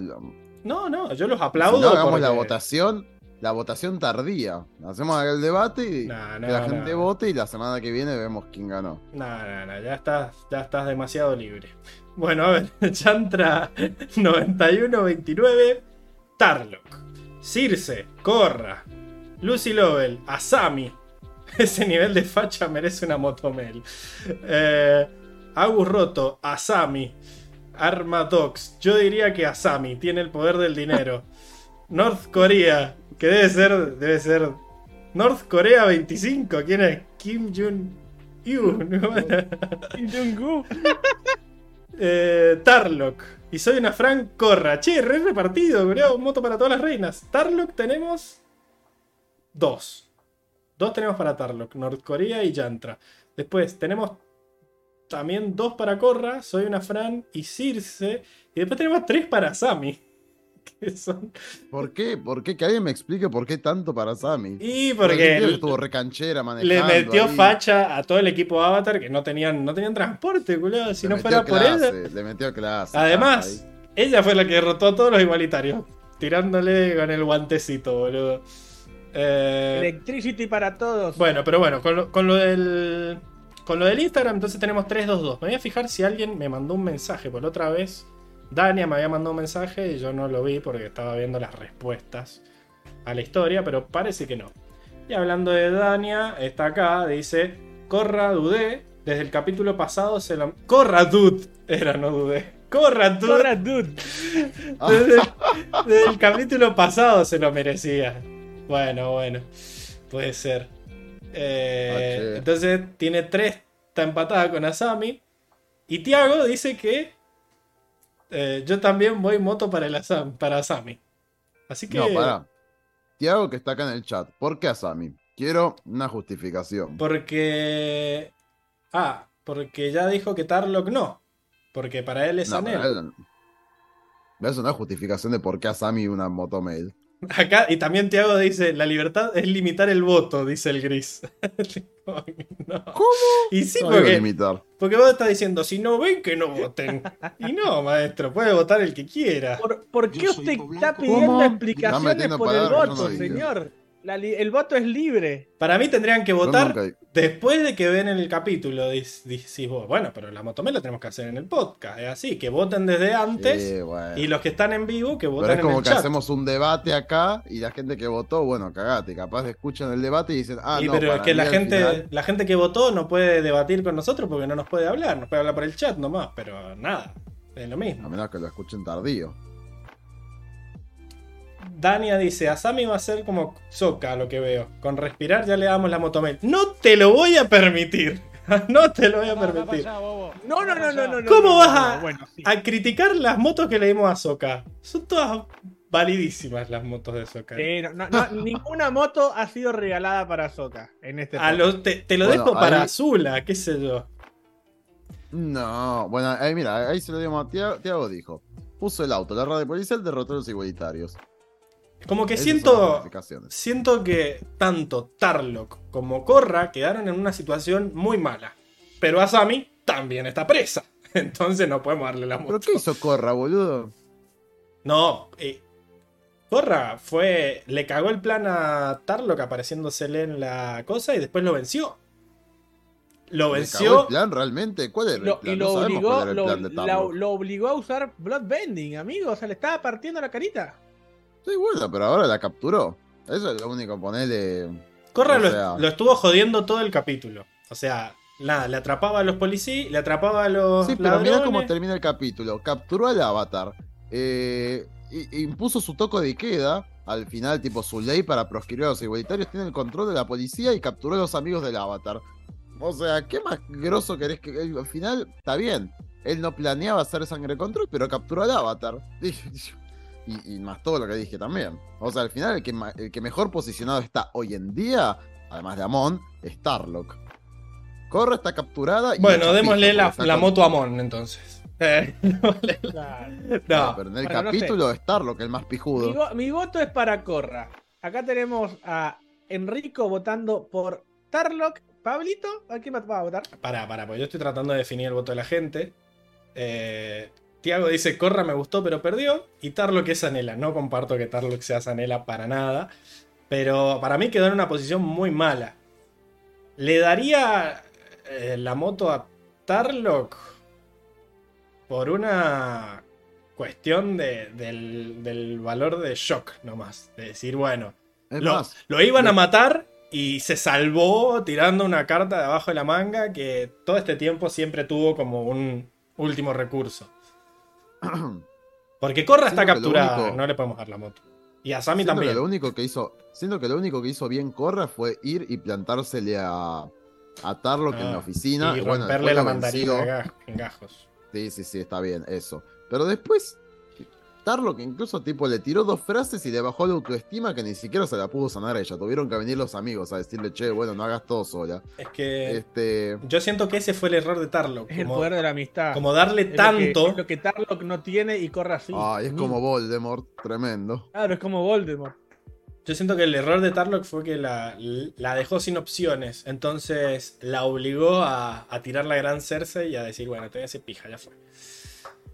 No, no, yo los Si aplaudo. no hagamos la votación, la votación tardía. Hacemos el debate y No, no, que la gente no. vote y la semana que viene vemos quién ganó. No, no, no, ya estás, ya estás demasiado libre. Bueno, a ver, Chantra 91-29, Tarlock, Circe, Corra, Lucy Lovell, Asami. Ese nivel de facha merece una motomel. Eh, Agus Roto, Asami, Armadox. Yo diría que Asami tiene el poder del dinero. North Korea, que debe ser, debe ser North Korea 25. ¿Quién es? Kim Jong Un. Eh. Y soy una Frank Corra. Che, re repartido. Un moto para todas las reinas. Tarlock tenemos. Dos. Dos tenemos para Tarlock. Norcorea y Yantra. Después tenemos también dos para Corra. Soy una Fran y Circe. Y después tenemos tres para Sami. Que son. ¿Por qué? ¿Por qué? Que alguien me explique por qué tanto para Sammy. Y Porque porque estuvo recanchera manejando. le metió ahí. facha a todo el equipo Avatar que no tenían, no tenían transporte, culiao. Si Le no fuera por ella. Le metió clase. Además, ahí. ella fue la que derrotó a todos los igualitarios. Tirándole con el guantecito, boludo. Eh, Electricity para todos. bueno, pero bueno, con lo, con lo del. Con lo del Instagram, entonces tenemos 322. Me voy a fijar si alguien me mandó un mensaje. Por la otra vez, Dania me había mandado un mensaje y yo no lo vi porque estaba viendo las respuestas a la historia, pero parece que no. Y hablando de Dania, está acá, dice: Corra, dudé. Desde el capítulo pasado se lo. Corra, dude. Era, no dudé. Corra, dude. Corra, dude. Desde, desde el capítulo pasado se lo merecía. Bueno, bueno. Puede ser. Eh, Ah, entonces tiene tres. Está empatada con Asami. Y Tiago dice que eh, yo también voy moto para, el Asam, para Asami. Así que. No, pará. Tiago que está acá en el chat. ¿Por qué a Sammy? Quiero una justificación. Porque. Ah, porque ya dijo que Tarlock no. Porque para él es No, Anel. para él. Eso no es justificación de por qué a Sammy una motomail. Acá, y también Tiago dice, la libertad es limitar el voto, dice el gris. No. ¿Cómo? Y sí, No porque, limitar. porque vos estás diciendo, si no ven, que no voten. Y no, maestro, puede votar el que quiera. ¿Por, por qué usted está pidiendo ¿Cómo? Explicaciones por el voto, no dije. señor? La li- el voto es libre. Para mí tendrían que votar después de que ven el capítulo. Decís vos, bueno, pero la motomel la tenemos que hacer en el podcast. Es así, que voten desde antes. Sí, bueno. Y los que están en vivo, que Pero voten es como en el que chat. hacemos un debate acá y la gente que votó, bueno, cagate, capaz escuchan el debate y dicen, ah, Y no, pero es que mí la gente, final- la gente que votó no puede debatir con nosotros porque no nos puede hablar, nos puede hablar por el chat nomás, pero nada, es lo a mismo. menos que lo escuchen tardío. Dania dice, Asami va a ser como Soka, lo que veo. Con respirar ya le damos la motomel. No te lo voy a permitir. no te lo voy a permitir. No, no, no, no, no. ¿Cómo vas a, criticar las motos que le dimos a Soka? Son todas validísimas las motos de Soka. Sí, no, no, no, ninguna moto ha sido regalada para Soka en este A lo- te, te lo Bueno, dejo para ahí- Azula, qué sé yo. No, bueno, ahí mira, ahí se lo Tiago, Tiago dijo, puso el auto, la radio policial derrotó a los igualitarios. Como que Esas siento... Siento que tanto Tarlock como Korra quedaron en una situación muy mala. Pero Asami también está presa. Entonces no podemos darle la ¿Pero moto. qué hizo Corra, boludo? No, eh, Korra fue. Le cagó el plan a Tarlock apareciéndosele en la cosa y después lo venció. Lo ¿Le cagó venció. el plan realmente? ¿Cuál era el plan? y No lo sabemos obligó, cuál era el lo, plan de la- lo obligó a usar Bloodbending, amigo. O sea, le estaba partiendo la carita. Sí, bueno, pero ahora la capturó. Eso es lo único, ponerle... Korra o lo, sea- lo estuvo jodiendo todo el capítulo. O sea, nada, le atrapaba a los policías, le atrapaba a los. Sí, pero mira cómo termina el capítulo. Capturó al avatar. eh, impuso su toco de queda. Al final, tipo, su ley para proscribir a los igualitarios tiene el control de la policía y capturó a los amigos del avatar. O sea, ¿qué más grosso querés que.? Al final, está bien. Él no planeaba hacer sangre control, pero capturó al avatar. Y, y más todo lo que dije también. O sea, al final, el que, el que mejor posicionado está hoy en día, además de Amon, es Tarlock. Corra está capturada. y Bueno, démosle la, la con- moto a Mon entonces. Eh, No, No, pero en el Bueno, no capítulo es Tarlock el más Mi, pijudo. mi voto es para Corra. Acá tenemos a Enrico votando por Tarlock. Pablito, ¿a quién va a votar? Pará, pará, porque yo estoy tratando de definir el voto de la gente. Eh, Tiago dice, Corra me gustó pero perdió. Y Tarlock es Sanela. No comparto que Tarlock sea Sanela para nada. Pero para mí quedó en una posición muy mala. ¿Le daría eh, la moto a Tarlock? Por una cuestión de- del, del valor de shock nomás. De decir, bueno, lo, más, lo iban a matar y se salvó tirando una carta de abajo de la manga que todo este tiempo siempre tuvo como un último recurso. Porque Corra está que capturada, único- no le podemos dar la moto. Y a Sammy que también. lo único que hizo, siento que lo único que hizo bien Corra fue ir y plantársele a, a Tarlock en Ah, la oficina. y bueno, romperle la mandarina en gajos. Sí, sí, sí, está bien, eso. Pero después, Tarlock incluso tipo le tiró dos frases y le bajó la autoestima que ni siquiera se la pudo sanar a ella. Tuvieron que venir los amigos a decirle, che, bueno, no hagas todo sola. Es que Este. yo siento que ese fue el error de Tarlock. Es el poder de la amistad. como darle Es lo que- tanto. es lo que Tarlock no tiene y corre así. Ay, es Mm. como Voldemort, tremendo. Claro, es como Voldemort. Yo siento que el error de Tarlock fue que la, la dejó sin opciones. Entonces la obligó a, a tirar la gran Cersei y a decir, bueno, te voy a hacer pija, ya fue.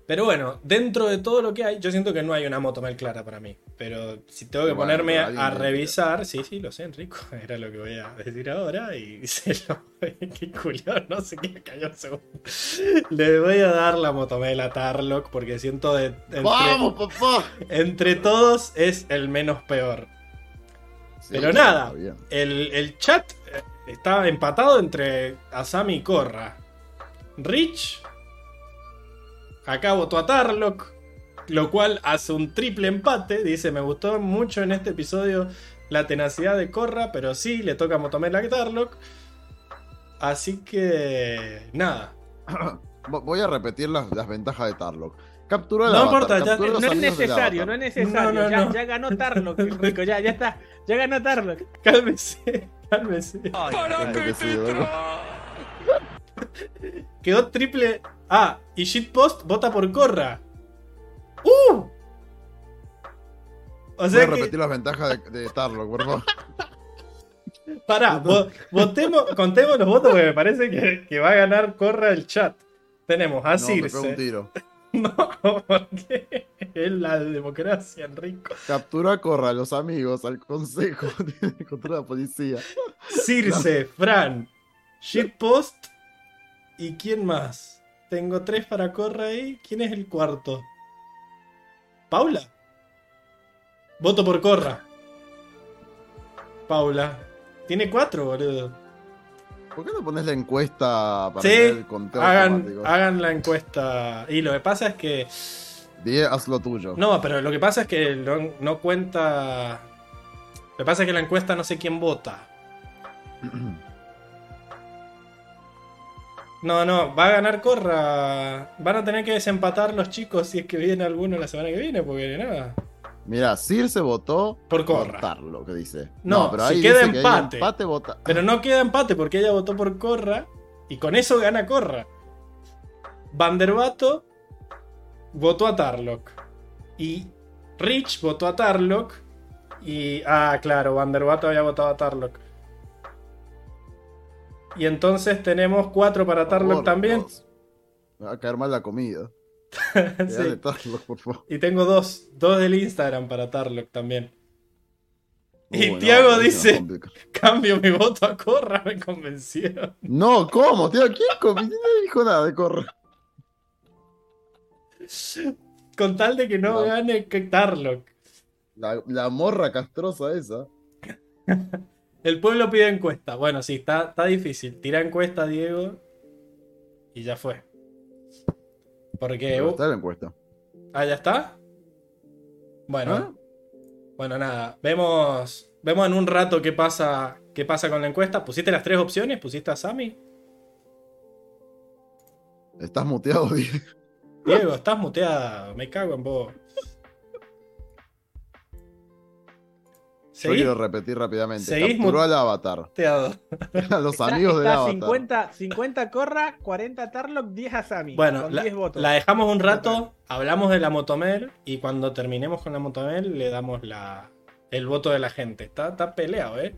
Pero bueno, dentro de todo lo que hay, yo siento que no hay una motomel clara para mí. Pero si tengo que Bueno, ponerme a, revisar, sí, sí, lo sé, Enrico. Era lo que voy a decir ahora. Y se lo Qué culiao, no sé qué cayó un segundo. Le voy a dar la motomel a Tarlock porque siento de. entre- ¡Vamos, papá! entre todos es el menos peor. Sí, Pero nada, el, el chat eh, está empatado entre Asami y Korra. Rich acá votó a Tarlock, lo cual hace un triple empate. Dice, me gustó mucho en este episodio la tenacidad de Korra, pero sí, le toca Motomela a Tarlock. Así que, nada. Vo- Voy a repetir las, las ventajas de Tarlock. Capturó al No importa, ya- a No es necesario, no es necesario. No, no, ya, no. ya ganó Tarlock, Rico, ya, ya está. Ya ganó Tarlock. Cálmese, cálmese. Siento que sí, ¿verdad? Quedó triple. Ah, y Shitpost vota por Korra. ¡Uh! O Voy sea a que. repetir las ventajas de, de Tarlock, por favor. Pará, vo- votemos, contemos los votos porque me parece que, que va a ganar Korra el chat. Tenemos a No, me pego un Circe. tiro. No, porque es la democracia, Enrico. Capturó a Corra, a los amigos, al consejo, contra la policía. Circe, Fran, Shitpost. ¿Y quién más? Tengo tres para Korra ahí. ¿Quién es el cuarto? ¿Paula? Voto por Korra. Paula. Tiene cuatro, boludo. ¿Por qué no pones la encuesta para Sí, el conteo Hagan, automático? hagan la encuesta. Y lo que pasa es que. Die, haz lo tuyo. No, pero lo que pasa es que no, no cuenta. Lo que pasa es que la encuesta no sé quién vota. No, no, va a ganar Corra. Van a tener que desempatar los chicos si es que viene alguno la semana que viene, porque nada. Mira, Circe votó Por Corra. Que dice. No, pero si ahí queda dice que hay empate. empate vota. Pero no queda empate porque ella votó por Corra. Y con eso gana Corra. Vanderbato votó a Tarlock. Y Rich votó a Tarlock. Y. Ah, claro, Vanderbato había votado a Tarlock. Y entonces tenemos cuatro para Tarlock también. Me va a caer mal la comida. Sí. Dale, Tarlo, por favor. Y tengo dos. Dos del Instagram para Tarlock también. Y Uy, no, Tiago dice. Cambio mi voto a Corra, me convenció. No, ¿cómo? Tío, ¿quién com- ¿Quién no dijo nada de Corra? Con tal de que no gane Tarlock. La, la morra castrosa esa. El pueblo pide encuesta. Bueno, sí, está, está difícil. Tira encuesta, Diego. Y ya fue. Porque. Pero uh, está la encuesta. ah, ya está. Bueno. ¿Ah? Bueno, nada. Vemos. Vemos en un rato qué pasa. qué pasa con la encuesta. ¿Pusiste las tres opciones? ¿Pusiste a Sammy? Estás muteado, Diego. Diego, estás muteado. Me cago en vos. Yo ¿Seguís quiero repetir rápidamente. ¿Seguís Capturó al avatar. muteado? A los Está, amigos del avatar. 50, 50 Corra, 40 Tarlock, 10 Asami. Bueno, con la, 10 votos. la dejamos un rato, hablamos de la Motomel y cuando terminemos con la Motomel le damos la, el voto de la gente. Está, está peleado, ¿eh?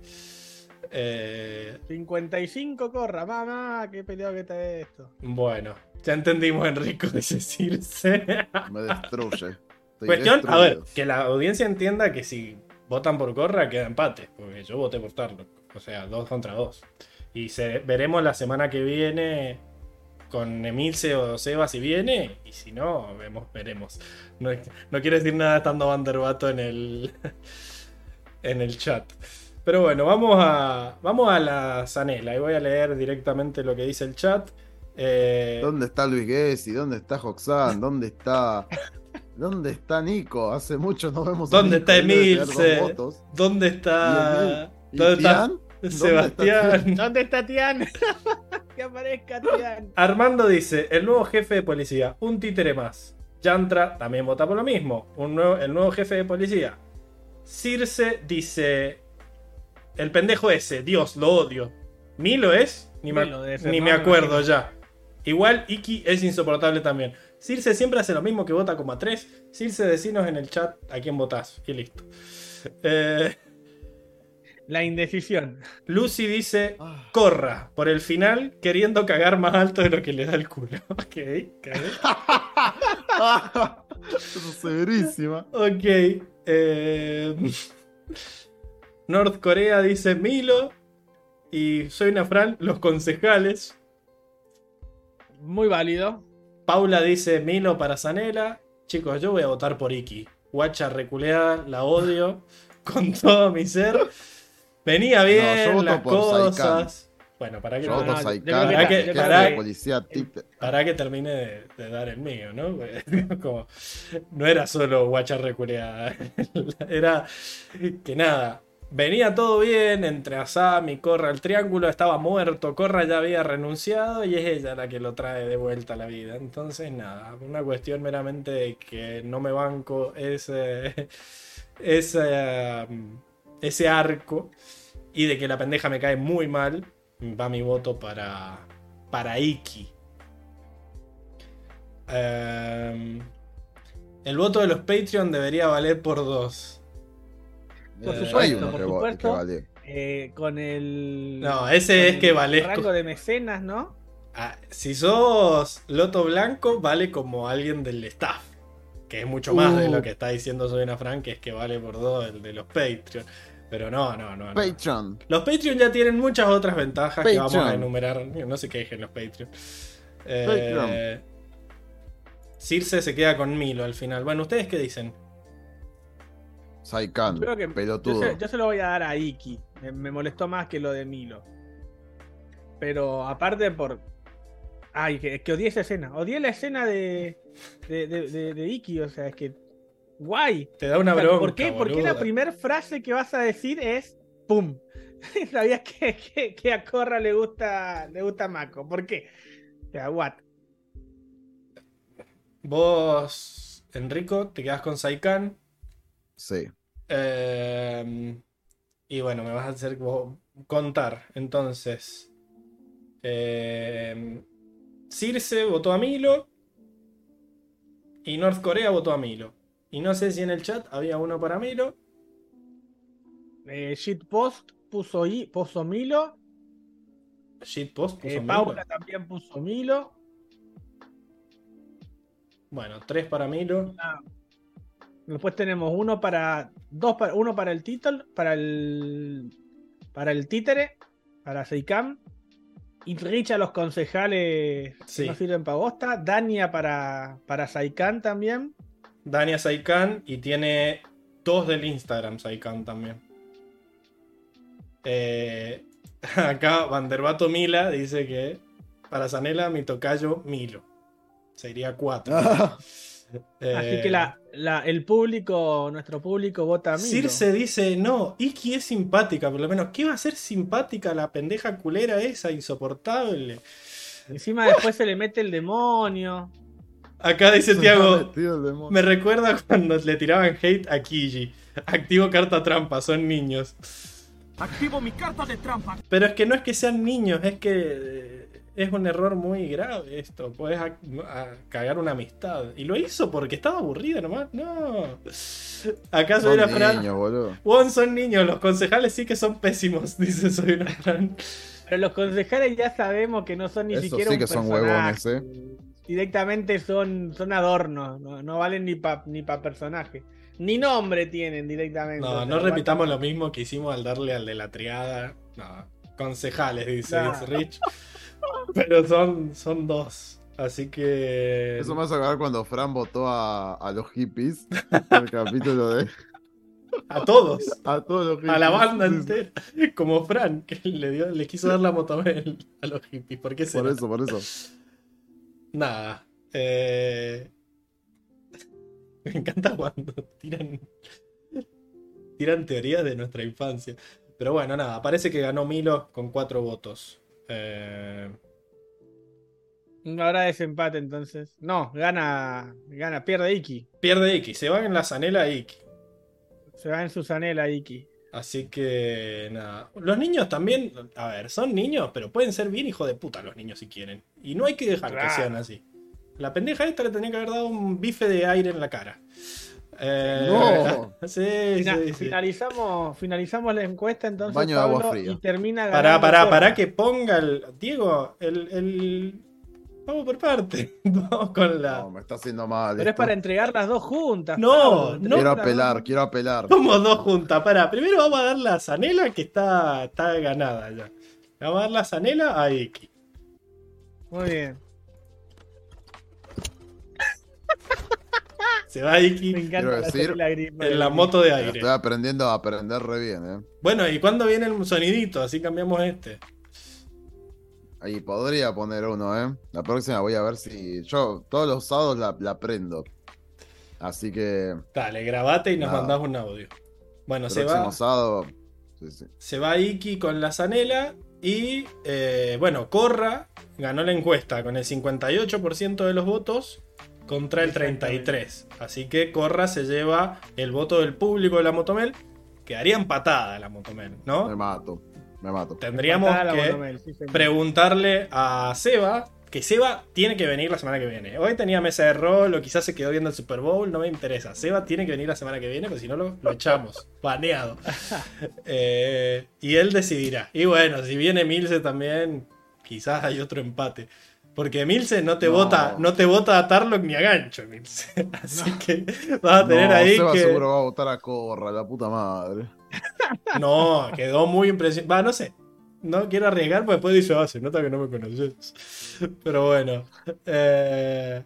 Eh, 55 Corra, mamá, qué peleado que está esto. Bueno, ya entendimos, Enrico, dice Circe. Me destruye. Estoy Cuestión, a ver, que la audiencia entienda que si votan por Corra, queda empate, porque yo voté por Tarlock. O sea, dos contra dos. Y veremos la semana que viene con Emilce o Seba si viene, y si no, vemos, veremos. No, no quiero decir nada estando Vanderbato en el, en el chat. Pero bueno, vamos a, vamos a la Zanela y voy a leer directamente lo que dice el chat. Eh, ¿Dónde está Luis Gessi? ¿Dónde está Hoxan? ¿Dónde está. ¿Dónde está Nico? Hace mucho no vemos a ¿Dónde Nico, está Emilce? ¿Dónde está, ¿Y ¿dónde está Tian? ¿Dónde está Sebastián? ¿Dónde está Tian? que aparezca Tian. Armando dice, el nuevo jefe de policía, un títere más. Yantra también vota por lo mismo, un nuevo, el nuevo jefe de policía. Circe dice, el pendejo ese, Dios, lo odio. Milo es, ni me, Milo ni no me me acuerdo imagino. ya. Igual Iki es insoportable también. Circe siempre hace lo mismo que vota como a 3. Circe, decinos en el chat a quién votás. Y listo. Eh, La indecisión. Lucy dice, Ah. corra por el final queriendo cagar más alto de lo que le da el culo. Ok, es severísima. Ok. eh, North Corea dice Milo. Y soy una Fran, los concejales. Muy válido. Paula dice Milo para Zanela. Chicos, yo voy a votar por Iki. Guacha reculeada, la odio con todo mi ser. Venía bien las cosas. Bueno, para que, Yo No, voto no, yo que- para que- para que- policía tip- para que termine de, de dar el mío, ¿no? Como, no era solo guacha reculeada. Era que nada. Venía todo bien entre Asam y Corra. El triángulo estaba muerto. Corra ya había renunciado y es ella la que lo trae de vuelta a la vida. Entonces, nada. Una cuestión meramente de que no me banco ese. ese, ese arco. Y de que la pendeja me cae muy mal. Va mi voto para. Para Iki. Em, el voto de los Patreon debería valer por dos. Por Eh, supuesto. Hay uno por que, vo- supuesto. que vale. Eh, con el. No, ese es que Valesco- rango de mecenas, ¿no? Ah, si sos Loto Blanco, vale como alguien del staff. Que es mucho más de Uh. lo que está diciendo Soy una Frank, que es que vale por dos el de los Patreon. Pero no, no, no. no. Patreon. Los Patreon ya tienen muchas otras ventajas que vamos a enumerar. No se quejen los Patreon. Eh, Patreon. Circe se queda con Milo al final. Bueno, ¿ustedes qué dicen? Saikan. Yo Pelotudo. se, yo se lo voy a dar a Iki. Me, me molestó más que lo de Milo. Pero aparte por. Ay, que, que odié esa escena. Odié la escena de, de, de, de- de Iki. O sea, es que. Guay. Te da una O sea, bronca. ¿Por qué, ¿Por qué la primera frase que vas a decir es ¡Pum! Sabías que, que, que a Corra le gusta, le gusta Mako. ¿Por qué? O sea, what? Vos, Enrico, te quedas con Saikan. Sí. Eh, y bueno, me vas a hacer contar. Entonces, eh, Circe votó a Milo y North Corea votó a Milo. Y no sé si en el chat había uno para Milo. Eh, Shitpost puso, I, puso Milo. Shitpost puso eh, Milo. Paula también puso Milo. Bueno, tres para Milo. Ah. Después tenemos uno para. Dos para, uno para el título. Para el. Para el títere. Para Seikam. Y Rich a los concejales Sí. que no sirven para bosta. Dania para, para Saikan también. Dania Saikan y tiene dos del Instagram Saikan también. Eh, acá Vanderbato Mila dice que para Zanela mi tocayo Milo. Sería cuatro. Eh, Así que la, la- el público, nuestro público vota a Milo. Circe dice, no, Iki es simpática, por lo menos. ¿Qué va a ser simpática la pendeja culera esa, insoportable? Encima después se le mete el demonio. Acá dice Tiago, me recuerda cuando le tiraban hate a Kiji. Activo carta trampa, son niños. Activo mi carta de trampa. Pero es que no es que sean niños, es que eh, es un error muy grave esto. Puedes a- a cagar una amistad. Y lo hizo porque estaba aburrido nomás. No. ¿Acaso Son era Fran? niños, boludo. Won son niños, los concejales sí que son pésimos, dice Soy una Fran. Pero los concejales ya sabemos que no son ni Esos siquiera sí un que son personaje. huevones, eh. Directamente son, son adornos, no, no valen ni para ni pa personaje. Ni nombre tienen directamente. No, O no repitamos lo mismo que hicimos al darle al de la triada. No, concejales, dice No. dice Rich. Pero son, son dos. Así que. Eso me hace acordar cuando Fran votó a, a los hippies. El capítulo de. A todos. A todos los hippies. A la banda entera. Como Fran, que le, dio, le quiso dar la motomel a los hippies. ¿Por qué Por eso, por eso. Nada. eh, Me encanta cuando tiran. Tiran teorías de nuestra infancia. Pero bueno, nada. Parece que ganó Milo con cuatro votos. Eh, Ahora desempate entonces. No, gana, gana, pierde Iki. Pierde Iki. Se va en la zanela Iki. Se va en Susanela Iki. Así que nada. Los niños también. A ver, son niños, pero pueden ser bien hijo de puta los niños si quieren. Y no hay que dejar que sean así. La pendeja esta le tenía que haber dado un bife de aire en la cara. Eh, No. Sí, Fina- sí, sí. Finalizamos, finalizamos la encuesta entonces. Baño de agua Pablo, fría. Y termina Pará, ganando pará, pará que ponga el. Diego, el. el- Vamos por parte. Vamos con la. No, me está haciendo mal. Pero es para entregar las dos juntas. No, Pablo, no. Quiero apelar, quiero apelar. Somos dos juntas. Pará, primero vamos a dar la zanela que está, está ganada ya. Vamos a dar la zanela a Iki. Muy bien. Se va Iki Me encanta Quiero la Grima. en la moto de aire. Estoy aprendiendo a aprender re bien, eh. Bueno, ¿y cuándo viene el sonidito? Así cambiamos este. Ahí podría poner uno, eh. La próxima voy a ver si. Yo todos los sábados la, la prendo. Así que. Dale, grabate y nos Nada. mandás un audio. Bueno, se próximo va, sábado. Sí, sí. se va Iki con la zanela y, eh, bueno, Corra ganó la encuesta con el 58% de los votos contra el 33%. Así que Corra se lleva el voto del público de la Motomel. Quedaría empatada la Motomel, Me ¿no? mato. Me mato. Tendríamos que Motomel, sí, señor. preguntarle a Seba, que Seba tiene que venir la semana que viene. Hoy tenía mesa de rol o quizás se quedó viendo el Super Bowl, no me interesa. Seba tiene que venir la semana que viene, porque si no lo, lo echamos. Baneado. Eh, y él decidirá. Y bueno, si viene Milce también, quizás hay otro empate. Porque Milce no te No. vota, no te vota a Tarlock ni a Gancho, Milce. Así que vas a tener no, ahí Seba que. seguro va a votar a Corra, la puta madre. No, quedó muy impresionante. Va, no sé. No quiero arriesgar porque después dice, ah, se nota que no me conoces. Pero bueno. Eh,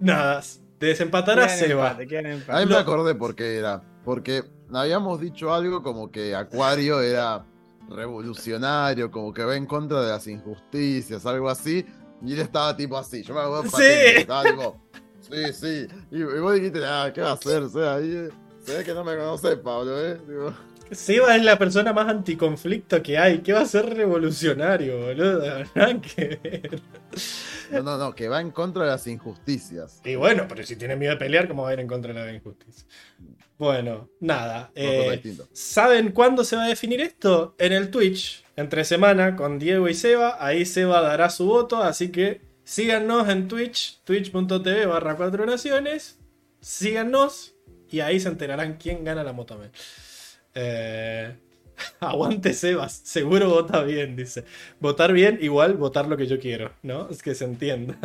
nada, desempatará Quedan Seba. empate. Ahí me acordé por qué era. Porque habíamos dicho algo como que Acuario era revolucionario, como que va en contra de las injusticias, algo así. Y él estaba tipo así. Yo me acuerdo Sí. estaba tipo, sí, sí. Y, y vos dijiste, ah, ¿qué va a hacer? O sea, ahí eh, se ve que no me conoces, Pablo, ¿eh? Digo, Seba es la persona más anticonflicto que hay. ¿Qué va a ser revolucionario, boludo? Nada que ver. no, no, no, que va en contra de las injusticias. Y bueno, pero si tiene miedo de pelear, ¿cómo va a ir en contra de la injusticia? Bueno, nada. Eh. ¿Saben cuándo se va a definir esto? En el Twitch, entre semana, con Diego y Seba. Ahí Seba dará su voto, así que síganos en Twitch, twitch.tv barra 4 naciones. Síganos y ahí se enterarán quién gana la Motomel. Eh, aguante Sebas, seguro vota bien, dice. Votar bien, igual votar lo que yo quiero, ¿no? Es que se entienda.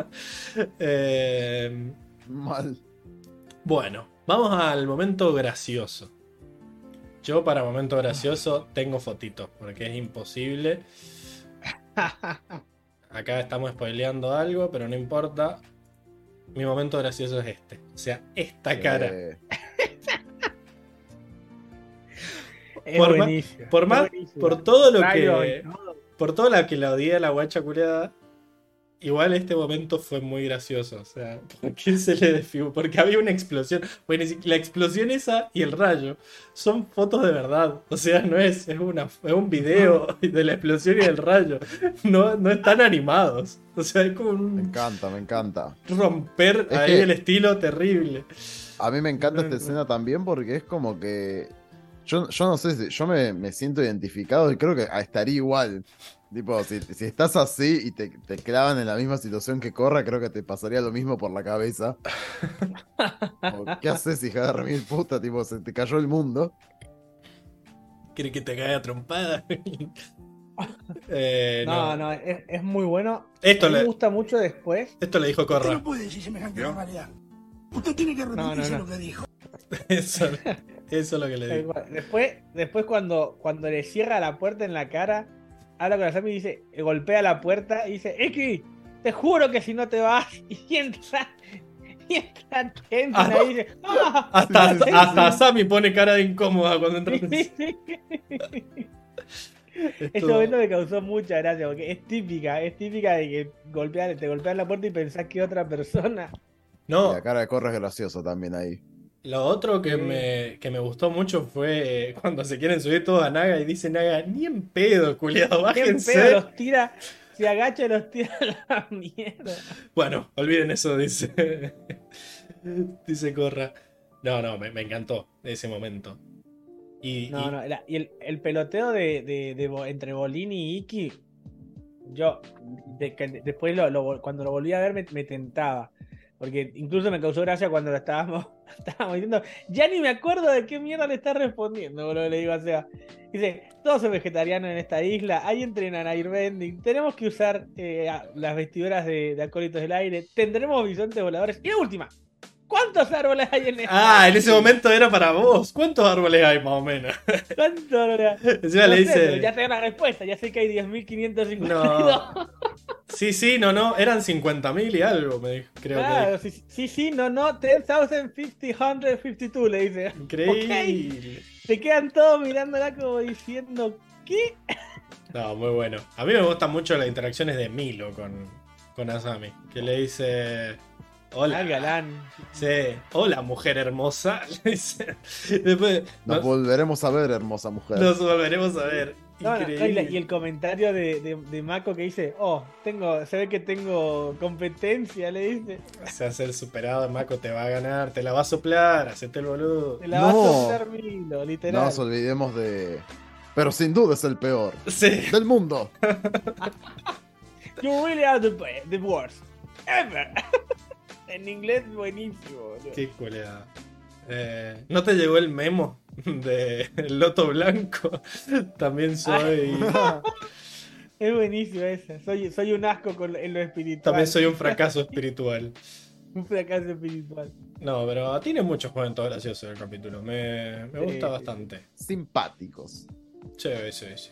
Eh, Mal. bueno, vamos al momento gracioso. Yo para momento gracioso tengo fotitos, porque es imposible. Acá estamos spoileando algo, pero no importa. Mi momento gracioso es este. O sea, esta cara. Eh, Es por más- por todo lo que-. Por todo la que la odié a la guacha culiada. Igual este momento fue muy gracioso. O sea, ¿por qué se le desfiguró? Porque había una explosión. Bueno, la explosión esa y el rayo son fotos de verdad. O sea, no es, es, una, es un video de la explosión y del rayo. No, no están animados. O sea, es como me un encanta, me encanta. romper Es ahí que- el estilo terrible. A mí me encanta esta escena también porque es como que. Yo, yo no sé si. Yo me, me siento identificado y creo que estaría igual. Tipo, si, si estás así y te, te clavan en la misma situación que corra, creo que te pasaría lo mismo por la cabeza. ¿Qué haces, hija de remil puta? Tipo, se te cayó el mundo. ¿Quiere que te caiga trompada? Eh, No, no, es, es muy bueno. Esto me le, gusta mucho después. esto le dijo Usted Corra. no puede decir semejante barbaridad. Usted tiene que no, arrepentirse no. lo que dijo. Eso, eso es lo que le digo. Después, después cuando, cuando le cierra la puerta en la cara, habla con Asami y dice, golpea la puerta y dice, X, te juro que si no te vas, y entra, y entra Tenzin Ah, ahí y dice, "Ah". Hasta, Sí, hasta sí. Sammy pone cara de incómoda cuando entra. Sí, sí. Ese Estuvo- momento me causó mucha gracia porque es típica, es típica de que golpean, te golpean la puerta y pensás que otra persona. Y No, la cara de Corra es gracioso también ahí. Lo otro que me, que me gustó mucho fue eh, cuando se quieren subir todos a Naga y dice Naga, ni en pedo, culiado, ¿Qué bájense. pedo los tira? Se agacha y los tira a la mierda. Bueno, olviden eso, dice. dice Corra. No, no, me, me encantó ese momento. Y, No, y- no, era- y el, el peloteo de, de- entre Bolini y Iki, yo de- después lo- lo- cuando lo volví a ver me, me tentaba. Porque incluso me causó gracia cuando lo estábamos, estábamos diciendo, ya ni me acuerdo de qué mierda le está respondiendo, boludo, le digo a Seba. Dice, todos son vegetarianos en esta isla, ahí entrenan airbending, tenemos que usar eh, las vestiduras de, de acólitos del aire, tendremos bisontes voladores. Y la última, ¿cuántos árboles hay en esta Ah, en ese momento era para vos. ¿Cuántos árboles hay más o menos? ¿Cuántos árboles hay? Encima No le sé, pero dice. ya sé la respuesta, ya sé que hay 10.552. No. Sí, sí, no, no, eran 50.000 y algo, me dijo, creo Claro, sí, sí, sí, no, no, 10,552 le dice. que. Increíble. Se quedan todos mirándola como diciendo, ¿qué? No, muy bueno. A mí me gustan mucho las interacciones de Milo con, con Asami. Que le dice. Al Hola. galán. Sí. Hola, mujer hermosa. Después. Nos Nos, volveremos a ver, hermosa mujer. nos volveremos a ver. No, no, no, y, Increíble. la- y el comentario de, de, de Mako que dice, oh, tengo, se ve que tengo competencia, le dice. Se hace el superado, Mako te va a ganar, te la va a soplar, hacete el boludo. Te la No. vas a soltar Milo, No literal. nos olvidemos de. Pero sin duda es el peor. Sí. Del mundo. You really are the, the worst. Ever. en inglés buenísimo, boludo. Qué cualidad. Eh, ¿No te llegó el memo de El Loto Blanco? También soy. Es buenísimo esa. Soy, soy un asco con, en lo espiritual. También soy un fracaso espiritual. un fracaso espiritual. No, pero tiene muchos momentos graciosos el capítulo. Me, me gusta bastante. Simpáticos. Sí, sí, sí.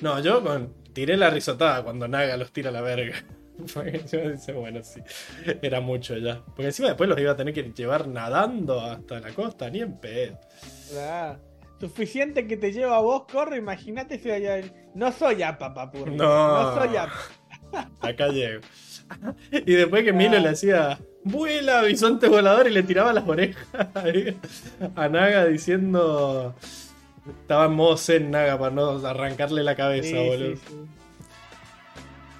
No, yo con, tiré la risotada cuando Naga los tira a la verga. Porque yo decía, bueno, sí, era mucho ya. Porque encima después los iba a tener que llevar nadando hasta la costa, ni en pedo. Ah, Suficiente que te lleva a vos, corre, imagínate si alguien- No soy apa, papurri. No. No soy apa. Acá llego. Y después que Milo le hacía vuela, bisonte volador y le tiraba las orejas a Naga diciendo. Estaba en modo zen Naga para no arrancarle la cabeza, Sí, boludo. sí, sí.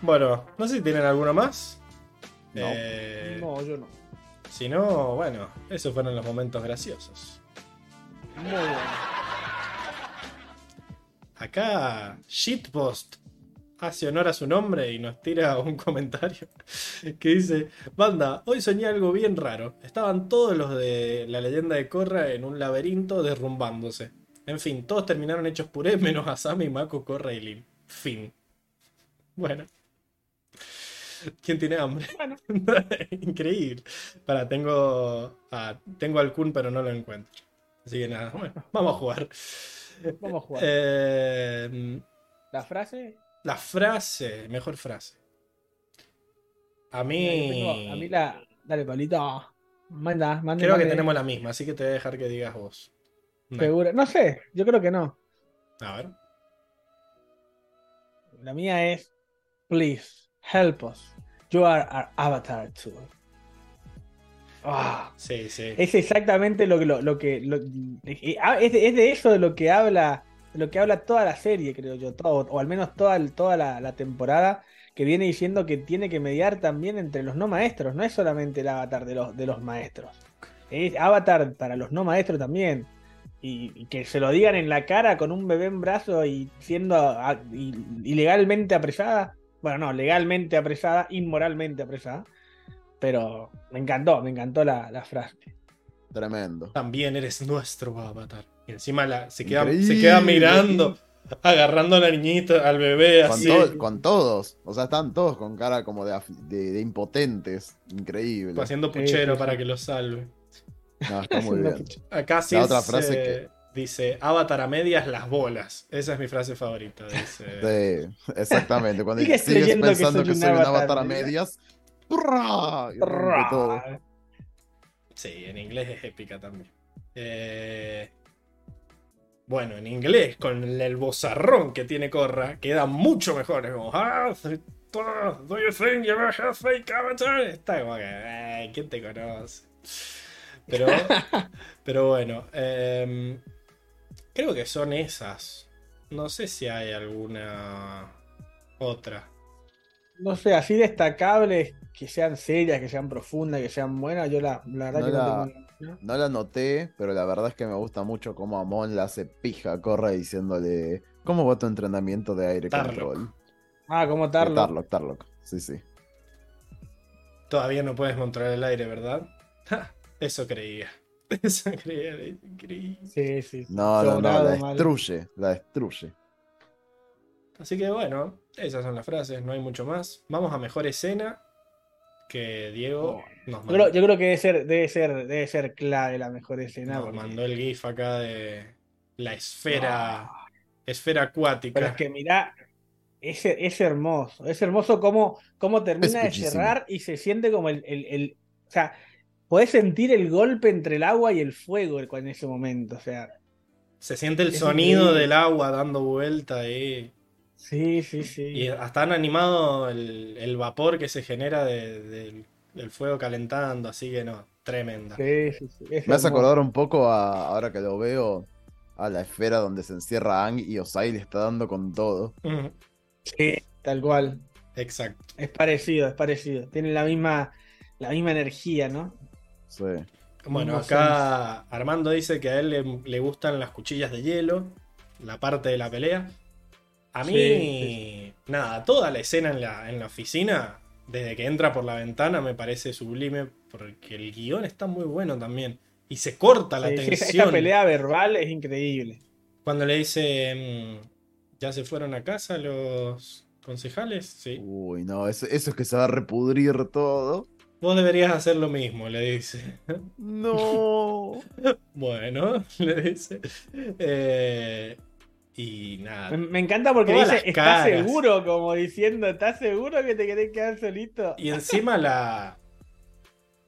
Bueno, no sé si tienen alguno más. No. Eh, No, yo no. Si no, bueno, esos fueron los momentos graciosos. Muy bueno. Acá, Shitpost hace honor a su nombre y nos tira un comentario que dice: Banda, hoy soñé algo bien raro. Estaban todos los de la leyenda de Korra en un laberinto derrumbándose. En fin, todos terminaron hechos puré menos Asami, Mako, Korra y Lin. Fin. Bueno. ¿Quién tiene hambre? Bueno. Increíble. Para, tengo. ah, tengo al Kun, pero no lo encuentro. Así que nada, bueno, vamos a jugar. Vamos a jugar. Eh, La frase. la frase, mejor frase. A mí. a mí la. Dale, Pablito. Manda, manda. Creo que tenemos la misma, así que te voy a dejar que digas vos. No. Seguro. No sé, yo creo que no. A ver. La mía es. Please, help us. You are our avatar too. Ah. Sí, sí. Es exactamente lo que lo, lo que lo- eh, ah, es, de, es de eso de lo que habla de lo que habla toda la serie creo yo todo, o al menos toda, toda la, la temporada que viene diciendo que tiene que mediar también entre los no maestros no es solamente el avatar de los de los maestros es avatar para los no maestros también y, y que se lo digan en la cara con un bebé en brazo y siendo ah, ilegalmente apresada bueno no legalmente apresada inmoralmente apresada pero me encantó me encantó la, la frase Tremendo. También eres nuestro avatar. Y encima la, se, queda, se queda mirando, agarrando a la niñita, al bebé, Con, así. to- con todos. O sea, están todos con cara como de, de- de impotentes. Increíble. Haciendo puchero sí, para que lo salve. No, está muy bien. Acá sí La otra frase que- dice Avatar a medias las bolas. Esa es mi frase favorita. Dice, Sí, exactamente. Cuando Sigues sigues creyendo que pensando soy que un soy un avatar, avatar a medias. Sí, en inglés es épica también. Eh, Bueno, en inglés, con el bozarrón que tiene Corra, queda mucho mejor. Es como, ah, do you think you have fake avatar? Está como que, "Ay, ¿quién te conoce? Pero, pero bueno, em, creo que son esas. No sé si hay alguna otra. No sé, así destacables, que sean serias, que sean profundas, que sean buenas, yo la, la verdad No que la- no tengo. No la noté, pero la verdad es que me gusta mucho cómo Amon la hace pija a Corra diciéndole ¿Cómo va tu entrenamiento de aire Tarlock. control? Ah, como Eh, Tarlo. Tarlock, Tarlock. Sí, sí. Todavía no puedes controlar el aire, ¿verdad? Ja, eso creía. Eso creía. increíble. Sí, sí. sí. No, no, no, la mal. destruye, la destruye. Así que bueno, esas son las frases, no hay mucho más. Vamos a mejor escena que Diego nos Yo mandó, creo, yo creo que debe ser, debe ser, debe ser clave la mejor escena. nos porque- mandó el GIF acá de la esfera, Ah. esfera acuática. Pero es que mirá, es, es hermoso. Es hermoso cómo, cómo termina de cerrar y se siente como el, el, el- O sea, podés sentir el golpe entre el agua y el fuego en ese momento. O sea, Se siente el sonido increíble. del agua dando vuelta ahí. sí, sí, sí. Y hasta han animado el, el vapor que se genera de- del- del fuego calentando, así que no, tremenda. Sí, sí, sí, es Me hermoso. acordar un poco a, ahora que lo veo, a la esfera donde se encierra Aang y Osai le está dando con todo. Sí, tal cual. Exacto. Es parecido, es parecido. Tienen la misma, la misma energía, ¿no? Sí. Bueno, acá Armando dice que a él le, le gustan las cuchillas de hielo, la parte de la pelea. A mí, Sí, nada, toda la escena en la, en la oficina, desde que entra por la ventana, me parece sublime, porque el guion está muy bueno también. Y se corta la Sí, tensión. esta pelea verbal es increíble. Cuando le dice, mm, ¿ya se fueron a casa los concejales? Sí. Uy, no, eso, eso es que se va a repudrir todo. Vos deberías hacer lo mismo, le dice. No. Bueno, le dice. Eh, y nada. Me, encanta porque Todas dice, ¿estás caras. seguro? Como diciendo, ¿estás seguro que te querés quedar solito? Y encima la.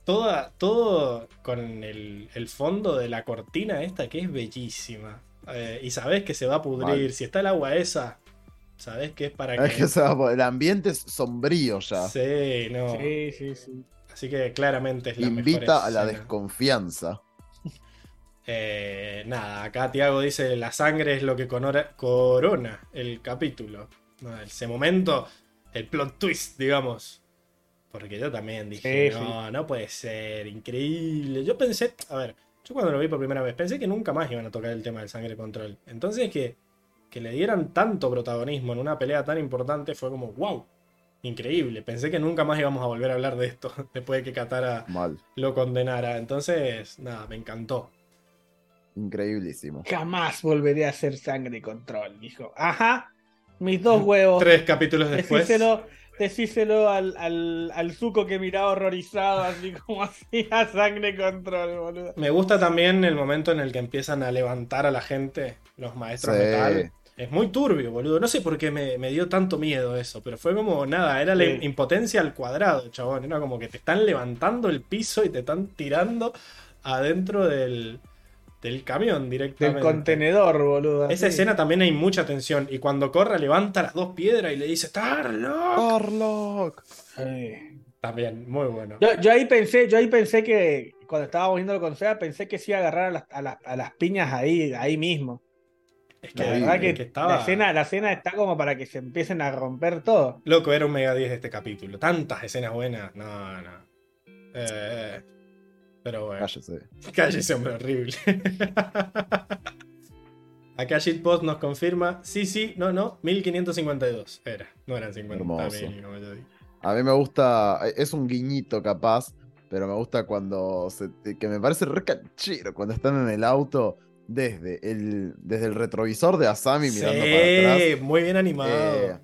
Toda, todo con el, el fondo de la cortina esta que es bellísima. Eh, y sabes que se va a pudrir. Mal. Si está el agua esa, sabes que es para Es que. que se va a- el ambiente es sombrío ya. Sí, no. Sí, sí, sí. Así que claramente es la mejor Invita a la desconfianza. Eh, nada, acá Tiago dice la sangre es lo que corona el capítulo. No, ese momento, el plot twist, digamos. Porque yo también dije, Sí, no, no puede ser, increíble. Yo pensé, a ver, yo cuando lo vi por primera vez, pensé que nunca más iban a tocar el tema del sangre control. Entonces que, que le dieran tanto protagonismo en una pelea tan importante fue como, wow, increíble. Pensé que nunca más íbamos a volver a hablar de esto después de que Katara Mal. lo condenara. Entonces, nada, me encantó. Increíblísimo. Jamás volveré a hacer sangre control, dijo. Ajá, mis dos huevos. Tres capítulos después. Decíselo, decíselo al, al, al Zuko que miraba horrorizado, así como hacía sangre control, boludo. Me gusta también el momento en el que empiezan a levantar a la gente, los maestros Sí. metal. Es muy turbio, boludo. No sé por qué me, me dio tanto miedo eso, pero fue como nada, era la Sí. impotencia al cuadrado, chabón. Era como que te están levantando el piso y te están tirando adentro del, del camión Del directamente. contenedor, boludo. Esa escena también hay mucha tensión. Y cuando Corra levanta las dos piedras y le dice ¡Tarlock! Tarlock. Sí. También, muy bueno. Yo, yo ahí pensé, yo ahí pensé que cuando estábamos viéndolo con Seba, pensé que se iba a agarrar a las, a las- a las piñas ahí, ahí mismo. Es La que, verdad que, que estaba. la, escena, la escena está como para que se empiecen a romper todo. Loco, era un mega 10 este capítulo. Tantas escenas buenas. No, no. Eh, pero bueno. Cállese. Cállese, hombre, horrible. Acá Shitpost nos confirma. Sí, sí, no, no. 1552 era. No eran 50 Hermoso. mil, como yo digo. A mí me gusta, es un guiñito capaz, pero me gusta cuando, se, que me parece re canchero, cuando están en el auto desde el, desde el retrovisor de Asami mirando para Sí, atrás. muy bien animado. eh,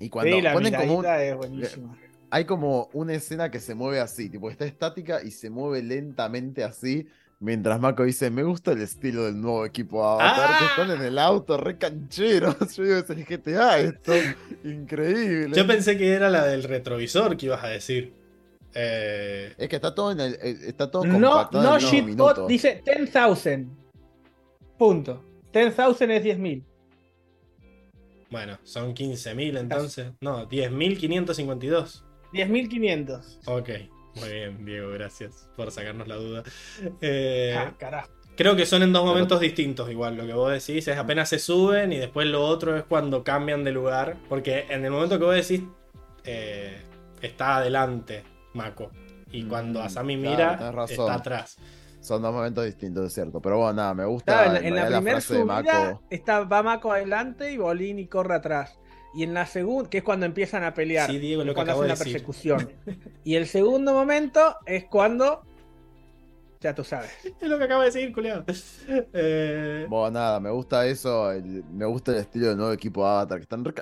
y cuando sí, la ponen como un- es buenísima. hay como una escena que se mueve así, tipo está estática y se mueve lentamente así, Mientras Mako dice, me gusta el estilo del nuevo equipo Avatar, Ah. que están en el auto, re cancheros. Yo digo, es el GTA esto. Increíble. Yo pensé que era la del retrovisor que ibas a decir. Eh, Es que está todo en el, eh, está todo No, compactado no en shitbot, minutos. dice 10,000. Punto. 10,000 es 10.000. bueno, son 15.000 entonces. No, 10.552. 10.500. Ok, muy bien, Diego, gracias por sacarnos la duda. Eh, Ah, carajo. creo que son en dos momentos distintos, igual. Lo que vos decís es apenas se suben y después lo otro es cuando cambian de lugar. Porque en el momento que vos decís, eh, está adelante Mako. Y cuando Mm, Asami mira, está atrás. Son dos momentos distintos, es cierto. Pero bueno, nada, me gusta Claro, en la, en la primera subida Mako. está, va Mako adelante y Bolini corre atrás. Y en la segunda, que es cuando empiezan a pelear, Sí, Diego, lo que cuando acabo hacen de la decir. persecución. y el segundo momento es cuando, ya tú sabes. Es lo que acaba de decir, culiado. Eh, Bueno, nada, me gusta eso, el- me gusta el estilo del nuevo equipo Avatar, que están re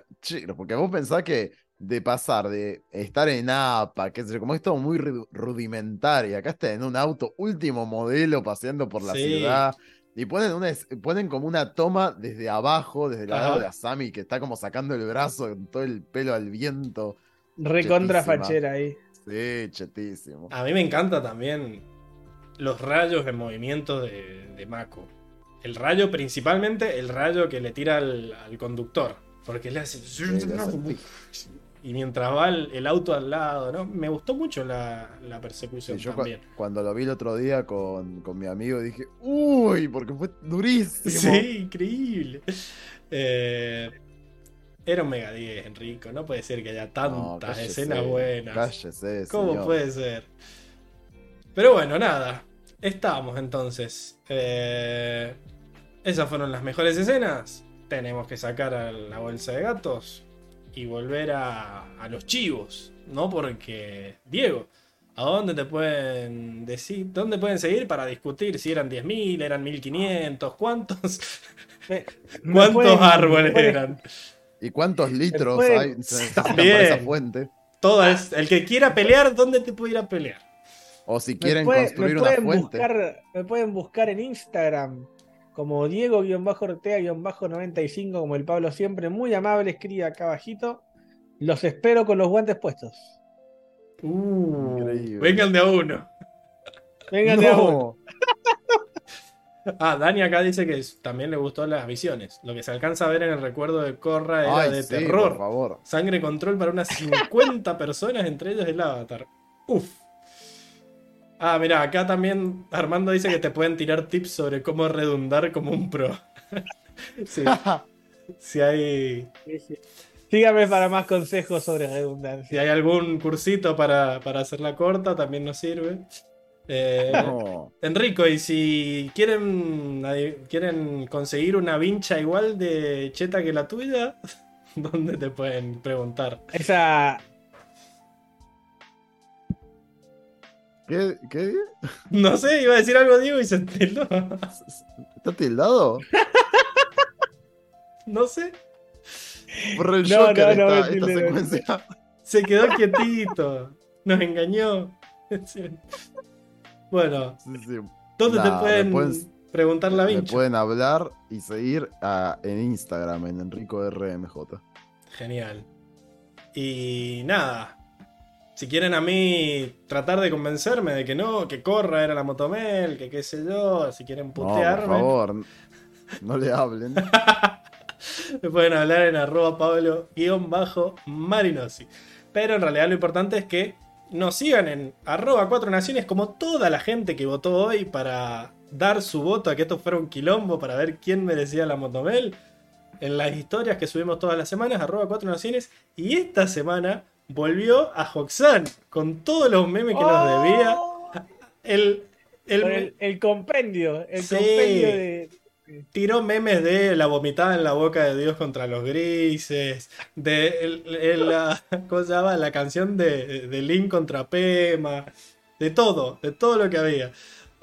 porque vos pensás que de pasar de estar en APA, que sé yo, como es todo muy ru- rudimentario, acá está en un auto último modelo paseando por la Sí. ciudad, y ponen, una, ponen como una toma desde abajo, desde el lado de Asami, que está como sacando el brazo con todo el pelo al viento. Recontra fachera ahí. Sí, chetísimo. A mí me encanta también los rayos en movimiento de, de Mako. El rayo, principalmente el rayo que le tira al, al conductor. Porque le hace. Y mientras va el, el auto al lado, ¿no? Me gustó mucho la, la Sí, persecución yo también. cuando lo vi el otro día con, con mi amigo dije, uy, porque fue durísimo. Sí, increíble. Eh, era un mega 10, Enrico. No puede ser que haya No, tantas cállese, escenas buenas. Cállese, ¿Cómo señor. puede ser? Pero bueno, nada. Estamos entonces. Eh, esas fueron las mejores escenas. Tenemos que sacar a la bolsa de gatos y volver a, a los chivos. No porque. Diego, ¿a dónde te pueden decir? ¿Dónde pueden seguir para discutir si eran 10.000, eran 1.500? ¿Cuántos? Me- me ¿Cuántos pueden- árboles pueden- eran? ¿Y cuántos litros pueden- hay También. para esa fuente? Todas. El que quiera pelear, ¿dónde te puede ir a pelear? O si Me quieren puede- construir me una fuente. Buscar, me pueden buscar en Instagram como Diego-Ortega-95, como el Pablo siempre, muy amable, escribe acá abajito. Los espero con los guantes puestos. Uh, Increíble. vengan de a uno. Vengan de a uno. No. Ah, Dani acá dice que también le gustó las visiones. Lo que se alcanza a ver en el recuerdo de Corra era Ay, de sí, terror. por favor. Sangre control para unas 50 personas, entre ellos el avatar. Uf. Ah, mira, acá también Armando dice que te pueden tirar tips sobre cómo redundar como un pro. sí, si hay, Sí, sí. Sígame para más consejos sobre si redundancia. hay algún cursito para, para hacerla corta, también nos sirve. Eh, No. Enrico, y si quieren, quieren conseguir una vincha igual de cheta que la tuya, ¿dónde te pueden preguntar? Esa. ¿Qué? ¿Qué? No sé, iba a decir algo Diego y se tildó. ¿Está tildado? No sé, Por el No, Joker no, no, esta, me secuencia. se quedó quietito. Nos engañó. Bueno, Sí, sí. ¿dónde te pueden, me pueden- preguntar la Me vincha? pueden hablar y seguir a- en Instagram, en Enrico RMJ. Genial. Y nada. Si quieren a mí tratar de convencerme de que no, que corra era la motomel, que qué sé yo, si quieren No, por putearme, favor, no le hablen. me pueden hablar en arroba pablo-marinosi. Pero en realidad lo importante es que nos sigan en arroba cuatro naciones como toda la gente que votó hoy para dar su voto a que esto fuera un quilombo para ver quién merecía la motomel. En las historias que subimos todas las semanas, arroba cuatro naciones. Y esta semana volvió a Hoxan con todos los memes que nos debía. El, el, el, el compendio. El Sí. compendio de. tiró memes de la vomitada en la boca de Dios contra los grises, de el- el- la, ¿cómo se llama? la canción de, de Link contra Pema, de todo, de todo lo que había.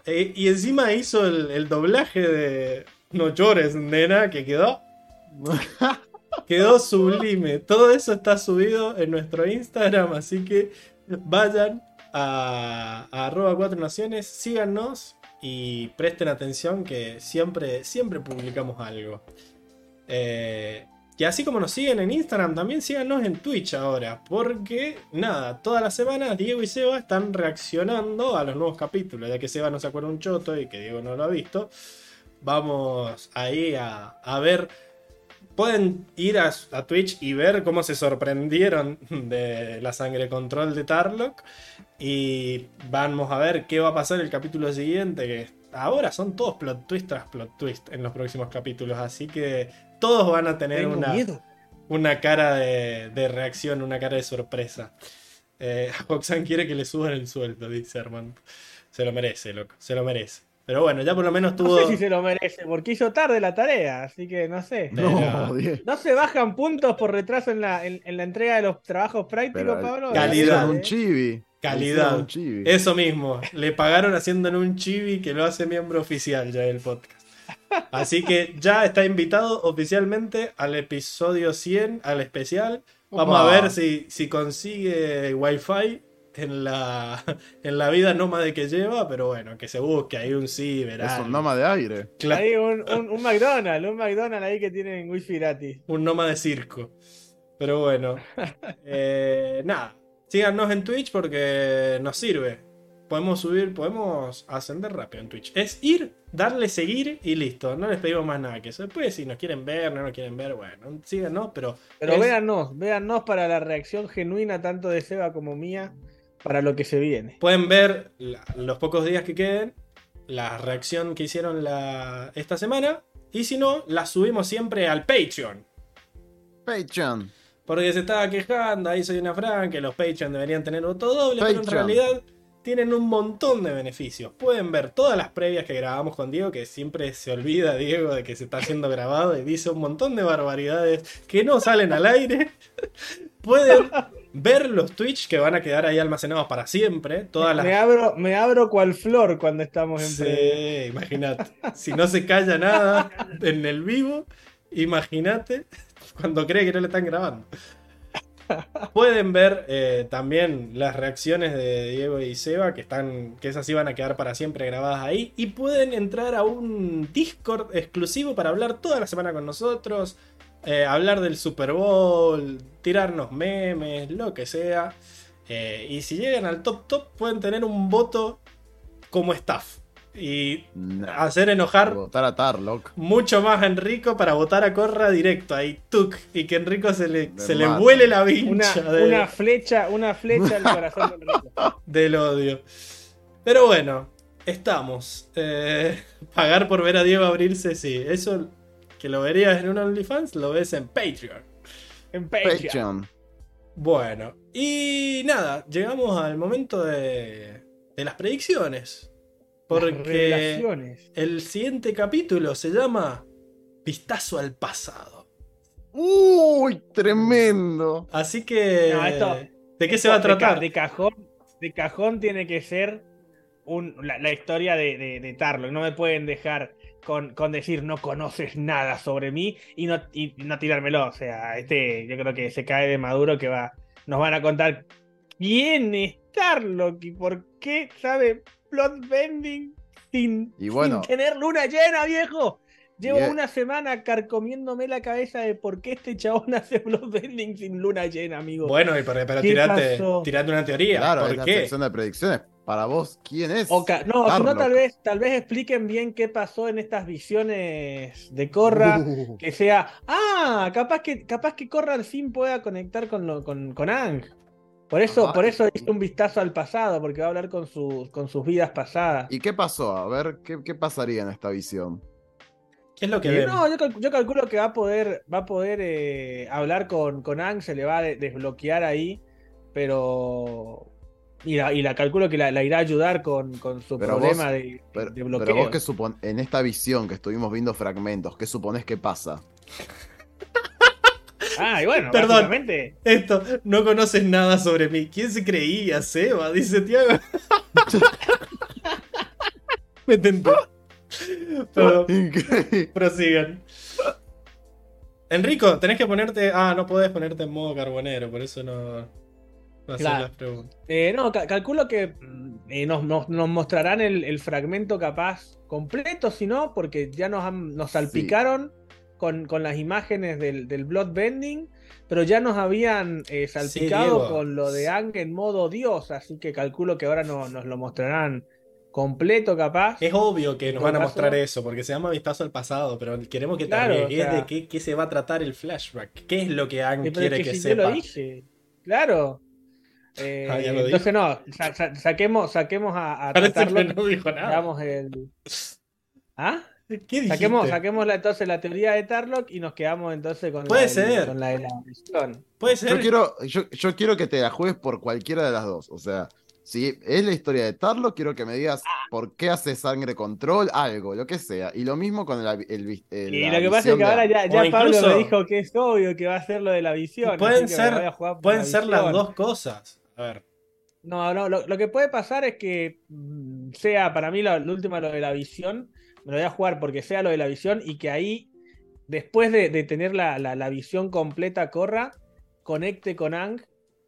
Eh, y encima hizo el, el doblaje de No llores, nena, que quedó, quedó sublime. Todo eso está subido en nuestro Instagram, así que vayan a, a arroba cuatro naciones, síganos y presten atención que siempre, siempre publicamos algo. Eh, y así como nos siguen en Instagram, también síganos en Twitch ahora. Porque, nada, todas las semanas Diego y Seba están reaccionando a los nuevos capítulos. Ya que Seba no se acuerda un choto y que Diego no lo ha visto. Vamos ahí a, a ver. Pueden ir a, a Twitch y ver cómo se sorprendieron de la sangre control de Tarlock. Y vamos a ver qué va a pasar el capítulo siguiente. Que ahora son todos plot twist tras plot twist en los próximos capítulos. Así que todos van a tener una, una cara de, de reacción, una cara de sorpresa. Eh, Roxanne quiere que le suban el sueldo, dice Armando. Se lo merece, loco, se lo merece. Pero bueno, ya por lo menos No tuvo. sé si se lo merece, porque hizo tarde la tarea, así que no sé. No. ¿No se bajan puntos por retraso en la, en, en la entrega de los trabajos prácticos, Pero Pablo? calidad, ¿eh? un chibi. Calidad. Un chibi. Eso mismo, le pagaron haciendo en un chibi que lo hace miembro oficial ya del podcast. Así que ya está invitado oficialmente al episodio 100, al especial. Vamos a ver si, si consigue wifi en la, en la vida nómade que lleva, pero bueno, que se busque ahí un ciber. Es un noma de aire. Claro, Ahí un, un, un McDonald's, un McDonald's ahí que tienen wifi gratis. un nómade circo. Pero bueno, eh, nada, síganos en Twitch porque nos sirve. Podemos subir, podemos ascender rápido en Twitch. Es ir, darle seguir y listo. No les pedimos más nada que eso. Después, si nos quieren ver, no nos quieren ver, bueno, síganos, pero. Pero es- véannos, véannos para la reacción genuina tanto de Seba como mía para lo que se viene. Pueden ver la- los pocos días que queden, la reacción que hicieron la, esta semana. Y si no, la subimos siempre al Patreon. Patreon. Porque se estaba quejando, ahí soy una Fran, que los Patreon deberían tener voto doble, pero en realidad tienen un montón de beneficios. Pueden ver todas las previas que grabamos con Diego, que siempre se olvida Diego de que se está siendo grabado y dice un montón de barbaridades que no salen al aire. Pueden ver los Twitch que van a quedar ahí almacenados para siempre. Todas las Me abro, me abro cual flor cuando estamos en. Sí, imagínate. Si no se calla nada en el vivo, imagínate cuando cree que no le están grabando. Pueden ver eh, también las reacciones de Diego y Seba, que están, que esas van a quedar para siempre grabadas ahí. Y pueden entrar a un Discord exclusivo para hablar toda la semana con nosotros. eh, hablar del Super Bowl, tirarnos memes, lo que sea. Eh, y si llegan al top top, pueden tener un voto como staff. Y Nah. hacer enojar Votar a Tarlock. mucho más a Enrico para votar a Corra directo ahí, tuk, y que Enrico se le, se le vuele la Una, vincha de- una flecha, una flecha al corazón del rico. del odio. Pero bueno, estamos. Eh, pagar por ver a Diego abrirse, sí. Eso que lo verías en un OnlyFans, lo ves en Patreon. En Patreon. Patreon. Bueno, y nada, llegamos al momento de, de las predicciones. Porque el siguiente capítulo se llama Vistazo al pasado. Uy, tremendo. Así que. No, esto- ¿De qué se va a De ca- tratar? De, cajón, de cajón tiene que ser un- la, la historia de, de, de Tarlo. No me pueden dejar con, con decir no conoces nada sobre mí y no, y no tirármelo. O sea, este yo creo que se cae de maduro que va. Nos van a contar quién es Tarlock y por qué sabe Bloodbending sin, Y bueno. sin tener luna llena, viejo. Llevo una semana carcomiéndome la cabeza de por qué este chabón hace Bloodbending sin luna llena, amigo. Bueno, y pero, pero ¿Qué tirate, pasó? tirate una teoría. Claro, ¿Por es qué? de predicciones. Para vos, ¿quién es? No, no, tal vez, tal vez expliquen bien qué pasó en estas visiones de Corra. Uh, Que sea, ah, capaz que, capaz que Corra al fin pueda conectar con, lo, con, con Ang. Por eso, Ah, por eso hizo un vistazo al pasado, porque va a hablar con, sus con sus vidas pasadas. ¿Y qué pasó? A ver, ¿qué, qué pasaría en esta visión? ¿Qué es lo que no, yo, cal- yo calculo que va a poder, va a poder eh, hablar con, con Ang, se le va a de- desbloquear ahí, pero. Y la, y la calculo que la, la irá a ayudar con, con su Pero problema vos- de, Pero, de pero bloqueo. vos qué supon en esta visión que estuvimos viendo fragmentos, ¿qué suponés que pasa? Ah, y bueno, Perdón. Esto, no conoces nada sobre mí. ¿Quién se creía, Seba? Dice Tiago. Me tenté. Pero prosigan. Enrico, tenés que ponerte. Ah, no podés ponerte en modo carbonero, por eso no. Ser Claro. la pregunta. Eh, no, ca- calculo que mm, eh, nos, nos- nos mostrarán el, el fragmento capaz completo, si no, porque ya nos, han- nos salpicaron con, con las imágenes del, del Bloodbending, pero ya nos habían eh, salpicado con lo de Ang en modo Dios, así que calculo que ahora no- nos lo mostrarán completo capaz. Es obvio que nos van a caso- mostrar eso, porque se llama vistazo al pasado, pero queremos que te Claro, arriesgues o sea- de qué, qué se va a tratar el flashback. ¿Qué es lo que Ang pero quiere es que que si te lo sepa? dije, claro. Eh, Ah, lo entonces no, sa- sa- saquemos, saquemos a, a Parece que tratarlo, no dijo nada. digamos, el... ¿Ah? ¿Qué dijiste? Saquemos, saquemos la, entonces la teoría de Tarlock y nos quedamos entonces con, Puede la, ser. con la de la visión. Puede ser. Yo quiero, yo, yo quiero que te la juegues por cualquiera de las dos. O sea, si es la historia de Tarlo, quiero que me digas por qué hace sangre control, algo, lo que sea. Y lo mismo con el, el, el- Y la lo que pasa es visión que ahora ya, Pablo incluso- me dijo que es obvio que va a ser lo de la visión. Pueden ser, pueden la ser las dos cosas. A ver. No, no, lo, lo que puede pasar es que mm, sea para mí lo, lo último lo de la visión. Me lo voy a jugar porque sea lo de la visión y que ahí, después de, de tener la, la- la visión completa, corra, conecte con Ang,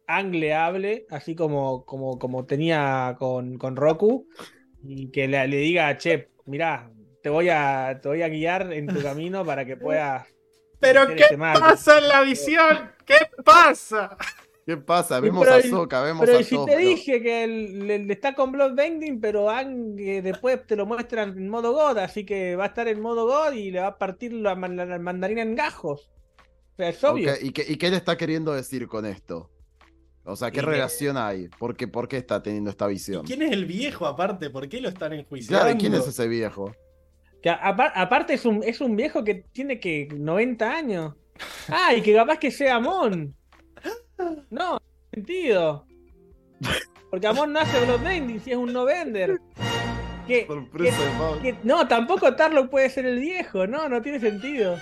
Ang le hable, así como, como, como tenía con, con Roku, y que le, le diga, che, mirá, te voy, a, te voy a guiar en tu camino para que puedas. ¿Pero qué este mal". pasa en la visión? ¿Qué pasa? ¿Qué pasa? Vemos pero a Soka, vemos Pero a y si te pero- dije que el, el- está con Bloodbending, pero Ang eh, después te lo muestran en modo God, así que va a estar en modo God y le va a partir la, man- la mandarina en gajos. O sea, es obvio. ¿Y, qué, ¿Y qué le está queriendo decir con esto? O sea, ¿qué Y que- relación hay? ¿Por qué, por qué está teniendo esta ¿Y visión? quién es el viejo aparte? ¿Por qué lo están enjuiciando? Claro, ¿y quién es ese viejo? Que aparte es un, es un viejo que tiene que 90 años. Ah, y que capaz que sea Amon. No, sentido. Porque Amon no hace Bloodbending si es un no vender. Que, Sorpresa de Pablo. que- no, tampoco Tarlo puede ser el viejo, no, no tiene sentido.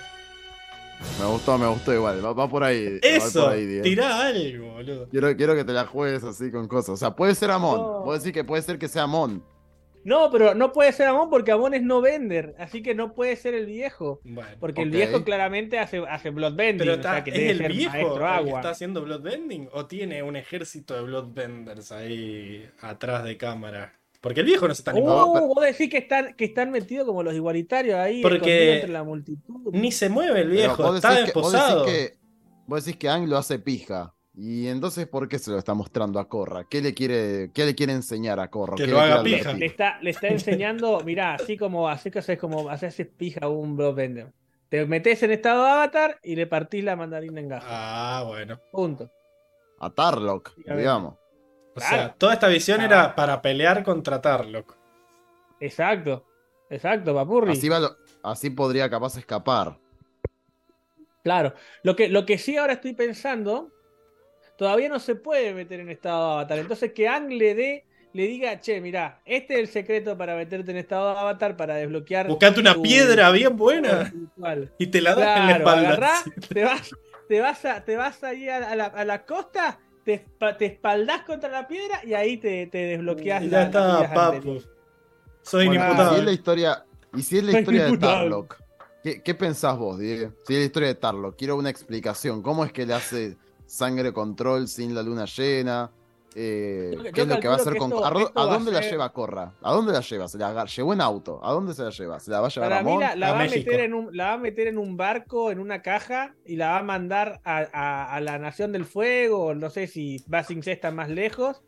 Me gustó, me gustó igual. Va, va por ahí. va Eso, por ahí, Diego. tirá algo, boludo. Quiero, quiero que te la juegues así con cosas. O sea, puede ser Amon. No. Puedo decir que puede ser que sea Amon. No, pero no puede ser Amon porque Amon es no vender, así que no puede ser el viejo. Bueno. Porque el viejo claramente hace, hace Bloodbending, Pero o está, sea que ¿es debe el ser viejo maestro el que agua. está haciendo Bloodbending? ¿O tiene un ejército de Bloodbenders ahí atrás de cámara? Porque el viejo no se está ni, Uh, No, pero- vos decís que están, que están metidos como los igualitarios ahí, Porque- entre la multitud. ni se mueve el viejo, está que- vos decís que, vos decís que Ang lo hace pija. Y entonces, ¿por qué se lo está mostrando a Korra? ¿Qué le quiere, qué le quiere enseñar a Korra? Que ¿Qué lo haga pija. Le está, le está enseñando, mirá, así como así que haces como haces pija a un Bloodbender. Te metes en estado avatar y le partís la mandarina en gajo. Ah, bueno. Punto. A Tarlock, digamos. O sea, toda esta visión Ah. era para pelear contra Tarlock. Exacto. Exacto, papurri. Así, va lo- así podría capaz escapar. Claro. Lo que, lo que sí ahora estoy pensando, todavía no se puede meter en estado de avatar. Entonces que Ang le dé, le diga, che, mirá, este es el secreto para meterte en estado de avatar, para desbloquear. Buscate una tu- piedra bien buena espiritual". y te la das en la espalda. agarrá, te vas, te vas a, te vas ahí a, a la, a la costa, te, te espaldás contra la piedra y ahí te, te desbloqueas la- ya las está, papu. anteriores. Soy Bueno, y si es la inimputable. historia, y si es la Soy historia de. Tarlock, ¿qué, qué pensás vos, Diego? Si es la historia de Tarlock, quiero una explicación. ¿Cómo es que le hace sangre control sin la luna llena? Eh, Yo- ¿Qué yo es lo que va a hacer con esto- ¿A, esto dónde la ser- lleva Corra? ¿A dónde la lleva? ¿Se la agar- llevó en auto? ¿A dónde se la lleva? ¿Se la va a llevar Para a mí la, la a va a México. meter en un, la va a meter en un barco, en una caja, y la va a mandar a, a- a la Nación del Fuego, no sé si va sin está más lejos,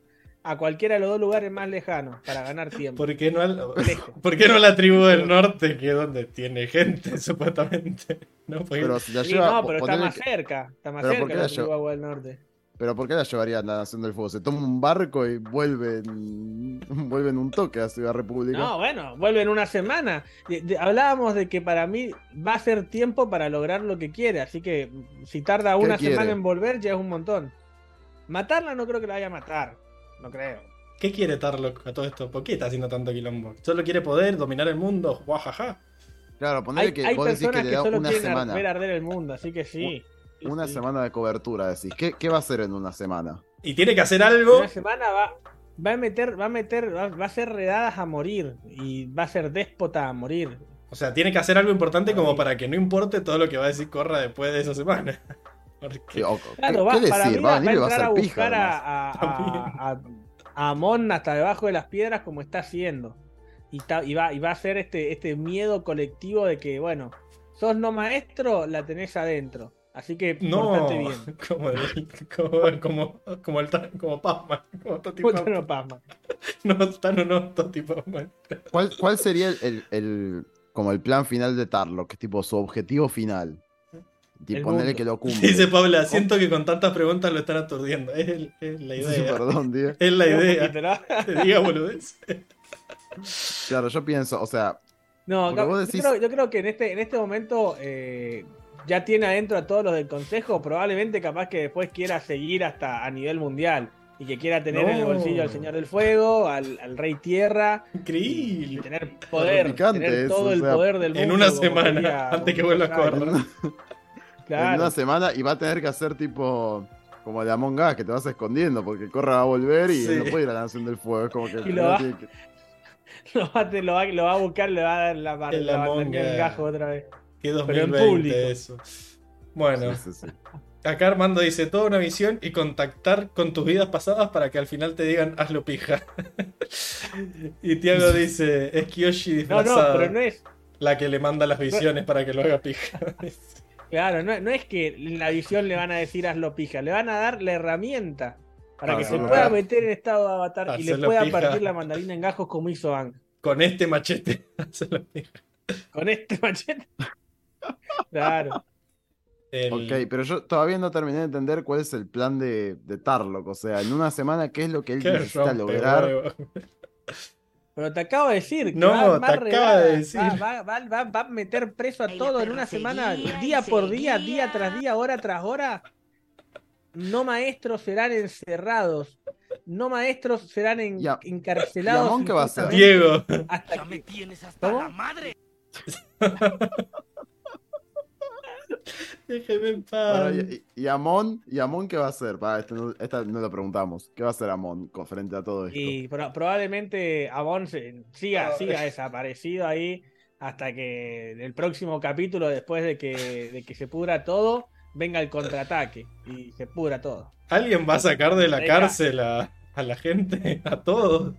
a cualquiera de los dos lugares más lejanos, para ganar tiempo. ¿Por qué no, al- Lejos. ¿Por qué no la tribu del norte, que es donde tiene gente, supuestamente? ¿No? Porque- Pero si la Sí, lleva, no, pero está más que- cerca, está más Pero ¿por cerca qué la la tribu lleva- Agua del Norte. pero ¿por qué la llevaría a la Nación del Fuego? Se toma un barco y vuelve en, vuelve en un toque a Ciudad República. No, bueno, vuelve en una semana. De- de- hablábamos de que para mí va a ser tiempo para lograr lo que quiere, así que si tarda una semana en volver ya es un montón. Matarla no creo que la vaya a matar, no creo. ¿Qué quiere Tarlock a todo esto? ¿Por qué está haciendo tanto quilombo? ¿Solo quiere poder, dominar el mundo? Guajaja. Claro, ponele Hay, que hay vos decís que personas le solo una semana. ver arder el mundo, así que sí. Una sí. semana de cobertura, decís. ¿Qué, qué va a hacer en una semana? Y tiene que hacer algo. Una semana va, va a meter, va a meter, va, va a ser redadas a morir y va a ser déspota a morir. O sea, tiene que hacer algo importante como para que no importe todo lo que va a decir Corra después de esa semana. Porque- Sí, o- Claro, ¿qué, va, qué para decir? mí Va va, a venir va a entrar a pija. buscar a, a, a, a- a Amon hasta debajo de las piedras como está haciendo. Y, ta- y, va, y va a ser este, este miedo colectivo de que, bueno, sos no maestro, la tenés adentro. Así que No, portate bien. como el, como, como, como el como Pac-Man, como Toti no pasma. No, Tano no, Toti Pac-Man. ¿Cuál, cuál sería el, el- el- como el plan final de Tarlock? Tipo, su objetivo final. Y ponerle que lo cumple. Dice Paula, siento que con tantas preguntas lo están aturdiendo. Es, el- es la Sí, idea. perdón, tío. es la idea. Te diga boludez. Claro, yo pienso, o sea, No, no, vos yo, decís- creo, yo creo que en este, en este momento eh, ya tiene adentro a todos los del consejo. Probablemente capaz que después quiera seguir hasta a nivel mundial. Y que quiera tener en el bolsillo al Señor del Fuego, al, al Rey Tierra, y Increíble. tener poder, tener eso, todo o el sea, poder del mundo. En una semana, diría antes que vuelva a correr. en una semana y va a tener que hacer tipo como el Among Us, que te vas escondiendo porque Corra va a volver y Sí. no puede ir a la Nación del Fuego. Es como que. Y lo no va- tiene que- Lo, va, a- lo, va, lo va a buscar, le va a dar la Among mandaría el Us. gajo otra vez. Que Pero en 2020 público. eso. Bueno, Sí, sí, sí. acá Armando dice toda una visión y contactar con tus vidas pasadas para que al final te digan hazlo pija. y Tiago dice es Kyoshi No, disfrazada. no, pero no es. La que le manda las visiones para que lo haga pija. Claro, no, no es que en la visión le van a decir hazlo pija, le van a dar la herramienta para Ah, que se verdad. pueda meter en estado de avatar y le pueda pija. partir la mandarina en gajos como hizo Ang. Con este machete. hazlo pija. Con este machete. Claro. El- Ok, pero yo todavía no terminé de entender cuál es el plan de, de Tarlock. O sea, en una semana, ¿qué es lo que él Qué necesita lograr? Pero te acabo de decir que No, va, va te acaba de decir. Va, va- va- va- va a meter preso a Ahí todo en una semana, día por día, día tras día, hora tras hora. No maestros serán encerrados. No maestros serán en- encarcelados. y ¿qué va a Diego. Hasta Ya me que, tienes hasta ¿Cómo? la madre. Déjeme en paz. y, y Amon, ¿y Amon qué va a hacer? Para, este no, esta no lo preguntamos. ¿Qué va a hacer Amon con frente a todo esto? y pro- probablemente Amon se- siga, siga desaparecido ahí hasta que en el próximo capítulo, después de que, de que se pudra todo, venga el contraataque y se pudra todo. ¿Alguien va a sacar de la cárcel a, a la gente? A todos.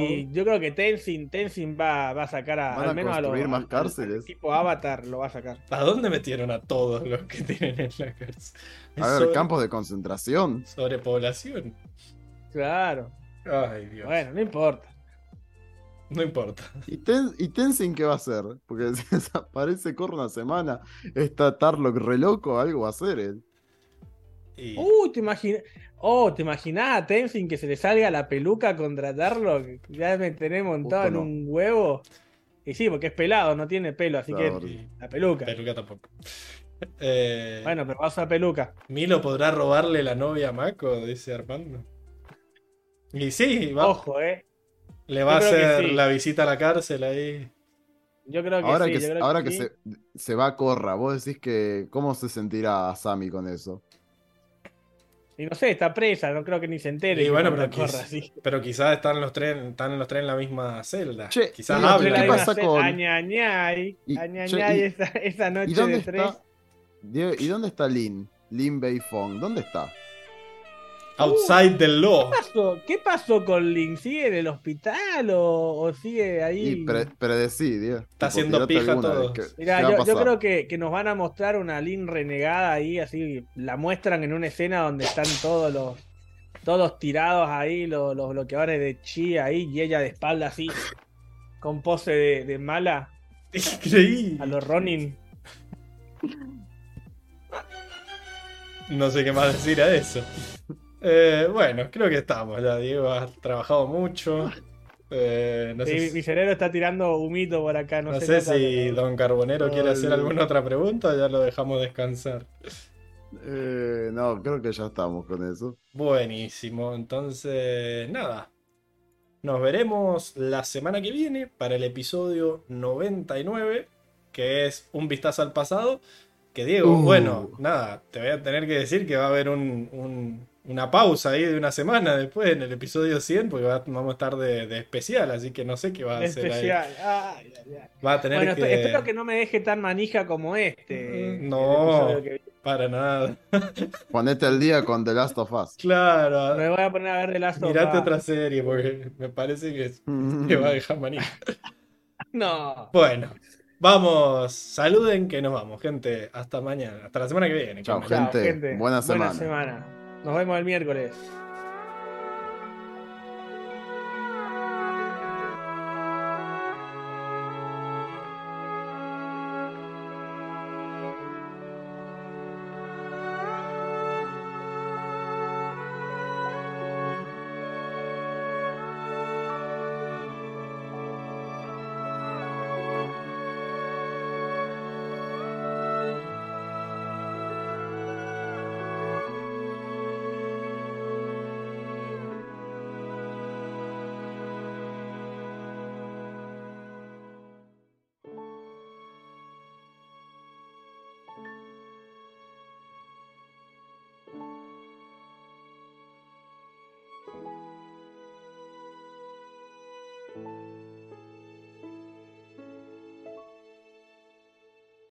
Y yo creo que Tenzin, Tenzin va, va a sacar a, ¿Van a al menos a los construir más cárceles? tipo Avatar lo va a sacar. ¿A dónde metieron a todos los que tienen en la cárcel? A ver, sobre- campos de concentración. Sobrepoblación. Claro. Ay, Dios. Bueno, no importa. No importa. ¿Y, Ten- ¿Y Tenzin qué va a hacer? Porque si desaparece, corre una semana. Está Tarlock re loco, algo va a hacer él. Y- Uy, te imaginas. Oh, ¿te imaginás a Tenzin que se le salga la peluca contra Tarlo? Ya me tenés montado Justo en no. un huevo. Y sí, porque es pelado, no tiene pelo, así Claro. que la peluca. peluca tampoco. Eh, Bueno, pero va a peluca. Milo podrá robarle la novia a Mako, dice Armando. Y sí, va- Ojo, eh. le va a yo hacer sí. la visita a la cárcel ahí. Yo creo que Ahora sí. que, yo se- creo ahora que sí. se, se va a Corra, vos decís que. ¿Cómo se sentirá Sammy con eso? Y no sé, está presa, no creo que ni se entere. Y que bueno, no pero, corra quiz- así. pero quizás están los tres, están los tres en la misma celda. Che, quizás y- hablan. ¿qué La pasa con- Añañay, añañay esa, esa noche ¿Y dónde de tres. está? Diego, ¿Y dónde está Lin? Lin Beifong, ¿dónde está? Outside the law. ¿Qué pasó? ¿Qué pasó con Link? ¿Sigue en el hospital o, o sigue ahí? Y pre- predecí, Diego. Está haciendo pija todo. Mira, ¿qué va a yo, creo que, que nos van a mostrar una Lin renegada ahí, así la muestran en una escena donde están todos los todos tirados ahí, los, los bloqueadores de chi ahí, y ella de espalda así, con pose de, de mala a Increíble. los Ronin. No sé qué más decir a eso. Eh, bueno, creo que estamos. Ya Diego ha trabajado mucho. Eh, no Sí, sé, mi, si- mi cerebro está tirando humito por acá, no, no sé, si Don Carbonero quiere hacer alguna otra pregunta ya lo dejamos descansar. Eh, no, creo que ya estamos con eso. Buenísimo, entonces nada. Nos veremos la semana que viene para el episodio 99, que es un vistazo al pasado. Que Diego, Uh. bueno, nada, te voy a tener que decir que va a haber un- un- una pausa ahí de una semana después en el episodio 100, porque va- vamos a estar de, de especial, así que no sé qué va a hacer especial. Ay, ay, ay. ahí. Va a tener Bueno, que... espero que no me deje tan manija como este. Mm, no. que. Para nada. Ponete el día con The Last of Us. Claro. Me voy a poner a ver de las Mirate otra serie porque me parece que, que va a dejar manija. No. Bueno, vamos. Saluden que nos vamos, gente. Hasta mañana. Hasta la semana que viene. Chao, Chao, gente. Buena semana. semana. Nos vemos el miércoles.